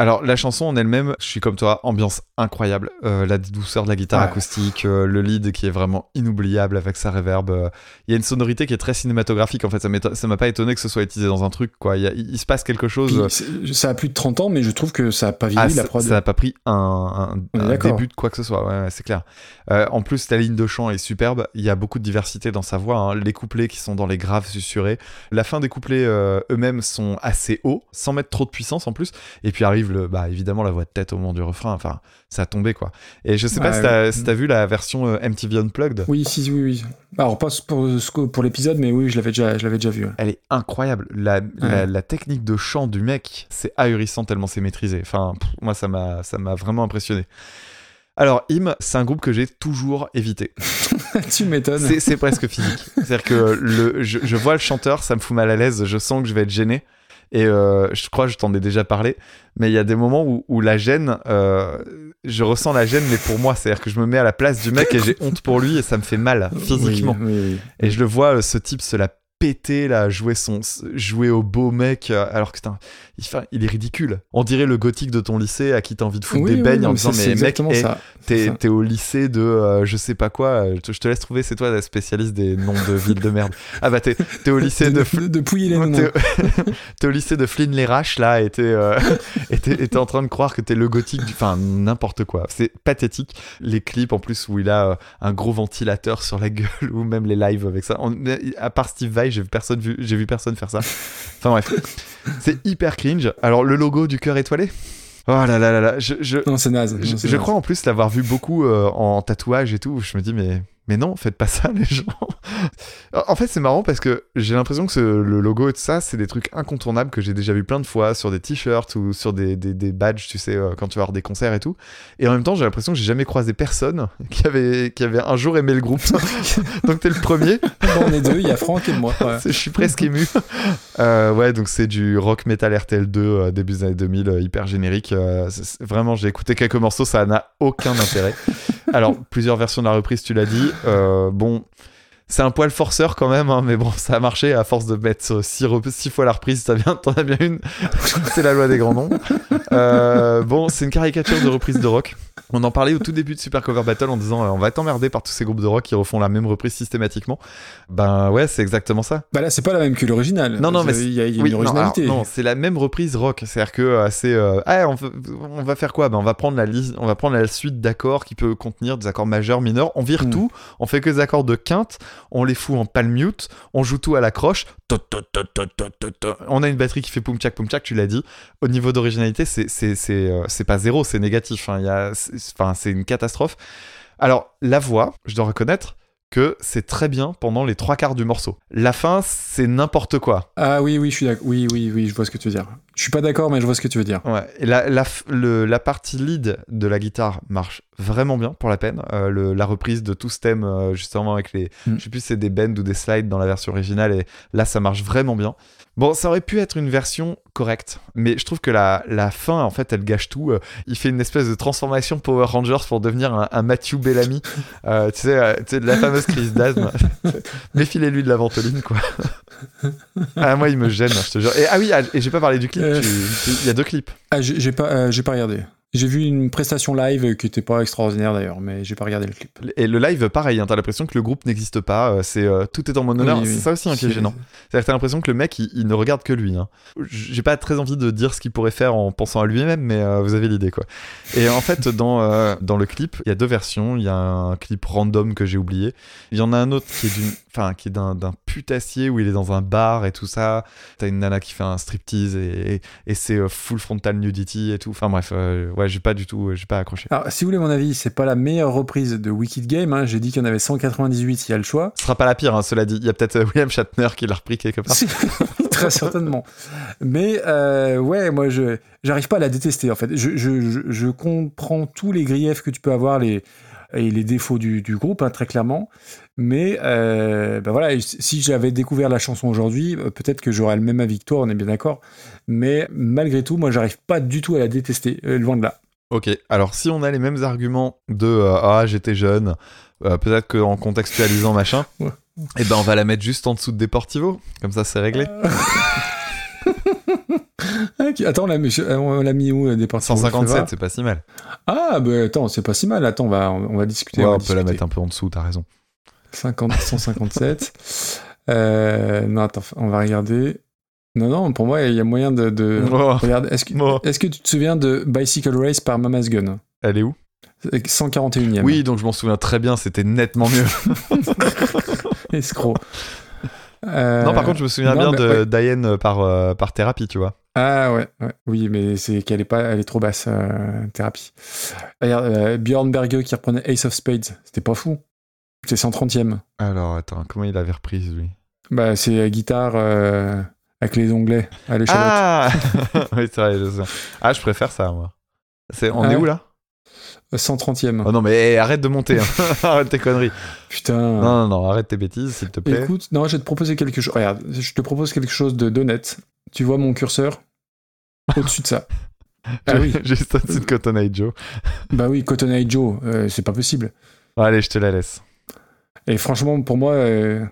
Alors, la chanson en elle-même, je suis comme toi, ambiance incroyable. Euh, la douceur de la guitare Ouais. acoustique, euh, le lead qui est vraiment inoubliable avec sa reverb. euh, Il y a une sonorité qui est très cinématographique, en fait. Ça m'a pas étonné que ce soit utilisé dans un truc, quoi. Il, y a- il se passe quelque chose. Puis, ça a plus de 30 ans, mais je trouve que ça a pas vieilli ah, la prod. Ça n'a pas pris un, début de quoi que ce soit, ouais, ouais, c'est clair. En plus, la ligne de chant est superbe. Il y a beaucoup de diversité dans sa voix. hein. Les couplets qui sont dans les graves susurrés. La fin des couplets eux-mêmes sont assez hauts, sans mettre trop de puissance en plus. Et puis arrive le, bah, évidemment la voix de tête au moment du refrain. Enfin, ça a tombé quoi. Et je sais pas Ouais, si t'as si vu la version euh, MTV Unplugged? Oui, si, oui, oui. Alors, pas pour, pour l'épisode, mais oui, je l'avais déjà, je l'avais déjà vu. ouais. Elle est incroyable. La, la, la technique de chant du mec, c'est ahurissant tellement c'est maîtrisé. Enfin, pff, moi, ça m'a, ça m'a vraiment impressionné. Alors, Im, c'est un groupe que j'ai toujours évité. tu m'étonnes. C'est, c'est presque physique. C'est-à-dire que le, je, je vois le chanteur, ça me fout mal à l'aise, je sens que je vais être gêné. Et euh, je crois que je t'en ai déjà parlé, mais il y a des moments où, où la gêne, euh, je ressens la gêne, mais pour moi, c'est-à-dire que je me mets à la place du mec et j'ai honte pour lui et ça me fait mal physiquement. Oui, oui, oui. Et je le vois, euh, ce type se la péter là, jouer son, jouer au beau mec, alors que putain, il, il est ridicule. On dirait le gothique de ton lycée à qui t'as envie de foutre Oui, des oui, beignes non, en disant mais mec, eh, ça. t'es, t'es au lycée de euh, je sais pas quoi, euh, je, te laisse trouver, c'est toi la spécialiste des noms de villes de merde. Ah bah t'es, t'es au lycée de, de, de les noms. t'es, au lycée de Flynn les Raches là et t'es, euh, et t'es- et t'es en train de croire que t'es le gothique du... Enfin n'importe quoi. C'est pathétique. Les clips en plus où il a euh, un gros ventilateur sur la gueule ou même les lives avec ça. On- à part Steve Vai, j'ai vu personne, vu, j'ai vu personne faire ça. Enfin bref. C'est hyper cringe. Alors le logo du cœur étoilé? Oh là là là là. Je, je, Non, c'est naze. je, Non, c'est je naze. crois en plus l'avoir vu beaucoup euh, en tatouage et tout. Je me dis, mais, mais non, faites pas ça, les gens. en fait, c'est marrant parce que j'ai l'impression que ce- le logo et tout ça, c'est des trucs incontournables que j'ai déjà vu plein de fois sur des t-shirts ou sur des, des, des badges, tu sais, euh, quand tu vas voir des concerts et tout. Et en même temps, j'ai l'impression que j'ai jamais croisé personne qui avait, qui avait un jour aimé le groupe. Donc, t'es le premier. Bon, on est deux, il y a Franck et moi. ouais. Je suis presque ému. Euh, ouais, donc c'est du rock metal RTL2 euh, début des années 2000, euh, hyper générique. vraiment, j'ai écouté quelques morceaux, ça n'a aucun intérêt. Alors, plusieurs versions de la reprise, tu l'as dit. Euh, bon, c'est un poil forceur quand même, hein, mais bon, ça a marché à force de mettre 6 six fois la reprise, t'en as bien une. c'est la loi des grands noms. Euh, bon, c'est une caricature de reprise de rock. On en parlait au tout début de Super Cover Battle en disant euh, on va être emmerdé par tous ces groupes de rock qui refont la même reprise systématiquement. Ben ouais, c'est exactement ça. Bah là, c'est pas la même que l'original. Non, non, mais il y a, il y a oui, une originalité. non, c'est la même reprise rock. C'est-à-dire que euh, c'est, euh, ah, on, va, on va faire quoi? Ben, on va prendre la liste, on va prendre la suite d'accords qui peut contenir des accords majeurs, mineurs. On vire Mm. tout, on fait que des accords de quinte, on les fout en palm mute, on joue tout à la croche. On a une batterie qui fait poum tchak poum tchak, tu l'as dit. Au niveau d'originalité, c'est c'est pas zéro, c'est négatif. hein. Il y a, enfin, c'est une catastrophe. Alors la voix, je dois reconnaître que c'est très bien pendant les trois quarts du morceau. La fin, c'est n'importe quoi. Ah oui, oui, je suis d'accord. Oui, oui, oui, je vois ce que tu veux dire. Je suis pas d'accord, mais je vois ce que tu veux dire. Ouais, et la, la, f- le- la partie lead de la guitare marche vraiment bien pour la peine. Euh, le- la reprise de tout ce thème, euh, justement, avec les. Mm. Je sais plus si c'est des bends ou des slides dans la version originale, et là, ça marche vraiment bien. Bon, ça aurait pu être une version correcte, mais je trouve que la, la fin, en fait, elle gâche tout. Euh, il fait une espèce de transformation Power Rangers pour devenir un, un Matthew Bellamy. Euh, tu, sais, euh, tu sais, de la fameuse crise d'asthme. Méfilez-lui de la ventoline, quoi. ah, moi, il me gêne, je te jure. Et, ah oui, ah, et j'ai pas parlé du clip. Euh. Il y a deux clips. Ah, j'ai j'ai pas, euh, j'ai pas regardé. J'ai vu une prestation live qui était pas extraordinaire d'ailleurs, mais j'ai pas regardé le clip. Et le live, pareil, hein, t'as l'impression que le groupe n'existe pas. euh, c'est euh, tout est en. Oui, oui. C'est ça aussi hein, qui est gênant. C'est-à-dire que t'as l'impression que le mec, il, il ne regarde que lui. hein. J'ai pas très envie de dire ce qu'il pourrait faire en pensant à lui-même, mais euh, vous avez l'idée, quoi. Et en fait, dans, euh, dans le clip, il y a deux versions. Il y a un clip random que j'ai oublié. Il y en a un autre qui est d'une, enfin, qui est d'un, d'un putassier où il est dans un bar et tout ça. T'as une nana qui fait un striptease et, et, et c'est euh, full frontal nudity et tout. Enfin bref, euh, ouais, j'ai pas du tout, j'ai pas accroché. Alors, si vous voulez mon avis, c'est pas la meilleure reprise de Wicked Game. hein. J'ai dit qu'il y en avait 198, il y a le choix. Ce sera pas la pire, hein, cela dit. Il y a peut-être euh, William Shatner qui l'a repris quelque part. Très certainement. Mais euh, ouais, moi, je j'arrive pas à la détester en fait. Je, je, je, je comprends tous les griefs que tu peux avoir les, et les défauts du, du groupe, hein, très clairement. Mais euh, ben voilà, si j'avais découvert la chanson aujourd'hui, euh, peut-être que j'aurais le même avis que toi, on est bien d'accord. Mais malgré tout, moi, j'arrive pas du tout à la détester, euh, loin de là. Ok, alors si on a les mêmes arguments de euh, ah j'étais jeune, euh, peut-être qu'en contextualisant machin, Ouais. et ben on va la mettre juste en dessous de Deportivo, comme ça c'est réglé. Ok, Attends, on l'a mis, euh, on l'a mis où, euh, des parties 157, c'est pas si mal. Ah, bah attends, c'est pas si mal. Attends, on va, on va discuter. Ouais, on va on peut la mettre un peu en dessous, t'as raison. 50, 157. Euh, non, attends, on va regarder. Non, non, pour moi, il y a moyen de. de... Oh. Regarde, est-ce que, Oh. tu te souviens de Bicycle Race par Mama's Gun? Elle est où? 141ème. Oui, donc je m'en souviens très bien, c'était nettement mieux. Escroc. Euh, non, par contre, je me souviens non, bien de ouais. Diane par, euh, par thérapie, tu vois. Ah ouais, ouais. oui, mais c'est qu'elle est pas, elle est trop basse, euh, thérapie. Regarde, euh, Björn Berge qui reprenait Ace of Spades, c'était pas fou. C'est 130ème. Alors, attends, comment il avait reprise, lui? Bah, c'est guitare euh, avec les onglets à l'échalote. Ah Oui, c'est vrai, je sais. Ah, je préfère ça, moi. C'est, on Ah est où, là? 130ème. Oh non, mais eh, arrête de monter, hein. arrête tes conneries. Putain. Non, non, non, arrête tes bêtises, s'il te plaît. Écoute, non, je vais te proposer quelque chose. Regarde, je te propose quelque chose de d'honnête. Tu vois mon curseur? Au-dessus de ça. Ah oui, Juste au-dessus de Cotton Eye Joe. bah oui, Cotton Eye Joe, euh, c'est pas possible. Allez, je te la laisse. Et franchement, pour moi, euh,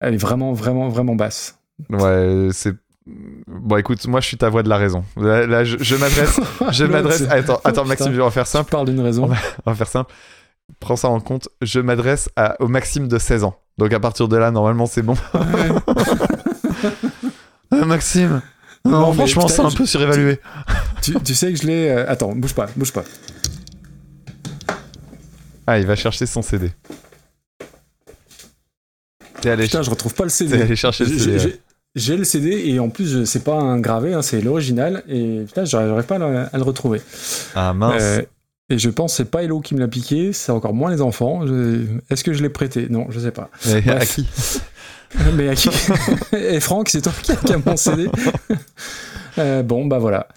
elle est vraiment, vraiment, vraiment basse. Ouais, c'est. Bon, écoute, moi, je suis ta voix de la raison. Là, là, je, je m'adresse. Je m'adresse. Attends, attends, Maxime, Putain. on va faire Tu simple. parles d'une raison. On va faire simple. Prends ça en compte. Je m'adresse au Maxime de 16 ans. Donc, à partir de là, normalement, c'est bon. Maxime. Non, franchement, c'est un peu surévalué. tu, tu sais que je l'ai. euh, Attends, bouge pas, bouge pas. Ah, il va chercher son CD. T'es allé, Putain, je retrouve pas le CD. t'es allé chercher le J'ai- CD. ouais. j'ai- le CD et en plus, c'est pas un gravé, hein, c'est l'original. Et putain, j'arrive j'arrive pas à le, à le retrouver. Ah, mince. Euh, et je pense que c'est pas Hello qui me l'a piqué, c'est encore moins les enfants. Je- Est-ce que je l'ai prêté? Non, je sais pas. À qui? Mais à qui Et Franck, c'est toi qui as a mon CD Euh, bon, bah voilà.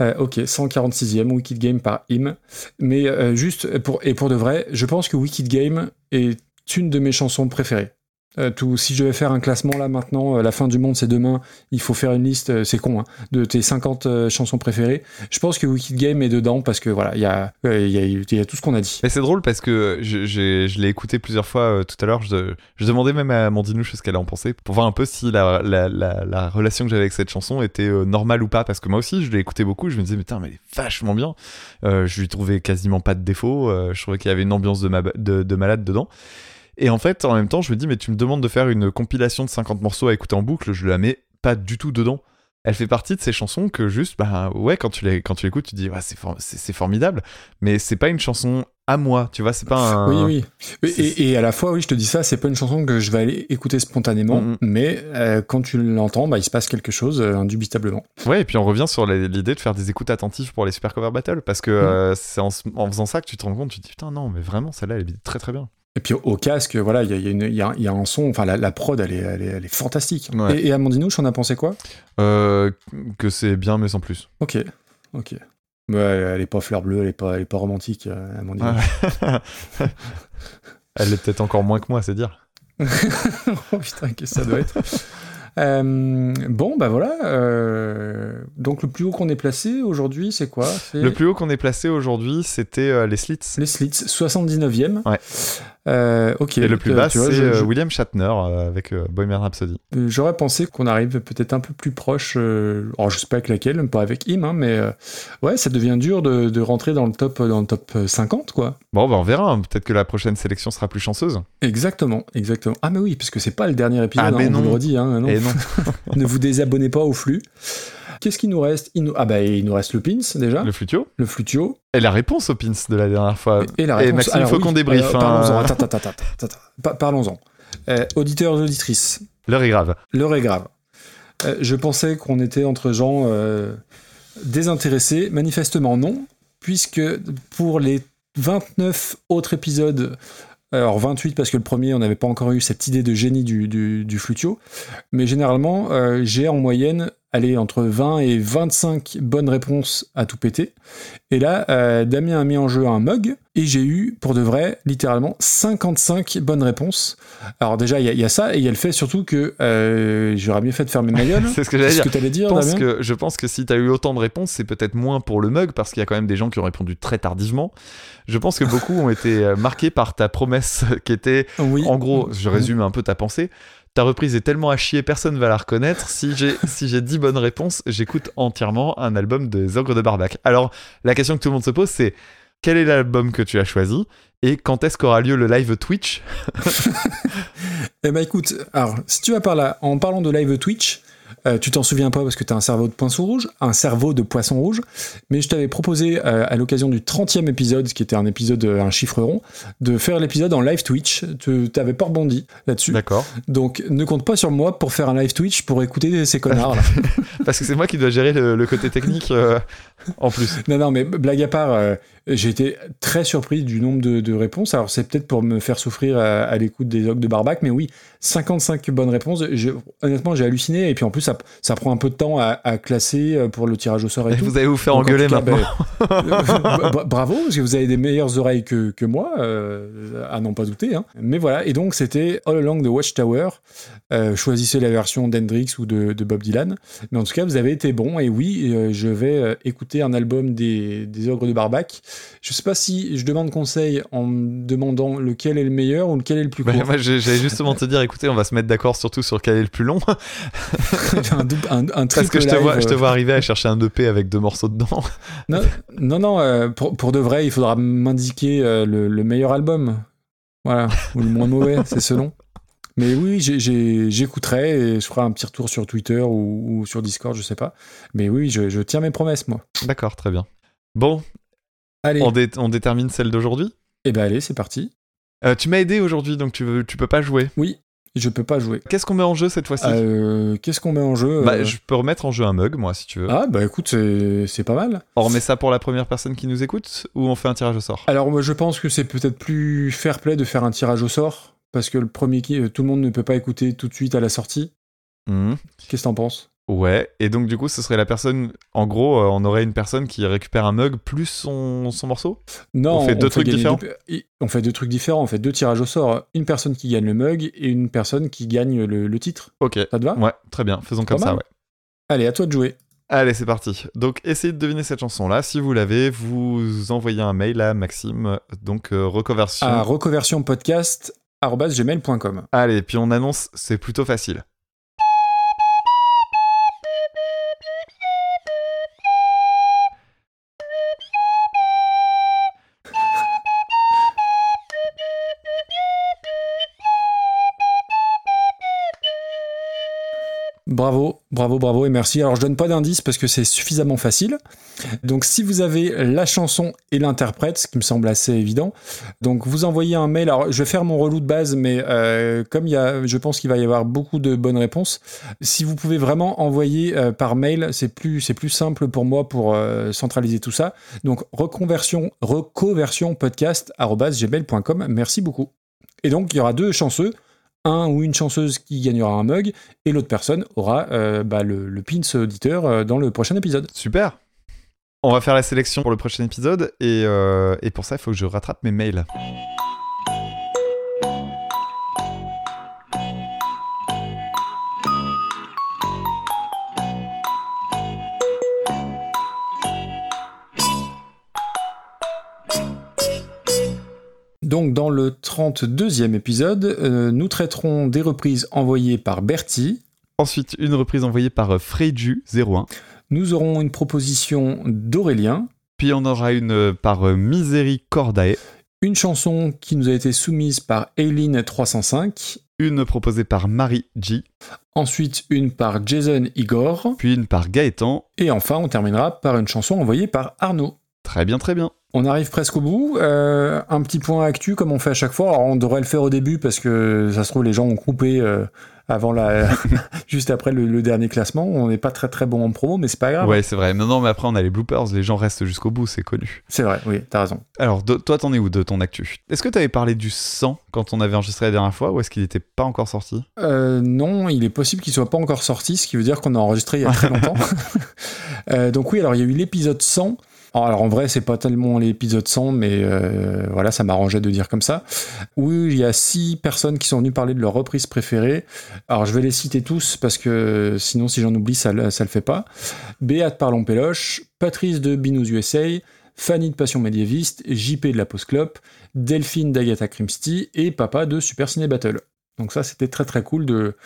Euh, ok, 146e Wicked Game par Im. Mais euh, juste, pour, et pour de vrai, je pense que Wicked Game est une de mes chansons préférées. Euh, tout, si je devais faire un classement là maintenant, euh, la fin du monde c'est demain, il faut faire une liste, euh, c'est con, hein, de tes 50 euh, chansons préférées. Je pense que Wicked Game est dedans parce que voilà, il y a, y, a, y a tout ce qu'on a dit. Mais c'est drôle parce que je, je l'ai écouté plusieurs fois euh, tout à l'heure. Je, je demandais même à Mandinouche ce qu'elle en pensait pour voir un peu si la, la, la, la relation que j'avais avec cette chanson était normale ou pas. Parce que moi aussi, je l'ai écouté beaucoup. Je me disais, mais putain, mais elle est vachement bien. Je lui trouvais quasiment pas de défaut. Je trouvais qu'il y avait une ambiance de malade dedans. Et en fait, en même temps, je me dis, mais tu me demandes de faire une compilation de 50 morceaux à écouter en boucle. Je la mets pas du tout dedans. Elle fait partie de ces chansons que juste, bah ouais, quand tu l'é- quand tu l'écoutes, tu dis, ouais, c'est for- formidable. Mais c'est pas une chanson à moi, tu vois, c'est pas un. Oui, oui. Et, à la fois, oui, je te dis ça, c'est pas une chanson que je vais aller écouter spontanément, Mhm. mais euh, quand tu l'entends, bah, il se passe quelque chose, euh, indubitablement. Ouais, et puis on revient sur l'idée de faire des écoutes attentives pour les Super Cover Battle, parce que euh, c'est en, en faisant ça que tu te rends compte, tu te dis putain, non, mais vraiment, celle-là, elle est très très bien. Et puis au, casque, voilà, il y a, y y y un son, enfin la, la prod, elle est, elle est, elle est fantastique. Ouais. Et, et Amandinouche, on a pensé quoi? Euh, que c'est bien, mais sans plus. Ok, ok. Elle est pas fleur bleue, elle est pas, elle est pas romantique, euh, avis. Ouais. Elle l'est peut-être encore moins que moi, c'est dire. oh putain, qu'est-ce que ça doit être Euh, bon, bah voilà. euh, donc le plus haut qu'on ait placé aujourd'hui, c'est quoi? Le plus haut qu'on ait placé aujourd'hui, c'était euh, les Slits. Les Slits, 79e. Ouais. Euh, ok. Et le plus Euh, bas, c'est je- euh, William Shatner avec Bohemian Rhapsody. J'aurais pensé qu'on arrive peut-être un peu plus proche. Alors je sais pas avec laquelle, pas avec Im, hein, mais ouais, ça devient dur de, de rentrer dans le top dans le top 50, quoi. Bon, bah, on verra. hein. Peut-être que la prochaine sélection sera plus chanceuse. Exactement, exactement. Ah mais oui, parce que c'est pas le dernier épisode, Ah, hein, mais on vous non. le redit. Non. Et non. ne vous désabonnez pas au flux. Qu'est-ce qu'il nous reste? Il nous... Ah bah il nous reste le pins déjà, Le Flutio. le flutio. Et la réponse au pins de la dernière fois. Et la réponse. Maxime, il faut oui, qu'on débriefe. euh, hein. Parlons-en. Euh, auditeurs, auditrices, L'heure est grave. l'heure est grave. Euh, je pensais qu'on était entre gens euh, désintéressés. Manifestement non, puisque pour les 29 autres épisodes, alors 28 parce que le premier, on n'avait pas encore eu cette idée de génie du, du, du flutio, mais généralement, euh, j'ai en moyenne allez, entre 20 et 25 bonnes réponses à tout péter. Et là, euh, Damien a mis en jeu un mug, et j'ai eu, pour de vrai, littéralement 55 bonnes réponses. Alors déjà, il y, a- il y a ça, et il y a le fait surtout que euh, j'aurais mieux fait de fermer ma gueule. C'est ce que j'allais dire. que t'allais dire, Je pense, que, je pense que si tu as eu autant de réponses, c'est peut-être moins pour le mug, parce qu'il y a quand même des gens qui ont répondu très tardivement. Je pense que beaucoup ont été euh, marqués par ta promesse qui était, Oui. en gros, je résume un peu ta pensée. Ta reprise est tellement à chier, personne va la reconnaître. Si j'ai si j'ai 10 bonnes réponses, j'écoute entièrement un album des Ogres de Barbac. Alors, la question que tout le monde se pose, c'est quel est l'album que tu as choisi et quand est-ce qu'aura lieu le live Twitch? Eh ben écoute, alors, si tu vas par là, en parlant de live Twitch, euh, tu t'en souviens pas parce que tu as un cerveau de poisson rouge, un cerveau de poisson rouge, mais je t'avais proposé euh, à l'occasion du 30e épisode, qui était un épisode, euh, un chiffre rond, de faire l'épisode en live Twitch. Tu t'avais pas rebondi là-dessus. D'accord. Donc ne compte pas sur moi pour faire un live Twitch pour écouter ces connards là. Parce que c'est moi qui dois gérer le, le côté technique euh, en plus. Non, non, mais blague à part, j'ai été très surpris du nombre de, de réponses. Alors, c'est peut-être pour me faire souffrir à, à l'écoute des ogres de Barbac, mais oui, 55 bonnes réponses. Je- honnêtement, j'ai halluciné. Et puis, en plus, ça, ça prend un peu de temps à, à classer euh, pour le tirage au sort et, Et tout. vous allez vous faire Donc, engueuler cas, maintenant. ben, bra- bravo, parce que vous avez des meilleures oreilles que, que moi, euh, à n'en pas douter. hein. Mais voilà, et donc c'était All Along the Watchtower. Euh, choisissez la version d'Hendrix ou de, de Bob Dylan. Mais en tout cas, vous avez été bon. Et oui, euh, je vais euh, écouter un album des, des Ogres de Barbac. Je sais pas si je demande conseil en me demandant lequel est le meilleur ou lequel est le plus Bah, court. moi, j'allais justement te dire, écoutez, on va se mettre d'accord surtout sur quel est le plus long. un, double- un, un Parce que je te, vois, live, je te euh, vois arriver à chercher un EP avec deux morceaux dedans. Non, non, non, euh, pour, pour de vrai, il faudra m'indiquer euh, le, le meilleur album. Voilà, ou le moins mauvais, c'est selon. Mais oui, j'écouterai et je ferai un petit retour sur Twitter ou, ou sur Discord, je sais pas. Mais oui, je, je tiens mes promesses, moi. D'accord, très bien. Bon, Allez, on, dé- on détermine celle d'aujourd'hui? eh ben allez, c'est parti. Euh, tu m'as aidé aujourd'hui, donc tu, veux, tu peux pas jouer. Oui, je peux pas jouer. Qu'est-ce qu'on met en jeu cette fois-ci? Euh, Qu'est-ce qu'on met en jeu Bah, euh Je peux remettre en jeu un mug, moi, si tu veux. Ah, bah écoute, c'est pas mal. On remet ça pour la première personne qui nous écoute ou on fait un tirage au sort? Alors, moi, je pense que c'est peut-être plus fair play de faire un tirage au sort. Parce que le premier qui, tout le monde ne peut pas écouter tout de suite à la sortie. Mhm. Qu'est-ce que t'en penses? Ouais, et donc du coup, ce serait la personne. En gros, euh, on aurait une personne qui récupère un mug plus son, son morceau? Non, On fait deux trucs différents deux- on fait deux trucs différents. On fait deux tirages au sort. Une personne qui gagne le mug et une personne qui gagne le, le titre. Ok. Ça te va? Ouais, très bien, faisons comme ça, ouais. Allez, à toi de jouer. Allez, c'est parti. Donc, essayez de deviner cette chanson-là. Si vous l'avez, vous envoyez un mail à Maxime, donc euh, reconversion. À reconversionpodcast.gmail.com. Allez, puis on annonce, c'est plutôt facile. Bravo, bravo, bravo et merci. Alors je donne pas d'indice parce que c'est suffisamment facile. Donc si vous avez la chanson et l'interprète, ce qui me semble assez évident, donc vous envoyez un mail. Alors je vais faire mon relou de base, mais euh, comme il y a, je pense qu'il va y avoir beaucoup de bonnes réponses. Si vous pouvez vraiment envoyer euh, par mail, c'est plus, c'est plus simple pour moi pour euh, centraliser tout ça. Donc reconversion, reconversion podcast gmail.com. Merci beaucoup. Et donc il y aura deux chanceux un ou une chanceuse qui gagnera un mug et l'autre personne aura euh, bah, le, pins auditeur euh, dans le prochain épisode. Super On va faire la sélection pour le prochain épisode et, euh, et pour ça, il faut que je rattrape mes mails. Donc dans le 32e épisode, euh, nous traiterons des reprises envoyées par Bertie. Ensuite, une reprise envoyée par euh, Freyju01. Nous aurons une proposition d'Aurélien, Puis on aura une euh, par Misericordae, une chanson qui nous a été soumise par Aileen305, une proposée par Marie G, ensuite une par Jason Igor, puis une par Gaëtan. et enfin on terminera par une chanson envoyée par Arnaud. Très bien, très bien. On arrive presque au bout. Euh, un petit point actu comme on fait à chaque fois. Alors on devrait le faire au début parce que ça se trouve les gens ont coupé euh, avant la, juste après le, le dernier classement. On n'est pas très très bon en promo, mais c'est pas grave. Ouais, c'est vrai. Non, non, mais après, on a les bloopers. Les gens restent jusqu'au bout, c'est connu. C'est vrai, oui, t'as raison. Alors, de- toi, t'en es où de ton actu? Est-ce que t'avais parlé du sang quand on avait enregistré la dernière fois ou est-ce qu'il n'était pas encore sorti? Euh, non, il est possible qu'il soit pas encore sorti, ce qui veut dire qu'on a enregistré il y a très longtemps. Donc oui, alors il y a eu l'épisode 100. Alors en vrai, c'est pas tellement l'épisode 100, mais euh, voilà, ça m'arrangeait de dire comme ça. Où il y a six personnes qui sont venues parler de leur reprise préférée. Alors je vais les citer tous parce que sinon, si j'en oublie, ça, ça le fait pas. Béate Parlons Péloche, Patrice de Binous USA, Fanny de Passion Médiéviste, JP de la Post Clope, Delphine d'Agatha Christie et Papa de Super Ciné Battle. Donc ça, c'était très très cool de,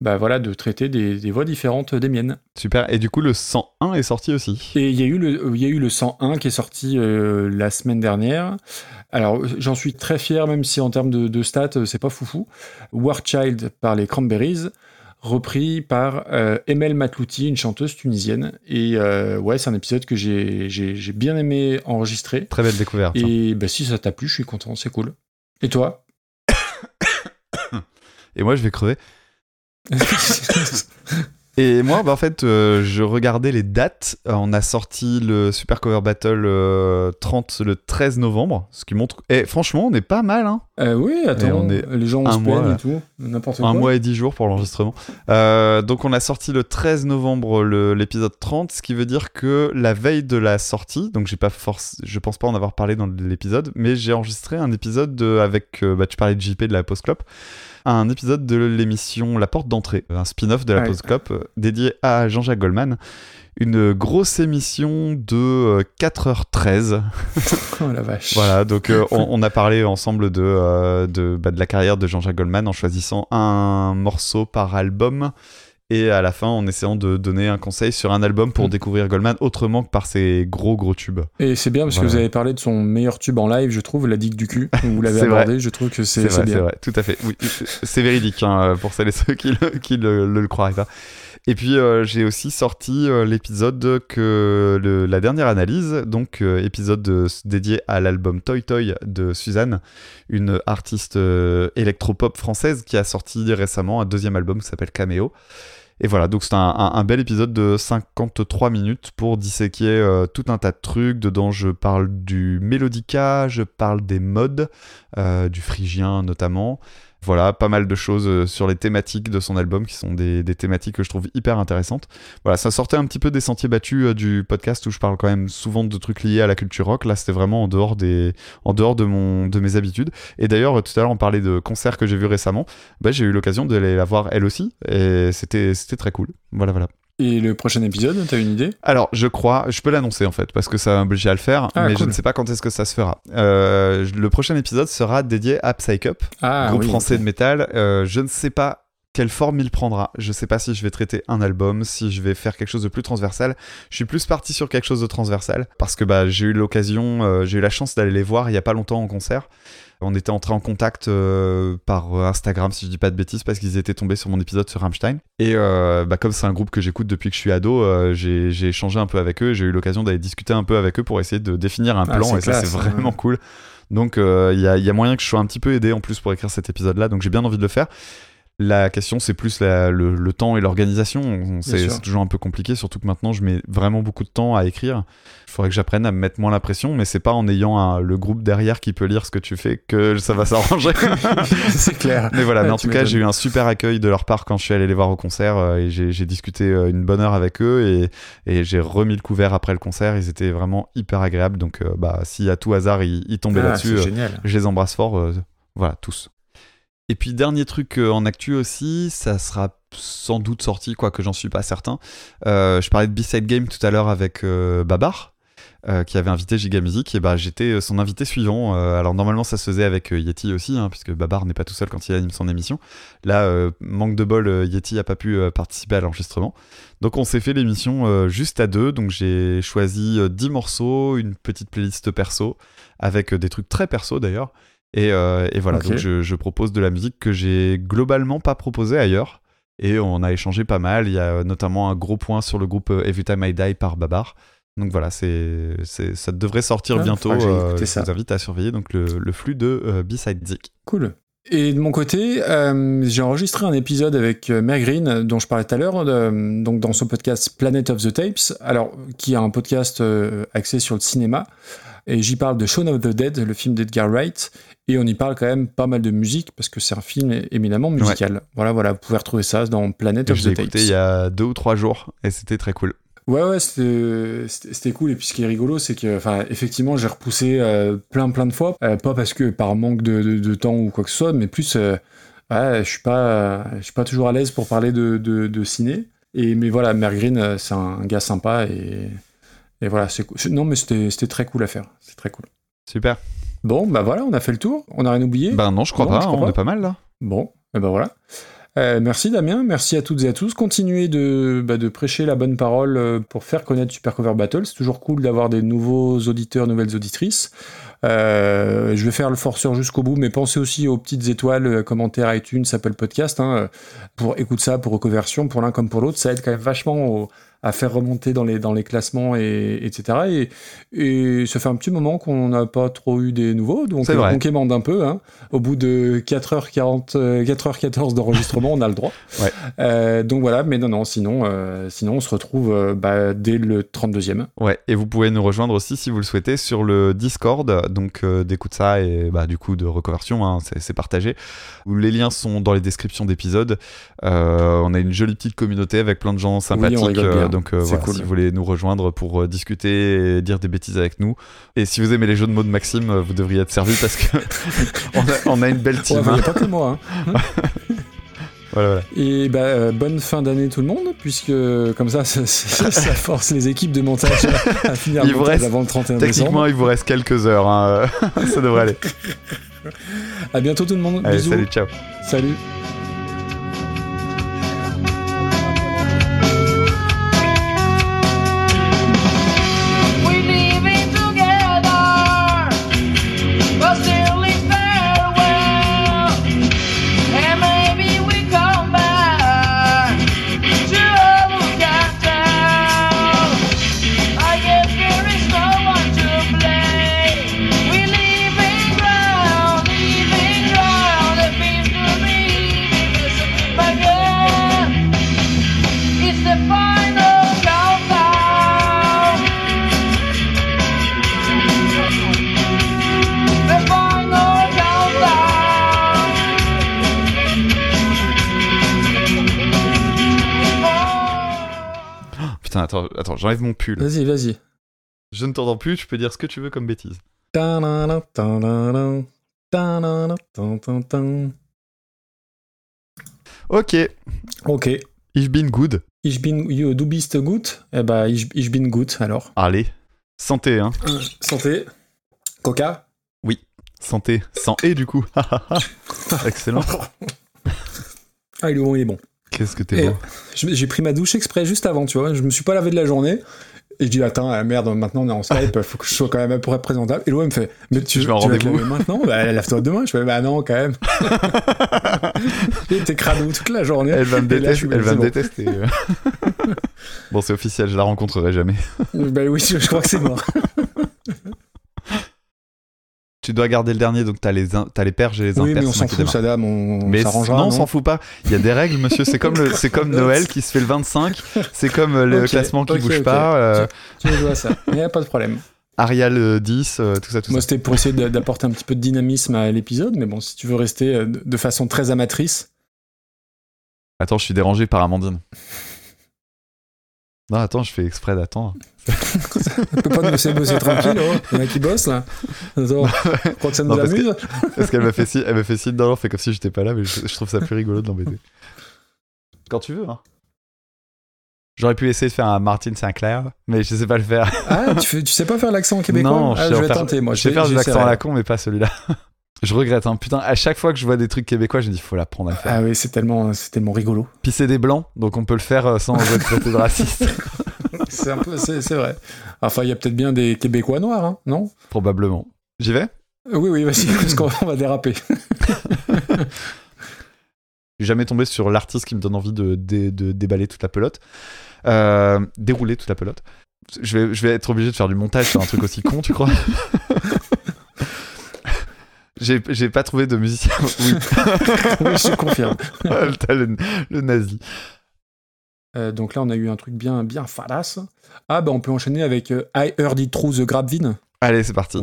bah voilà, de traiter des, des voix différentes des miennes. Super. Et du coup, le 101 est sorti aussi. Et il y a eu le, il y a eu le 101 qui est sorti euh, la semaine dernière. Alors j'en suis très fier, même si en termes de, de stats, euh, c'est pas foufou. War Child par les Cranberries, repris par euh, Emel Matlouti, une chanteuse tunisienne. Et euh, ouais, c'est un épisode que j'ai j'ai bien aimé enregistrer. Très belle découverte. Et bah, si ça t'a plu, je suis content, c'est cool. Et toi? Et moi, je vais crever. Et moi, bah, en fait, euh, je regardais les dates. Euh, On a sorti le Super Cover Battle euh, 30 le 13 novembre, ce qui montre. Et franchement, on est pas mal, hein. Euh, Oui, attends, Et on est les gens se mois, et tout, n'importe quoi. Un mois et dix jours pour l'enregistrement. Euh, donc on a sorti le 13 novembre l'épisode 30, ce qui veut dire que la veille de la sortie, donc j'ai pas force, je pense pas en avoir parlé dans l'épisode, mais j'ai enregistré un épisode de- avec, bah, tu parlais de JP de la Post Clop, un épisode de l'émission La Porte d'entrée, un spin-off de la Ouais. Post Clop euh, dédié à Jean-Jacques Goldman. Une grosse émission de euh, 4h13 Oh la vache. voilà, donc euh, on, on a parlé ensemble de, euh, de, bah, de la carrière de Jean-Jacques Goldman en choisissant un morceau par album et à la fin en essayant de donner un conseil sur un album pour Mm. découvrir Goldman autrement que par ses gros gros tubes. Et c'est bien parce Voilà. que vous avez parlé de son meilleur tube en live, je trouve, La Digue du cul. Vous l'avez vrai. abordé, je trouve que c'est C'est c'est vrai, bien. tout à fait. Oui, c'est véridique hein, pour celles et ceux qui le, qui le, le- le croiraient pas. Et puis euh, j'ai aussi sorti euh, l'épisode que le- la dernière analyse, donc euh, épisode de- dédié à l'album Toy Toy de Suzanne, une artiste électropop française qui a sorti récemment un deuxième album qui s'appelle Cameo. Et voilà, donc c'est un, bel épisode de 53 minutes pour disséquer euh, tout un tas de trucs. Dedans, je parle du mélodica, je parle des modes, euh, du phrygien notamment. Voilà, pas mal de choses euh, sur les thématiques de son album qui sont des, thématiques que je trouve hyper intéressantes. Voilà, ça sortait un petit peu des sentiers battus euh, du podcast où je parle quand même souvent de trucs liés à la culture rock. Là, c'était vraiment en dehors, des, en dehors de, mon, de mes habitudes. Et d'ailleurs, euh, tout à l'heure, on parlait de concerts que j'ai vus récemment. Bah, j'ai eu l'occasion d'aller la voir elle aussi. Et c'était très cool. Voilà, voilà. Et le prochain épisode, t'as une idée? Alors, je crois, je peux l'annoncer en fait, parce que ça va m'obliger à le faire, Ah, mais cool. je ne sais pas quand est-ce que ça se fera. Euh, le prochain épisode sera dédié à Psych Up, Ah, groupe oui, français de métal. Euh, je ne sais pas quelle forme il prendra. Je sais pas si je vais traiter un album, si je vais faire quelque chose de plus transversal. Je suis plus parti sur quelque chose de transversal parce que bah, j'ai eu l'occasion, euh, j'ai eu la chance d'aller les voir il y a pas longtemps en concert. On était entré en contact euh, par euh, Instagram, si je dis pas de bêtises, parce qu'ils étaient tombés sur mon épisode sur Rammstein. Et euh, bah, comme c'est un groupe que j'écoute depuis que je suis ado, euh, j'ai j'ai échangé un peu avec eux. J'ai eu l'occasion d'aller discuter un peu avec eux pour essayer de définir un Ah, plan. et ça, c'est vraiment cool. Donc, il y, a, il y a moyen que je sois un petit peu aidé en plus pour écrire cet épisode-là. Donc, j'ai bien envie de le faire. La question, c'est plus la- le, le temps et l'organisation. On- C'est toujours un peu compliqué, surtout que maintenant, je mets vraiment beaucoup de temps à écrire. Il faudrait que j'apprenne à me mettre moins la pression, mais c'est pas en ayant un- le groupe derrière qui peut lire ce que tu fais que ça va s'arranger. c'est clair. Mais voilà, mais en tout cas, j'ai eu un super accueil de leur part quand je suis allé les voir au concert euh, et j'ai discuté euh, une bonne heure avec eux et, et j'ai remis le couvert après le concert. Ils étaient vraiment hyper agréables. Donc, euh, bah, si à tout hasard ils, ils tombaient Ah, là-dessus, je les embrasse fort. voilà, tous. Et puis, dernier truc euh, en actu aussi, ça sera sans doute sorti, quoique j'en suis pas certain. Euh, je parlais de B-Side Game tout à l'heure avec euh, Babar. qui avait invité Giga Music, et bah j'étais son invité suivant. Alors normalement ça se faisait avec Yeti aussi, hein, puisque Babar n'est pas tout seul quand il anime son émission. Là, manque de bol, Yeti a pas pu participer à l'enregistrement. Donc on s'est fait l'émission juste à deux. Donc j'ai choisi euh, 10 morceaux, une petite playlist perso, avec des trucs très perso d'ailleurs. Et, euh, et voilà, donc je, je propose de la musique que j'ai globalement pas proposée ailleurs. Et on a échangé pas mal. Il y a notamment un gros point sur le groupe euh, Every Time I Die par Babar. Donc voilà, c'est, c'est, ça devrait sortir Ah, bientôt. euh, je ça. vous invite à surveiller donc le, le flux de euh, B-Side Dick. Cool. Et de mon côté, euh, j'ai enregistré un épisode avec Mère Green, dont je parlais tout à l'heure, euh, donc dans son podcast Planet of the Tapes, alors qui est un podcast euh, axé sur le cinéma. Et j'y parle de Shaun of the Dead, le film d'Edgar Wright, et on y parle quand même pas mal de musique parce que c'est un film éminemment musical. Voilà, voilà, vous pouvez retrouver ça dans Planet Et of the Tapes. écouté il y a deux ou trois jours et c'était très cool. Ouais, ouais, c'était cool. Et puis ce qui est rigolo, c'est que, enfin, effectivement, j'ai repoussé euh, plein, plein de fois. Euh, pas parce que par manque de, de- de temps ou quoi que ce soit, mais plus, euh, ouais, je suis pas, je suis pas toujours à l'aise pour parler de, ciné. Et mais voilà, Mère Green, euh, c'est un gars sympa et, et voilà, c'est cool. Non, mais c'était c'était très cool à faire. C'est très cool. Super. Bon, bah voilà, on a fait le tour. On a rien oublié. Ben non, je crois Non, pas, je crois on pas. est pas mal là. Bon, et ben voilà. Euh, merci Damien, merci à toutes et à tous. Continuez de, bah, de prêcher la bonne parole euh, pour faire connaître Super Cover Battle. C'est toujours cool d'avoir des nouveaux auditeurs, nouvelles auditrices. Euh, je vais faire le forceur jusqu'au bout, mais pensez aussi aux petites étoiles, commentaires iTunes, Apple Podcast, hein, pour écoute ça, pour reconversion, pour l'un comme pour l'autre. Ça aide quand même vachement au- à faire remonter dans les, dans les classements, et, etc. Et, et ça fait un petit moment qu'on n'a pas trop eu des nouveaux, donc euh, vrai. on quémande un peu. Hein. Au bout de 4h40, euh, 4h14 d'enregistrement, on a le droit. Ouais. Euh, donc voilà, mais non, non, sinon, euh, sinon on se retrouve euh, bah, dès le 32e. Ouais, et vous pouvez nous rejoindre aussi si vous le souhaitez sur le Discord, donc euh, d'écoute ça et bah, du coup de reconversion, hein, c'est partagé. Les liens sont dans les descriptions d'épisodes. Euh, on a une jolie petite communauté avec plein de gens sympathiques. Euh, donc euh, voilà, cool. si vous voulez nous rejoindre pour euh, discuter et dire des bêtises avec nous. Et si vous aimez les jeux de mots de Maxime, euh, vous devriez être servi parce que on, a, on a une belle team. n'y hein. pas que moi. hein. Voilà, voilà. Et bah, euh, bonne fin d'année tout le monde, puisque comme ça, ça, ça- ça force les équipes de montage à, à finir Il le vous montage reste- avant le 31 Techniquement, décembre. il vous reste quelques heures, hein, ça devrait aller. À bientôt tout le monde. Allez, Bisous. salut, ciao. Salut. Attends, attends j'enlève mon pull. Vas-y, vas-y. Je ne t'entends plus, tu peux dire ce que tu veux comme bêtise. Ok. Ok. Ich bin good. Ich bin, you, du bist gut? Eh bah, ich, ich bin gut, alors. Allez. Santé, hein. Santé. Coca Oui. Santé. Sans et du coup. Excellent. Ah, il est bon, il est bon. Qu'est-ce que t'es beau. J'ai pris ma douche exprès juste avant, tu vois. Je me suis pas lavé de la journée. Et je dis, attends, ah, merde, maintenant on est en Skype, faut que je sois quand même pour être présentable. Et elle me fait, mais tu, Je vais tu vas te laver maintenant? Bah, lave-toi demain. Je fais, bah non, quand même. J'étais crado toute la journée. Elle va me, là, détester. Elle va me bon. détester. bon, c'est officiel, je la rencontrerai jamais. Bah oui, je je crois que c'est mort. Tu dois garder le dernier, donc t'as les, in- t'as les perges et les Oui, impers. mais on s'en moi fout, démarre. Sadam, on Mais s'arrangera. non, on s'en fout pas. Il y a des règles, monsieur. C'est comme, le, c'est comme Noël qui se fait le 25. C'est comme euh, le classement qui bouge pas. euh, Tu joues à ça. Il n'y a pas de problème. Arial euh, 10, euh, tout ça, tout Moi, ça. c'était pour essayer d'apporter un petit peu de dynamisme à l'épisode, mais bon, si tu veux rester de de façon très amatrice. Attends, je suis dérangé par Amandine. Non, attends, je fais exprès d'attendre. On peut pas nous laisser bosser tranquille, oh. Il y en a qui bossent là. Attends, je crois que ça nous Non, parce que- amuse. Parce qu'elle m'a fait si, elle m'a fait si dedans, fait comme si j'étais pas là, mais je, je trouve ça plus rigolo de l'embêter. Quand tu veux, hein. J'aurais pu essayer de faire un Martin Sinclair, mais je sais pas le faire. Ah, tu, fais- tu sais pas faire l'accent québécois? Non, Ah, je en vais faire- tenter, moi. Je sais faire des accents à la con, mais pas celui-là. je regrette, hein. Putain, à chaque fois que je vois des trucs québécois, je me dis, faut l'apprendre à le faire. Ah oui, c'est tellement, c'est tellement rigolo. Puis c'est des blancs, donc on peut le faire euh, sans être traité de raciste. C'est un peu, c'est c'est vrai. Enfin, il y a peut-être bien des Québécois noirs, hein, non? Probablement. J'y vais? Oui, oui, vas-y, parce qu'on on va déraper. J'ai jamais tombé sur l'artiste qui me donne envie de, de- de déballer toute la pelote. Euh, dérouler toute la pelote. Je vais, je vais être obligé de faire du montage sur un truc aussi con, tu crois? J'ai pas trouvé de musicien. Oui. Oui, je confirme. Le, le nazi. Euh, donc là, on a eu un truc bien, bien fadasse. Ah, bah, on peut enchaîner avec euh, I Heard It Through the Grapevine. Allez, c'est parti.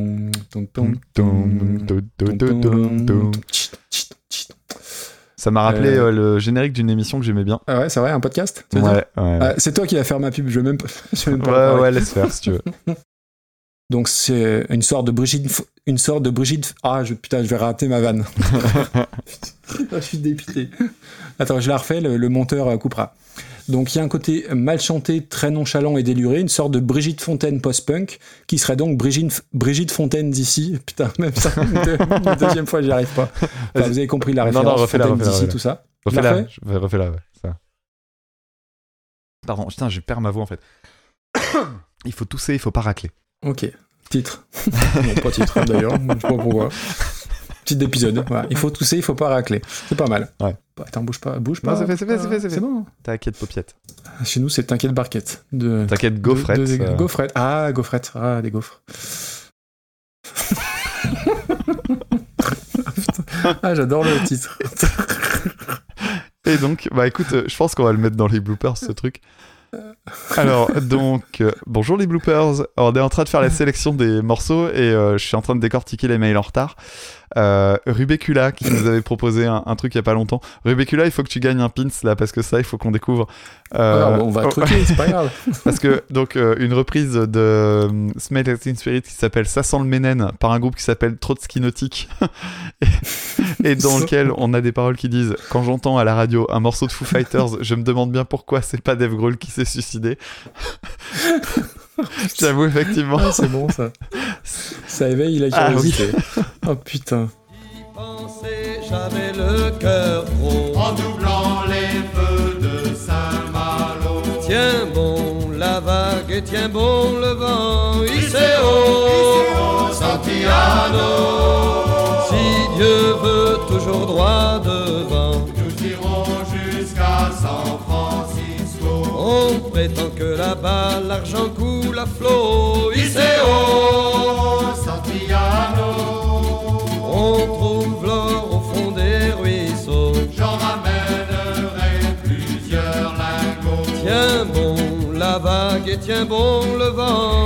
Ça m'a rappelé Euh, euh, le générique d'une émission que j'aimais bien. Ah ouais, c'est vrai, un podcast Ouais. Ah, C'est toi qui vas faire ma pub, je vais même pas. je vais même pas Ouais, ouais, laisse faire si tu veux. Donc c'est une sorte de Brigitte, une sorte de Brigitte. Ah je, putain, je vais rater ma vanne. je suis dépité. Attends, je la refais, le, le monteur euh, coupera. Donc il y a un côté mal chanté, très nonchalant et déluré, une sorte de Brigitte Fontaine post-punk, qui serait donc Brigitte, Brigitte Fontaine d'ici. Putain, même ça, une deux- une deuxième fois, j'y arrive pas. Enfin, vous avez compris la Non, référence. non, refais-la, Fontaine refais-la, d'ici, refais-la. tout ça. La Refais-la, refais je vais refais-la, ouais, ça. Pardon, putain, je perds ma voix en fait. il faut tousser, il faut pas racler. Ok, titre. non, pas titre d'ailleurs, je sais pas pourquoi. Petit épisode, voilà. il faut tousser, il faut pas racler. C'est pas mal. Ouais. Bah, attends, bouge pas, bouge pas. Non, c'est fait, c'est fait, c'est fait, c'est fait. C'est bon. T'inquiète, paupiette. Chez nous, c'est T'inquiète Barquette. De... T'inquiète, gaufrette. de- de- euh. Gaufrette. Ah, gaufrette. Ah, des gaufres. ah, j'adore le titre. Et donc, bah écoute, euh, je pense qu'on va le mettre dans les bloopers, ce truc. Alors, donc, euh, bonjour les bloopers. On est en train de faire la sélection des morceaux et euh, je suis en train de décortiquer les mails en retard. Euh, Rubecula qui nous avait proposé un, un truc il y a pas longtemps. Rubecula, il faut que tu gagnes un pins là parce que ça, il faut qu'on découvre. Euh, Ah, bon, on va oh, truquer, c'est pas grave. Parce que, donc, euh, une reprise de euh, Smell Teen Spirit qui s'appelle Ça sent le Ménène par un groupe qui s'appelle Trotsky Nautique et, et dans lequel on a des paroles qui disent Quand j'entends à la radio un morceau de Foo Fighters, je me demande bien pourquoi c'est pas Dave Grohl qui s'est suicidé. J'avoue, effectivement. Ah, c'est bon ça. Ça éveille la Ah, oui. curiosité. Oh putain. J'avais le cœur gros En doublant les feux de Saint-Malo. Tiens bon la vague et tiens bon le vent Iseo Santiano Si Dieu veut toujours droit devant On prétend que là-bas l'argent coule à flot Iseo Santiano. On trouve l'or au fond des ruisseaux J'en ramènerai plusieurs lingots. Tiens bon la vague et tiens bon le vent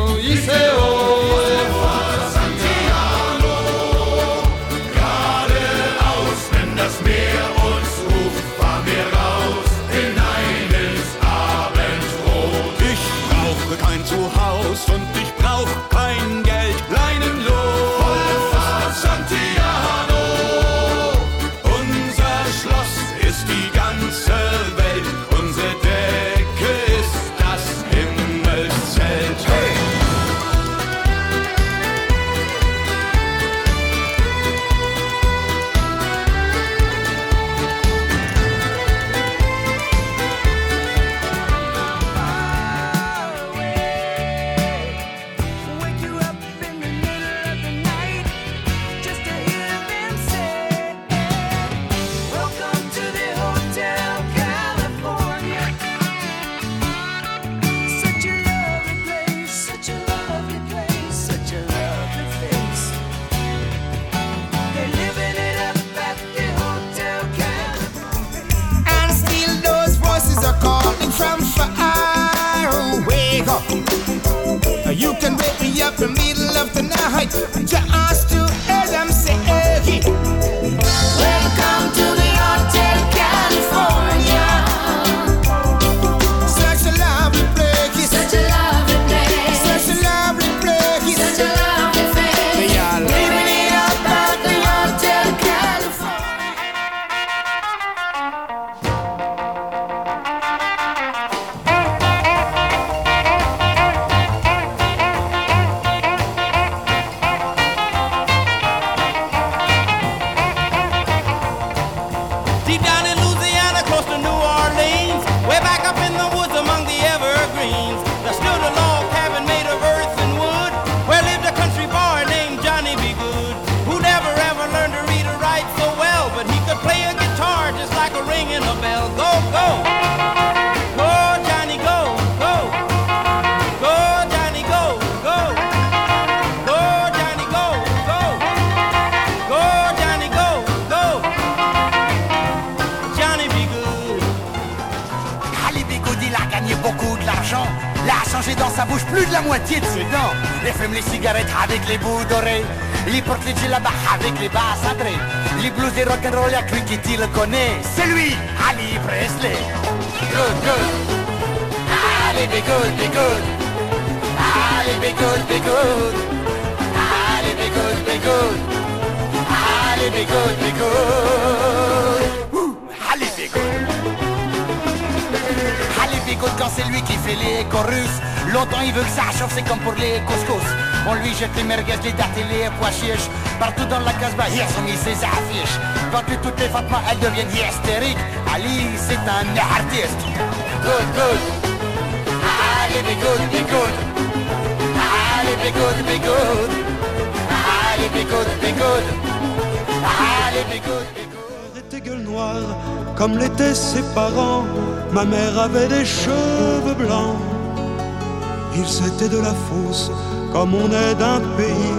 de la fosse, comme on est d'un pays.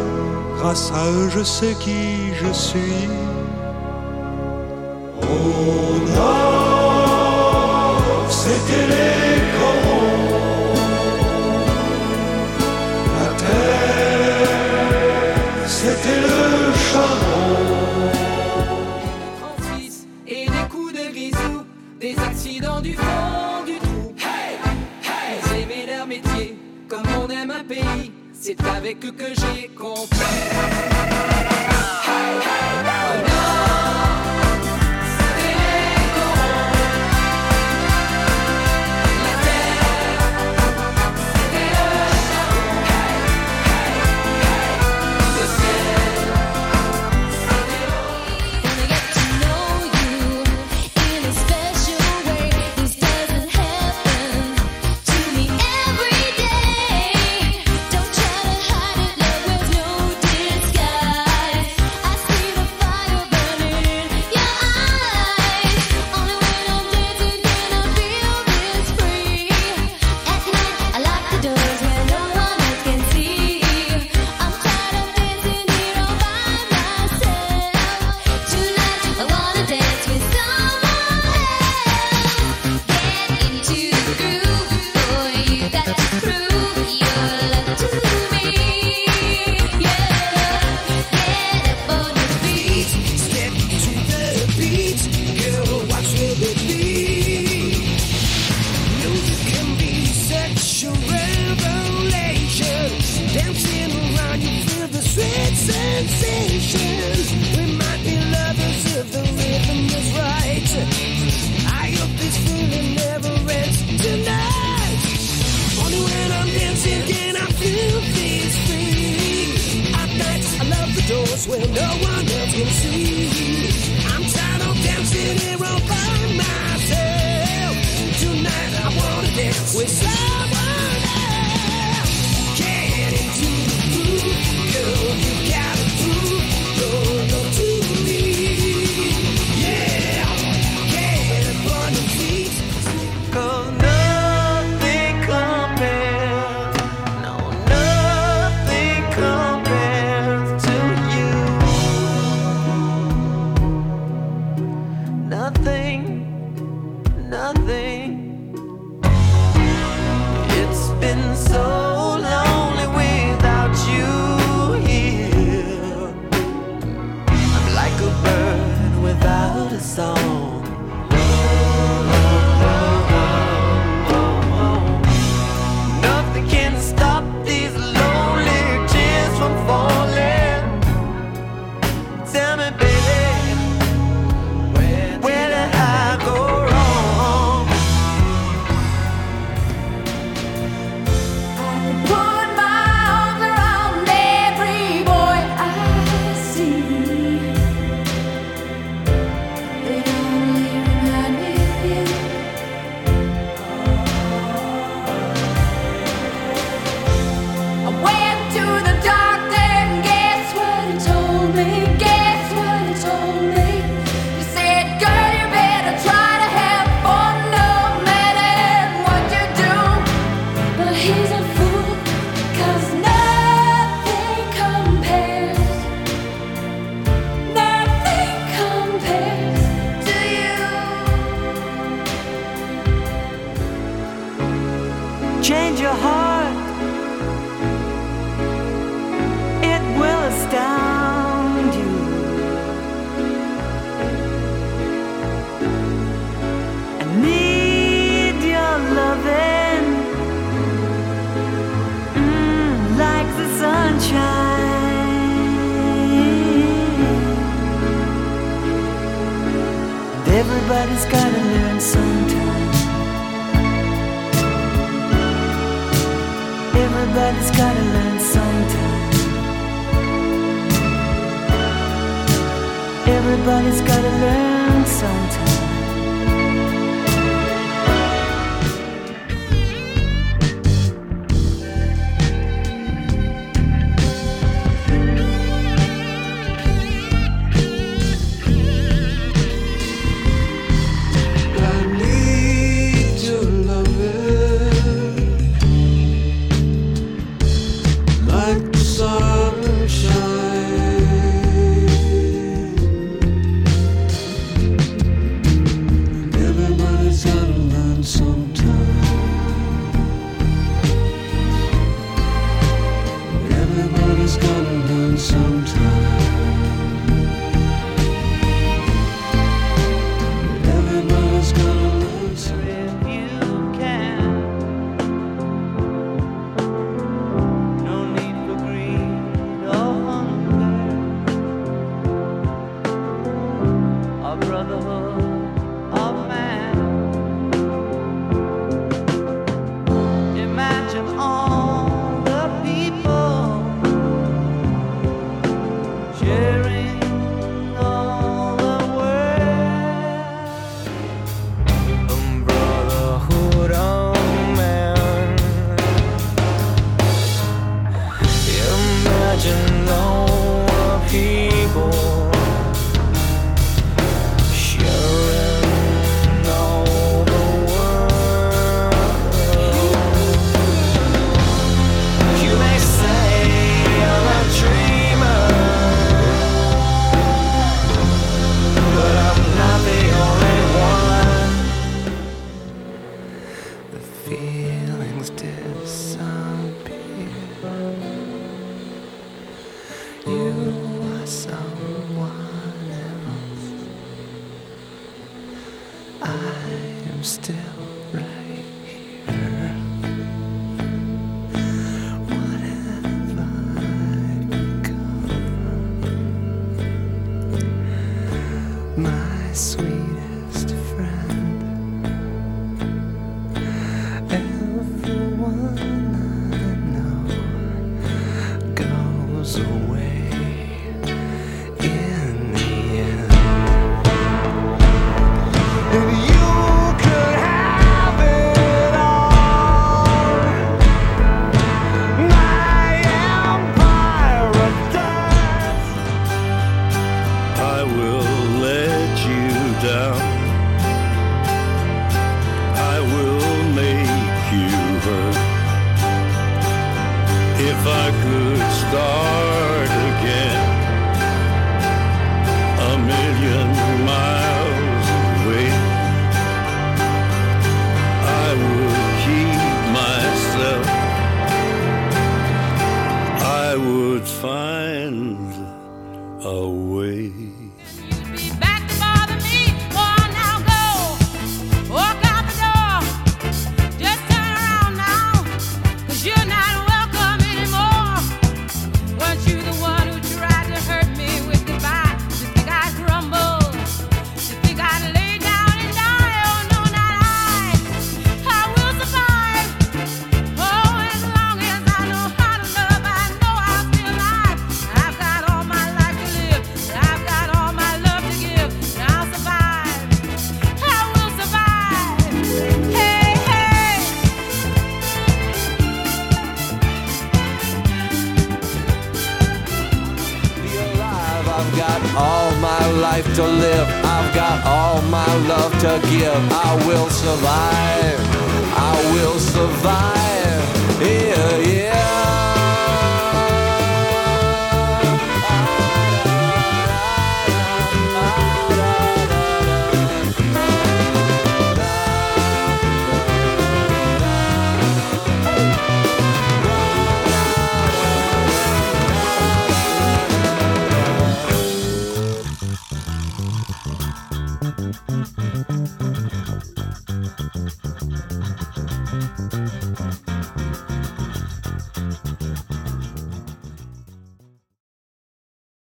Grâce à eux, je sais qui je suis.